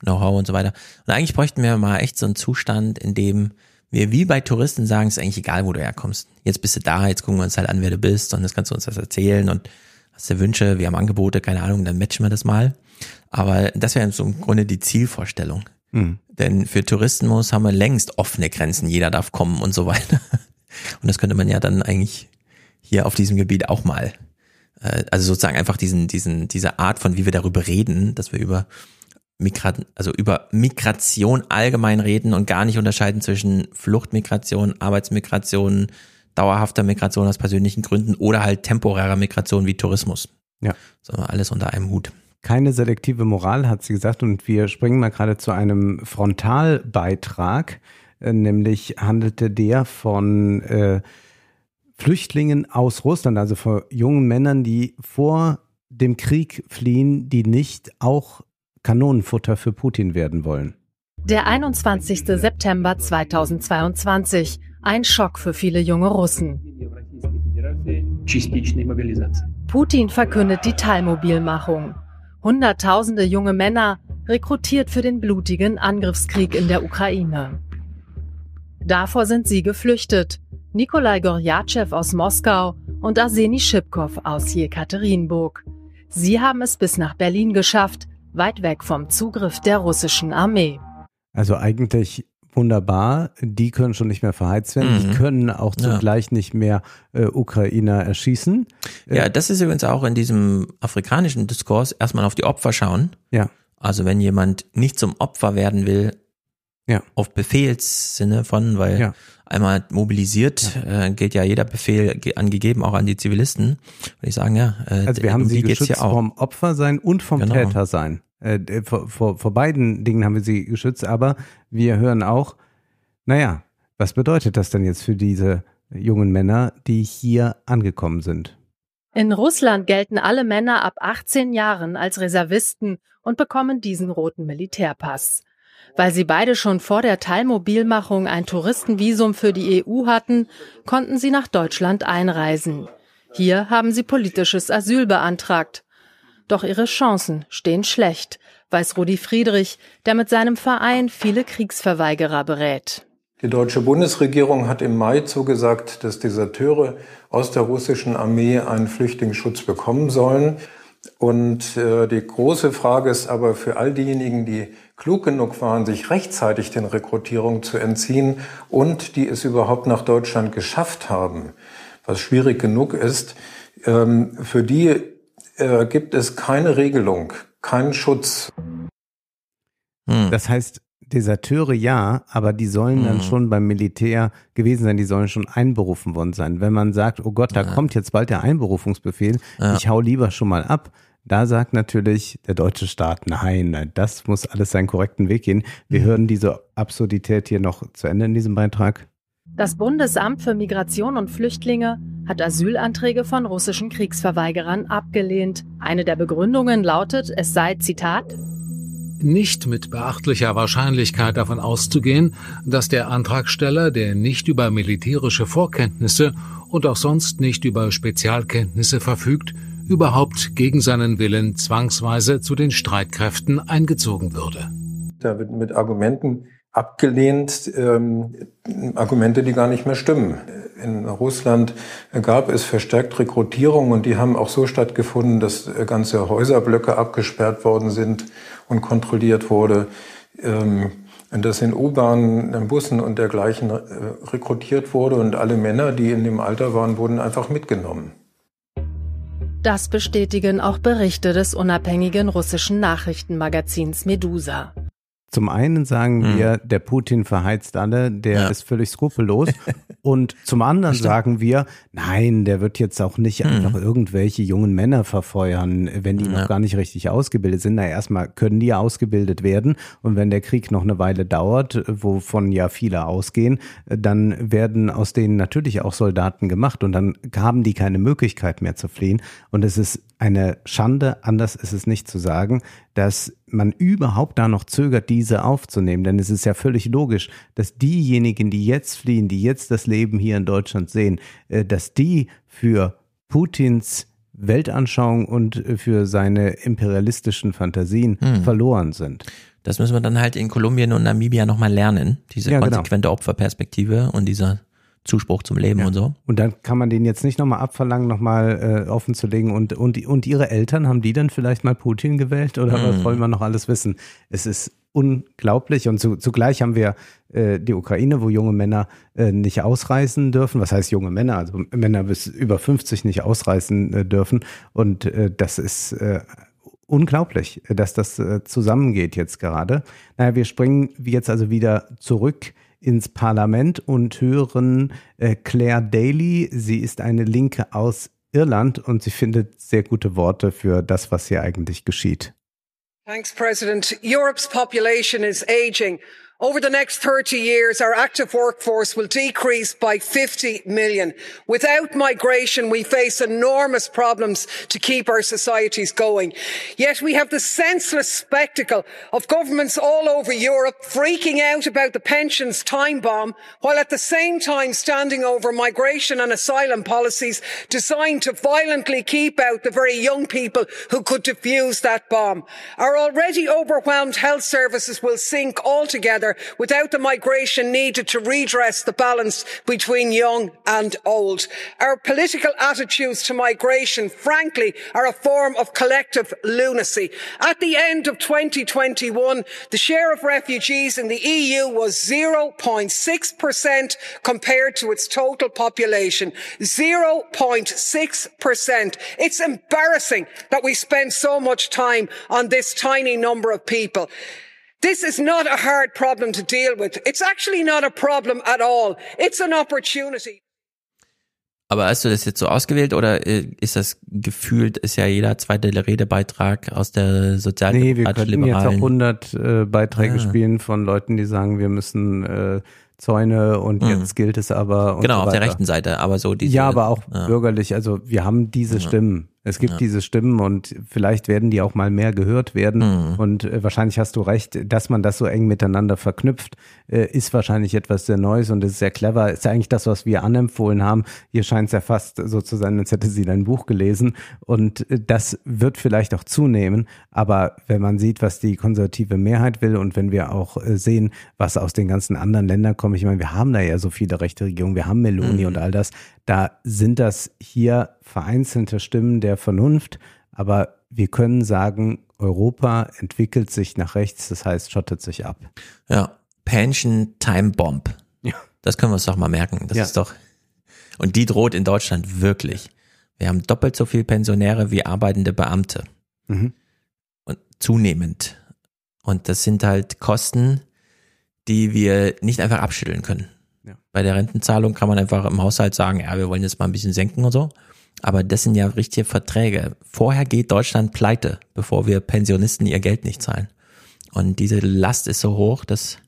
Know-how und so weiter. Und eigentlich bräuchten wir mal echt so einen Zustand, in dem wir wie bei Touristen sagen, es ist eigentlich egal, wo du herkommst. Jetzt bist du da, jetzt gucken wir uns halt an, wer du bist und das kannst du uns das erzählen und hast du Wünsche, wir haben Angebote, keine Ahnung, dann matchen wir das mal. Aber das wäre so im Grunde die Zielvorstellung. Mhm. Denn für Tourismus haben wir längst offene Grenzen, jeder darf kommen und so weiter. (laughs) Und das könnte man ja dann eigentlich hier auf diesem Gebiet auch mal, äh, also sozusagen einfach diesen, diesen, diese Art von, wie wir darüber reden, dass wir über Migrat, also über Migration allgemein reden und gar nicht unterscheiden zwischen Fluchtmigration, Arbeitsmigration, dauerhafter Migration aus persönlichen Gründen oder halt temporärer Migration wie Tourismus. Ja. So alles unter einem Hut. Keine selektive Moral, hat sie gesagt. Und wir springen mal gerade zu einem Frontalbeitrag, äh, nämlich handelte der von äh, Flüchtlingen aus Russland, also von jungen Männern, die vor dem Krieg fliehen, die nicht auch Kanonenfutter für Putin werden wollen. Der 21. September 2022. Ein Schock für viele junge Russen. Putin verkündet die Teilmobilmachung. Hunderttausende junge Männer rekrutiert für den blutigen Angriffskrieg in der Ukraine. Davor sind sie geflüchtet. Nikolai Gorjatschew aus Moskau und Arseni Schipkow aus Jekaterinburg. Sie haben es bis nach Berlin geschafft, weit weg vom Zugriff der russischen Armee. Also eigentlich wunderbar. Die können schon nicht mehr verheizt werden. Mhm. Die können auch zugleich ja. nicht mehr äh, Ukrainer erschießen. Ja, äh, das ist übrigens auch in diesem afrikanischen Diskurs erstmal auf die Opfer schauen. Ja. Also wenn jemand nicht zum Opfer werden will, ja. auf Befehlssinne von, weil ja. einmal mobilisiert ja. äh, gilt ja jeder Befehl angegeben, auch an die Zivilisten. Würde ich sagen, ja. Äh, also wir haben um sie geschützt vom Opfer sein und vom genau. Täter sein. Äh, vor, vor, vor beiden Dingen haben wir sie geschützt, aber wir hören auch, naja, was bedeutet das denn jetzt für diese jungen Männer, die hier angekommen sind? In Russland gelten alle Männer ab 18 Jahren als Reservisten und bekommen diesen roten Militärpass. Weil sie beide schon vor der Teilmobilmachung ein Touristenvisum für die EU hatten, konnten sie nach Deutschland einreisen. Hier haben sie politisches Asyl beantragt. Doch ihre Chancen stehen schlecht, weiß Rudi Friedrich, der mit seinem Verein viele Kriegsverweigerer berät. Die deutsche Bundesregierung hat im Mai zugesagt, dass Deserteure aus der russischen Armee einen Flüchtlingsschutz bekommen sollen. Und äh, die große Frage ist aber für all diejenigen, die klug genug waren, sich rechtzeitig den Rekrutierungen zu entziehen und die es überhaupt nach Deutschland geschafft haben, was schwierig genug ist, ähm, für die äh, gibt es keine Regelung, keinen Schutz. Hm. Das heißt, Deserteure ja, aber die sollen dann hm. schon beim Militär gewesen sein, die sollen schon einberufen worden sein. Wenn man sagt, oh Gott, da ja. kommt jetzt bald der Einberufungsbefehl, ja. ich hau lieber schon mal ab, da sagt natürlich der deutsche Staat, nein, nein, das muss alles seinen korrekten Weg gehen. Wir mhm. hören diese Absurdität hier noch zu Ende in diesem Beitrag. Das Bundesamt für Migration und Flüchtlinge hat Asylanträge von russischen Kriegsverweigerern abgelehnt. Eine der Begründungen lautet, es sei, Zitat, nicht mit beachtlicher Wahrscheinlichkeit davon auszugehen, dass der Antragsteller, der nicht über militärische Vorkenntnisse und auch sonst nicht über Spezialkenntnisse verfügt, überhaupt gegen seinen Willen zwangsweise zu den Streitkräften eingezogen würde. Da wird mit Argumenten abgelehnt, ähm, Argumente, die gar nicht mehr stimmen. In Russland gab es verstärkt Rekrutierung und die haben auch so stattgefunden, dass ganze Häuserblöcke abgesperrt worden sind und kontrolliert wurde. Ähm, dass in U-Bahnen, Bussen und dergleichen äh, rekrutiert wurde und alle Männer, die in dem Alter waren, wurden einfach mitgenommen. Das bestätigen auch Berichte des unabhängigen russischen Nachrichtenmagazins Medusa. Zum einen sagen Hm. wir, der Putin verheizt alle, der ist völlig skrupellos. (laughs) Und zum anderen sagen wir, nein, der wird jetzt auch nicht einfach irgendwelche jungen Männer verfeuern, wenn die noch gar nicht richtig ausgebildet sind. Na, erstmal können die ausgebildet werden. Und wenn der Krieg noch eine Weile dauert, wovon ja viele ausgehen, dann werden aus denen natürlich auch Soldaten gemacht und dann haben die keine Möglichkeit mehr zu fliehen. Und es ist eine Schande, anders ist es nicht zu sagen, dass man überhaupt da noch zögert, diese aufzunehmen. Denn es ist ja völlig logisch, dass diejenigen, die jetzt fliehen, die jetzt das Leben hier in Deutschland sehen, äh, dass die für Putins Weltanschauung und äh, für seine imperialistischen Fantasien Hm. verloren sind. Das müssen wir dann halt in Kolumbien und Namibia nochmal lernen. Diese Ja, genau. konsequente Opferperspektive und dieser Zuspruch zum Leben und so. Und dann kann man den jetzt nicht nochmal abverlangen, nochmal äh, offen zu legen. Und, und, und ihre Eltern, haben die dann vielleicht mal Putin gewählt oder was Hm. wollen wir noch alles wissen? Es ist unglaublich. Und zu, zugleich haben wir äh, die Ukraine, wo junge Männer äh, nicht ausreisen dürfen. Was heißt junge Männer? Also Männer bis über 50 nicht ausreisen äh, dürfen. Und äh, das ist äh, unglaublich, dass das äh, zusammengeht jetzt gerade. Naja, wir springen jetzt also wieder zurück ins Parlament und hören äh, Claire Daly. Sie ist eine Linke aus Irland und sie findet sehr gute Worte für das, was hier eigentlich geschieht. Thanks, President. Europe's population is aging. Over the next 30 years, our active workforce will decrease by 50 million. Without migration, we face enormous problems to keep our societies going. Yet we have the senseless spectacle of governments all over Europe freaking out about the pensions time bomb, while at the same time standing over migration and asylum policies designed to violently keep out the very young people who could defuse that bomb. Our already overwhelmed health services will sink altogether without the migration needed to redress the balance between young and old. Our political attitudes to migration, frankly, are a form of collective lunacy. At the end of 2021, the share of refugees in the EU was 0.6% compared to its total population. 0.6%. It's embarrassing that we spend so much time on this tiny number of people. This is not a hard problem to deal with. It's actually not a problem at all. It's an opportunity. Aber hast du das jetzt so ausgewählt oder äh, ist das gefühlt, ist ja jeder zweite Redebeitrag aus der Nee, wir könnten jetzt auch sozialdemokratisch-liberalen 100 äh, Beiträge Ah. spielen von Leuten, die sagen, wir müssen äh, Zäune und Mhm. jetzt gilt es aber. Und Genau, so auf der rechten Seite, aber so diese. ja, aber auch ja. bürgerlich. Also wir haben diese Ja. Stimmen. Es gibt Ja. diese Stimmen und vielleicht werden die auch mal mehr gehört werden. Mhm. Und äh, wahrscheinlich hast du recht, dass man das so eng miteinander verknüpft, äh, ist wahrscheinlich etwas sehr Neues und ist sehr clever. Ist ja eigentlich das, was wir anempfohlen haben. Hier scheint es ja fast so zu sein, als hätte sie dein Buch gelesen. Und äh, das wird vielleicht auch zunehmen. Aber wenn man sieht, was die konservative Mehrheit will und wenn wir auch äh, sehen, was aus den ganzen anderen Ländern kommt, ich meine, wir haben da ja so viele rechte Regierungen, wir haben Meloni Mhm. und all das, da sind das hier vereinzelte Stimmen der Vernunft, aber wir können sagen, Europa entwickelt sich nach rechts, das heißt, schottet sich ab. Ja, Pension Time Bomb. Ja. Das können wir uns doch mal merken. Das Ja. ist doch. Und die droht in Deutschland wirklich. Wir haben doppelt so viel Pensionäre wie arbeitende Beamte. Mhm. Und zunehmend. Und das sind halt Kosten, die wir nicht einfach abschütteln können. Ja. Bei der Rentenzahlung kann man einfach im Haushalt sagen, ja, wir wollen jetzt mal ein bisschen senken und so. Aber das sind ja richtige Verträge. Vorher geht Deutschland pleite, bevor wir Pensionisten ihr Geld nicht zahlen. Und diese Last ist so hoch, dass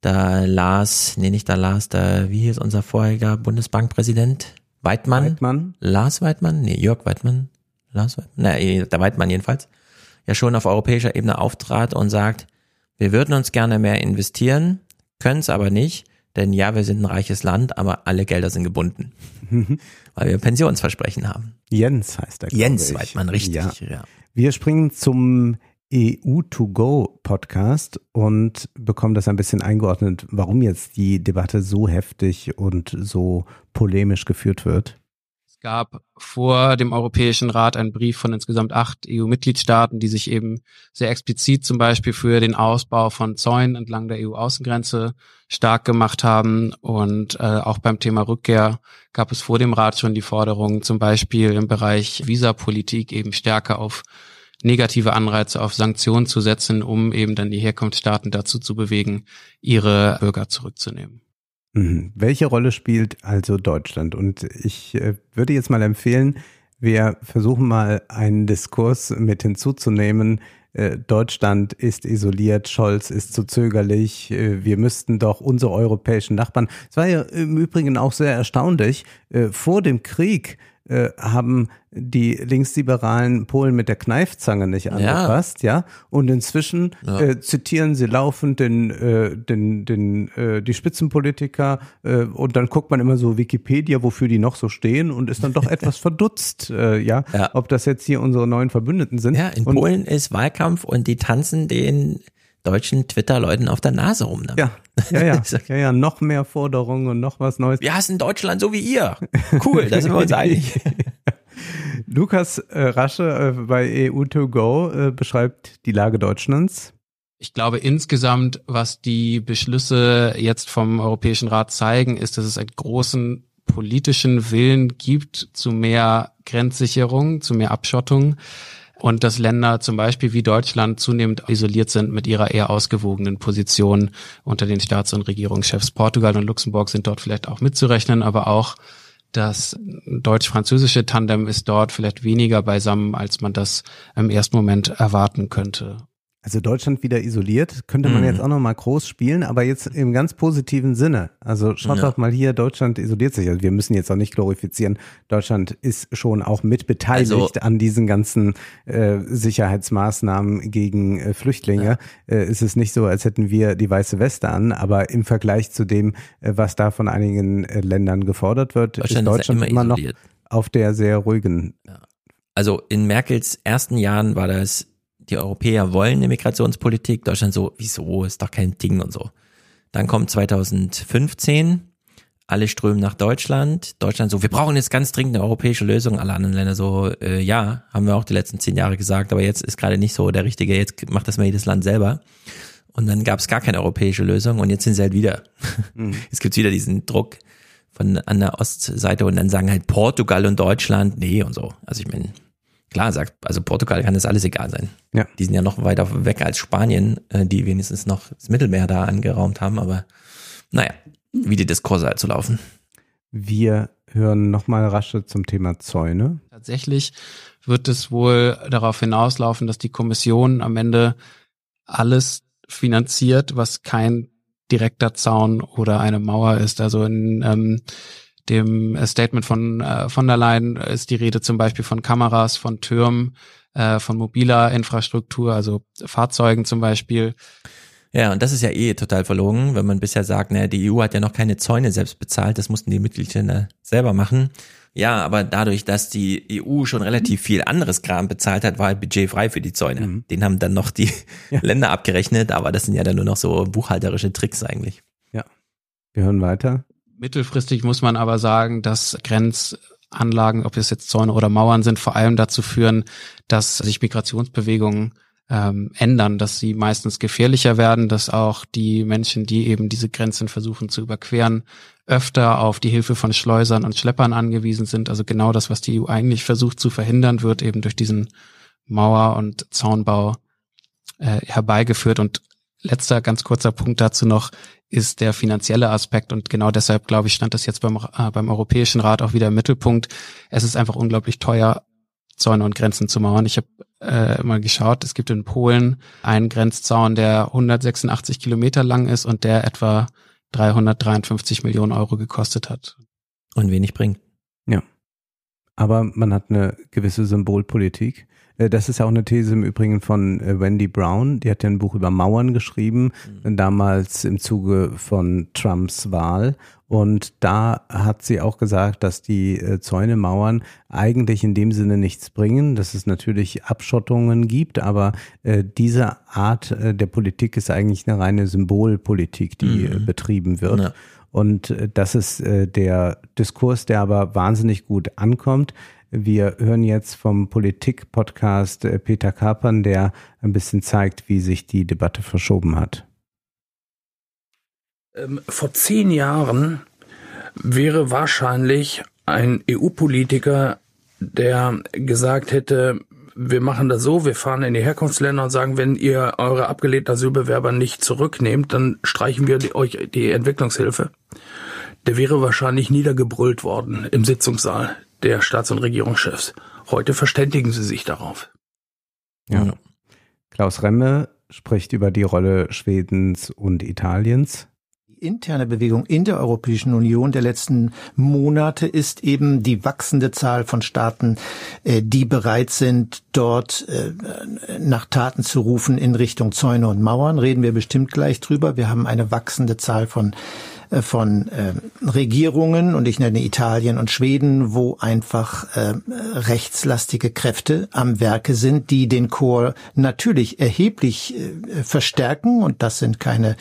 da Lars, nee, nicht da Lars, da, wie hieß unser vorheriger Bundesbankpräsident? Weidmann? Weidmann? Lars Weidmann? Nee, Jörg Weidmann? Lars Weidmann? Na, eh, der Weidmann jedenfalls. Ja, schon auf europäischer Ebene auftrat und sagt, wir würden uns gerne mehr investieren, können es aber nicht, denn ja, wir sind ein reiches Land, aber alle Gelder sind gebunden, (laughs) weil wir Pensionsversprechen haben. Jens heißt er. Jens. Weidmann, richtig, ja. Wir springen zum EU-to-go-Podcast und bekommen das ein bisschen eingeordnet, warum jetzt die Debatte so heftig und so polemisch geführt wird. Gab vor dem Europäischen Rat einen Brief von insgesamt acht EU-Mitgliedstaaten, die sich eben sehr explizit zum Beispiel für den Ausbau von Zäunen entlang der EU-Außengrenze stark gemacht haben. Und äh, auch beim Thema Rückkehr gab es vor dem Rat schon die Forderung, zum Beispiel im Bereich Visapolitik eben stärker auf negative Anreize auf Sanktionen zu setzen, um eben dann die Herkunftsstaaten dazu zu bewegen, ihre Bürger zurückzunehmen. Mhm. Welche Rolle spielt also Deutschland? Und ich äh, würde jetzt mal empfehlen, wir versuchen mal einen Diskurs mit hinzuzunehmen. Äh, Deutschland ist isoliert, Scholz ist zu zögerlich, äh, wir müssten doch unsere europäischen Nachbarn. Es war ja im Übrigen auch sehr erstaunlich, äh, vor dem Krieg äh, haben die linksliberalen Polen mit der Kneifzange nicht angepasst, ja. ja? Und inzwischen ja. Äh, zitieren sie laufend den, äh, den, den, äh, die Spitzenpolitiker äh, und dann guckt man immer so Wikipedia, wofür die noch so stehen und ist dann doch (laughs) etwas verdutzt, äh, ja? ja, ob das jetzt hier unsere neuen Verbündeten sind. Ja, in und, Polen ist Wahlkampf und die tanzen den deutschen Twitter-Leuten auf der Nase rum. Ne? Ja, ja, ja, (laughs) ja, ja, noch mehr Forderungen und noch was Neues. Wir hassen Deutschland so wie ihr. Cool, da sind wir uns einig. (laughs) Lukas äh, Rasche äh, bei EU2Go äh, beschreibt die Lage Deutschlands. Ich glaube insgesamt, was die Beschlüsse jetzt vom Europäischen Rat zeigen, ist, dass es einen großen politischen Willen gibt zu mehr Grenzsicherung, zu mehr Abschottung und dass Länder zum Beispiel wie Deutschland zunehmend isoliert sind mit ihrer eher ausgewogenen Position unter den Staats- und Regierungschefs. Portugal und Luxemburg sind dort vielleicht auch mitzurechnen, aber auch das deutsch-französische Tandem ist dort vielleicht weniger beisammen, als man das im ersten Moment erwarten könnte. Also Deutschland wieder isoliert, könnte man mhm. jetzt auch noch mal groß spielen, aber jetzt im ganz positiven Sinne. Also schaut ja. doch mal hier, Deutschland isoliert sich. Also wir müssen jetzt auch nicht glorifizieren. Deutschland ist schon auch mitbeteiligt also, an diesen ganzen äh, Sicherheitsmaßnahmen gegen äh, Flüchtlinge. Ja. Äh, ist es nicht so, als hätten wir die weiße Weste an, aber im Vergleich zu dem, äh, was da von einigen äh, Ländern gefordert wird, Deutschland ist Deutschland ist immer, immer noch auf der sehr ruhigen. Ja. Also in Merkels ersten Jahren war das die Europäer wollen eine Migrationspolitik. Deutschland so, wieso, ist doch kein Ding und so. Dann kommt 2015, alle strömen nach Deutschland. Deutschland so, wir brauchen jetzt ganz dringend eine europäische Lösung. Alle anderen Länder so, äh, ja, haben wir auch die letzten zehn Jahre gesagt, aber jetzt ist gerade nicht so der richtige, jetzt macht das mal jedes Land selber. Und dann gab es gar keine europäische Lösung und jetzt sind sie halt wieder. Mhm. (laughs) Jetzt gibt's wieder diesen Druck von an der Ostseite und dann sagen halt Portugal und Deutschland, nee und so. Also ich meine, klar sagt, also Portugal kann das alles egal sein. Ja. Die sind ja noch weiter weg als Spanien, äh, die wenigstens noch das Mittelmeer da angeraumt haben, aber naja, wie die Diskurse halt zu so laufen. Wir hören nochmal rasche zum Thema Zäune. Tatsächlich wird es wohl darauf hinauslaufen, dass die Kommission am Ende alles finanziert, was kein direkter Zaun oder eine Mauer ist. Also in ähm, dem äh, Statement von äh, von der Leyen ist die Rede zum Beispiel von Kameras, von Türmen, äh, von mobiler Infrastruktur, also Fahrzeugen zum Beispiel. Ja, und das ist ja eh total verlogen, wenn man bisher sagt, naja, die EU hat ja noch keine Zäune selbst bezahlt, das mussten die Mitgliedsländer selber machen. Ja, aber dadurch, dass die EU schon relativ viel anderes Kram bezahlt hat, war halt Budget frei für die Zäune. Mhm. Den haben dann noch die (laughs) ja. Länder abgerechnet, aber das sind ja dann nur noch so buchhalterische Tricks eigentlich. Ja. Wir hören weiter. Mittelfristig muss man aber sagen, dass Grenzanlagen, ob es jetzt Zäune oder Mauern sind, vor allem dazu führen, dass sich Migrationsbewegungen ähm, ändern, dass sie meistens gefährlicher werden, dass auch die Menschen, die eben diese Grenzen versuchen zu überqueren, öfter auf die Hilfe von Schleusern und Schleppern angewiesen sind. Also genau das, was die EU eigentlich versucht zu verhindern, wird eben durch diesen Mauer- und Zaunbau äh, herbeigeführt. Und letzter ganz kurzer Punkt dazu noch ist der finanzielle Aspekt und genau deshalb glaube ich stand das jetzt beim äh, beim Europäischen Rat auch wieder im Mittelpunkt. Es ist einfach unglaublich teuer Zäune und Grenzen zu mauern. Ich habe äh, mal geschaut, es gibt in Polen einen Grenzzaun, der 186 Kilometer lang ist und der etwa 353 Millionen Euro gekostet hat. Und wenig bringt. Ja. Aber man hat eine gewisse Symbolpolitik. Äh, das ist ja auch eine These im Übrigen von äh, Wendy Brown. Die hat ja ein Buch über Mauern geschrieben, mhm. damals im Zuge von Trumps Wahl. Und da hat sie auch gesagt, dass die äh, Zäune, Mauern eigentlich in dem Sinne nichts bringen, dass es natürlich Abschottungen gibt, aber diese Art der Politik ist eigentlich eine reine Symbolpolitik, die mhm. betrieben wird. Ja. Und das ist der Diskurs, der aber wahnsinnig gut ankommt. Wir hören jetzt vom Politik-Podcast äh, Peter Kapern, der ein bisschen zeigt, wie sich die Debatte verschoben hat. Ähm, vor zehn Jahren wäre wahrscheinlich ein EU-Politiker, der gesagt hätte, wir machen das so, wir fahren in die Herkunftsländer und sagen, wenn ihr eure abgelehnten Asylbewerber nicht zurücknehmt, dann streichen wir die, euch die Entwicklungshilfe. Der wäre wahrscheinlich niedergebrüllt worden im Sitzungssaal der Staats- und Regierungschefs. Heute verständigen sie sich darauf. Ja. Klaus Remme spricht über die Rolle Schwedens und Italiens interne Bewegung in der Europäischen Union der letzten Monate ist eben die wachsende Zahl von Staaten, äh, die bereit sind, dort äh, nach Taten zu rufen in Richtung Zäune und Mauern. Reden wir bestimmt gleich drüber. Wir haben eine wachsende Zahl von von äh, Regierungen und ich nenne Italien und Schweden, wo einfach äh, rechtslastige Kräfte am Werke sind, die den Chor natürlich erheblich äh, verstärken. Und das sind keine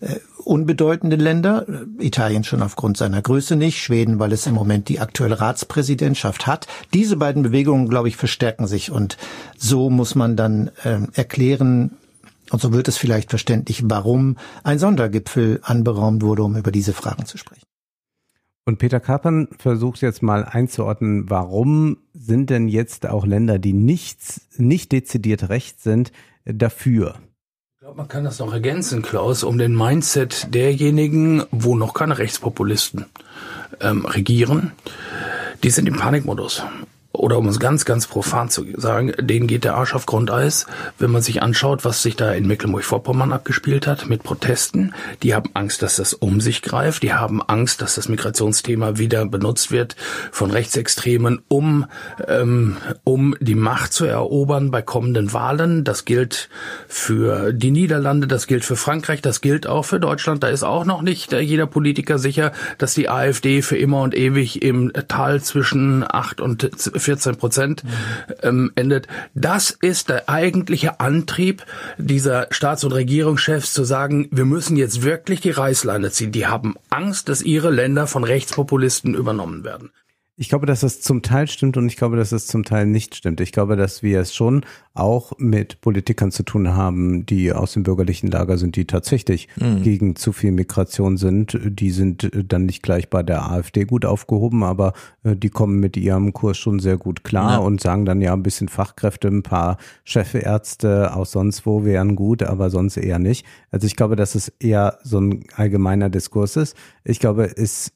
äh, unbedeutende Länder, Italien schon aufgrund seiner Größe nicht, Schweden, weil es im Moment die aktuelle Ratspräsidentschaft hat. Diese beiden Bewegungen, glaube ich, verstärken sich. Und so muss man dann äh, erklären, und so wird es vielleicht verständlich, warum ein Sondergipfel anberaumt wurde, um über diese Fragen zu sprechen. Und Peter Kapern versucht jetzt mal einzuordnen, warum sind denn jetzt auch Länder, die nichts, nicht dezidiert recht sind, dafür? Ich glaube, man kann das noch ergänzen, Klaus, um den Mindset derjenigen, wo noch keine Rechtspopulisten ähm, regieren. Die sind im Panikmodus oder um es ganz, ganz profan zu sagen, denen geht der Arsch auf Grundeis, wenn man sich anschaut, was sich da in Mecklenburg-Vorpommern abgespielt hat mit Protesten. Die haben Angst, dass das um sich greift. Die haben Angst, dass das Migrationsthema wieder benutzt wird von Rechtsextremen, um, ähm, um die Macht zu erobern bei kommenden Wahlen. Das gilt für die Niederlande, das gilt für Frankreich, das gilt auch für Deutschland. Da ist auch noch nicht jeder Politiker sicher, dass die AfD für immer und ewig im Tal zwischen 8 und 14 Prozent ähm, endet. Das ist der eigentliche Antrieb dieser Staats- und Regierungschefs zu sagen, wir müssen jetzt wirklich die Reißleine ziehen. Die haben Angst, dass ihre Länder von Rechtspopulisten übernommen werden. Ich glaube, dass das zum Teil stimmt und ich glaube, dass es zum Teil nicht stimmt. Ich glaube, dass wir es schon auch mit Politikern zu tun haben, die aus dem bürgerlichen Lager sind, die tatsächlich mhm. gegen zu viel Migration sind. Die sind dann nicht gleich bei der AfD gut aufgehoben, aber äh, die kommen mit ihrem Kurs schon sehr gut klar ja. und sagen dann ja ein bisschen Fachkräfte, ein paar Chefärzte aus sonst wo wären gut, aber sonst eher nicht. Also ich glaube, dass es eher so ein allgemeiner Diskurs ist. Ich glaube, es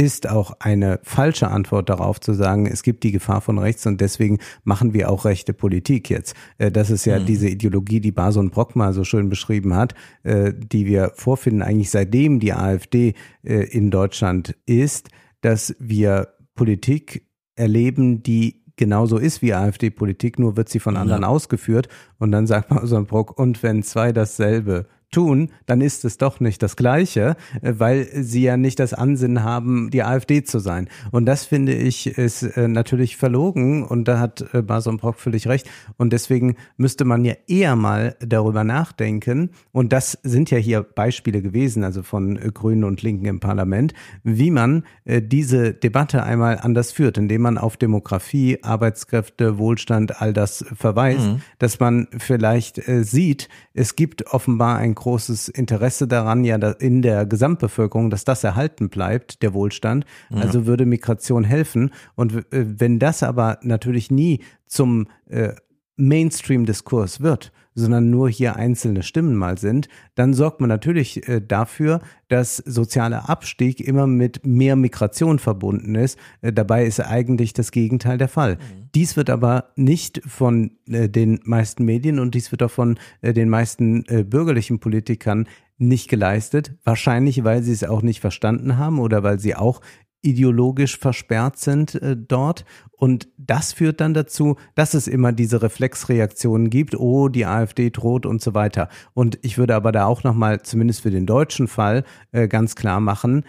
ist auch eine falsche Antwort darauf zu sagen, es gibt die Gefahr von rechts und deswegen machen wir auch rechte Politik jetzt. Äh, das ist ja mhm. diese Ideologie, die Bason Brock mal so schön beschrieben hat, äh, die wir vorfinden, eigentlich seitdem die AfD äh, in Deutschland ist, dass wir Politik erleben, die genauso ist wie AfD-Politik, nur wird sie von anderen ja. ausgeführt und dann sagt (laughs) Bason Brock, und wenn zwei dasselbe tun, dann ist es doch nicht das Gleiche, äh, weil sie ja nicht das Ansinnen haben, die AfD zu sein. Und das finde ich ist äh, natürlich verlogen und da hat äh, Bason Brock völlig recht. Und deswegen müsste man ja eher mal darüber nachdenken. Und das sind ja hier Beispiele gewesen, also von Grünen und Linken im Parlament, wie man diese Debatte einmal anders führt, indem man auf Demografie, Arbeitskräfte, Wohlstand, all das verweist, mhm. dass man vielleicht sieht, es gibt offenbar ein großes Interesse daran, ja in der Gesamtbevölkerung, dass das erhalten bleibt, der Wohlstand. Ja. Also würde Migration helfen. Und äh, wenn das aber natürlich nie zum äh, Mainstream-Diskurs wird, sondern nur hier einzelne Stimmen mal sind, dann sorgt man natürlich äh, dafür, dass sozialer Abstieg immer mit mehr Migration verbunden ist. Äh, dabei ist eigentlich das Gegenteil der Fall. Mhm. Dies wird aber nicht von äh, den meisten Medien und dies wird auch von den meisten bürgerlichen Politikern nicht geleistet. Wahrscheinlich, weil sie es auch nicht verstanden haben oder weil sie auch ideologisch versperrt sind äh, dort. Und das führt dann dazu, dass es immer diese Reflexreaktionen gibt, oh, die AfD droht und so weiter. Und ich würde aber da auch nochmal, zumindest für den deutschen Fall, äh, ganz klar machen,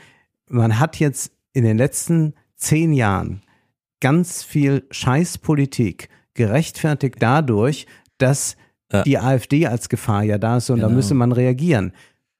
man hat jetzt in den letzten zehn Jahren ganz viel Scheißpolitik gerechtfertigt dadurch, dass Ja. die AfD als Gefahr ja da ist und da Genau. müsse man reagieren.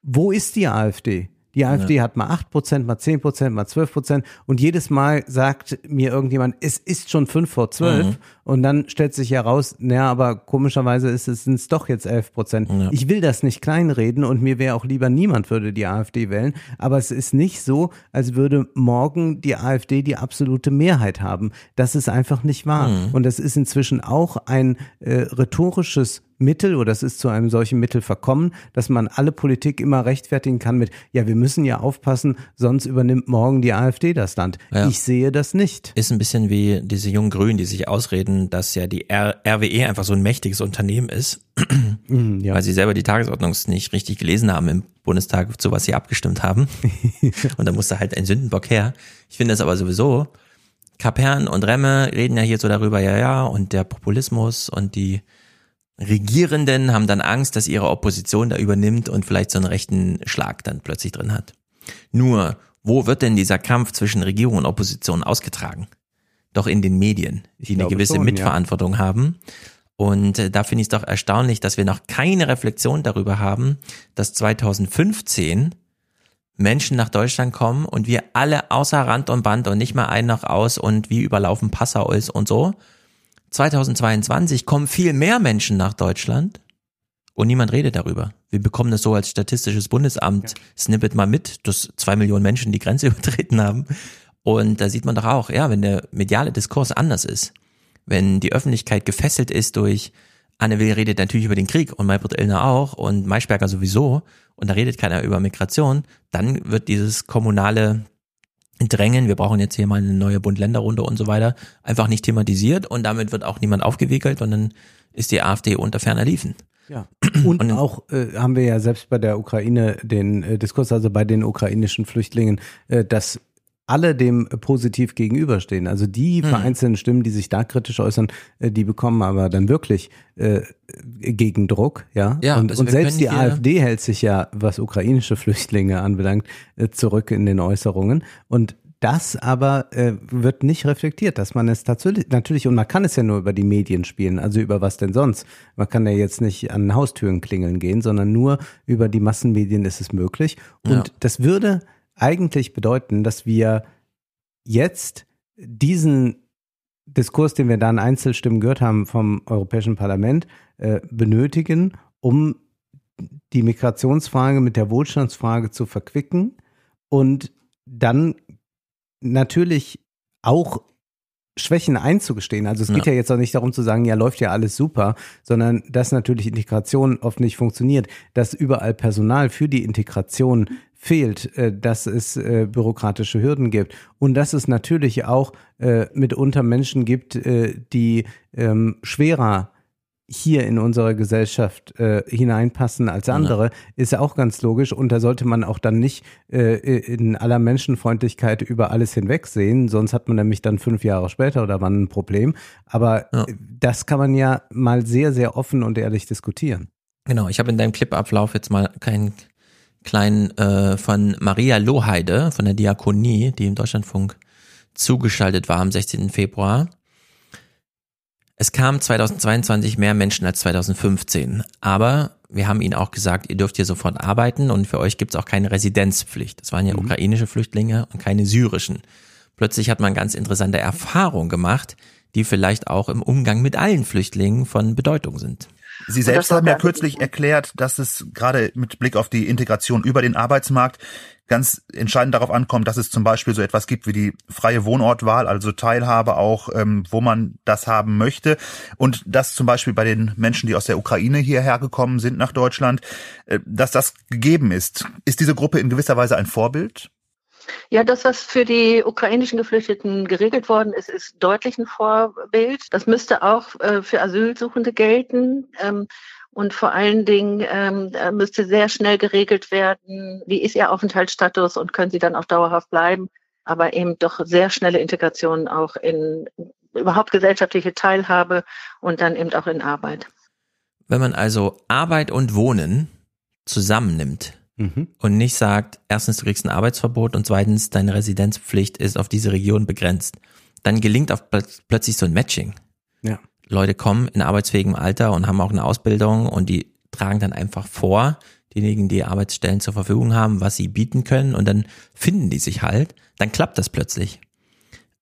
Wo ist die AfD? Die AfD hat mal 8%, mal 10%, mal 12% und jedes Mal sagt mir irgendjemand, es ist schon 5 vor 12 Mhm. und dann stellt sich heraus, naja, aber komischerweise ist es sind's doch jetzt 11%. Ich will das nicht kleinreden und mir wäre auch lieber, niemand würde die AfD wählen, aber es ist nicht so, als würde morgen die AfD die absolute Mehrheit haben. Das ist einfach nicht wahr. Mhm. Und das ist inzwischen auch ein äh, rhetorisches Mittel oder es ist zu einem solchen Mittel verkommen, dass man alle Politik immer rechtfertigen kann mit, ja, wir müssen ja aufpassen, sonst übernimmt morgen die AfD das Land. Ja. Ich sehe das nicht. Ist ein bisschen wie diese jungen Grünen, die sich ausreden, dass ja die R RWE einfach so ein mächtiges Unternehmen ist, (clears throat) ja. weil sie selber die Tagesordnung nicht richtig gelesen haben im Bundestag, zu was sie abgestimmt haben. (laughs) und da musste halt ein Sündenbock her. Ich finde das aber sowieso, Kapern und Remme reden ja hier so darüber, ja, ja, und der Populismus und die Regierenden haben dann Angst, dass ihre Opposition da übernimmt und vielleicht so einen rechten Schlag dann plötzlich drin hat. Nur, wo wird denn dieser Kampf zwischen Regierung und Opposition ausgetragen? Doch in den Medien, die eine gewisse schon, ja. Mitverantwortung haben. Und äh, da finde ich es doch erstaunlich, dass wir noch keine Reflexion darüber haben, dass 2015 Menschen nach Deutschland kommen und wir alle außer Rand und Band und nicht mal ein noch aus und wie überlaufen Passau ist und so. 2022 kommen viel mehr Menschen nach Deutschland und niemand redet darüber. Wir bekommen das so als statistisches Bundesamt Snippet mal mit, dass zwei Millionen Menschen die Grenze (laughs) übertreten haben. Und da sieht man doch auch, ja, wenn der mediale Diskurs anders ist, wenn die Öffentlichkeit gefesselt ist durch Anne Will redet natürlich über den Krieg und Maybrit Illner auch und Maischberger sowieso und da redet keiner über Migration, dann wird dieses kommunale Drängen, wir brauchen jetzt hier mal eine neue Bund-Länder-Runde und so weiter, einfach nicht thematisiert und damit wird auch niemand aufgewickelt und dann ist die AfD unter ferner Liefen. Ja. Und, auch äh, haben wir ja selbst bei der Ukraine den äh, Diskurs, also bei den ukrainischen Flüchtlingen, äh, dass alle dem äh, positiv gegenüberstehen. Also die Hm. vereinzelten Stimmen, die sich da kritisch äußern, äh, die bekommen aber dann wirklich äh, Gegendruck, ja. Ja, und also und selbst die AfD hält sich ja, was ukrainische Flüchtlinge anbelangt, äh, zurück in den Äußerungen. Und das aber äh, wird nicht reflektiert, dass man es tatsächlich, natürlich, und man kann es ja nur über die Medien spielen, also über was denn sonst? Man kann ja jetzt nicht an Haustüren klingeln gehen, sondern nur über die Massenmedien ist es möglich. Und Ja. das würde eigentlich bedeuten, dass wir jetzt diesen Diskurs, den wir da in Einzelstimmen gehört haben vom Europäischen Parlament, äh, benötigen, um die Migrationsfrage mit der Wohlstandsfrage zu verquicken und dann natürlich auch Schwächen einzugestehen. Also es geht Ja. ja jetzt auch nicht darum zu sagen, ja, läuft ja alles super, sondern dass natürlich Integration oft nicht funktioniert, dass überall Personal für die Integration fehlt, äh, dass es äh, bürokratische Hürden gibt und dass es natürlich auch äh, mitunter Menschen gibt, die ähm, schwerer hier in unsere Gesellschaft äh, hineinpassen als andere, ist ja auch ganz logisch. Und da sollte man auch dann nicht äh, in aller Menschenfreundlichkeit über alles hinwegsehen, sonst hat man nämlich dann fünf Jahre später oder wann ein Problem. Aber Ja. das kann man ja mal sehr, sehr offen und ehrlich diskutieren. Genau, ich habe in deinem Clipablauf jetzt mal keinen kleinen äh, von Maria Loheide von der Diakonie, die im Deutschlandfunk zugeschaltet war am 16. Februar. Es kamen 2022 mehr Menschen als 2015, aber wir haben ihnen auch gesagt, ihr dürft hier sofort arbeiten und für euch gibt es auch keine Residenzpflicht. Das waren ja ukrainische Flüchtlinge und keine syrischen. Plötzlich hat man ganz interessante Erfahrungen gemacht, die vielleicht auch im Umgang mit allen Flüchtlingen von Bedeutung sind. Sie selbst haben ja kürzlich erklärt, dass es gerade mit Blick auf die Integration über den Arbeitsmarkt ganz entscheidend darauf ankommt, dass es zum Beispiel so etwas gibt wie die freie Wohnortwahl, also Teilhabe auch, ähm, wo man das haben möchte. Und dass zum Beispiel bei den Menschen, die aus der Ukraine hierher gekommen sind nach Deutschland, äh, dass das gegeben ist. Ist diese Gruppe in gewisser Weise ein Vorbild? Ja, das, was für die ukrainischen Geflüchteten geregelt worden ist, ist deutlich ein Vorbild. Das müsste auch äh, für Asylsuchende gelten. Ähm, und vor allen Dingen ähm, äh, müsste sehr schnell geregelt werden, wie ist ihr Aufenthaltsstatus und können sie dann auch dauerhaft bleiben. Aber eben doch sehr schnelle Integration auch in überhaupt gesellschaftliche Teilhabe und dann eben auch in Arbeit. Wenn man also Arbeit und Wohnen zusammennimmt, mhm. und nicht sagt, erstens, du kriegst ein Arbeitsverbot und zweitens, deine Residenzpflicht ist auf diese Region begrenzt, dann gelingt auch plötzlich so ein Matching. Ja. Leute kommen in arbeitsfähigem Alter und haben auch eine Ausbildung und die tragen dann einfach vor, diejenigen, die Arbeitsstellen zur Verfügung haben, was sie bieten können und dann finden die sich halt, dann klappt das plötzlich.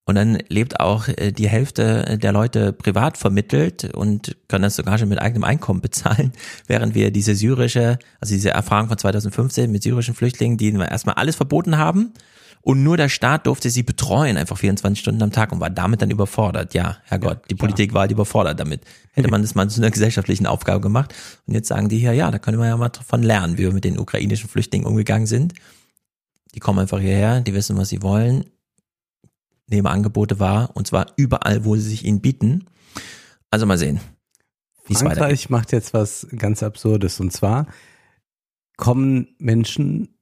Und dann lebt auch äh, die Hälfte der Leute privat vermittelt und können das sogar schon mit eigenem Einkommen (laughs) bezahlen, während wir diese syrische, also diese Erfahrung von 2015 mit syrischen Flüchtlingen, die erstmal alles verboten haben und nur der Staat durfte sie betreuen, einfach 24 Stunden am Tag und war damit dann überfordert. Ja, Herrgott, die Politik war halt überfordert damit. Hätte man das mal zu einer gesellschaftlichen Aufgabe gemacht. Und jetzt sagen die hier, ja, da können wir ja mal davon lernen, wie wir mit den ukrainischen Flüchtlingen umgegangen sind. Die kommen einfach hierher, die wissen, was sie wollen nehmen Angebote wahr und zwar überall, wo sie sich ihnen bieten. Also mal sehen. Frankreich macht jetzt was ganz Absurdes und zwar kommen Menschen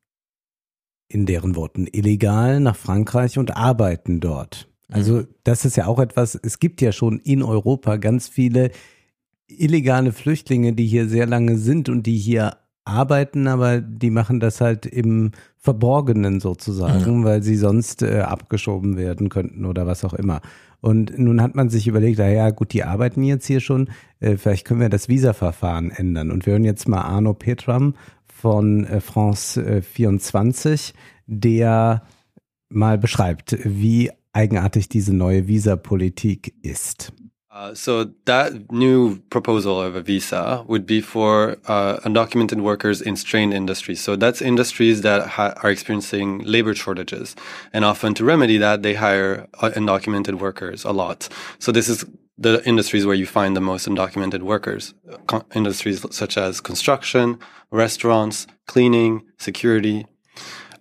in deren Worten illegal nach Frankreich und arbeiten dort. Also mhm. das ist ja auch etwas, es gibt ja schon in Europa ganz viele illegale Flüchtlinge, die hier sehr lange sind und die hier arbeiten, aber die machen das halt im Verborgenen sozusagen, mhm. weil sie sonst äh, abgeschoben werden könnten oder was auch immer. Und nun hat man sich überlegt, naja, gut, die arbeiten jetzt hier schon, äh, vielleicht können wir das Visa-Verfahren ändern. Und wir hören jetzt mal Arno Petram von äh, France äh, 24, der mal beschreibt, wie eigenartig diese neue Visa-Politik ist. Uh, so that new proposal of a visa would be for uh, undocumented workers in strained industries. So that's industries that ha- are experiencing labor shortages, and often to remedy that, they hire uh, undocumented workers a lot. So this is the industries where you find the most undocumented workers, Co- industries such as construction, restaurants, cleaning, security,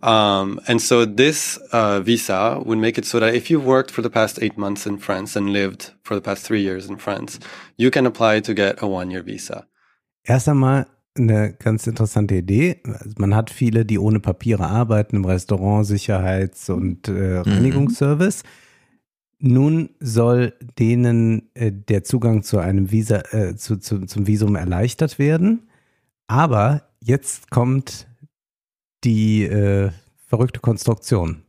um, and so this uh, visa would make it so that if you've worked for the past eight months in France and lived for the past three years in France, you can apply to get a one-year visa. Erst einmal eine ganz interessante Idee. Man hat viele, die ohne Papiere arbeiten im Restaurant, Sicherheits- und äh, mhm. Reinigungsservice. Mhm. Nun soll denen äh, der Zugang zu einem Visa, äh, zu, zu, zum Visum erleichtert werden. Aber jetzt kommt die äh, verrückte Konstruktion.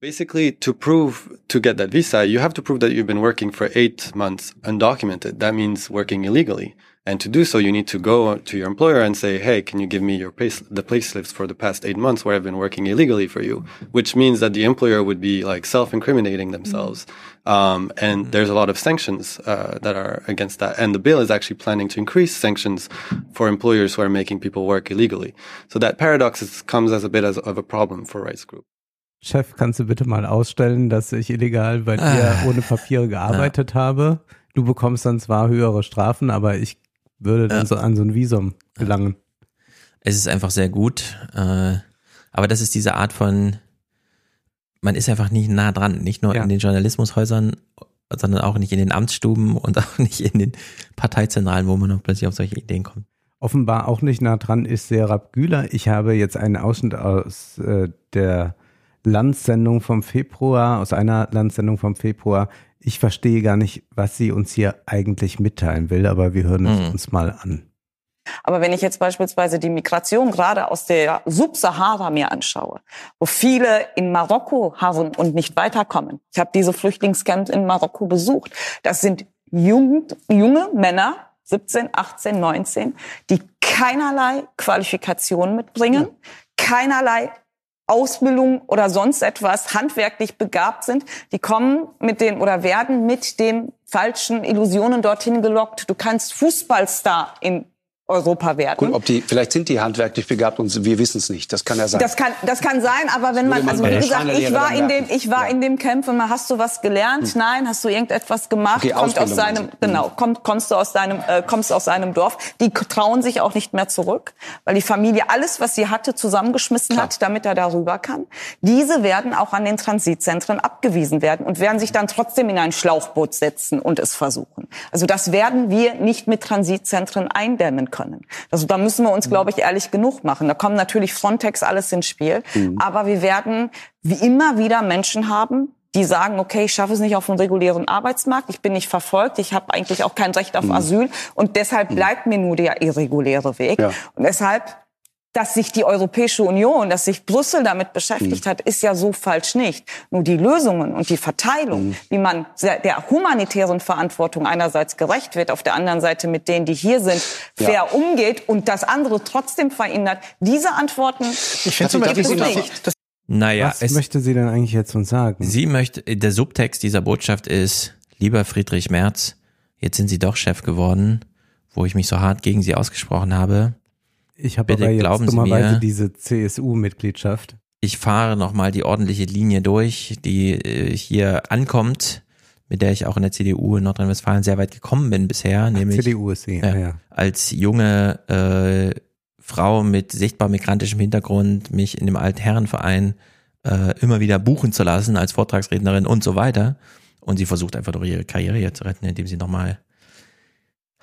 Basically, to prove to get that visa, you have to prove that you've been working for eight months undocumented. That means working illegally. And to do so, you need to go to your employer and say, Hey, can you give me your pay, the pay slips for the past eight months where I've been working illegally for you? Which means that the employer would be like self-incriminating themselves. Um, and there's a lot of sanctions, uh, that are against that. And the bill is actually planning to increase sanctions for employers who are making people work illegally. So that paradox is, comes as a bit as, of a problem for rights group. Chef, kannst du bitte mal ausstellen, dass ich illegal bei dir ah. ohne Papiere (laughs) gearbeitet ja. habe? Du bekommst dann zwar höhere Strafen, aber ich würde dann ja. so an so ein Visum gelangen. Es ist einfach sehr gut. Äh, aber das ist diese Art von, man ist einfach nicht nah dran, nicht nur ja. in den Journalismushäusern, sondern auch nicht in den Amtsstuben (laughs) und auch nicht in den Parteizentralen, wo man noch plötzlich auf solche Ideen kommt. Offenbar auch nicht nah dran ist Serap Güler. Ich habe jetzt einen Ausschnitt aus äh, der Landssendung vom Februar, aus einer Landssendung vom Februar ich verstehe gar nicht, was sie uns hier eigentlich mitteilen will, aber wir hören es mhm. uns mal an. Aber wenn ich jetzt beispielsweise die Migration gerade aus der Subsahara mir anschaue, wo viele in Marokko haben und nicht weiterkommen. Ich habe diese Flüchtlingscamps in Marokko besucht. Das sind jung, junge Männer, 17, 18, 19, die keinerlei Qualifikation mitbringen, keinerlei Ausbildung oder sonst etwas handwerklich begabt sind, die kommen mit den oder werden mit den falschen Illusionen dorthin gelockt. Du kannst Fußballstar in Europa werden. Gut, ob die, vielleicht sind die handwerklich begabt und wir wissen es nicht. Das kann ja sein. Das kann, das kann sein, aber wenn man, also wie gesagt, ich war in dem, ich war ja. in dem Camp und man, hast du was gelernt? Hm. Nein, hast du irgendetwas gemacht? Okay, kommt aus seinem, genau, hm. kommt, kommst du aus deinem, äh, kommst aus seinem Dorf. Die trauen sich auch nicht mehr zurück, weil die Familie alles, was sie hatte, zusammengeschmissen Klar. hat, damit er darüber kann. Diese werden auch an den Transitzentren abgewiesen werden und werden sich dann trotzdem in ein Schlauchboot setzen und es versuchen. Also das werden wir nicht mit Transitzentren eindämmen können. Also da müssen wir uns, glaube ich, ehrlich genug machen. Da kommen natürlich Frontex alles ins Spiel. Mhm. Aber wir werden wie immer wieder Menschen haben, die sagen, okay, ich schaffe es nicht auf einen regulären Arbeitsmarkt, ich bin nicht verfolgt, ich habe eigentlich auch kein Recht auf mhm. Asyl und deshalb mhm. bleibt mir nur der irreguläre Weg. Ja. Und deshalb dass sich die Europäische Union, dass sich Brüssel damit beschäftigt mhm. hat, ist ja so falsch nicht. Nur die Lösungen und die Verteilung, mhm. wie man der humanitären Verantwortung einerseits gerecht wird, auf der anderen Seite mit denen, die hier sind, fair ja. umgeht und das andere trotzdem verhindert, diese Antworten ich finde gibt es nicht. Naja, Was möchte sie denn eigentlich jetzt uns sagen? Sie möchte, der Subtext dieser Botschaft ist, lieber Friedrich Merz, jetzt sind Sie doch Chef geworden, wo ich mich so hart gegen Sie ausgesprochen habe ich habe aber jetzt dummerweise diese CSU-Mitgliedschaft. Ich fahre nochmal die ordentliche Linie durch, die äh, hier ankommt, mit der ich auch in der CDU in Nordrhein-Westfalen sehr weit gekommen bin bisher. Nämlich, CDU ist sie, ja, ja. Als junge äh, Frau mit sichtbar migrantischem Hintergrund mich in dem Altherrenverein äh, immer wieder buchen zu lassen als Vortragsrednerin und so weiter. Und sie versucht einfach durch ihre Karriere hier zu retten, indem sie nochmal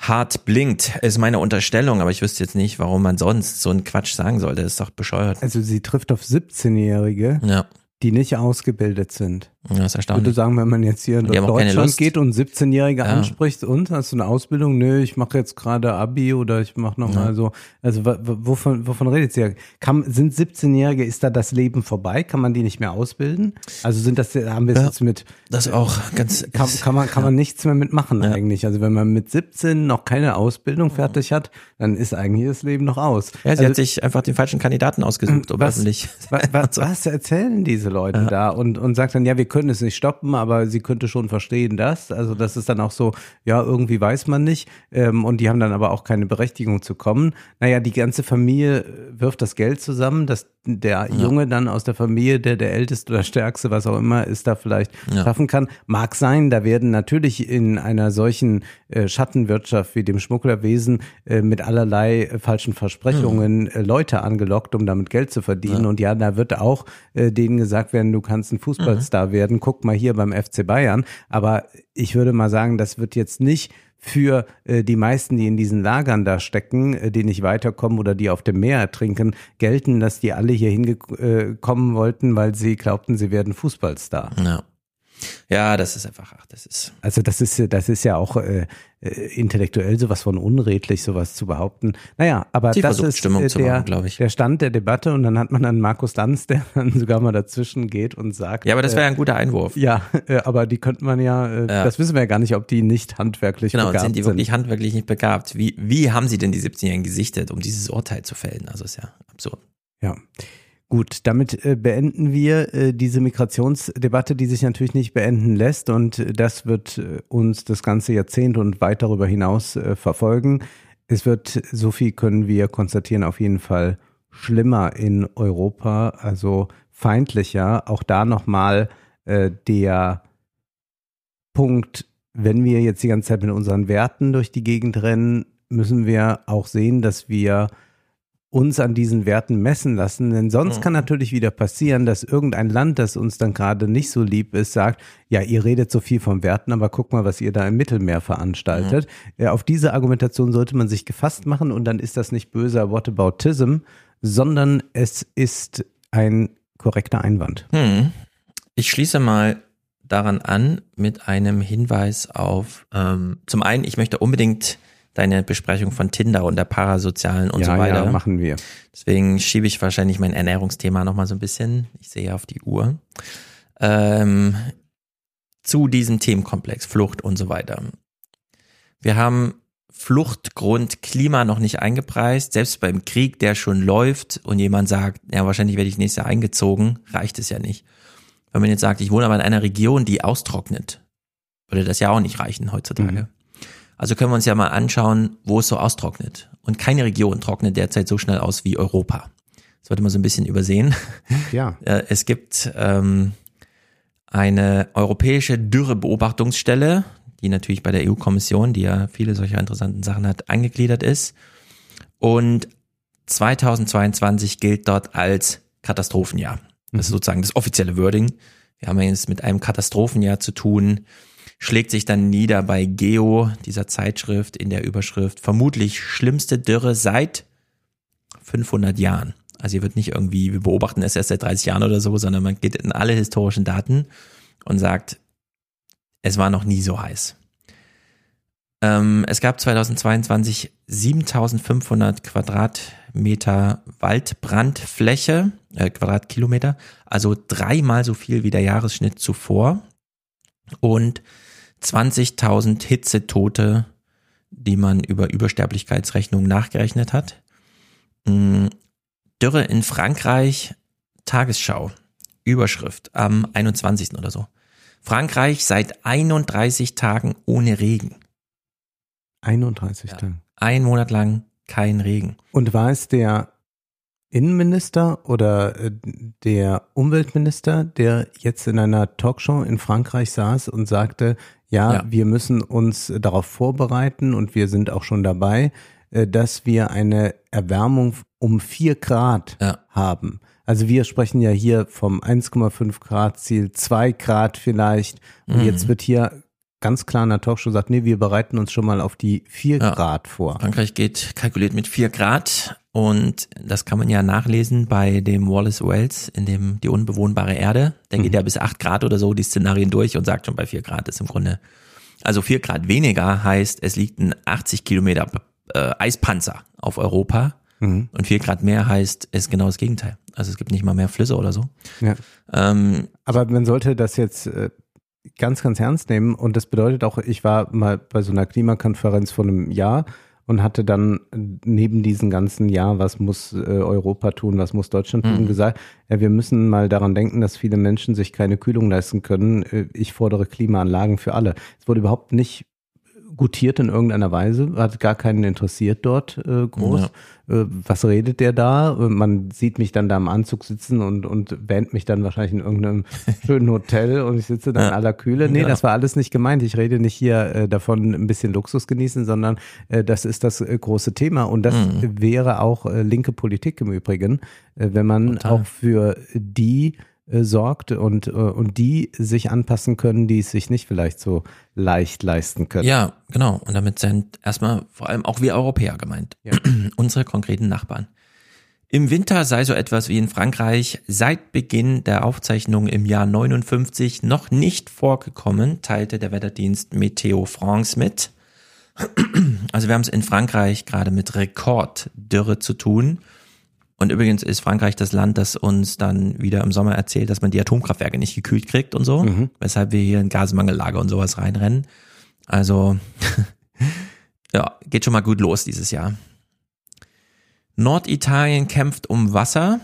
hart blinkt, ist meine Unterstellung, aber ich wüsste jetzt nicht, warum man sonst so einen Quatsch sagen sollte. Das ist doch bescheuert. Also sie trifft auf 17-Jährige, ja. die nicht ausgebildet sind. Ja, das ist erstaunlich. Ich würde sagen, wenn man jetzt hier in Deutschland geht und 17-Jährige ja. anspricht und hast du eine Ausbildung? Nö, ich mache jetzt gerade Abi oder ich mache nochmal ja. so. Also wovon, wovon redet sie? Kann, sind 17-Jährige, ist da das Leben vorbei? Kann man die nicht mehr ausbilden? Also sind das, haben wir ja, jetzt mit. Das auch ganz. Kann, kann man, kann man nichts mehr mitmachen eigentlich. Also wenn man mit 17 noch keine Ausbildung fertig hat, dann ist eigentlich das Leben noch aus. Ja, sie also, hat sich einfach den falschen Kandidaten ausgesucht, was, öffentlich. Was, was, was erzählen diese Leute da und, und sagt dann, ja, wir können es nicht stoppen, aber sie könnte schon verstehen, dass. Also das ist dann auch so, ja, irgendwie weiß man nicht. Ähm, und die haben dann aber auch keine Berechtigung zu kommen. Naja, die ganze Familie wirft das Geld zusammen, dass der ja. Junge dann aus der Familie, der der Älteste oder Stärkste, was auch immer ist, da vielleicht ja. schaffen kann. Mag sein, da werden natürlich in einer solchen äh, Schattenwirtschaft wie dem Schmugglerwesen äh, mit allerlei äh, falschen Versprechungen mhm. Leute angelockt, um damit Geld zu verdienen. Ja. Und ja, da wird auch äh, denen gesagt werden, du kannst ein Fußballstar mhm. werden. Guck mal hier beim FC Bayern. Aber ich würde mal sagen, das wird jetzt nicht für äh, die meisten, die in diesen Lagern da stecken, äh, die nicht weiterkommen oder die auf dem Meer ertrinken, gelten, dass die alle hier hingekommen äh, wollten, weil sie glaubten, sie werden Fußballstar. Ja. Ja, das ist einfach, ach, das ist. Also das ist, das ist ja auch äh, äh intellektuell sowas von unredlich, sowas zu behaupten. Naja, aber Sie das ist Stimmung äh, der, machen, der Stand der Debatte und dann hat man dann Markus Lanz, der (laughs) dann sogar mal dazwischen geht und sagt. Ja, aber das wäre ja ein guter Einwurf. Ja, äh, aber die könnte man ja, äh, ja, das wissen wir ja gar nicht, ob die nicht handwerklich genau, begabt sind. Genau, sind die wirklich handwerklich nicht begabt? Wie, wie haben sie denn die 17-Jährigen gesichtet, um dieses Urteil zu fällen? Also ist ja absurd. Ja. Gut, damit äh, beenden wir äh, diese Migrationsdebatte, die sich natürlich nicht beenden lässt und äh, das wird uns das ganze Jahrzehnt und weit darüber hinaus verfolgen. Es wird, so viel können wir konstatieren, auf jeden Fall schlimmer in Europa, also feindlicher. Auch da nochmal der Punkt, wenn wir jetzt die ganze Zeit mit unseren Werten durch die Gegend rennen, müssen wir auch sehen, dass wir uns an diesen Werten messen lassen. Denn sonst mhm. kann natürlich wieder passieren, dass irgendein Land, das uns dann gerade nicht so lieb ist, sagt, ja, ihr redet so viel von Werten, aber guck mal, was ihr da im Mittelmeer veranstaltet. Mhm. Auf diese Argumentation sollte man sich gefasst machen und dann ist das nicht böser Whataboutism, sondern es ist ein korrekter Einwand. Mhm. Ich schließe mal daran an mit einem Hinweis auf, ähm, zum einen, ich möchte unbedingt deine Besprechung von Tinder und der parasozialen und ja, so weiter. Ja, machen wir. Deswegen schiebe ich wahrscheinlich mein Ernährungsthema nochmal so ein bisschen. Ich sehe auf die Uhr. Ähm, zu diesem Themenkomplex, Flucht und so weiter. Wir haben Fluchtgrund Klima noch nicht eingepreist. Selbst beim Krieg, der schon läuft und jemand sagt, ja, wahrscheinlich werde ich nächstes Jahr eingezogen, reicht es ja nicht. Wenn man jetzt sagt, ich wohne aber in einer Region, die austrocknet, würde das ja auch nicht reichen heutzutage. Mhm. Also können wir uns ja mal anschauen, wo es so austrocknet. Und keine Region trocknet derzeit so schnell aus wie Europa. Das sollte man so ein bisschen übersehen. (laughs) Ja. Äh, es gibt ähm, eine europäische Dürrebeobachtungsstelle, die natürlich bei der EU-Kommission, die ja viele solcher interessanten Sachen hat, angegliedert ist. Und 2022 gilt dort als Katastrophenjahr. Das ist mhm. sozusagen das offizielle Wording. Wir haben jetzt mit einem Katastrophenjahr zu tun, schlägt sich dann nieder bei Geo, dieser Zeitschrift, in der Überschrift vermutlich schlimmste Dürre seit 500 Jahren. Also hier wird nicht irgendwie, wir beobachten es erst seit 30 Jahren oder so, sondern man geht in alle historischen Daten und sagt, es war noch nie so heiß. Ähm, es gab 2022 7500 Quadrat Quadratmeter Waldbrandfläche, äh, Quadratkilometer, also dreimal so viel wie der Jahresschnitt zuvor und 20.000 Hitzetote, die man über Übersterblichkeitsrechnungen nachgerechnet hat. Mm, Dürre in Frankreich, Tagesschau, Überschrift am 21. oder so. Frankreich seit 31 Tagen ohne Regen. 31 ja. Tage. Ein Monat lang kein Regen. Und war es der Innenminister oder äh, der Umweltminister, der jetzt in einer Talkshow in Frankreich saß und sagte, ja, ja, wir müssen uns darauf vorbereiten und wir sind auch schon dabei, äh, dass wir eine Erwärmung um vier Grad ja. haben. Also wir sprechen ja hier vom 1,5 Grad Ziel, zwei Grad vielleicht. Und mhm. jetzt wird hier ganz klar in der Talkshow gesagt, nee, wir bereiten uns schon mal auf die vier ja. Grad vor. Frankreich geht kalkuliert mit vier Grad und das kann man ja nachlesen bei dem Wallace Wells in dem die unbewohnbare Erde. Der mhm. geht ja bis acht Grad oder so die Szenarien durch und sagt schon bei vier Grad ist im Grunde also vier Grad weniger heißt, es liegt ein 80 Kilometer äh, Eispanzer auf Europa mhm. und vier Grad mehr heißt, es ist genau das Gegenteil. Also es gibt nicht mal mehr Flüsse oder so. Ja. Ähm, Aber man sollte das jetzt äh, ganz, ganz ernst nehmen und das bedeutet auch, ich war mal bei so einer Klimakonferenz vor einem Jahr und hatte dann neben diesem ganzen Jahr, was muss äh, Europa tun, was muss Deutschland tun, mhm. gesagt, ja, wir müssen mal daran denken, dass viele Menschen sich keine Kühlung leisten können. Äh, ich fordere Klimaanlagen für alle. Es wurde überhaupt nicht gutiert in irgendeiner Weise, hat gar keinen interessiert dort äh, groß. Ja. Äh, was redet der da? Äh, man sieht mich dann da im Anzug sitzen und, und wähnt mich dann wahrscheinlich in irgendeinem (laughs) schönen Hotel und ich sitze dann ja. in aller Kühle. Nee, ja. das war alles nicht gemeint. Ich rede nicht hier äh, davon, ein bisschen Luxus genießen, sondern äh, das ist das äh, große Thema. Und das mhm. wäre auch äh, linke Politik im Übrigen, äh, wenn man Total. auch für die äh, sorgt und, äh, und die sich anpassen können, die es sich nicht vielleicht so leicht leisten können. Ja, genau. Und damit sind erstmal vor allem auch wir Europäer gemeint. Ja. (clears throat) Unsere konkreten Nachbarn. Im Winter sei so etwas wie in Frankreich seit Beginn der Aufzeichnung im Jahr 59 noch nicht vorgekommen, teilte der Wetterdienst Meteo France mit. Also wir haben es in Frankreich gerade mit Rekorddürre zu tun. Und übrigens ist Frankreich das Land, das uns dann wieder im Sommer erzählt, dass man die Atomkraftwerke nicht gekühlt kriegt und so, mhm. weshalb wir hier in Gasmangellager und sowas reinrennen. Also, (laughs) ja, geht schon mal gut los dieses Jahr. Norditalien kämpft um Wasser.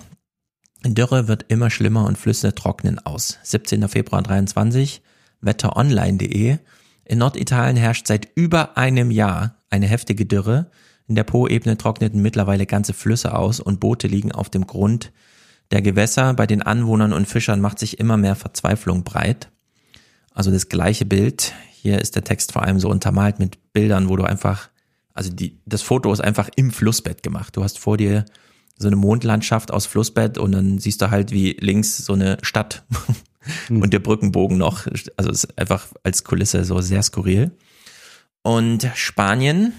Dürre wird immer schlimmer und Flüsse trocknen aus. 17. Februar 23, wetteronline.de. In Norditalien herrscht seit über einem Jahr eine heftige Dürre. In der Po-Ebene trockneten mittlerweile ganze Flüsse aus und Boote liegen auf dem Grund der Gewässer. Bei den Anwohnern und Fischern macht sich immer mehr Verzweiflung breit. Also das gleiche Bild. Hier ist der Text vor allem so untermalt mit Bildern, wo du einfach, also die, das Foto ist einfach im Flussbett gemacht. Du hast vor dir so eine Mondlandschaft aus Flussbett und dann siehst du halt wie links so eine Stadt (laughs) hm. und der Brückenbogen noch. Also es ist einfach als Kulisse so sehr skurril. Und Spanien,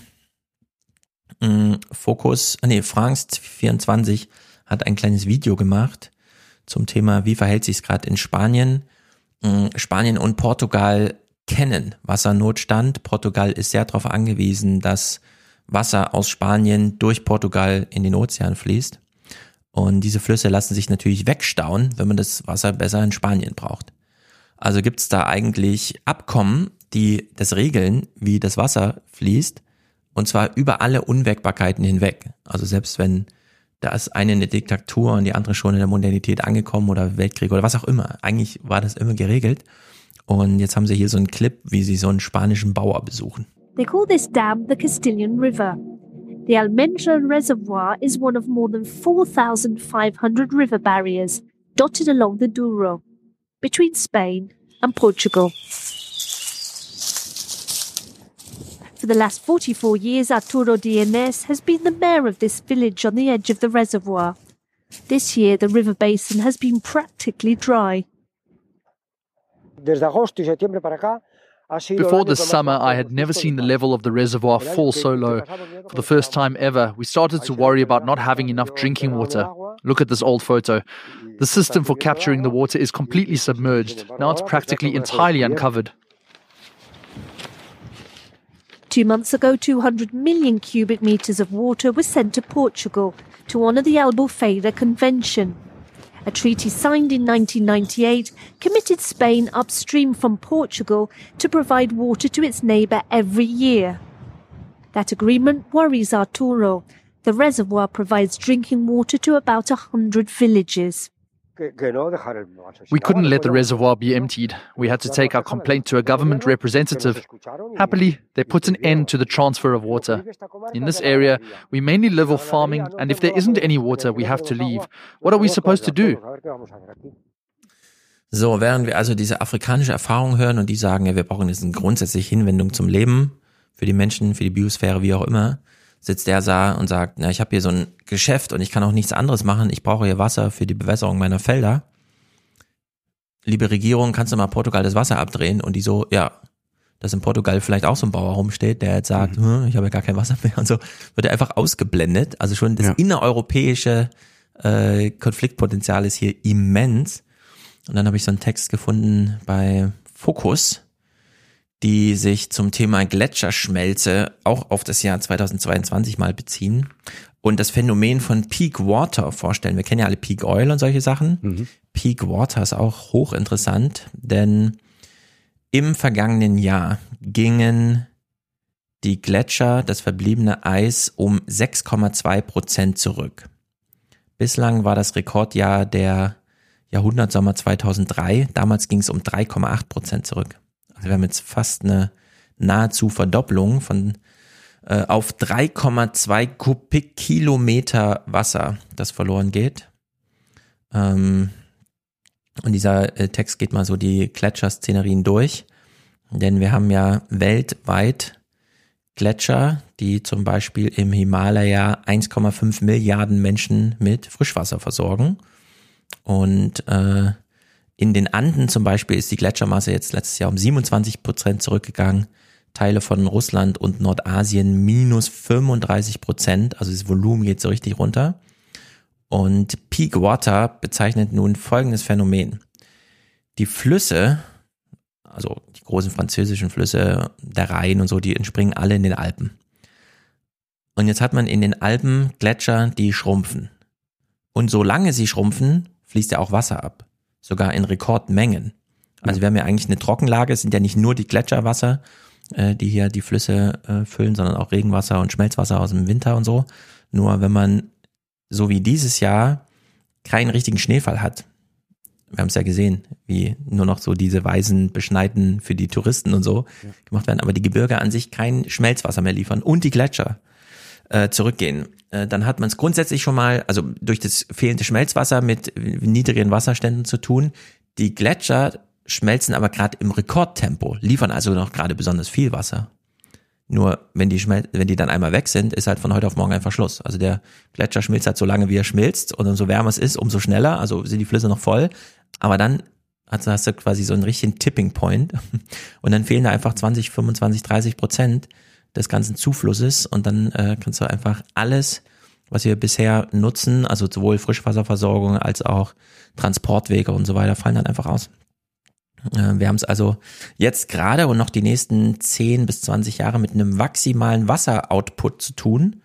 Fokus, ah, nee, France 24 hat ein kleines Video gemacht zum Thema, wie verhält sich es gerade in Spanien. Mm, Spanien und Portugal kennen Wassernotstand. Portugal ist sehr darauf angewiesen, dass Wasser aus Spanien durch Portugal in den Ozean fließt. Und diese Flüsse lassen sich natürlich wegstauen, wenn man das Wasser besser in Spanien braucht. Also gibt es da eigentlich Abkommen, die das regeln, wie das Wasser fließt. Und zwar über alle Unwägbarkeiten hinweg. Also selbst wenn da ist eine eine Diktatur und die andere schon in der Modernität angekommen oder Weltkrieg oder was auch immer. Eigentlich war das immer geregelt. Und jetzt haben sie hier so einen Clip, wie sie so einen spanischen Bauer besuchen. They call this dam the Castilian River. The Almenja Reservoir is one of more than 4,500 river barriers dotted along the Douro, between Spain and Portugal. For the last 44 years, Arturo Dienes has been the mayor of this village on the edge of the reservoir. This year, the river basin has been practically dry. Before this summer, I had never seen the level of the reservoir fall so low. For the first time ever, we started to worry about not having enough drinking water. Look at this old photo. The system for capturing the water is completely submerged. Now it's practically entirely uncovered. Two months ago, 200 million cubic meters of water was sent to Portugal to honour the Albufeira Convention. A treaty signed in 1998 committed Spain upstream from Portugal to provide water to its neighbour every year. That agreement worries Arturo. The reservoir provides drinking water to about a hundred villages. We couldn't let the reservoir be emptied. We had to take our complaint to a government representative. Happily, they put an end to the transfer of water. In this area, we mainly live off farming, and if there isn't any water, we have to leave. What are we supposed to do? So, während wir also diese afrikanische Erfahrung hören und die sagen, ja, wir brauchen jetzt eine grundsätzliche Hinwendung zum Leben, für die Menschen, für die Biosphäre, wie auch immer, sitzt der da und sagt, na, ich habe hier so ein Geschäft und ich kann auch nichts anderes machen, ich brauche hier Wasser für die Bewässerung meiner Felder. Liebe Regierung, kannst du mal Portugal das Wasser abdrehen? Und die so, ja, dass in Portugal vielleicht auch so ein Bauer rumsteht, der jetzt sagt, mhm. hm, ich habe ja gar kein Wasser mehr und so, wird er einfach ausgeblendet. Also schon das ja. innereuropäische äh, Konfliktpotenzial ist hier immens. Und dann habe ich so einen Text gefunden bei Focus, die sich zum Thema Gletscherschmelze auch auf das Jahr 2022 mal beziehen und das Phänomen von Peak Water vorstellen. Wir kennen ja alle Peak Oil und solche Sachen. Mhm. Peak Water ist auch hochinteressant, denn im vergangenen Jahr gingen die Gletscher, das verbliebene Eis, um 6,2 Prozent zurück. Bislang war das Rekordjahr der Jahrhundertsommer 2003. Damals ging es um 3,8 Prozent zurück. Also wir haben jetzt fast eine nahezu Verdopplung von äh, auf 3,2 Kubikkilometer Wasser, das verloren geht. Ähm, und dieser äh, Text geht mal so die Gletscherszenerien durch, denn wir haben ja weltweit Gletscher, die zum Beispiel im Himalaya 1,5 Milliarden Menschen mit Frischwasser versorgen. Und äh, in den Anden zum Beispiel ist die Gletschermasse jetzt letztes Jahr um 27 Prozent zurückgegangen. Teile von Russland und Nordasien minus 35 Prozent. Also das Volumen geht so richtig runter. Und Peak Water bezeichnet nun folgendes Phänomen. Die Flüsse, also die großen französischen Flüsse, der Rhein und so, die entspringen alle in den Alpen. Und jetzt hat man in den Alpen Gletscher, die schrumpfen. Und solange sie schrumpfen, fließt ja auch Wasser ab sogar in Rekordmengen. Also wir haben ja eigentlich eine Trockenlage, es sind ja nicht nur die Gletscherwasser, äh, die hier die Flüsse äh, füllen, sondern auch Regenwasser und Schmelzwasser aus dem Winter und so. Nur wenn man so wie dieses Jahr keinen richtigen Schneefall hat, wir haben es ja gesehen, wie nur noch so diese Weisen beschneiten für die Touristen und so ja. gemacht werden, aber die Gebirge an sich kein Schmelzwasser mehr liefern und die Gletscher äh, zurückgehen. Äh, dann hat man es grundsätzlich schon mal, also durch das fehlende Schmelzwasser mit niedrigen Wasserständen zu tun. Die Gletscher schmelzen aber gerade im Rekordtempo, liefern also noch gerade besonders viel Wasser. Nur wenn die, schmel wenn die dann einmal weg sind, ist halt von heute auf morgen einfach Schluss. Also der Gletscher schmilzt halt so lange, wie er schmilzt und umso wärmer es ist, umso schneller, also sind die Flüsse noch voll. Aber dann hast du quasi so einen richtigen Tipping Point (laughs) und dann fehlen da einfach 20, 25, 30 Prozent des ganzen Zuflusses und dann äh, kannst du einfach alles, was wir bisher nutzen, also sowohl Frischwasserversorgung als auch Transportwege und so weiter, fallen dann einfach aus. Äh, wir haben es also jetzt gerade und noch die nächsten 10 bis 20 Jahre mit einem maximalen Wasseroutput zu tun.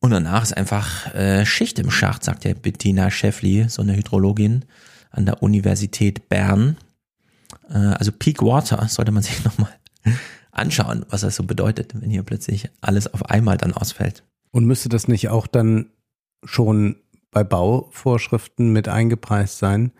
Und danach ist einfach äh, Schicht im Schacht, sagt der Bettina Schäffli, so eine Hydrologin an der Universität Bern. Äh, also Peak Water sollte man sich (laughs) nochmal anschauen, was das so bedeutet, wenn hier plötzlich alles auf einmal dann ausfällt. Und müsste das nicht auch dann schon bei Bauvorschriften mit eingepreist sein?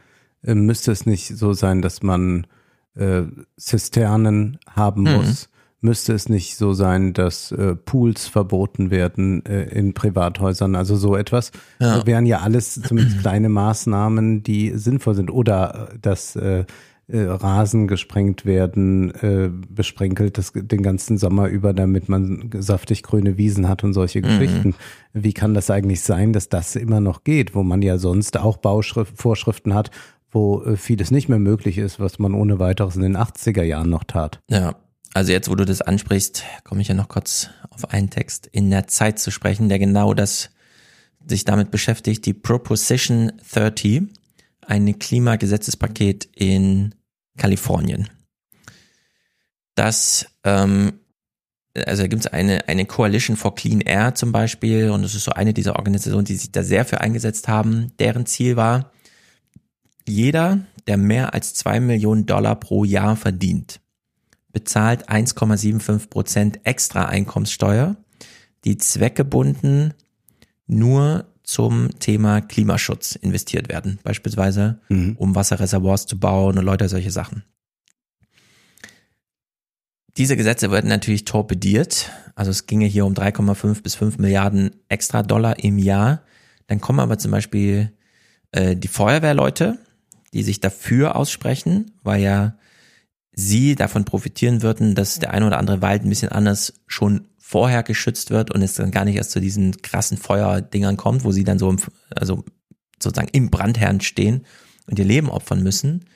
Äh, müsste es nicht so sein, dass man äh, Zisternen haben mhm. muss? Müsste es nicht so sein, dass äh, Pools verboten werden äh, in Privathäusern? Also so etwas ja. wären ja alles zumindest (clears throat) kleine Maßnahmen, die sinnvoll sind. Oder äh, dass äh, äh, Rasen gesprengt werden, äh, besprenkelt das, den ganzen Sommer über, damit man saftig grüne Wiesen hat und solche mhm. Geschichten. Wie kann das eigentlich sein, dass das immer noch geht, wo man ja sonst auch Bauvorschriften hat, wo äh, vieles nicht mehr möglich ist, was man ohne weiteres in den 80er Jahren noch tat? Ja, also jetzt, wo du das ansprichst, komme ich ja noch kurz auf einen Text in der Zeit zu sprechen, der genau das sich damit beschäftigt, die Proposition 30 ein Klimagesetzespaket in Kalifornien. Das ähm, also da gibt es eine, eine Coalition for Clean Air zum Beispiel und das ist so eine dieser Organisationen, die sich da sehr für eingesetzt haben. Deren Ziel war, jeder, der mehr als zwei Millionen Dollar pro Jahr verdient, bezahlt 1,75 Prozent extra Einkommenssteuer, die zweckgebunden nur zum Thema Klimaschutz investiert werden, beispielsweise mhm. um Wasserreservoirs zu bauen und Leute solche Sachen. Diese Gesetze werden natürlich torpediert. Also es ginge hier um 3,5 bis 5 Milliarden extra Dollar im Jahr. Dann kommen aber zum Beispiel äh, die Feuerwehrleute, die sich dafür aussprechen, weil ja sie davon profitieren würden, dass der ein oder andere Wald ein bisschen anders schon vorher geschützt wird und es dann gar nicht erst zu diesen krassen Feuerdingern kommt, wo sie dann so im, also sozusagen im Brandherrn stehen und ihr Leben opfern müssen.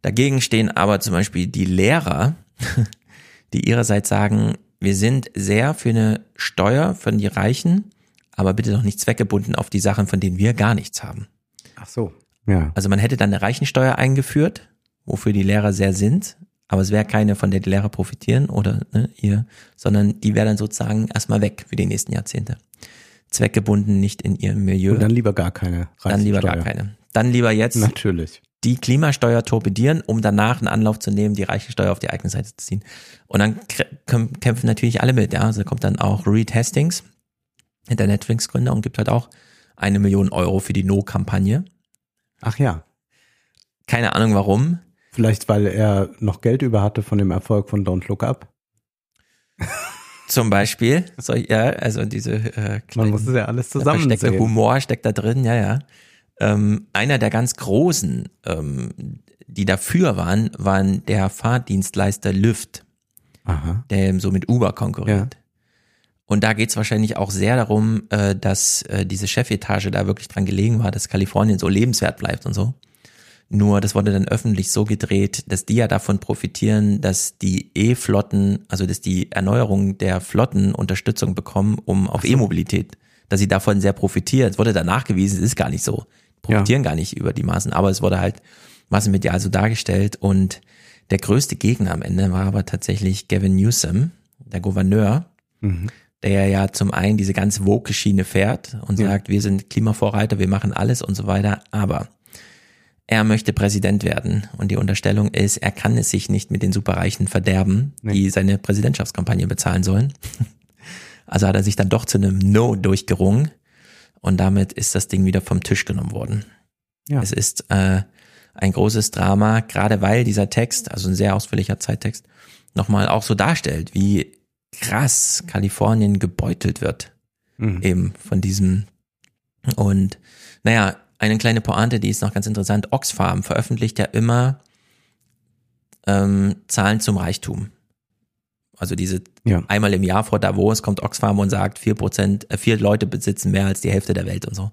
Dagegen stehen aber zum Beispiel die Lehrer, (laughs) die ihrerseits sagen, wir sind sehr für eine Steuer von die Reichen, aber bitte doch nicht zweckgebunden auf die Sachen, von denen wir gar nichts haben. Ach so, ja. Also man hätte dann eine Reichensteuer eingeführt, wofür die Lehrer sehr sind, aber es wäre keine, von der die Lehrer profitieren oder ne, ihr, sondern die wäre dann sozusagen erstmal weg für die nächsten Jahrzehnte. Zweckgebunden, nicht in ihrem Milieu. Und dann lieber gar keine. Dann lieber gar keine. Dann lieber jetzt. Natürlich die Klimasteuer torpedieren, um danach einen Anlauf zu nehmen, die Reichensteuer auf die eigene Seite zu ziehen. Und dann kämpfen natürlich alle mit, ja. Also kommt dann auch Reed Hastings, der Netflix-Gründer, und gibt halt auch eine Million Euro für die No-Kampagne. Ach ja. Keine Ahnung warum. Vielleicht, weil er noch Geld über hatte von dem Erfolg von Don't Look Up. Zum Beispiel. So, ja, also diese äh, Man muss es ja alles zusammen versteckte Humor steckt da drin, ja, ja. Ähm, einer der ganz großen, ähm, die dafür waren, waren der Fahrdienstleister Lyft, Aha. der so mit Uber konkurriert. Ja. Und da geht's wahrscheinlich auch sehr darum, äh, dass äh, diese Chefetage da wirklich dran gelegen war, dass Kalifornien so lebenswert bleibt und so. Nur das wurde dann öffentlich so gedreht, dass die ja davon profitieren, dass die E-Flotten, also dass die Erneuerung der Flotten Unterstützung bekommen, um auf so. E-Mobilität, dass sie davon sehr profitieren. Es wurde dann nachgewiesen, es ist gar nicht so profitieren ja. gar nicht über die Maßen, aber es wurde halt massenmedial so dargestellt und der größte Gegner am Ende war aber tatsächlich Gavin Newsom, der Gouverneur, mhm. der ja zum einen diese ganz woke Schiene fährt und ja. sagt, wir sind Klimavorreiter, wir machen alles und so weiter, aber er möchte Präsident werden und die Unterstellung ist, er kann es sich nicht mit den Superreichen verderben, nee. die seine Präsidentschaftskampagne bezahlen sollen. (laughs) Also hat er sich dann doch zu einem No durchgerungen und damit ist das Ding wieder vom Tisch genommen worden. Ja. Es ist äh, ein großes Drama, gerade weil dieser Text, also ein sehr ausführlicher Zeittext, nochmal auch so darstellt, wie krass Kalifornien gebeutelt wird. Mhm. Eben von diesem. Und naja, eine kleine Pointe, die ist noch ganz interessant. Oxfam veröffentlicht ja immer ähm, Zahlen zum Reichtum. Also diese ja. einmal im Jahr vor Davos kommt Oxfam und sagt, vier Prozent, äh, vier Leute besitzen mehr als die Hälfte der Welt und so.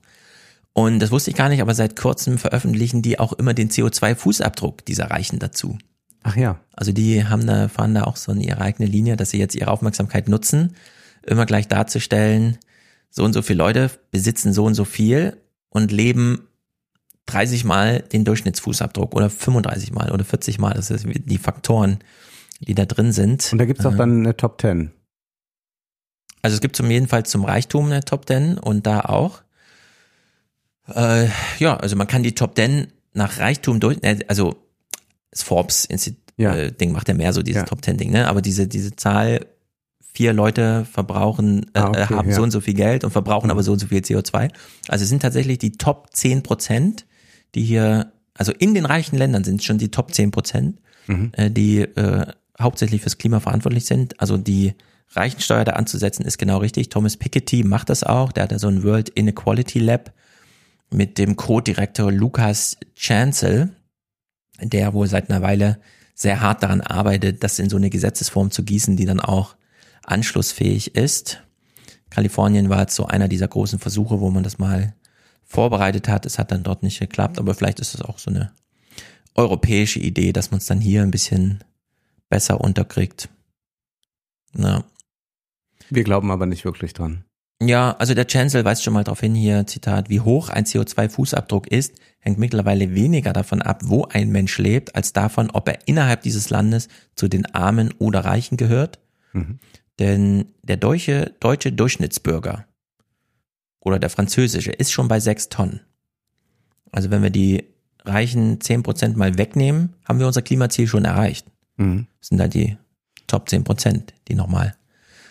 Und das wusste ich gar nicht, aber seit kurzem veröffentlichen die auch immer den CO2-Fußabdruck dieser Reichen dazu. Ach ja. Also die haben da, fahren da auch so in ihre eigene Linie, dass sie jetzt ihre Aufmerksamkeit nutzen, immer gleich darzustellen, so und so viele Leute besitzen so und so viel und leben 30 mal den Durchschnittsfußabdruck oder 35 mal oder 40 mal. Das ist die Faktoren, die da drin sind. Und da gibt's auch dann eine Top Ten. Also es gibt zum jedenfalls zum Reichtum eine Top Ten und da auch. Äh, ja, also man kann die Top Ten nach Reichtum durch, äh, also das Forbes Institut ja. äh, Ding macht ja mehr so dieses ja. Top Ten Ding, ne? Aber diese diese Zahl vier Leute verbrauchen äh, ah, okay, haben ja. so und so viel Geld und verbrauchen mhm. aber so und so viel CO2. Also es sind tatsächlich die Top 10 Prozent, die hier, also in den reichen Ländern sind schon die Top 10 Prozent, mhm. äh, die äh, hauptsächlich fürs Klima verantwortlich sind. Also die Reichensteuer da anzusetzen ist genau richtig. Thomas Piketty macht das auch. Der hat da so ein World Inequality Lab mit dem Co-Direktor Lukas Chancel, der wohl seit einer Weile sehr hart daran arbeitet, das in so eine Gesetzesform zu gießen, die dann auch anschlussfähig ist. Kalifornien war jetzt so einer dieser großen Versuche, wo man das mal vorbereitet hat. Es hat dann dort nicht geklappt, aber vielleicht ist es auch so eine europäische Idee, dass man es dann hier ein bisschen besser unterkriegt. Ja. Wir glauben aber nicht wirklich dran. Ja, also der Chancellor weist schon mal darauf hin hier, Zitat, wie hoch ein CO2-Fußabdruck ist, hängt mittlerweile weniger davon ab, wo ein Mensch lebt, als davon, ob er innerhalb dieses Landes zu den Armen oder Reichen gehört. Mhm. Denn der deutsche, deutsche Durchschnittsbürger oder der französische ist schon bei sechs Tonnen. Also wenn wir die reichen zehn Prozent mal wegnehmen, haben wir unser Klimaziel schon erreicht. Mhm. Das sind halt die Top zehn Prozent, die nochmal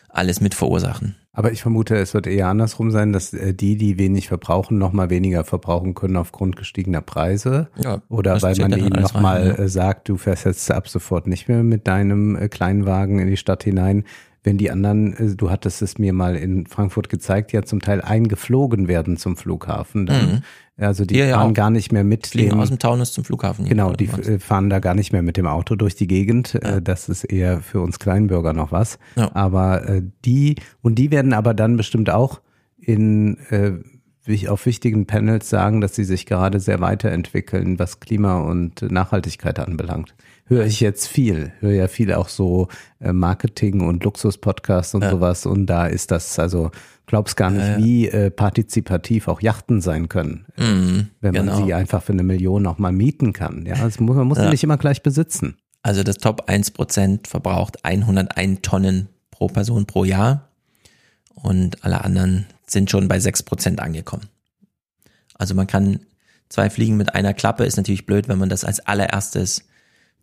alles mit verursachen. Aber ich vermute, es wird eher andersrum sein, dass äh, die, die wenig verbrauchen, nochmal weniger verbrauchen können aufgrund gestiegener Preise. Ja, Oder weil man ihnen nochmal ja. äh, sagt, du fährst jetzt ab sofort nicht mehr mit deinem äh, Kleinwagen in die Stadt hinein. Wenn die anderen, äh, du hattest es mir mal in Frankfurt gezeigt, ja zum Teil eingeflogen werden zum Flughafen. Dann. Mhm. Also die Hier ja fahren gar nicht mehr mit Fliegen dem aus dem Taunus zum Flughafen. Genau, die äh, fahren da gar nicht mehr mit dem Auto durch die Gegend. Äh, Das ist eher für uns Kleinbürger noch was. Ja. Aber die, und die werden aber dann bestimmt auch in, auf wichtigen Panels sagen, dass sie sich gerade sehr weiterentwickeln, was Klima und Nachhaltigkeit anbelangt. Höre ich jetzt viel, höre ja viel auch so äh, Marketing und Luxus-Podcasts und Ja. sowas. Und da ist das, also glaubst gar nicht, Ja, ja. wie äh, partizipativ auch Yachten sein können Mhm, wenn man genau. sie einfach für eine Million auch mal mieten kann. Ja, das muss, man muss sie nicht immer gleich besitzen. Also das Top 1% verbraucht 101 Tonnen pro Person pro Jahr und alle anderen sind schon bei 6% angekommen. Also man kann zwei Fliegen mit einer Klappe, ist natürlich blöd, wenn man das als allererstes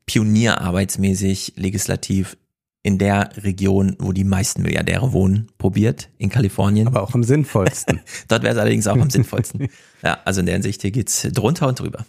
pionierarbeitsmäßig legislativ in der Region, wo die meisten Milliardäre wohnen, probiert, in Kalifornien. Aber auch am sinnvollsten. (laughs) Dort wäre es allerdings auch am sinnvollsten. Ja, also in der Hinsicht, hier geht's drunter und drüber.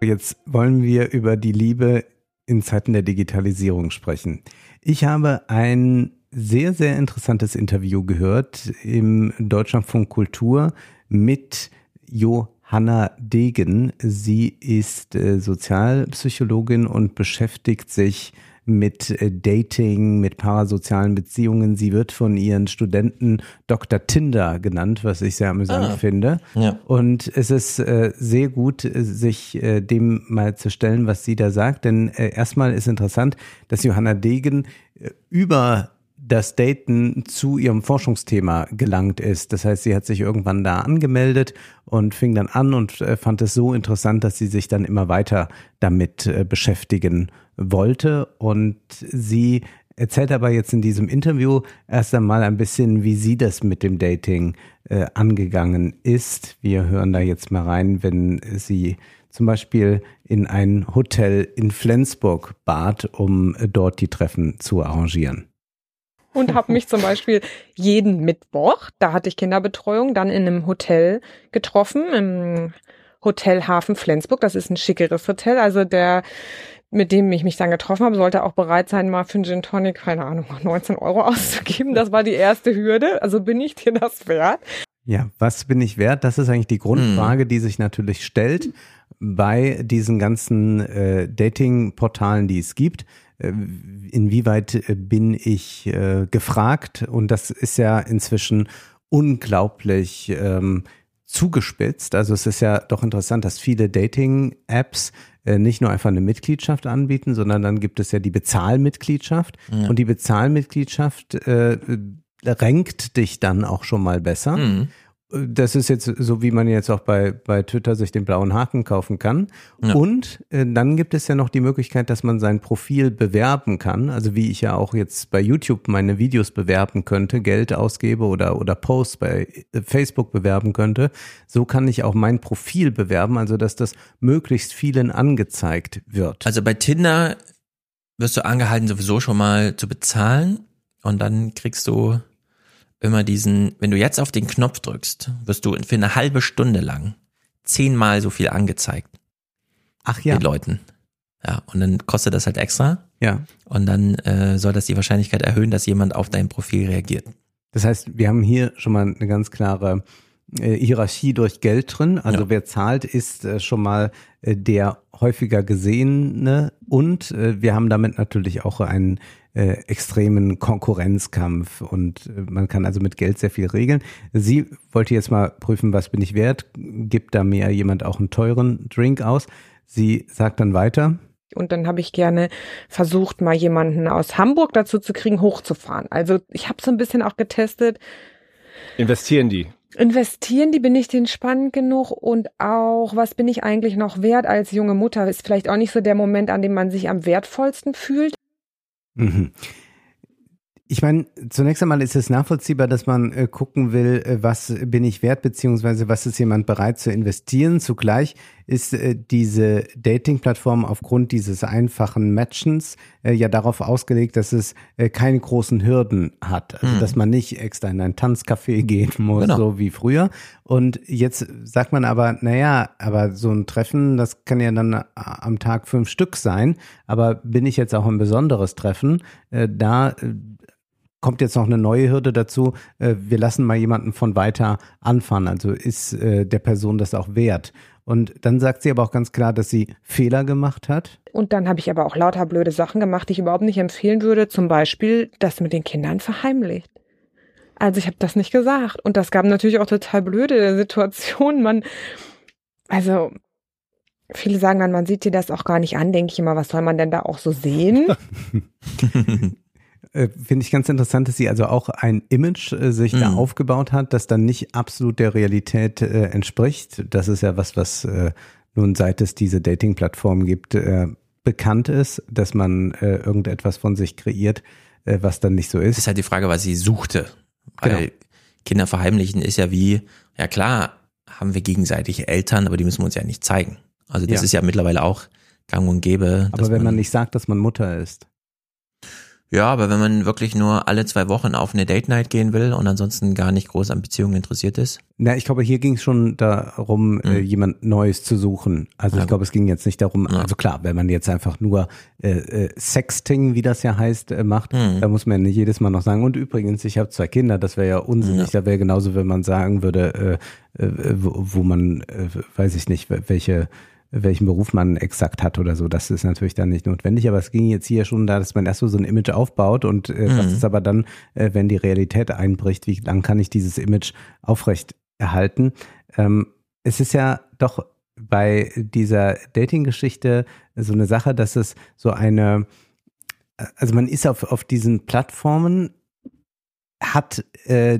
Jetzt wollen wir über die Liebe in Zeiten der Digitalisierung sprechen. Ich habe ein sehr, sehr interessantes Interview gehört im Deutschlandfunk Kultur mit Johanna Degen. Sie ist äh, Sozialpsychologin und beschäftigt sich mit äh, Dating, mit parasozialen Beziehungen. Sie wird von ihren Studenten Dr. Tinder genannt, was ich sehr amüsant Ah. finde. Ja. Und es ist äh, sehr gut, äh, sich äh, dem mal zu stellen, was sie da sagt. Denn äh, erstmal ist interessant, dass Johanna Degen äh, über das Daten zu ihrem Forschungsthema gelangt ist. Das heißt, sie hat sich irgendwann da angemeldet und fing dann an und fand es so interessant, dass sie sich dann immer weiter damit beschäftigen wollte. Und sie erzählt aber jetzt in diesem Interview erst einmal ein bisschen, wie sie das mit dem Dating äh, angegangen ist. Wir hören da jetzt mal rein, wenn sie zum Beispiel in ein Hotel in Flensburg bat, um dort die Treffen zu arrangieren. und habe mich zum Beispiel jeden Mittwoch, da hatte ich Kinderbetreuung, dann in einem Hotel getroffen, im Hotel Hafen Flensburg. Das ist ein schickeres Hotel. Also der, mit dem ich mich dann getroffen habe, sollte auch bereit sein, mal für einen Gin Tonic, keine Ahnung, 19 Euro (laughs) auszugeben. Das war die erste Hürde. Also bin ich dir das wert? Ja, was bin ich wert? Das ist eigentlich die Grundfrage, die sich natürlich stellt bei diesen ganzen äh, Dating-Portalen, die es gibt. Äh, inwieweit äh, bin ich äh, gefragt? Und das ist ja inzwischen unglaublich ähm, zugespitzt. Also es ist ja doch interessant, dass viele Dating-Apps äh, nicht nur einfach eine Mitgliedschaft anbieten, sondern dann gibt es ja die Bezahlmitgliedschaft. Ja. Und die Bezahlmitgliedschaft äh, rankt dich dann auch schon mal besser. Mhm. Das ist jetzt so, wie man jetzt auch bei, bei Twitter sich den blauen Haken kaufen kann. Ja. Und äh, dann gibt es ja noch die Möglichkeit, dass man sein Profil bewerben kann. Also wie ich ja auch jetzt bei YouTube meine Videos bewerben könnte, Geld ausgebe oder, oder Posts bei äh, Facebook bewerben könnte. So kann ich auch mein Profil bewerben, also dass das möglichst vielen angezeigt wird. Also bei Tinder wirst du angehalten, sowieso schon mal zu bezahlen und dann kriegst du immer diesen, wenn du jetzt auf den Knopf drückst, wirst du für eine halbe Stunde lang zehnmal so viel angezeigt. Ach ja. Den Leuten. Ja, und dann kostet das halt extra. Ja. Und dann äh, soll das die Wahrscheinlichkeit erhöhen, dass jemand auf dein Profil reagiert. Das heißt, wir haben hier schon mal eine ganz klare äh, Hierarchie durch Geld drin. Also Ja. wer zahlt, ist äh, schon mal äh, der häufiger gesehene und äh, wir haben damit natürlich auch einen äh, extremen Konkurrenzkampf und äh, man kann also mit Geld sehr viel regeln. Sie wollte jetzt mal prüfen, was bin ich wert? Gibt da mir jemand auch einen teuren Drink aus? Sie sagt dann weiter. Und dann habe ich gerne versucht, mal jemanden aus Hamburg dazu zu kriegen, hochzufahren. Also ich habe so ein bisschen auch getestet. Investieren die? investieren die, bin ich den spannend genug und auch, was bin ich eigentlich noch wert als junge Mutter, ist vielleicht auch nicht so der Moment, an dem man sich am wertvollsten fühlt. Mhm. Ich meine, zunächst einmal ist es nachvollziehbar, dass man äh, gucken will, äh, was bin ich wert, beziehungsweise was ist jemand bereit zu investieren. Zugleich ist äh, diese Dating-Plattform aufgrund dieses einfachen Matchens äh, ja darauf ausgelegt, dass es äh, keine großen Hürden hat. Also, mhm. dass man nicht extra in ein Tanzcafé (laughs) gehen muss, genau. so wie früher. Und jetzt sagt man aber, naja, aber so ein Treffen, das kann ja dann am Tag fünf Stück sein. Aber bin ich jetzt auch ein besonderes Treffen? Da kommt jetzt noch eine neue Hürde dazu. Äh, wir lassen mal jemanden von weiter anfahren. Also ist äh, der Person das auch wert. Und dann sagt sie aber auch ganz klar, dass sie Fehler gemacht hat. Und dann habe ich aber auch lauter blöde Sachen gemacht, die ich überhaupt nicht empfehlen würde. Zum Beispiel das mit den Kindern verheimlicht. Also ich habe das nicht gesagt. Und das gab natürlich auch total blöde Situationen. Man, also viele sagen dann, man sieht dir das auch gar nicht an. Denke ich immer, was soll man denn da auch so sehen? (laughs) Äh, finde ich ganz interessant, dass sie also auch ein Image äh, sich mhm. da aufgebaut hat, das dann nicht absolut der Realität äh, entspricht. Das ist ja was, was äh, nun seit es diese Dating-Plattform gibt, äh, bekannt ist, dass man äh, irgendetwas von sich kreiert, was dann nicht so ist. Das ist halt die Frage, was sie suchte. Weil genau. Kinder verheimlichen ist ja wie, ja klar, haben wir gegenseitig Eltern, aber die müssen wir uns ja nicht zeigen. Also das ja. ist ja mittlerweile auch gang und gäbe. Aber wenn man, man nicht sagt, dass man Mutter ist. Ja, aber wenn man wirklich nur alle zwei Wochen auf eine Date Night gehen will und ansonsten gar nicht groß an Beziehungen interessiert ist? Na, ich glaube, hier ging es schon darum, mhm. äh, jemand Neues zu suchen. Also ja. ich glaube, es ging jetzt nicht darum, ja. also klar, wenn man jetzt einfach nur äh, äh, Sexting, wie das ja heißt, äh, macht, mhm. da muss man nicht jedes Mal noch sagen, und übrigens, ich habe zwei Kinder, das wäre ja unsinnig. Ja. Da wäre genauso, wenn man sagen würde, äh, äh, wo, wo man, äh, weiß ich nicht, welche welchen Beruf man exakt hat oder so. Das ist natürlich dann nicht notwendig, aber es ging jetzt hier schon da, dass man erst so, so ein Image aufbaut und äh, mhm. was ist aber dann, äh, wenn die Realität einbricht, wie lang kann ich dieses Image aufrecht erhalten? Ähm, es ist ja doch bei dieser Dating-Geschichte so eine Sache, dass es so eine, also man ist auf, auf diesen Plattformen, hat äh,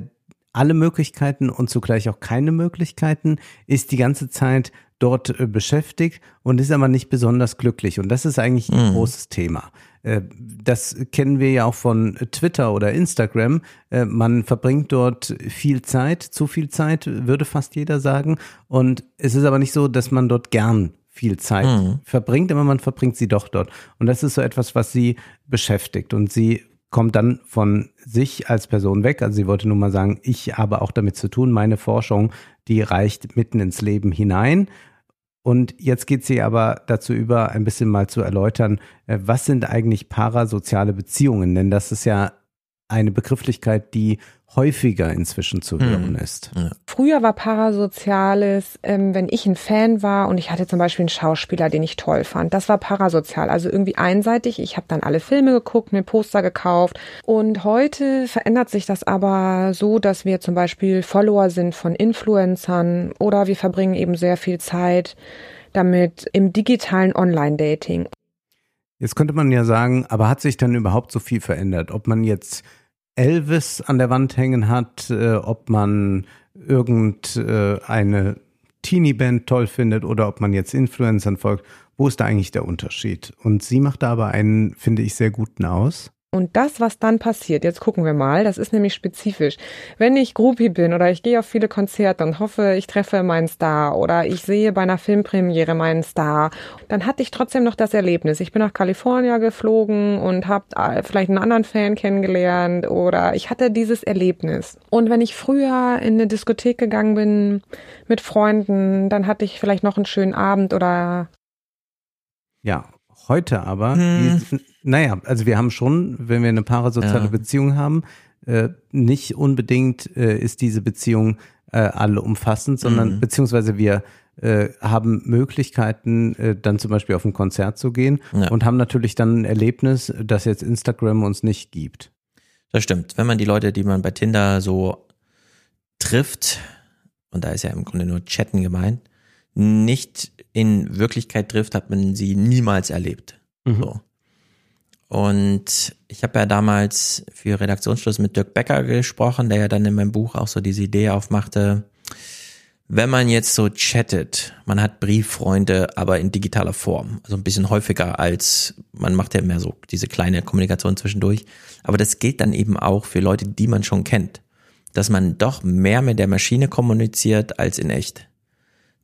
alle Möglichkeiten und zugleich auch keine Möglichkeiten, ist die ganze Zeit dort äh, beschäftigt und ist aber nicht besonders glücklich. Und das ist eigentlich ein mhm. großes Thema. Äh, das kennen wir ja auch von Twitter oder Instagram. Äh, man verbringt dort viel Zeit, zu viel Zeit, würde fast jeder sagen. Und es ist aber nicht so, dass man dort gern viel Zeit mhm. verbringt, aber man verbringt sie doch dort. Und das ist so etwas, was sie beschäftigt. Und sie kommt dann von sich als Person weg. Also sie wollte nur mal sagen, ich habe auch damit zu tun. Meine Forschung, die reicht mitten ins Leben hinein. Und jetzt geht sie aber dazu über, ein bisschen mal zu erläutern, äh, was sind eigentlich parasoziale Beziehungen? Denn das ist ja eine Begrifflichkeit, die häufiger inzwischen zu hören mhm. ist. Ja. Früher war Parasoziales, ähm, wenn ich ein Fan war und ich hatte zum Beispiel einen Schauspieler, den ich toll fand. Das war parasozial, also irgendwie einseitig. Ich habe dann alle Filme geguckt, mir Poster gekauft. Und heute verändert sich das aber so, dass wir zum Beispiel Follower sind von Influencern oder wir verbringen eben sehr viel Zeit damit im digitalen Online-Dating. Jetzt könnte man ja sagen, aber hat sich dann überhaupt so viel verändert? Ob man jetzt Elvis an der Wand hängen hat, äh, ob man irgendeine äh, Teenie-Band toll findet oder ob man jetzt Influencern folgt. Wo ist da eigentlich der Unterschied? Und sie macht da aber einen, finde ich, sehr guten aus. Und das, was dann passiert, jetzt gucken wir mal, das ist nämlich spezifisch. Wenn ich Groupie bin oder ich gehe auf viele Konzerte und hoffe, ich treffe meinen Star oder ich sehe bei einer Filmpremiere meinen Star, dann hatte ich trotzdem noch das Erlebnis. Ich bin nach Kalifornien geflogen und habe äh, vielleicht einen anderen Fan kennengelernt oder ich hatte dieses Erlebnis. Und wenn ich früher in eine Diskothek gegangen bin mit Freunden, dann hatte ich vielleicht noch einen schönen Abend oder ja, heute aber, hm. Naja, also wir haben schon, wenn wir eine parasoziale ja. Beziehung haben, äh, nicht unbedingt äh, ist diese Beziehung äh, alle umfassend, sondern mhm. beziehungsweise wir äh, haben Möglichkeiten, äh, dann zum Beispiel auf ein Konzert zu gehen ja. und haben natürlich dann ein Erlebnis, das jetzt Instagram uns nicht gibt. Das stimmt. Wenn man die Leute, die man bei Tinder so trifft, und da ist ja im Grunde nur Chatten gemeint, nicht in Wirklichkeit trifft, hat man sie niemals erlebt. Mhm. So. Und ich habe ja damals für Redaktionsschluss mit Dirk Becker gesprochen, der ja dann in meinem Buch auch so diese Idee aufmachte, wenn man jetzt so chattet, man hat Brieffreunde, aber in digitaler Form, also ein bisschen häufiger als man macht ja mehr so diese kleine Kommunikation zwischendurch, aber das gilt dann eben auch für Leute, die man schon kennt, dass man doch mehr mit der Maschine kommuniziert als in echt.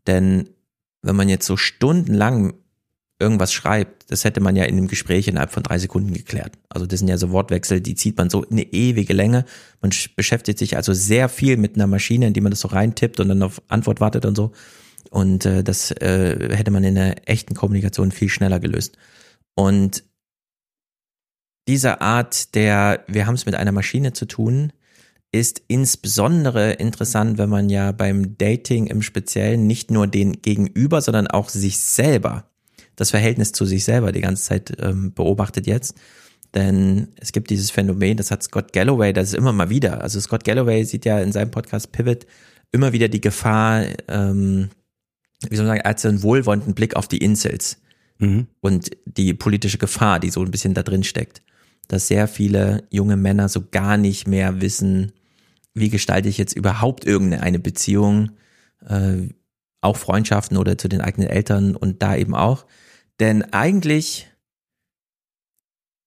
Denn wenn man jetzt so stundenlang irgendwas schreibt, das hätte man ja in einem Gespräch innerhalb von drei Sekunden geklärt. Also das sind ja so Wortwechsel, die zieht man so in eine ewige Länge. Man beschäftigt sich also sehr viel mit einer Maschine, in die man das so reintippt und dann auf Antwort wartet und so. Und äh, das äh, hätte man in einer echten Kommunikation viel schneller gelöst. Und diese Art der, wir haben es mit einer Maschine zu tun, ist insbesondere interessant, wenn man ja beim Dating im Speziellen nicht nur den Gegenüber, sondern auch sich selber das Verhältnis zu sich selber die ganze Zeit ähm, beobachtet jetzt. Denn es gibt dieses Phänomen, das hat Scott Galloway, das ist immer mal wieder. Also Scott Galloway sieht ja in seinem Podcast Pivot immer wieder die Gefahr, ähm, wie soll man sagen, als einen wohlwollenden Blick auf die Incels mhm. und die politische Gefahr, die so ein bisschen da drin steckt. Dass sehr viele junge Männer so gar nicht mehr wissen, wie gestalte ich jetzt überhaupt irgendeine Beziehung, äh, auch Freundschaften oder zu den eigenen Eltern und da eben auch. Denn eigentlich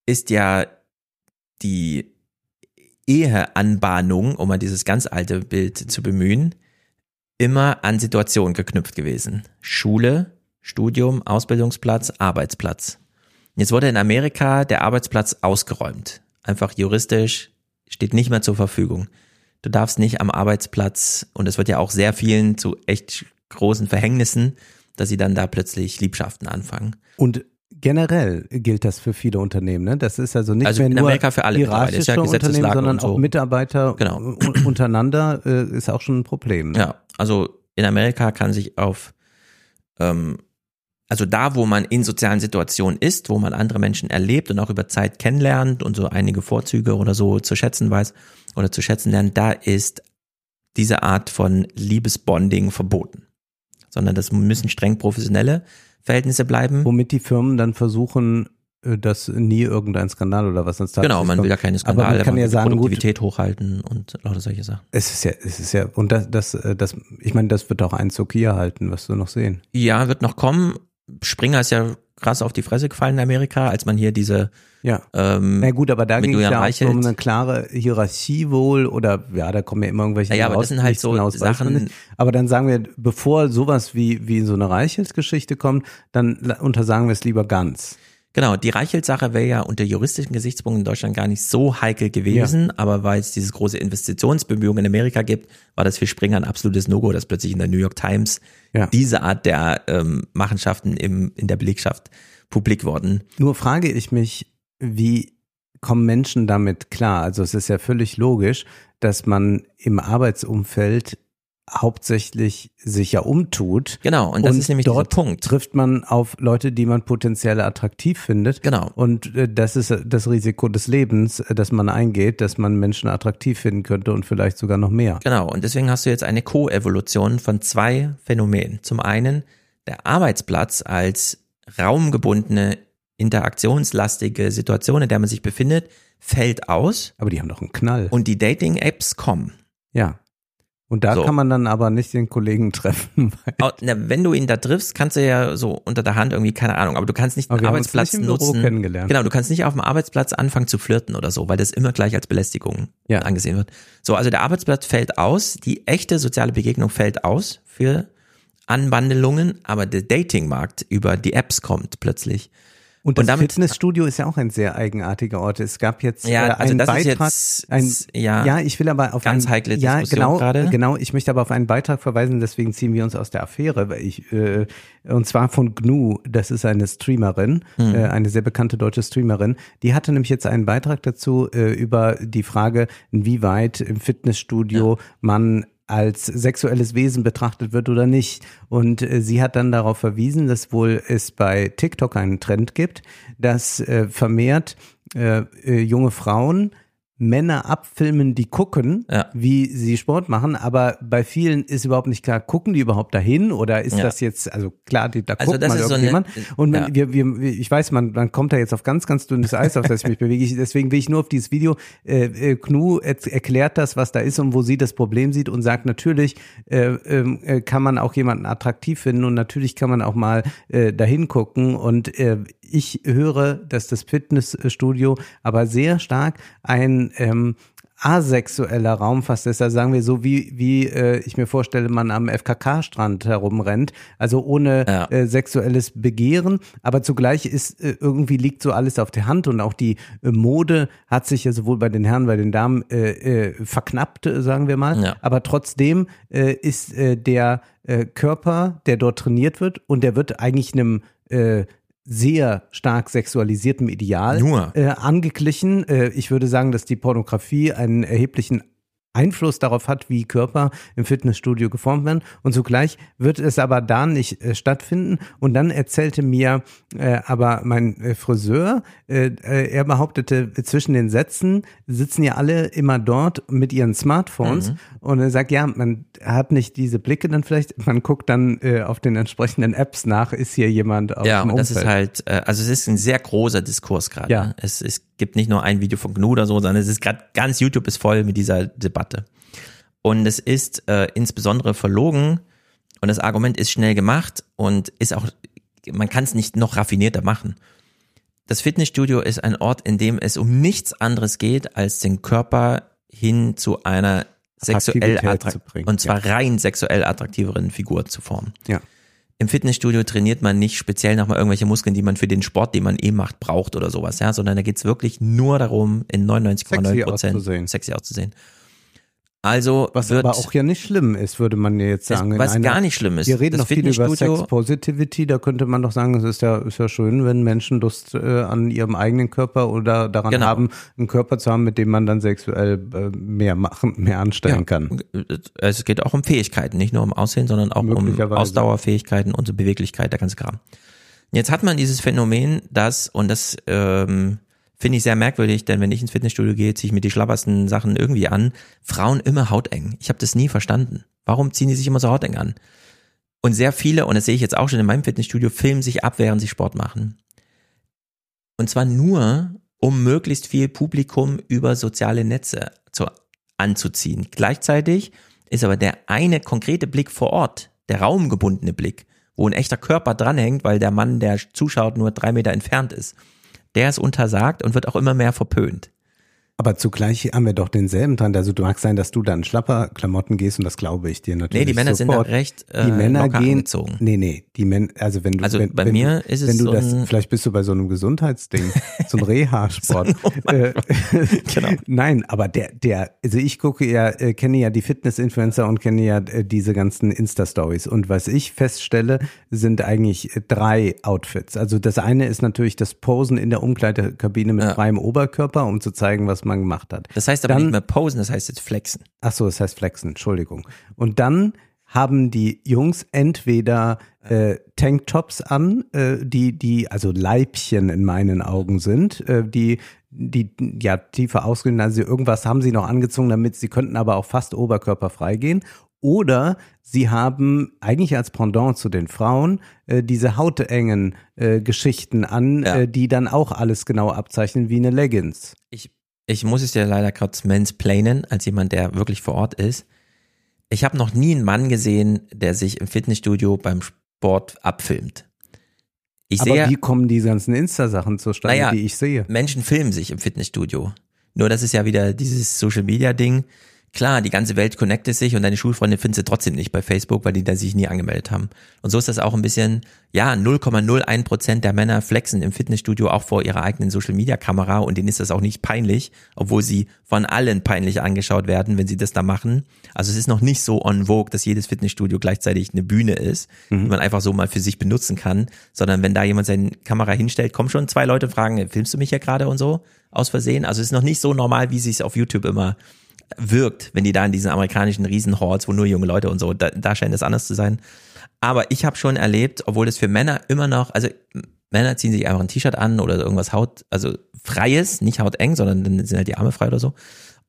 ist ja die Eheanbahnung, um mal dieses ganz alte Bild zu bemühen, immer an Situationen geknüpft gewesen. Schule, Studium, Ausbildungsplatz, Arbeitsplatz. Jetzt wurde in Amerika der Arbeitsplatz ausgeräumt. Einfach juristisch steht nicht mehr zur Verfügung. Du darfst nicht am Arbeitsplatz, und es wird ja auch sehr vielen zu echt großen Verhängnissen, dass sie dann da plötzlich Liebschaften anfangen. Und generell gilt das für viele Unternehmen. Ne? Das ist also nicht also mehr nur Amerika für alle hierarchische ja Unternehmen, sondern so. auch Mitarbeiter genau. untereinander äh, ist auch schon ein Problem. Ne? Ja, also in Amerika kann sich auf ähm, also da, wo man in sozialen Situationen ist, wo man andere Menschen erlebt und auch über Zeit kennenlernt und so einige Vorzüge oder so zu schätzen weiß oder zu schätzen lernt, da ist diese Art von Liebesbonding verboten. Sondern das müssen streng professionelle Verhältnisse bleiben. Womit die Firmen dann versuchen, äh, dass nie irgendein Skandal oder was sonst da Genau, man will ja keine Skandale, aber man kann man ja sagen, Produktivität gut, hochhalten und lauter solche Sachen. Es ist ja, es ist ja, und das, das, äh, das, ich meine, das wird auch Einzug hier halten, was wir noch sehen. Ja, wird noch kommen. Springer ist ja krass auf die Fresse gefallen in Amerika, als man hier diese ja. ähm, Na gut, aber da ging es ja auch Reichelt. um eine klare Hierarchie wohl oder ja, da kommen ja immer irgendwelche Ja, ja, aber das sind halt so man Sachen-. Aber dann sagen wir, bevor sowas wie wie so eine Reichels-Geschichte kommt, dann untersagen wir es lieber ganz. Genau, die Reichelt-Sache wäre ja unter juristischen Gesichtspunkten in Deutschland gar nicht so heikel gewesen, aber weil es dieses große Investitionsbemühungen in Amerika gibt, war das für Springer ein absolutes No-Go, dass plötzlich in der New York Times Ja. diese Art der ähm, Machenschaften im, in der Belegschaft publik wurden. Nur frage ich mich, wie kommen Menschen damit klar? Also es ist ja völlig logisch, dass man im Arbeitsumfeld hauptsächlich sich ja umtut. Genau, und das ist nämlich dort Punkt. trifft man auf Leute, die man potenziell attraktiv findet. Genau. Und äh, das ist das Risiko des Lebens, äh, dass man eingeht, dass man Menschen attraktiv finden könnte und vielleicht sogar noch mehr. Genau, und deswegen hast du jetzt eine Koevolution von zwei Phänomenen. Zum einen der Arbeitsplatz als raumgebundene, interaktionslastige Situation, in der man sich befindet, fällt aus. Aber die haben doch einen Knall. Und die Dating-Apps kommen. Ja. Und da So. kann man dann aber nicht den Kollegen (laughs) treffen. Na, wenn du ihn da triffst, kannst du ja so unter der Hand irgendwie, keine Ahnung, aber du kannst nicht uns Arbeitsplatz nicht nutzen. kennengelernt. Genau, du kannst nicht auf dem Arbeitsplatz anfangen zu flirten oder so, weil das immer gleich als Belästigung Ja. angesehen wird. So, also der Arbeitsplatz fällt aus, die echte soziale Begegnung fällt aus für Anbandelungen, aber der Datingmarkt über die Apps kommt plötzlich. Und das damit- Fitnessstudio ist ja auch ein sehr eigenartiger Ort. Es gab jetzt Ja, äh, also einen das ist Beitrag, jetzt- ein, ja, ja, ich will aber auf ganz einen, heikle ja, Diskussion genau, gerade. genau. Ich möchte aber auf einen Beitrag verweisen, deswegen ziehen wir uns aus der Affäre, weil ich äh, und zwar von Gnu. Das ist eine Streamerin, Mhm. äh, eine sehr bekannte deutsche Streamerin. Die hatte nämlich jetzt einen Beitrag dazu äh, über die Frage, inwieweit im Fitnessstudio man als sexuelles Wesen betrachtet wird oder nicht. Und äh, sie hat dann darauf verwiesen, dass wohl es bei TikTok einen Trend gibt, dass äh, vermehrt äh, junge Frauen Männer abfilmen, die gucken, Ja. wie sie Sport machen, aber bei vielen ist überhaupt nicht klar, gucken die überhaupt dahin oder ist Ja. das jetzt, also klar, die, da Also guckt das mal ist so eine- irgendjemand und wenn, ja. wir, wir, ich weiß, man, man kommt da jetzt auf ganz, ganz dünnes Eis, auf das ich mich bewege, ich, deswegen will ich nur auf dieses Video, äh, äh, Knu er, erklärt das, was da ist und wo sie das Problem sieht und sagt, natürlich äh, ähm, äh, kann man auch jemanden attraktiv finden und natürlich kann man auch mal äh, dahin gucken und äh, ich höre, dass das Fitnessstudio aber sehr stark ein ähm, asexueller Raum fast ist, also sagen wir so, wie, wie äh, ich mir vorstelle, man am FKK-Strand herumrennt, also ohne äh, sexuelles Begehren, aber zugleich ist äh, irgendwie liegt so alles auf der Hand. Und auch die äh, Mode hat sich ja sowohl bei den Herren, bei den Damen äh, äh, verknappt, sagen wir mal, Ja. aber trotzdem äh, ist äh, der äh, Körper, der dort trainiert wird und der wird eigentlich einem äh, sehr stark sexualisiertem Ideal Nur. äh, angeglichen. Äh, ich würde sagen, dass die Pornografie einen erheblichen Einfluss darauf hat, wie Körper im Fitnessstudio geformt werden. Und zugleich wird es aber da nicht äh, stattfinden. Und dann erzählte mir äh, aber mein äh, Friseur, äh, äh, er behauptete, zwischen den Sätzen sitzen ja alle immer dort mit ihren Smartphones. Mhm. Und er sagt, ja, man hat nicht diese Blicke dann vielleicht, man guckt dann äh, auf den entsprechenden Apps nach, ist hier jemand aus Ja, dem und das ist halt, äh, also es ist ein sehr großer Diskurs gerade. Ja. ne? Es, es gibt nicht nur ein Video von GNU oder so, sondern es ist gerade ganz YouTube ist voll mit dieser Debatte. Und es ist äh, insbesondere verlogen und das Argument ist schnell gemacht und ist auch, man kann es nicht noch raffinierter machen. Das Fitnessstudio ist ein Ort, in dem es um nichts anderes geht, als den Körper hin zu einer sexuell Attraktivität attrakt zu bringen, und zwar rein sexuell attraktiveren Figur zu formen. Ja. Im Fitnessstudio trainiert man nicht speziell nochmal irgendwelche Muskeln, die man für den Sport, den man eh macht, braucht oder sowas, ja, sondern da geht's wirklich nur darum, in 99,9 Sexy Prozent sexy auszusehen. Also Was wird, aber auch ja nicht schlimm ist, würde man ja jetzt sagen. was einer- gar nicht schlimm ist. Wir reden Das noch viel über Sex Positivity, da könnte man doch sagen, es ist ja, ist ja schön, wenn Menschen Lust äh, an ihrem eigenen Körper oder daran Genau. haben, einen Körper zu haben, mit dem man dann sexuell äh, mehr machen, mehr anstellen Ja. kann. es geht auch um Fähigkeiten, nicht nur um Aussehen, sondern auch um. Ausdauerfähigkeiten und so Beweglichkeit, der ganze Kram. Jetzt hat man dieses Phänomen, dass, und das ähm, finde ich sehr merkwürdig, denn wenn ich ins Fitnessstudio gehe, ziehe ich mir die schlappersten Sachen irgendwie an, Frauen immer hauteng. Ich habe das nie verstanden. Warum ziehen die sich immer so hauteng an? Und sehr viele, und das sehe ich jetzt auch schon in meinem Fitnessstudio, filmen sich ab, während sie Sport machen. Und zwar nur, um möglichst viel Publikum über soziale Netze zu, anzuziehen. Gleichzeitig ist aber der eine konkrete Blick vor Ort, der raumgebundene Blick, wo ein echter Körper dranhängt, weil der Mann, der zuschaut, nur drei Meter entfernt ist, der ist untersagt und wird auch immer mehr verpönt. Aber zugleich haben wir doch denselben Trend. Also du mag sein, dass du dann Schlapperklamotten gehst und das glaube ich dir natürlich. Nee, die Männer sind da sofort. recht, äh, die Männer gehen. angezogen. Nee, nee, die Männer, also wenn du, Also wenn, bei wenn mir ist es wenn du so das, vielleicht bist du bei so einem Gesundheitsding, (laughs) so ein Reha-Sport. äh, (laughs) Genau. Nein, aber der, der, also ich gucke ja, äh, kenne ja die Fitness-Influencer und kenne ja äh, diese ganzen Insta-Stories. Und was ich feststelle, sind eigentlich äh, drei Outfits. Also das eine ist natürlich das Posen in der Umkleidekabine mit freiem Oberkörper, um zu zeigen, was man gemacht hat. Das heißt aber Dann- nicht mehr posen, das heißt jetzt flexen. Ach so, das heißt flexen, Entschuldigung. Und dann haben die Jungs entweder äh, Tanktops an, äh, die die also Leibchen in meinen Augen sind, äh, die die ja tiefer ausgehen, also irgendwas haben sie noch angezogen, damit sie könnten aber auch fast oberkörperfrei gehen. Oder sie haben eigentlich als Pendant zu den Frauen äh, diese hautengen äh, Geschichten an, äh, die dann auch alles genau abzeichnen wie eine Leggings. Ich, ich muss es dir leider kurz mansplainen, als jemand, der wirklich vor Ort ist. Ich habe noch nie einen Mann gesehen, der sich im Fitnessstudio beim Sport abfilmt. Ich Aber sehe, wie kommen die ganzen Insta-Sachen zustande, naja, die ich sehe? Menschen filmen sich im Fitnessstudio. Nur das ist ja wieder dieses Social Media Ding. Klar, die ganze Welt connectet sich und deine Schulfreunde findest du trotzdem nicht bei Facebook, weil die da sich nie angemeldet haben. Und so ist das auch ein bisschen, ja, 0,01 Prozent der Männer flexen im Fitnessstudio auch vor ihrer eigenen Social Media Kamera und denen ist das auch nicht peinlich, obwohl sie von allen peinlich angeschaut werden, wenn sie das da machen. Also es ist noch nicht so on vogue, dass jedes Fitnessstudio gleichzeitig eine Bühne ist, die man einfach so mal für sich benutzen kann, sondern wenn da jemand seine Kamera hinstellt, kommen schon zwei Leute und fragen, filmst du mich ja gerade und so aus Versehen? Also es ist noch nicht so normal, wie sich auf YouTube immer wirkt, wenn die da in diesen amerikanischen Riesenhorts, wo nur junge Leute und so, da, da scheint es anders zu sein. Aber ich habe schon erlebt, obwohl das für Männer immer noch, also Männer ziehen sich einfach ein T-Shirt an oder irgendwas Haut, also freies, nicht hauteng, sondern dann sind halt die Arme frei oder so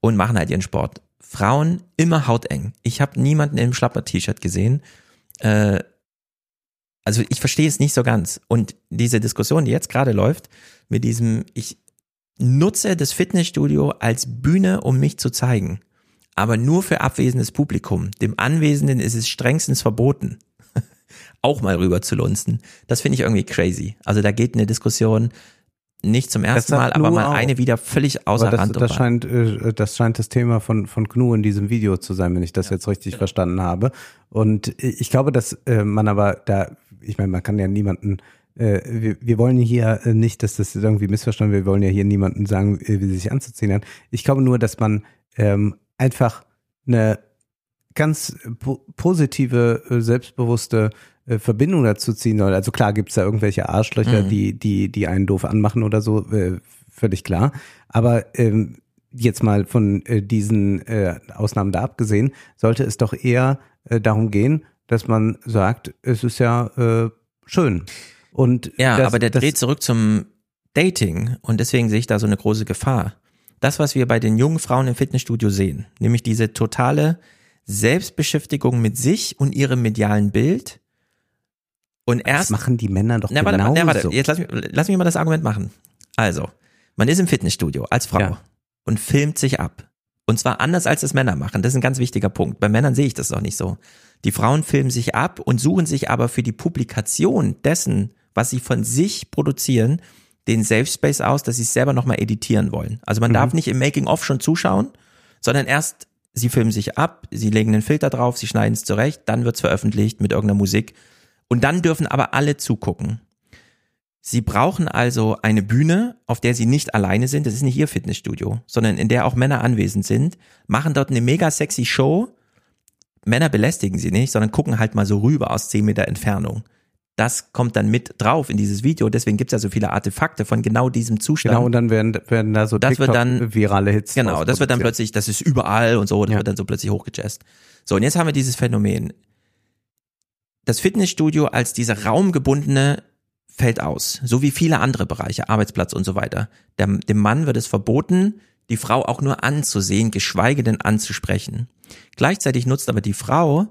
und machen halt ihren Sport. Frauen immer hauteng. Ich habe niemanden im Schlapper-T-Shirt gesehen. Äh, also ich verstehe es nicht so ganz. Und diese Diskussion, die jetzt gerade läuft, mit diesem, ich nutze das Fitnessstudio als Bühne, um mich zu zeigen. Aber nur für abwesendes Publikum. Dem Anwesenden ist es strengstens verboten, (laughs) auch mal rüber zu lunzen. Das finde ich irgendwie crazy. Also da geht eine Diskussion nicht zum ersten Mal, aber mal auch. eine wieder völlig außer das, Rand das scheint, äh, das scheint das Thema von, von GNU in diesem Video zu sein, wenn ich das ja. jetzt richtig ja. verstanden habe. Und ich glaube, dass äh, man aber da, ich meine, man kann ja niemanden äh, wir, wir wollen hier nicht, dass das irgendwie missverstanden wird, wir wollen ja hier niemanden sagen, wie sie sich anzuziehen hat. Ich glaube nur, dass man ähm, einfach eine ganz po positive, selbstbewusste äh, Verbindung dazu ziehen soll. Also klar gibt's da irgendwelche Arschlöcher, mhm. die, die, die einen doof anmachen oder so, äh, völlig klar. Aber ähm, jetzt mal von äh, diesen äh, Ausnahmen da abgesehen, sollte es doch eher äh, darum gehen, dass man sagt, es ist ja äh, schön. Und ja, das, aber der dreht zurück zum Dating und deswegen sehe ich da so eine große Gefahr. Das, was wir bei den jungen Frauen im Fitnessstudio sehen, nämlich diese totale Selbstbeschäftigung mit sich und ihrem medialen Bild, und erst. Das machen die Männer doch na, warte, genauso. Na, warte, jetzt lass mich, lass mich mal das Argument machen. Also, man ist im Fitnessstudio als Frau ja. und filmt sich ab. Und zwar anders als das Männer machen. Das ist ein ganz wichtiger Punkt. Bei Männern sehe ich das doch nicht so. Die Frauen filmen sich ab und suchen sich aber für die Publikation dessen, was sie von sich produzieren, den Safe Space aus, dass sie es selber nochmal editieren wollen. Also man mhm. darf nicht im Making-of schon zuschauen, sondern erst, sie filmen sich ab, sie legen einen Filter drauf, sie schneiden es zurecht, dann wird es veröffentlicht mit irgendeiner Musik und dann dürfen aber alle zugucken. Sie brauchen also eine Bühne, auf der sie nicht alleine sind. Das ist nicht ihr Fitnessstudio, sondern in der auch Männer anwesend sind, machen dort eine mega sexy Show. Männer belästigen sie nicht, sondern gucken halt mal so rüber aus zehn Meter Entfernung. Das kommt dann mit drauf in dieses Video. Deswegen gibt's ja so viele Artefakte von genau diesem Zustand. Genau, und dann werden, werden da so das wird dann, virale Hits. Genau, das wird dann plötzlich, das ist überall und so, das ja. wird dann so plötzlich hochgejazzt. So, und jetzt haben wir dieses Phänomen das Fitnessstudio als diese raumgebundene fällt aus, so wie viele andere Bereiche, Arbeitsplatz und so weiter. Dem, dem Mann wird es verboten, die Frau auch nur anzusehen, geschweige denn anzusprechen. Gleichzeitig nutzt aber die Frau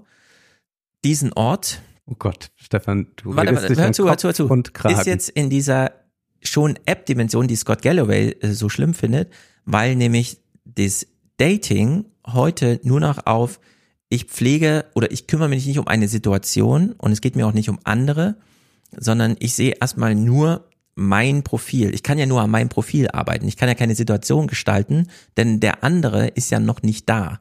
diesen Ort. Oh Gott, Stefan, du warte, warte, hör zu, hör zu, hör zu. Und ist jetzt in dieser schon App-Dimension, die Scott Galloway äh, so schlimm findet, weil nämlich das Dating heute nur noch auf ich pflege oder ich kümmere mich nicht um eine Situation und es geht mir auch nicht um andere, sondern ich sehe erstmal nur mein Profil. Ich kann ja nur an meinem Profil arbeiten. Ich kann ja keine Situation gestalten, denn der andere ist ja noch nicht da.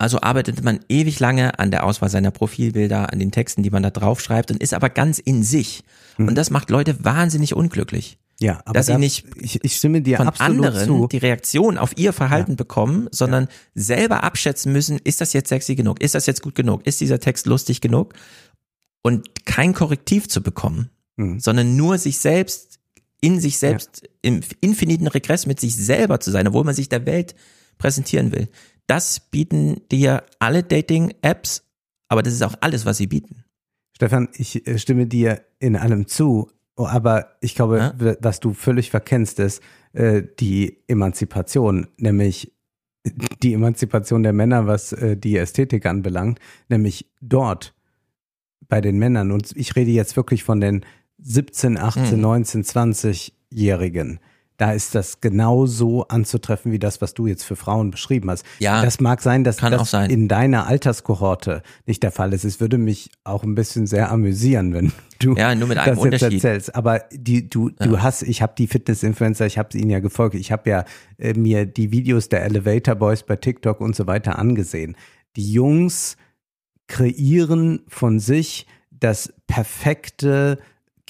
Also arbeitet man ewig lange an der Auswahl seiner Profilbilder, an den Texten, die man da drauf schreibt und ist aber ganz in sich. Mhm. Und das macht Leute wahnsinnig unglücklich. Ja, aber dass sie nicht ich, ich stimme dir von anderen zu. die Reaktion auf ihr Verhalten ja. bekommen, sondern ja. selber abschätzen müssen, ist das jetzt sexy genug, ist das jetzt gut genug, ist dieser Text lustig genug und kein Korrektiv zu bekommen, mhm. sondern nur sich selbst in sich selbst ja. im infiniten Regress mit sich selber zu sein, obwohl man sich der Welt präsentieren will. Das bieten dir alle Dating-Apps, aber das ist auch alles, was sie bieten. Stefan, ich äh, stimme dir in allem zu, Oh, aber ich glaube, ja? was du völlig verkennst, ist äh, die Emanzipation, nämlich die Emanzipation der Männer, was äh, die Ästhetik anbelangt, nämlich dort bei den Männern. Und ich rede jetzt wirklich von den 17, 18, hm. 19, 20-Jährigen da ist das genau so anzutreffen wie das, was du jetzt für Frauen beschrieben hast. Ja, das mag sein, dass das sein. in deiner Alterskohorte nicht der Fall ist. Es würde mich auch ein bisschen sehr amüsieren, wenn du ja, nur mit einem das jetzt erzählst. Aber die, du, ja. du hast, ich habe die Fitness-Influencer, ich habe ihnen ja gefolgt, ich habe ja äh, mir die Videos der Elevator Boys bei TikTok und so weiter angesehen. Die Jungs kreieren von sich das perfekte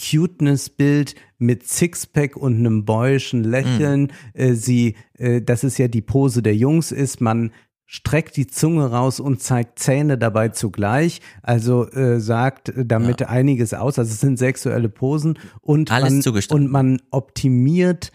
Cuteness-Bild mit Sixpack und einem boyischen Lächeln. Mhm. Äh, sie, äh, das ist ja die Pose der Jungs ist, man streckt die Zunge raus und zeigt Zähne dabei zugleich, also äh, sagt damit ja. einiges aus. Also es sind sexuelle Posen und Alles man, und man optimiert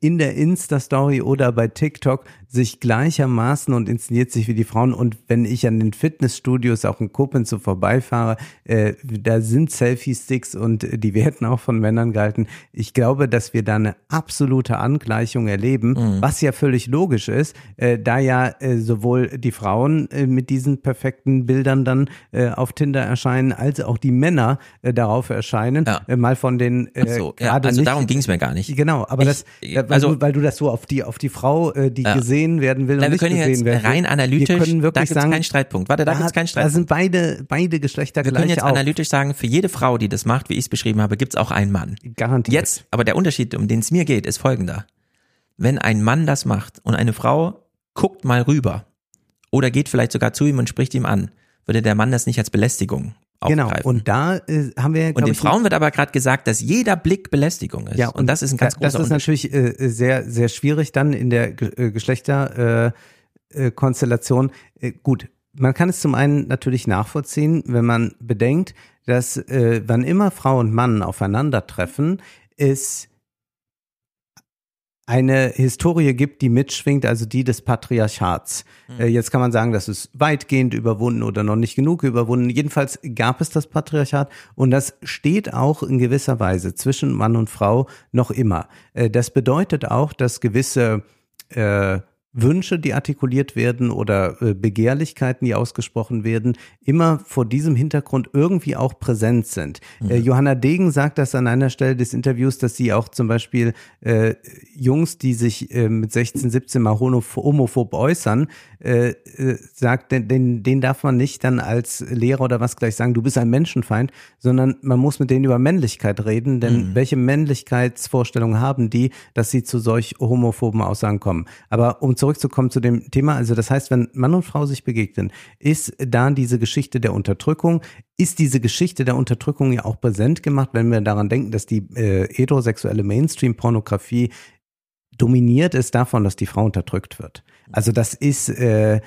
in der Insta-Story oder bei TikTok sich gleichermaßen und inszeniert sich wie die Frauen. Und wenn ich an den Fitnessstudios auch in Koblenz so vorbeifahre, äh, da sind Selfie-Sticks und die werden auch von Männern gehalten. Ich glaube, dass wir da eine absolute Angleichung erleben, mhm. was ja völlig logisch ist, äh, da ja äh, sowohl die Frauen äh, mit diesen perfekten Bildern dann äh, auf Tinder erscheinen, als auch die Männer äh, darauf erscheinen. Ja. Mal von den so, ja, also darum ging es mir gar nicht. Genau, aber ich, das, weil, also, du, weil du das so auf die auf die Frau, die ja. gesehen werden will, Na, und wir können jetzt werden rein analytisch, wir können wirklich da gibt es keinen Streitpunkt. Warte, da, da gibt es keinen Streitpunkt. Da sind beide beide Geschlechter wir gleich können jetzt auf. analytisch sagen, für jede Frau, die das macht, wie ich es beschrieben habe, gibt es auch einen Mann. Garantiert. Jetzt, aber der Unterschied, um den es mir geht, ist folgender. Wenn ein Mann das macht und eine Frau guckt mal rüber oder geht vielleicht sogar zu ihm und spricht ihm an, würde der Mann das nicht als Belästigung Genau, und da äh, haben wir. Und den ich, Frauen wird aber gerade gesagt, dass jeder Blick Belästigung ist. Ja, und, und das ist ein ganz großer Das ist natürlich äh, sehr, sehr schwierig dann in der äh, Geschlechterkonstellation. Äh, äh, gut, man kann es zum einen natürlich nachvollziehen, wenn man bedenkt, dass äh, wann immer Frau und Mann aufeinandertreffen, ist eine Historie gibt, die mitschwingt, also die des Patriarchats. Mhm. Äh, jetzt kann man sagen, das ist weitgehend überwunden oder noch nicht genug überwunden. Jedenfalls gab es das Patriarchat und das steht auch in gewisser Weise zwischen Mann und Frau noch immer. Äh, das bedeutet auch, dass gewisse äh, Wünsche, die artikuliert werden oder äh, Begehrlichkeiten, die ausgesprochen werden, immer vor diesem Hintergrund irgendwie auch präsent sind. Mhm. Äh, Johanna Degen sagt das an einer Stelle des Interviews, dass sie auch zum Beispiel äh, Jungs, die sich äh, mit 16, 17 mal homophob äußern, äh, sagt, den, den, darf man nicht dann als Lehrer oder was gleich sagen, du bist ein Menschenfeind, sondern man muss mit denen über Männlichkeit reden, denn mhm. welche Männlichkeitsvorstellungen haben die, dass sie zu solch homophoben Aussagen kommen? Aber um zurückzukommen zu dem Thema, also das heißt, wenn Mann und Frau sich begegnen, ist da diese Geschichte der Unterdrückung, ist diese Geschichte der Unterdrückung ja auch präsent gemacht, wenn wir daran denken, dass die äh, heterosexuelle Mainstream-Pornografie dominiert ist davon, dass die Frau unterdrückt wird. Also das ist, äh,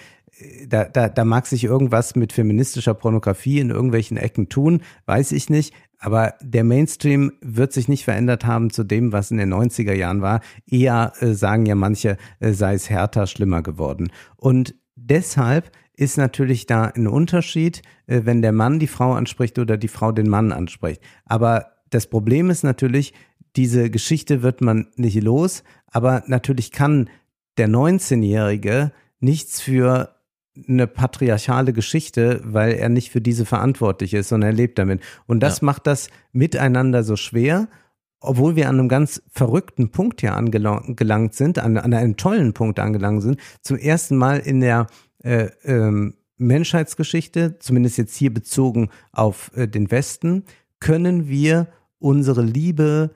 da, da, da mag sich irgendwas mit feministischer Pornografie in irgendwelchen Ecken tun, weiß ich nicht. Aber der Mainstream wird sich nicht verändert haben zu dem, was in den 90er Jahren war. Eher äh, sagen ja manche, äh, sei es härter, schlimmer geworden. Und deshalb ist natürlich da ein Unterschied, äh, wenn der Mann die Frau anspricht oder die Frau den Mann anspricht. Aber das Problem ist natürlich, diese Geschichte wird man nicht los, aber natürlich kann der 19-Jährige nichts für eine patriarchale Geschichte, weil er nicht für diese verantwortlich ist, sondern er lebt damit. Und das ja. macht das miteinander so schwer, obwohl wir an einem ganz verrückten Punkt hier angelangt sind, an, an einem tollen Punkt angelangt sind, zum ersten Mal in der äh, ähm, Menschheitsgeschichte, zumindest jetzt hier bezogen auf äh, den Westen, können wir unsere Liebe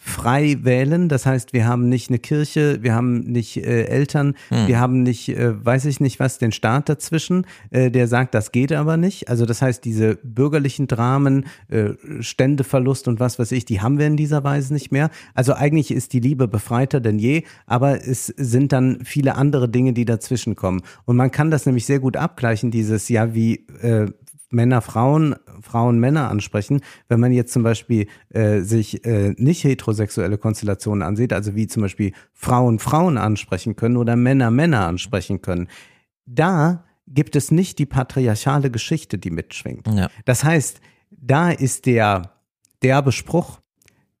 frei wählen. Das heißt, wir haben nicht eine Kirche, wir haben nicht äh, Eltern, hm. wir haben nicht, äh, weiß ich nicht was, den Staat dazwischen, äh, der sagt, das geht aber nicht. Also das heißt, diese bürgerlichen Dramen, äh, Ständeverlust und was weiß ich, die haben wir in dieser Weise nicht mehr. Also eigentlich ist die Liebe befreiter denn je, aber es sind dann viele andere Dinge, die dazwischen kommen. Und man kann das nämlich sehr gut abgleichen, dieses, ja, wie äh, Männer Frauen, Frauen Männer ansprechen. Wenn man jetzt zum Beispiel äh, sich äh, nicht heterosexuelle Konstellationen ansieht, also wie zum Beispiel Frauen Frauen ansprechen können oder Männer Männer ansprechen können, da gibt es nicht die patriarchale Geschichte, die mitschwingt. Ja. Das heißt, da ist der derbe Spruch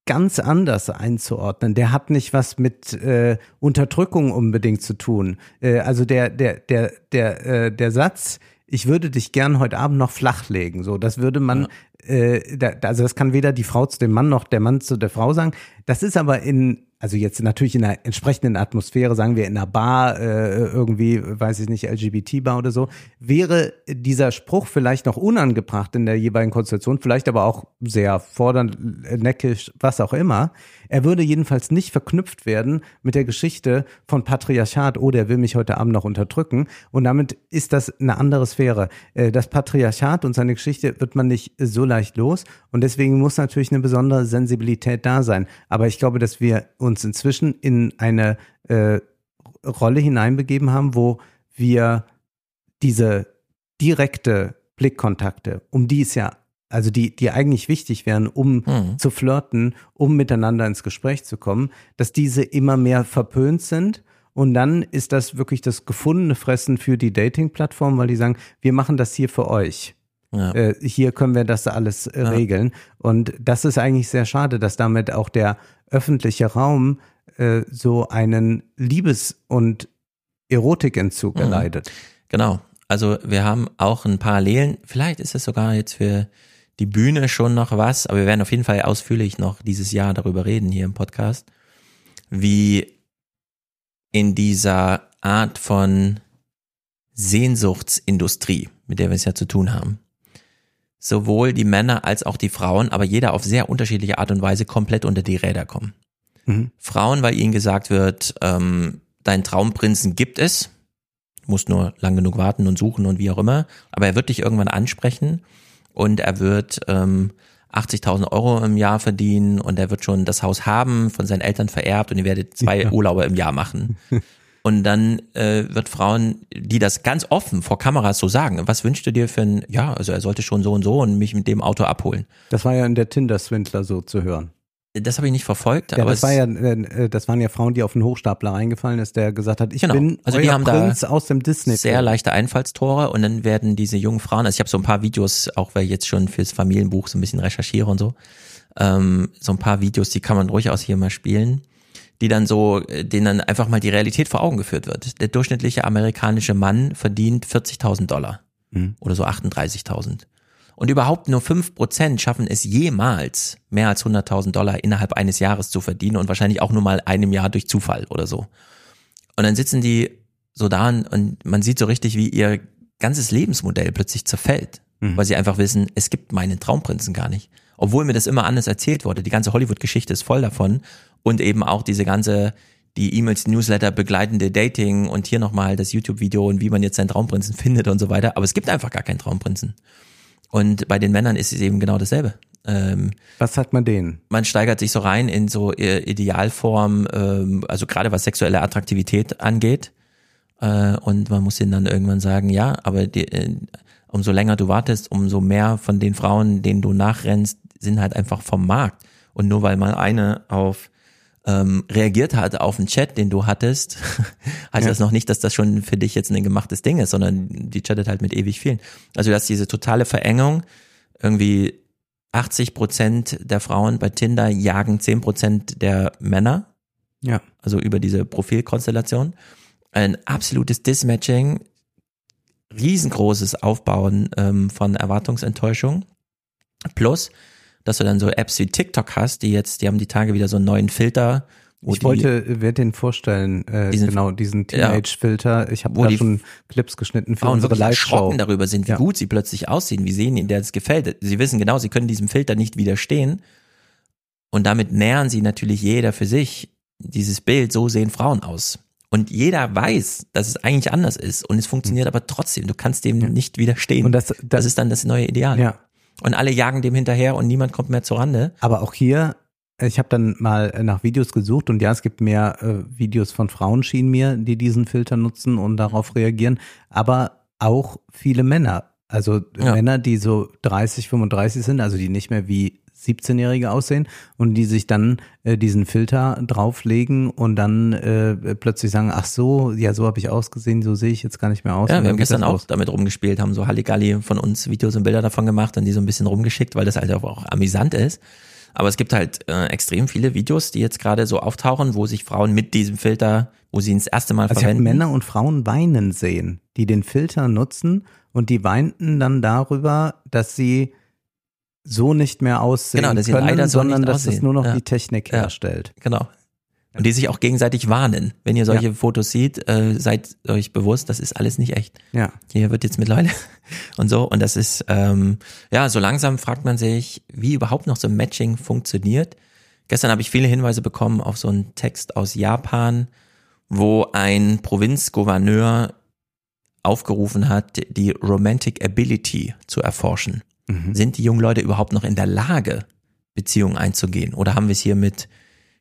ganz anders einzuordnen. Der hat nicht was mit äh, Unterdrückung unbedingt zu tun. Äh, also der der der der äh, der Satz ich würde dich gern heute Abend noch flachlegen. So, das würde man, ja. äh, da, also das kann weder die Frau zu dem Mann noch der Mann zu der Frau sagen. Das ist aber in also jetzt natürlich in einer entsprechenden Atmosphäre, sagen wir in einer Bar, äh, irgendwie, weiß ich nicht, LGBT-Bar oder so, wäre dieser Spruch vielleicht noch unangebracht in der jeweiligen Konstellation, vielleicht aber auch sehr fordernd, neckisch, was auch immer. Er würde jedenfalls nicht verknüpft werden mit der Geschichte von Patriarchat, oh, der will mich heute Abend noch unterdrücken. Und damit ist das eine andere Sphäre. Äh, das Patriarchat und seine Geschichte wird man nicht so leicht los. Und deswegen muss natürlich eine besondere Sensibilität da sein. Aber ich glaube, dass wir uns inzwischen in eine äh, Rolle hineinbegeben haben, wo wir diese direkte Blickkontakte, um die es ja, also die, die eigentlich wichtig wären, um mhm. zu flirten, um miteinander ins Gespräch zu kommen, dass diese immer mehr verpönt sind Und dann ist das wirklich das gefundene Fressen für die Dating-Plattform, weil die sagen, wir machen das hier für euch. Ja. Äh, hier können wir das alles äh, ja. regeln. Und das ist eigentlich sehr schade, dass damit auch der öffentliche Raum äh, so einen Liebes- und Erotikentzug mhm. erleidet. Genau. Also wir haben auch ein Parallelen, vielleicht ist es sogar jetzt für die Bühne schon noch was, aber wir werden auf jeden Fall ausführlich noch dieses Jahr darüber reden hier im Podcast, wie in dieser Art von Sehnsuchtsindustrie, mit der wir es ja zu tun haben, sowohl die Männer als auch die Frauen, aber jeder auf sehr unterschiedliche Art und Weise komplett unter die Räder kommen. Mhm. Frauen, weil ihnen gesagt wird, ähm, dein Traumprinzen gibt es, musst nur lang genug warten und suchen und wie auch immer, aber er wird dich irgendwann ansprechen und er wird ähm, 80.000 Euro im Jahr verdienen und er wird schon das Haus haben, von seinen Eltern vererbt und ihr werdet zwei ja. Urlaube im Jahr machen. (laughs) Und dann äh, wird Frauen, die das ganz offen vor Kameras so sagen, was wünschst du dir für ein, ja, also er sollte schon so und so und mich mit dem Auto abholen. Das war ja in der Tinder-Swindler so zu hören. Das habe ich nicht verfolgt. Ja, aber das war ja, äh, das waren ja Frauen, die auf einen Hochstapler reingefallen ist, der gesagt hat, ich genau. bin also die haben Prinz da aus dem Disney. Sehr leichte Einfallstore und dann werden diese jungen Frauen, also ich habe so ein paar Videos, auch weil ich jetzt schon fürs Familienbuch so ein bisschen recherchiere und so, ähm, so ein paar Videos, die kann man durchaus hier mal spielen, die dann so, äh, denen dann einfach mal die Realität vor Augen geführt wird. Der durchschnittliche amerikanische Mann verdient 40.000 Dollar mhm. oder so 38.000. Und überhaupt nur fünf Prozent schaffen es jemals, mehr als 100.000 Dollar innerhalb eines Jahres zu verdienen und wahrscheinlich auch nur mal einem Jahr durch Zufall oder so. Und dann sitzen die so da und man sieht so richtig, wie ihr ganzes Lebensmodell plötzlich zerfällt, mhm. weil sie einfach wissen, es gibt meinen Traumprinzen gar nicht. Obwohl mir das immer anders erzählt wurde. Die ganze Hollywood-Geschichte ist voll davon und eben auch diese ganze die E-Mails, Newsletter, begleitende Dating und hier nochmal das YouTube-Video und wie man jetzt seinen Traumprinzen (laughs) findet und so weiter. Aber es gibt einfach gar keinen Traumprinzen. Und bei den Männern ist es eben genau dasselbe. Ähm, was sagt man denen? Man steigert sich so rein in so Idealform, ähm, also gerade was sexuelle Attraktivität angeht. Äh, und man muss ihnen dann irgendwann sagen, ja, aber die, äh, umso länger du wartest, umso mehr von den Frauen, denen du nachrennst, sind halt einfach vom Markt. Und nur weil mal eine auf ähm, reagiert hat auf einen Chat, den du hattest, (laughs) heißt ja. das noch nicht, dass das schon für dich jetzt ein gemachtes Ding ist, sondern die chattet halt mit ewig vielen. Also du hast diese totale Verengung, irgendwie 80 Prozent der Frauen bei Tinder jagen 10 Prozent der Männer. Ja. Also über diese Profilkonstellation. Ein absolutes Dismatching, riesengroßes Aufbauen ähm, von Erwartungsenttäuschung. Plus, dass du dann so Apps wie TikTok hast, die jetzt, die haben die Tage wieder so einen neuen Filter. ich wollte, werde den vorstellen, äh, diesen, genau, diesen Teenage-Filter. Ich habe da schon Clips geschnitten für unsere Live-Show. darüber sind, wie ja. gut sie plötzlich aussehen, wie sehen ihnen das gefällt. Sie wissen genau, sie können diesem Filter nicht widerstehen. Und damit nähern sie natürlich jeder für sich dieses Bild, so sehen Frauen aus. Und jeder weiß, dass es eigentlich anders ist und es funktioniert aber trotzdem. Du kannst dem ja. nicht widerstehen. Und das, das, das ist dann das neue Ideal. Ja. Und alle jagen dem hinterher und niemand kommt mehr zur Rande. Aber auch hier, ich habe dann mal nach Videos gesucht und ja, es gibt mehr äh, Videos von Frauen, schienen mir, die diesen Filter nutzen und darauf reagieren, aber auch viele Männer. Also ja. Männer, die so 30, 35 sind, also die nicht mehr wie 17-Jährige aussehen und die sich dann äh, diesen Filter drauflegen und dann äh, plötzlich sagen, ach so, ja, so habe ich ausgesehen, so sehe ich jetzt gar nicht mehr aus. Ja, wir haben gestern auch damit rumgespielt, haben so Halligalli von uns Videos und Bilder davon gemacht und die so ein bisschen rumgeschickt, weil das halt auch, auch amüsant ist. Aber es gibt halt äh, extrem viele Videos, die jetzt gerade so auftauchen, wo sich Frauen mit diesem Filter, wo sie ihn das erste Mal also verwenden. Ich Männer und Frauen weinen sehen, die den Filter nutzen und die weinten dann darüber, dass sie so nicht mehr aussehen genau, dass können, leider so sondern dass es nur noch ja. die Technik ja. herstellt. Genau. Und die sich auch gegenseitig warnen. Wenn ihr solche ja. Fotos seht, äh, seid euch bewusst, das ist alles nicht echt. Ja. Hier wird jetzt mittlerweile (laughs) und so. Und das ist, ähm, ja, so langsam fragt man sich, wie überhaupt noch so ein Matching funktioniert. Gestern habe ich viele Hinweise bekommen auf so einen Text aus Japan, wo ein Provinzgouverneur aufgerufen hat, die Romantic Ability zu erforschen. Mhm. Sind die jungen Leute überhaupt noch in der Lage, Beziehungen einzugehen? Oder haben wir es hier mit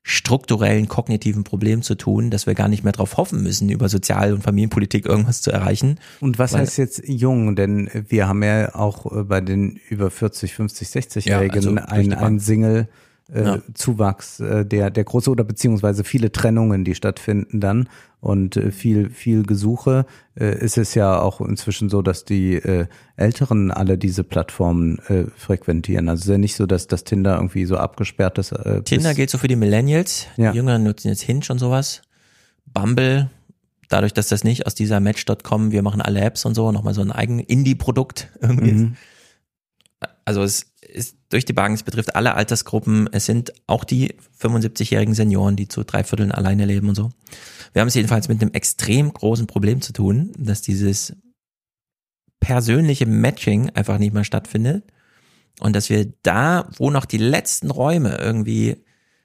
strukturellen kognitiven Problemen zu tun, dass wir gar nicht mehr darauf hoffen müssen, über Sozial- und Familienpolitik irgendwas zu erreichen. Und was Weil, heißt jetzt jung? Denn wir haben ja auch äh, bei den über 40, 50, 60-Jährigen ja, also ein, ein Single äh, ja. Zuwachs, äh, der, der große oder beziehungsweise viele Trennungen, die stattfinden dann und äh, viel, viel Gesuche, äh, ist es ja auch inzwischen so, dass die äh, Älteren alle diese Plattformen äh, frequentieren. Also es ist ja nicht so, dass das Tinder irgendwie so abgesperrt ist. Äh, Tinder gilt so für die Millennials, ja. die Jüngeren nutzen jetzt Hinge und sowas. Bumble, dadurch, dass das nicht aus dieser Match.com, wir machen alle Apps und so, nochmal so ein eigen Indie-Produkt (laughs) irgendwie mhm. ist. Also es ist durch die Bank, es betrifft alle Altersgruppen. Es sind auch die 75-jährigen Senioren, die zu drei Vierteln alleine leben und so. Wir haben es jedenfalls mit einem extrem großen Problem zu tun, dass dieses persönliche Matching einfach nicht mehr stattfindet und dass wir da, wo noch die letzten Räume irgendwie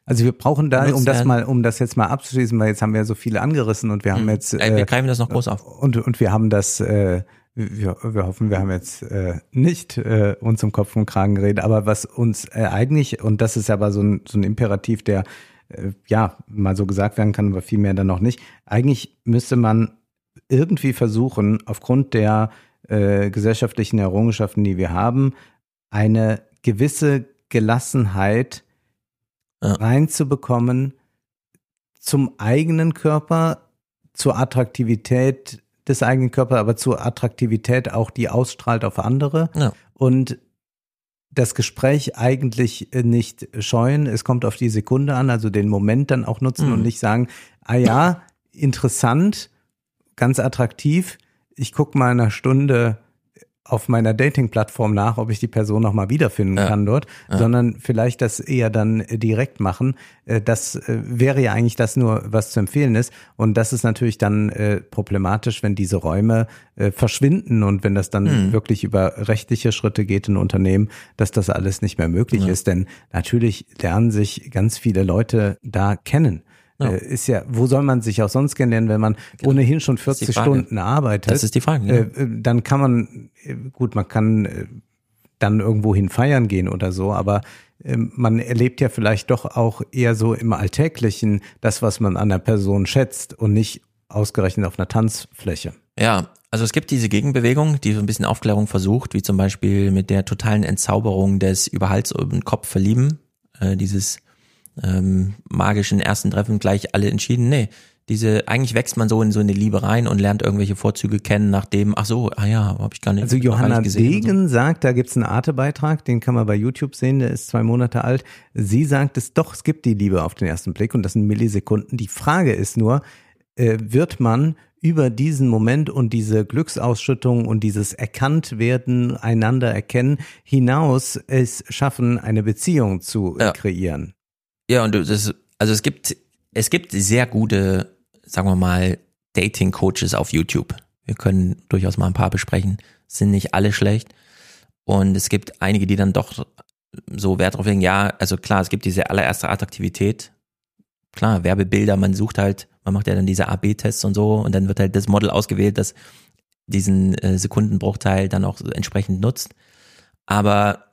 also wir brauchen da, um das mal, um das jetzt mal abzuschließen, weil jetzt haben wir ja so viele angerissen und wir haben hm. jetzt. Äh, wir greifen das noch groß auf. Und, und wir haben das, äh, wir, wir hoffen, wir haben jetzt äh, nicht äh, uns um Kopf und Kragen geredet, aber was uns äh, eigentlich, und das ist aber so ein, so ein Imperativ, der äh, ja mal so gesagt werden kann, aber viel mehr dann noch nicht. Eigentlich müsste man irgendwie versuchen, aufgrund der äh, gesellschaftlichen Errungenschaften, die wir haben, eine gewisse Gelassenheit ja. reinzubekommen zum eigenen Körper, zur Attraktivität des eigenen Körpers, aber zur Attraktivität auch, die ausstrahlt auf andere. Ja. Und das Gespräch eigentlich nicht scheuen. Es kommt auf die Sekunde an, also den Moment dann auch nutzen mhm. und nicht sagen, ah ja, (laughs) interessant, ganz attraktiv. Ich gucke mal eine Stunde auf meiner Dating-Plattform nach, ob ich die Person noch mal wiederfinden ja. kann dort, ja. sondern vielleicht das eher dann direkt machen. Äh, das äh, wäre ja eigentlich das nur, was zu empfehlen ist. Und das ist natürlich dann äh, problematisch, wenn diese Räume verschwinden und wenn das dann mhm. wirklich über rechtliche Schritte geht in Unternehmen, dass das alles nicht mehr möglich ja. ist. Denn natürlich lernen sich ganz viele Leute da kennen. Ja. Äh, ist ja, wo soll man sich auch sonst kennenlernen, wenn man genau. ohnehin schon 40 Stunden arbeitet? Das ist die Frage. Ja. Äh, dann kann man, äh, gut, man kann dann irgendwo hin feiern gehen oder so, aber man erlebt ja vielleicht doch auch eher so im Alltäglichen das, was man an der Person schätzt und nicht ausgerechnet auf einer Tanzfläche. Ja, also es gibt diese Gegenbewegung, die so ein bisschen Aufklärung versucht, wie zum Beispiel mit der totalen Entzauberung des über Hals und Kopf verlieben, äh, dieses ähm, magischen ersten Treffen gleich alle entschieden. Nee, diese, eigentlich wächst man so in so eine Liebe rein und lernt irgendwelche Vorzüge kennen, nachdem, ach so, ah ja, habe ich gar nicht Also Johanna nicht Degen so. sagt, da gibt's einen Arte-Beitrag, den kann man bei YouTube sehen, der ist zwei Monate alt. Sie sagt es doch, es gibt die Liebe auf den ersten Blick und das sind Millisekunden. Die Frage ist nur, äh, wird man über diesen Moment und diese Glücksausschüttung und dieses Erkanntwerden, einander erkennen, hinaus es schaffen, eine Beziehung zu ja. kreieren? Ja, und das, also es gibt, es gibt sehr gute, sagen wir mal, Dating-Coaches auf YouTube. Wir können durchaus mal ein paar besprechen. Sind nicht alle schlecht. Und es gibt einige, die dann doch so Wert drauf legen, ja, also klar, es gibt diese allererste Attraktivität. Klar, Werbebilder, man sucht halt, man macht ja dann diese AB-Tests und so und dann wird halt das Model ausgewählt, das diesen äh, Sekundenbruchteil dann auch entsprechend nutzt. Aber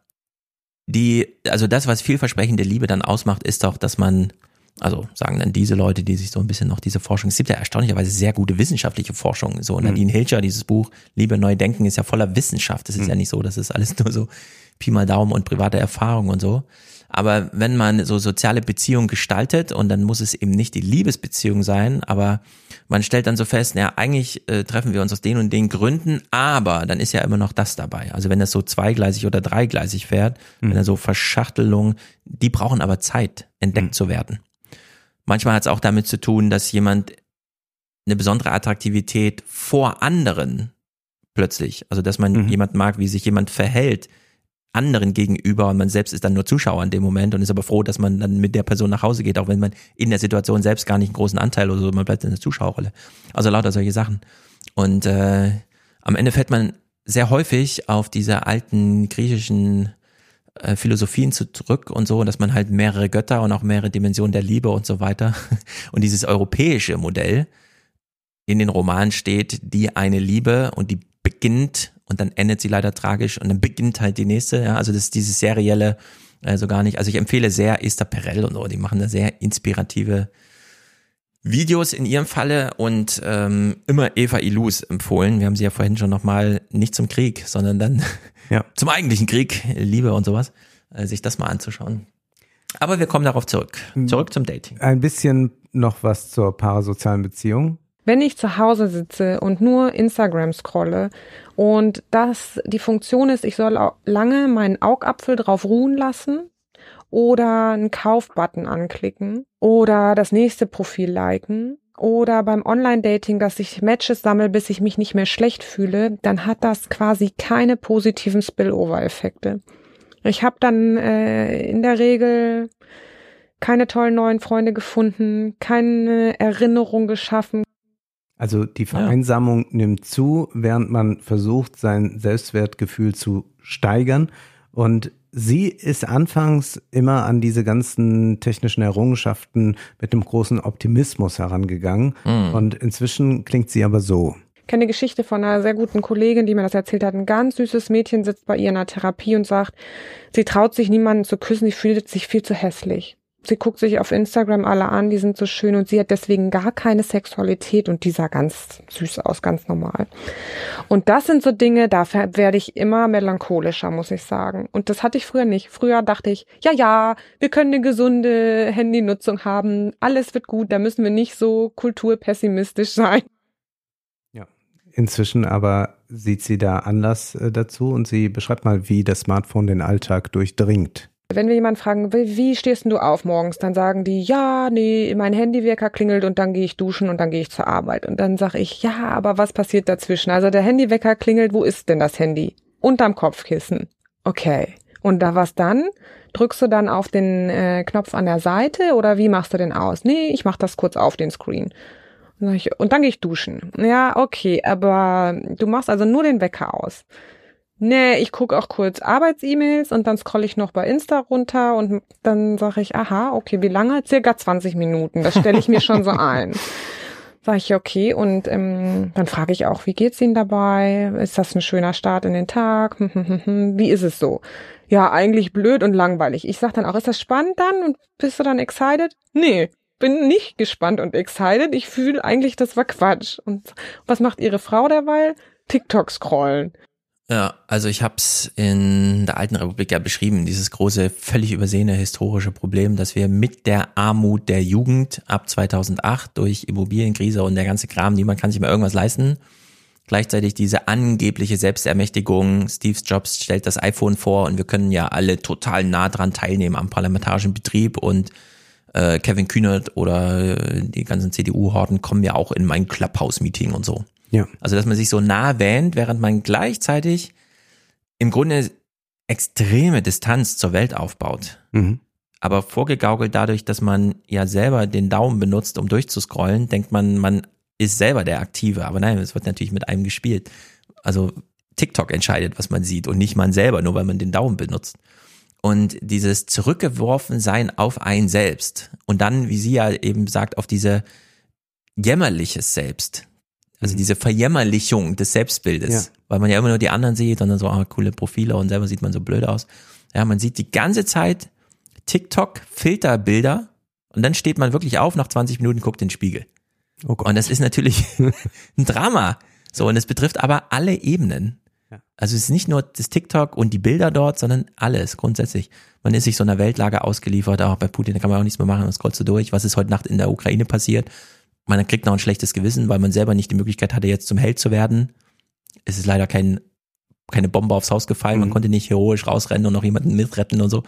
die, also das, was vielversprechende Liebe dann ausmacht, ist doch, dass man, also sagen dann diese Leute, die sich so ein bisschen noch diese Forschung, es gibt ja erstaunlicherweise sehr gute wissenschaftliche Forschung. So mhm. Nadine Hilscher, dieses Buch Liebe neu denken, ist ja voller Wissenschaft. Es ist mhm. ja nicht so, das ist alles (laughs) nur so Pi mal Daumen und private Erfahrung und so. Aber wenn man so soziale Beziehungen gestaltet und dann muss es eben nicht die Liebesbeziehung sein, aber man stellt dann so fest, ja, eigentlich äh, treffen wir uns aus den und den Gründen, aber dann ist ja immer noch das dabei. Also wenn das so zweigleisig oder dreigleisig fährt, mhm. wenn da so Verschachtelungen, die brauchen aber Zeit, entdeckt mhm. zu werden. Manchmal hat es auch damit zu tun, dass jemand eine besondere Attraktivität vor anderen plötzlich, also dass man mhm. jemand mag, wie sich jemand verhält, anderen gegenüber und man selbst ist dann nur Zuschauer in dem Moment und ist aber froh, dass man dann mit der Person nach Hause geht, auch wenn man in der Situation selbst gar nicht einen großen Anteil oder so, man bleibt in der Zuschauerrolle. Also lauter solche Sachen. Und äh, am Ende fällt man sehr häufig auf diese alten griechischen äh, Philosophien zurück und so, dass man halt mehrere Götter und auch mehrere Dimensionen der Liebe und so weiter (laughs) und dieses europäische Modell in den Romanen steht, die eine Liebe und die beginnt und dann endet sie leider tragisch und dann beginnt halt die nächste. Ja, also das ist dieses serielle äh, so gar nicht. Also ich empfehle sehr Esther Perel und so, die machen da sehr inspirative Videos in ihrem Falle und ähm, immer Eva Ilus empfohlen. Wir haben sie ja vorhin schon nochmal nicht zum Krieg, sondern dann ja. (laughs) zum eigentlichen Krieg, Liebe und sowas, äh, sich das mal anzuschauen. Aber wir kommen darauf zurück. Zurück zum Dating. Ein bisschen noch was zur parasozialen Beziehung. Wenn ich zu Hause sitze und nur Instagram scrolle und das die Funktion ist, ich soll lange meinen Augapfel drauf ruhen lassen oder einen Kaufbutton anklicken oder das nächste Profil liken oder beim Online-Dating, dass ich Matches sammle, bis ich mich nicht mehr schlecht fühle, dann hat das quasi keine positiven Spillover-Effekte. Ich habe dann äh, in der Regel keine tollen neuen Freunde gefunden, keine Erinnerung geschaffen. Also die Vereinsamung ja. nimmt zu, während man versucht, sein Selbstwertgefühl zu steigern. Und sie ist anfangs immer an diese ganzen technischen Errungenschaften mit einem großen Optimismus herangegangen. Mhm. Und inzwischen klingt sie aber so. Ich kenne eine Geschichte von einer sehr guten Kollegin, die mir das erzählt hat. Ein ganz süßes Mädchen sitzt bei ihr in einer Therapie und sagt, sie traut sich niemanden zu küssen, sie fühlt sich viel zu hässlich. Sie guckt sich auf Instagram alle an, die sind so schön und sie hat deswegen gar keine Sexualität und die sah ganz süß aus, ganz normal. Und das sind so Dinge, da werde ich immer melancholischer, muss ich sagen. Und das hatte ich früher nicht. Früher dachte ich, ja, ja, wir können eine gesunde Handynutzung haben, alles wird gut, da müssen wir nicht so kulturpessimistisch sein. Ja, inzwischen aber sieht sie da anders äh, dazu und sie beschreibt mal, wie das Smartphone den Alltag durchdringt. Wenn wir jemanden fragen, wie stehst du auf morgens, dann sagen die, ja, nee, mein Handywecker klingelt und dann gehe ich duschen und dann gehe ich zur Arbeit. Und dann sage ich, ja, aber was passiert dazwischen? Also der Handywecker klingelt, wo ist denn das Handy? Unterm Kopfkissen. Okay. Und da was dann? Drückst du dann auf den äh, Knopf an der Seite oder wie machst du den aus? Nee, ich mach das kurz auf den Screen. Und dann gehe ich duschen. Ja, okay, aber du machst also nur den Wecker aus. Nee, ich gucke auch kurz Arbeits-E-Mails und dann scroll ich noch bei Insta runter und dann sage ich, aha, okay, wie lange? Circa 20 Minuten. Das stelle ich mir schon so ein. (laughs) Sag ich, okay, und ähm, dann frage ich auch, wie geht's Ihnen dabei? Ist das ein schöner Start in den Tag? wie ist es so? Ja, eigentlich blöd und langweilig. Ich sag dann auch, ist das spannend dann? Und bist du dann excited? Nee, bin nicht gespannt und excited. Ich fühle eigentlich, das war Quatsch. Und was macht Ihre Frau derweil? TikTok scrollen. Ja, also ich habe es in der alten Republik ja beschrieben, dieses große, völlig übersehene historische Problem, dass wir mit der Armut der Jugend ab 2008 durch Immobilienkrise und der ganze Kram, niemand kann sich mehr irgendwas leisten, gleichzeitig diese angebliche Selbstermächtigung, Steve Jobs stellt das iPhone vor und wir können ja alle total nah dran teilnehmen am parlamentarischen Betrieb und äh, Kevin Kühnert oder äh, die ganzen CDU-Horden kommen ja auch in mein Clubhouse-Meeting und so. Ja. Also, dass man sich so nah wähnt, während man gleichzeitig im Grunde extreme Distanz zur Welt aufbaut. Mhm. Aber vorgegaukelt dadurch, dass man ja selber den Daumen benutzt, um durchzuscrollen, denkt man, man ist selber der Aktive. Aber nein, es wird natürlich mit einem gespielt. Also TikTok entscheidet, was man sieht und nicht man selber, nur weil man den Daumen benutzt. Und dieses zurückgeworfen sein auf ein Selbst und dann, wie sie ja eben sagt, auf diese jämmerliches Selbst, also diese Verjämmerlichung des Selbstbildes, ja. weil man ja immer nur die anderen sieht und dann so, ah, coole Profile und selber sieht man so blöd aus. Ja, man sieht die ganze Zeit TikTok Filterbilder und dann steht man wirklich auf, nach 20 Minuten guckt in den Spiegel. Oh Gott. Und das ist natürlich (laughs) ein Drama. So, und es betrifft aber alle Ebenen. Also es ist nicht nur das TikTok und die Bilder dort, sondern alles grundsätzlich. Man ist sich so einer Weltlage ausgeliefert, auch bei Putin, da kann man auch nichts mehr machen, das scrollst du durch, was ist heute Nacht in der Ukraine passiert man kriegt noch ein schlechtes Gewissen, weil man selber nicht die Möglichkeit hatte, jetzt zum Held zu werden. Es ist leider kein, keine Bombe aufs Haus gefallen, mhm. man konnte nicht heroisch rausrennen und noch jemanden mitretten und so.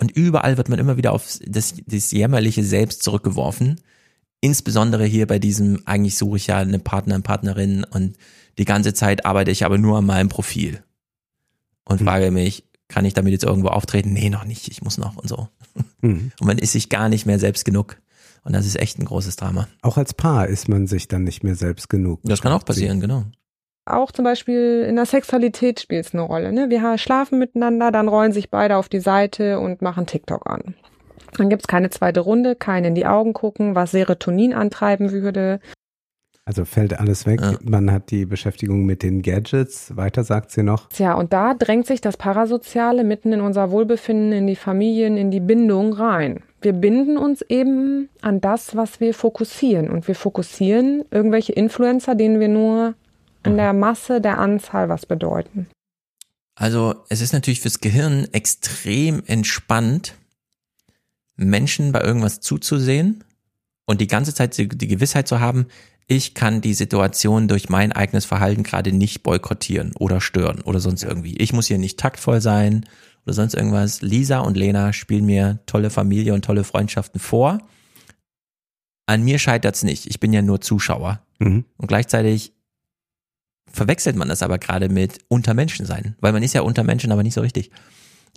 Und überall wird man immer wieder auf das, das jämmerliche Selbst zurückgeworfen. Insbesondere hier bei diesem, eigentlich suche ich ja eine Partner, eine Partnerin und die ganze Zeit arbeite ich aber nur an meinem Profil. Und mhm. frage mich, kann ich damit jetzt irgendwo auftreten? Nee, noch nicht, ich muss noch und so. Mhm. Und man ist sich gar nicht mehr selbst genug. Und das ist echt ein großes Drama. Auch als Paar ist man sich dann nicht mehr selbst genug. Das kann auch passieren, genau. Auch zum Beispiel in der Sexualität spielt es eine Rolle. Ne? Wir schlafen miteinander, dann rollen sich beide auf die Seite und machen TikTok an. Dann gibt's keine zweite Runde, kein in die Augen gucken, was Serotonin antreiben würde. Also fällt alles weg. Ja. Man hat die Beschäftigung mit den Gadgets. Weiter sagt sie noch. Tja, und da drängt sich das Parasoziale mitten in unser Wohlbefinden, in die Familien, in die Bindung rein. Wir binden uns eben an das, was wir fokussieren. Und wir fokussieren irgendwelche Influencer, denen wir nur in der Masse, der Anzahl was bedeuten. Also es ist natürlich fürs Gehirn extrem entspannt, Menschen bei irgendwas zuzusehen und die ganze Zeit die, die Gewissheit zu haben, ich kann die Situation durch mein eigenes Verhalten gerade nicht boykottieren oder stören oder sonst irgendwie. Ich muss hier nicht taktvoll sein oder sonst irgendwas. Lisa und Lena spielen mir tolle Familie und tolle Freundschaften vor. An mir scheitert's nicht. Ich bin ja nur Zuschauer. Mhm. Und gleichzeitig verwechselt man das aber gerade mit Untermenschen sein, weil man ist ja unter Menschen, aber nicht so richtig.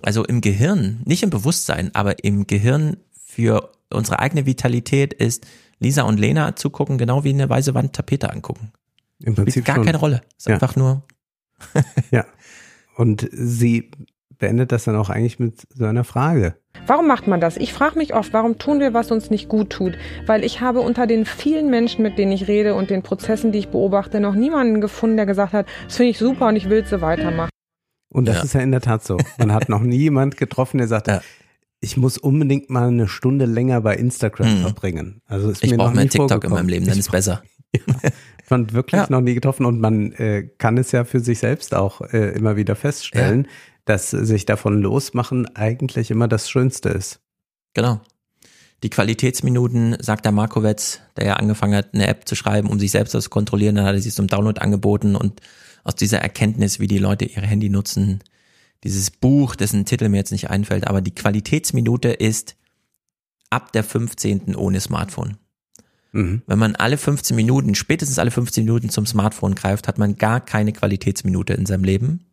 Also im Gehirn, nicht im Bewusstsein, aber im Gehirn für unsere eigene Vitalität ist Lisa und Lena zugucken, genau wie eine weiße Wand Tapete angucken. Im Prinzip Spielt gar schon. keine Rolle. Ist Ja. einfach nur. (laughs) ja. Und sie beendet das dann auch eigentlich mit so einer Frage. Warum macht man das? Ich frage mich oft, warum tun wir, was uns nicht gut tut? Weil ich habe unter den vielen Menschen, mit denen ich rede und den Prozessen, die ich beobachte, noch niemanden gefunden, der gesagt hat, das finde ich super und ich will es so weitermachen. Und das Ja. ist ja in der Tat so. Man hat noch nie jemand getroffen, der sagt, ich muss unbedingt mal eine Stunde länger bei Instagram Mhm. verbringen. Also ist Ich brauche mehr TikTok in meinem Leben, dann ist besser. (laughs) fand wirklich noch nie getroffen und man äh, kann es ja für sich selbst auch äh, immer wieder feststellen, dass sich davon losmachen eigentlich immer das Schönste ist. Genau. Die Qualitätsminuten, sagt der Markowitz, der ja angefangen hat, eine App zu schreiben, um sich selbst zu kontrollieren, dann hat er sie zum Download angeboten und aus dieser Erkenntnis, wie die Leute ihre Handy nutzen, dieses Buch, dessen Titel mir jetzt nicht einfällt, aber die Qualitätsminute ist ab der 15. ohne Smartphone. Mhm. Wenn man alle 15 Minuten, spätestens alle 15 Minuten zum Smartphone greift, hat man gar keine Qualitätsminute in seinem Leben.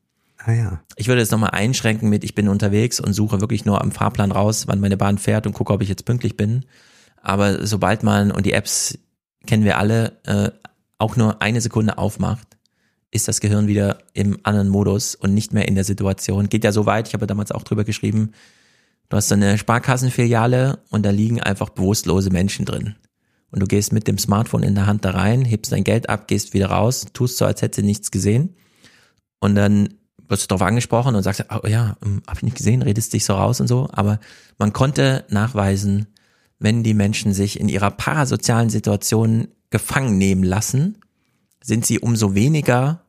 Ah ja. Ich würde es nochmal einschränken mit, ich bin unterwegs und suche wirklich nur am Fahrplan raus, wann meine Bahn fährt und gucke, ob ich jetzt pünktlich bin. Aber sobald man, und die Apps kennen wir alle, äh, auch nur eine Sekunde aufmacht, ist das Gehirn wieder im anderen Modus und nicht mehr in der Situation. Geht ja so weit, ich habe damals auch drüber geschrieben, du hast so eine Sparkassenfiliale und da liegen einfach bewusstlose Menschen drin. Und du gehst mit dem Smartphone in der Hand da rein, hebst dein Geld ab, gehst wieder raus, tust so, als hättest du nichts gesehen. Und dann wirst du darauf angesprochen und sagst, oh ja, ähm, hab ich nicht gesehen, redest dich so raus und so. Aber man konnte nachweisen, wenn die Menschen sich in ihrer parasozialen Situation gefangen nehmen lassen, sind sie umso weniger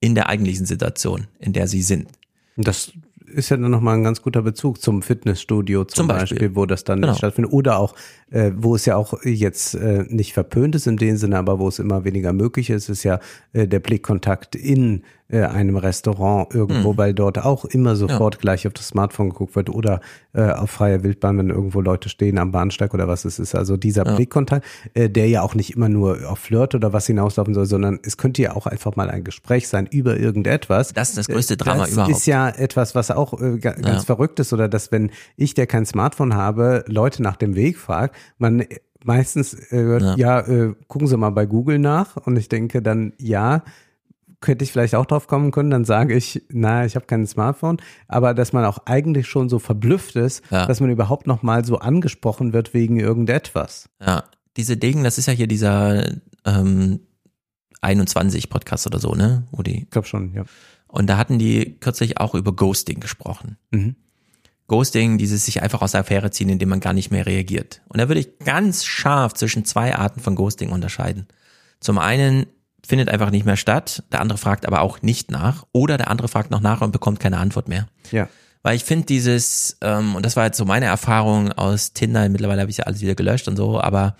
in der eigentlichen Situation, in der sie sind. Das ist ja dann nochmal ein ganz guter Bezug zum Fitnessstudio zum, Zum Beispiel. Beispiel, wo das dann Genau. stattfindet. Oder auch, äh, wo es ja auch jetzt äh, nicht verpönt ist in dem Sinne, aber wo es immer weniger möglich ist, ist ja äh, der Blickkontakt in äh, einem Restaurant irgendwo, Mhm. weil dort auch immer sofort gleich auf das Smartphone geguckt wird oder äh, auf freier Wildbahn, wenn irgendwo Leute stehen am Bahnsteig oder was es ist. Also dieser Ja. Blickkontakt, äh, der ja auch nicht immer nur auf Flirt oder was hinauslaufen soll, sondern es könnte ja auch einfach mal ein Gespräch sein über irgendetwas. Das ist das größte Drama das überhaupt. ist ja etwas, was auch äh, ga- ganz Ja. verrückt ist, oder dass wenn ich, der kein Smartphone habe, Leute nach dem Weg fragt, man äh, meistens äh, hört, Ja. ja, äh, gucken Sie mal bei Google nach und ich denke dann, ja, könnte ich vielleicht auch drauf kommen können, dann sage ich, na, ich habe kein Smartphone, aber dass man auch eigentlich schon so verblüfft ist, Ja. dass man überhaupt noch mal so angesprochen wird wegen irgendetwas. Ja, diese Ding, das ist ja hier dieser ähm, 21 Podcast oder so, ne? Die, Ich glaube schon, ja. und da hatten die kürzlich auch über Ghosting gesprochen. Mhm. Ghosting, dieses sich einfach aus der Affäre ziehen, indem man gar nicht mehr reagiert. Und da würde ich ganz scharf zwischen zwei Arten von Ghosting unterscheiden. Zum einen findet einfach nicht mehr statt, der andere fragt aber auch nicht nach oder der andere fragt noch nach und bekommt keine Antwort mehr. Ja. Weil ich finde dieses, ähm, und das war jetzt so meine Erfahrung aus Tinder, mittlerweile habe ich ja alles wieder gelöscht und so, aber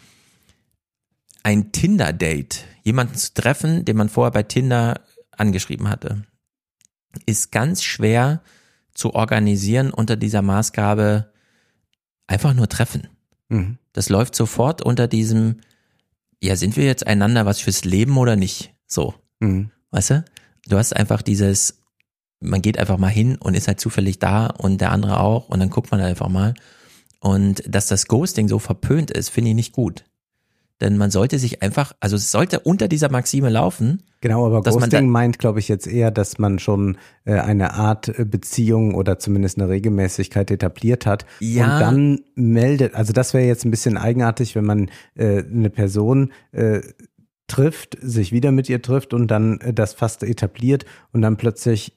ein Tinder-Date, jemanden zu treffen, den man vorher bei Tinder angeschrieben hatte, ist ganz schwer zu organisieren unter dieser Maßgabe einfach nur treffen. Mhm. Das läuft sofort unter diesem, ja, sind wir jetzt einander was fürs Leben oder nicht? So. Mhm. Weißt du? Du hast einfach dieses, man geht einfach mal hin und ist halt zufällig da und der andere auch und dann guckt man halt einfach mal. Und dass das Ghosting so verpönt ist, finde ich nicht gut. Denn man sollte sich einfach, also es sollte unter dieser Maxime laufen. Genau, aber dass man Ghosting da- meint, glaube ich, jetzt eher, dass man schon äh, eine Art äh, Beziehung oder zumindest eine Regelmäßigkeit etabliert hat Ja. und dann meldet, also das wäre jetzt ein bisschen eigenartig, wenn man äh, eine Person äh, trifft, sich wieder mit ihr trifft und dann äh, das fast etabliert und dann plötzlich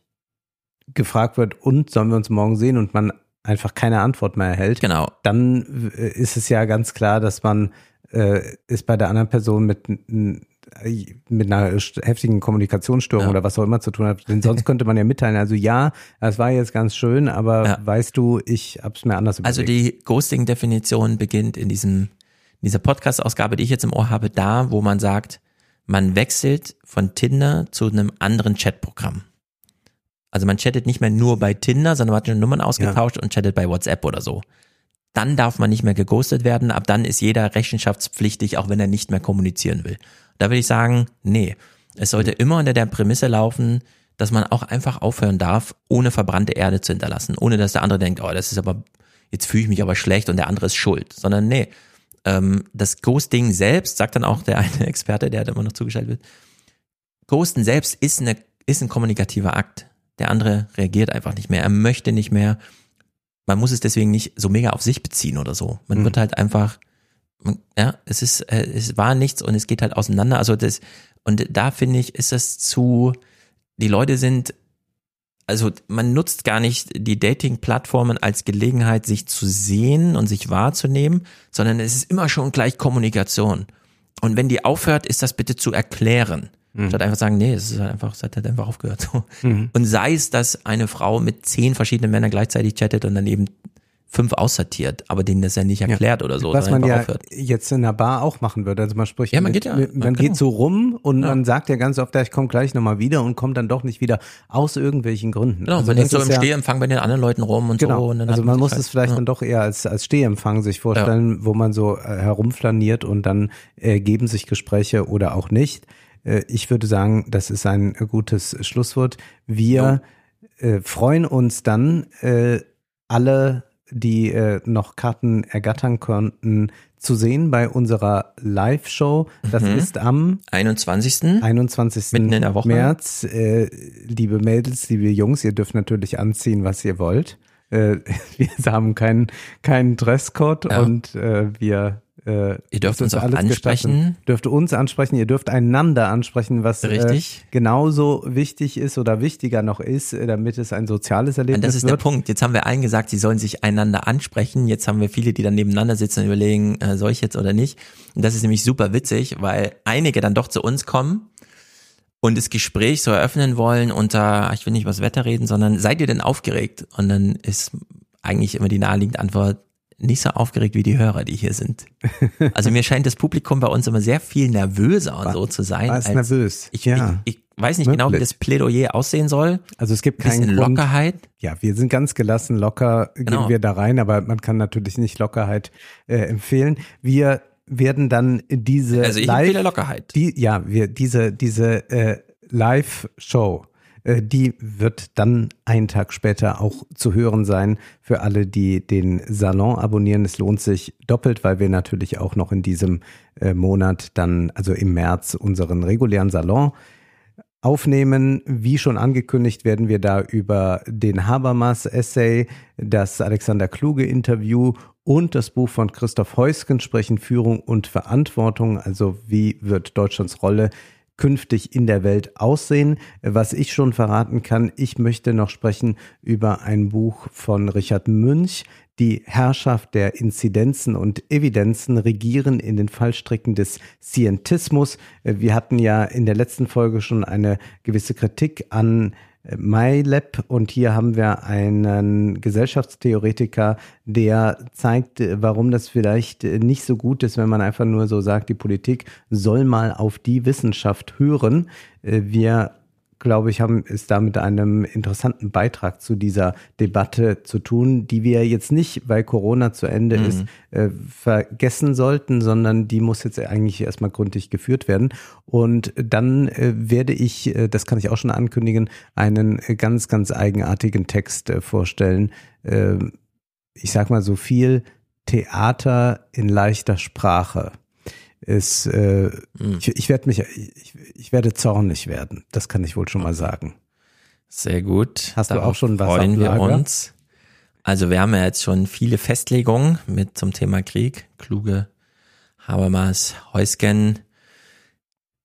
gefragt wird, und sollen wir uns morgen sehen und man einfach keine Antwort mehr erhält. Genau. Dann äh, ist es ja ganz klar, dass man äh, es bei der anderen Person mit n- mit einer heftigen Kommunikationsstörung ja. oder was auch immer zu tun hat. Denn sonst könnte man ja mitteilen, also ja, das war jetzt ganz schön, aber ja. weißt du, ich hab's mir anders also überlegt. Also die Ghosting-Definition beginnt in diesem, in dieser Podcast-Ausgabe, die ich jetzt im Ohr habe, da, wo man sagt, man wechselt von Tinder zu einem anderen Chatprogramm. Also man chattet nicht mehr nur bei Tinder, sondern man hat schon Nummern ausgetauscht ja. und chattet bei WhatsApp oder so. Dann darf man nicht mehr geghostet werden, ab dann ist jeder rechenschaftspflichtig, auch wenn er nicht mehr kommunizieren will. Da würde ich sagen, nee, es sollte mhm. immer unter der Prämisse laufen, dass man auch einfach aufhören darf, ohne verbrannte Erde zu hinterlassen, ohne dass der andere denkt, oh, das ist aber, jetzt fühle ich mich aber schlecht und der andere ist schuld, sondern nee, ähm, das Ghosting selbst, sagt dann auch der eine (laughs) Experte, der da immer noch zugeschaltet wird, Ghosten selbst ist, eine, ist ein kommunikativer Akt. Der andere reagiert einfach nicht mehr, er möchte nicht mehr. Man muss es deswegen nicht so mega auf sich beziehen oder so. Man mhm. wird halt einfach, ja, es ist, äh, es war nichts und es geht halt auseinander. Also das, und da finde ich, ist es zu, die Leute sind, also man nutzt gar nicht die Dating-Plattformen als Gelegenheit, sich zu sehen und sich wahrzunehmen, sondern es ist immer schon gleich Kommunikation. Und wenn die aufhört, ist das bitte zu erklären. Mhm. Statt einfach sagen, nee, es ist halt einfach, es hat halt einfach aufgehört. So. Mhm. Und sei es, dass eine Frau mit zehn verschiedenen Männern gleichzeitig chattet und dann eben fünf aussortiert, aber denen das ja nicht erklärt ja. oder so. Was man ja aufhört. jetzt in der Bar auch machen würde. Also man spricht, ja, man geht ja, man, man geht so rum und ja. man sagt ja ganz oft, ja, ich komme gleich nochmal wieder und kommt dann doch nicht wieder aus irgendwelchen Gründen. Genau, also man hängt so im ja, Stehempfang bei den anderen Leuten rum und genau. so. Und also man muss es vielleicht dann doch eher als, als Stehempfang sich vorstellen, wo man so äh, herumflaniert und dann ergeben äh, sich Gespräche oder auch nicht. Äh, ich würde sagen, das ist ein gutes Schlusswort. Wir äh, freuen uns dann äh, alle, die noch Karten ergattern konnten, zu sehen bei unserer Live-Show. Das mhm. ist am 21. 21. Mitten in der Woche. März. Äh, liebe Mädels, liebe Jungs, ihr dürft natürlich anziehen, was ihr wollt. Äh, (laughs) wir haben keinen keinen Dresscode ja. und äh, wir äh, ihr dürft uns auch ansprechen. Gestatten. Dürft uns ansprechen, ihr dürft einander ansprechen, was äh, genauso wichtig ist oder wichtiger noch ist, äh, damit es ein soziales Erlebnis wird. Das ist wird. der Punkt. Jetzt haben wir allen gesagt, sie sollen sich einander ansprechen. Jetzt haben wir viele, die dann nebeneinander sitzen und überlegen, äh, soll ich jetzt oder nicht. Und das ist nämlich super witzig, weil einige dann doch zu uns kommen und das Gespräch so eröffnen wollen unter, ich will nicht über das Wetter reden, sondern seid ihr denn aufgeregt? Und dann ist eigentlich immer die naheliegende Antwort, nicht so aufgeregt wie die Hörer, die hier sind. (laughs) Also mir scheint das Publikum bei uns immer sehr viel nervöser und so zu sein. War nervös. Ich, ja. ich, ich weiß nicht Möglich. genau, wie das Plädoyer aussehen soll. Also es gibt keine Lockerheit. Ja, wir sind ganz gelassen, locker genau. gehen wir da rein, aber man kann natürlich nicht Lockerheit äh, empfehlen. Wir werden dann diese also ich Live, Lockerheit. Die, ja, wir diese diese äh, Live-Show die wird dann einen Tag später auch zu hören sein für alle, die den Salon abonnieren. Es lohnt sich doppelt, weil wir natürlich auch noch in diesem äh, Monat dann, also im März, unseren regulären Salon aufnehmen. Wie schon angekündigt, werden wir da über den Habermas-Essay, das Alexander Kluge-Interview und das Buch von Christoph Heusken sprechen, Führung und Verantwortung. Also wie wird Deutschlands Rolle künftig in der Welt aussehen. Was ich schon verraten kann, ich möchte noch sprechen über ein Buch von Richard Münch, die Herrschaft der Inzidenzen und Evidenzen regieren in den Fallstricken des Scientismus. Wir hatten ja in der letzten Folge schon eine gewisse Kritik an MyLab und hier haben wir einen Gesellschaftstheoretiker, der zeigt, warum das vielleicht nicht so gut ist, wenn man einfach nur so sagt, die Politik soll mal auf die Wissenschaft hören. Wir glaube ich, haben es da mit einem interessanten Beitrag zu dieser Debatte zu tun, die wir jetzt nicht, weil Corona zu Ende mhm. ist, äh, vergessen sollten, sondern die muss jetzt eigentlich erstmal gründlich geführt werden. Und dann äh, werde ich, äh, das kann ich auch schon ankündigen, einen ganz, ganz eigenartigen Text äh, vorstellen. Ähm, ich sag mal so viel Theater in leichter Sprache ist, äh, mhm. ich, ich werde mich, ich, ich werde zornig werden. Das kann ich wohl schon mal sagen. Sehr gut. Hast Darauf du auch schon was freuen wir uns. Also wir haben ja jetzt schon viele Festlegungen mit zum Thema Krieg. Kluge, Habermas, Heusgen.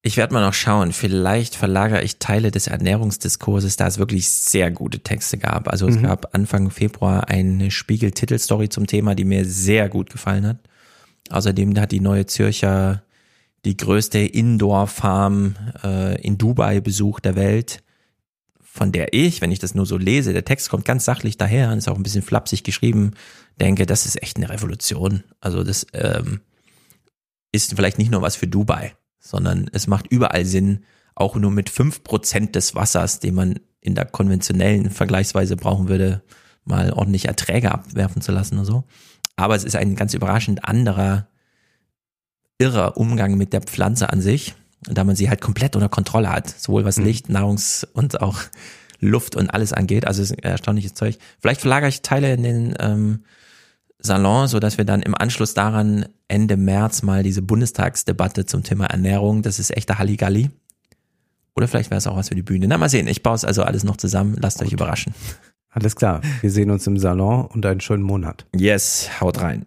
Ich werde mal noch schauen. Vielleicht verlagere ich Teile des Ernährungsdiskurses, da es wirklich sehr gute Texte gab. Also es mhm. gab Anfang Februar eine Spiegel-Titelstory zum Thema, die mir sehr gut gefallen hat. Außerdem hat die neue Zürcher die größte Indoor-Farm äh, in Dubai besucht der Welt, von der ich, wenn ich das nur so lese, der Text kommt ganz sachlich daher und ist auch ein bisschen flapsig geschrieben, denke, das ist echt eine Revolution. Also das ähm, ist vielleicht nicht nur was für Dubai, sondern es macht überall Sinn, auch nur mit fünf Prozent des Wassers, den man in der konventionellen Vergleichsweise brauchen würde, mal ordentlich Erträge abwerfen zu lassen und so. Aber es ist ein ganz überraschend anderer, irrer Umgang mit der Pflanze an sich, da man sie halt komplett unter Kontrolle hat, sowohl was mhm. Licht, Nahrungs- und auch Luft und alles angeht. Also es ist erstaunliches Zeug. Vielleicht verlagere ich Teile in den ähm, Salon, so dass wir dann im Anschluss daran Ende März mal diese Bundestagsdebatte zum Thema Ernährung, das ist echter Halligalli. Oder vielleicht wäre es auch was für die Bühne. Na, mal sehen. Ich baue es also alles noch zusammen. Lasst Gut. euch überraschen. Alles klar. Wir sehen uns im Salon und einen schönen Monat. Yes, haut rein.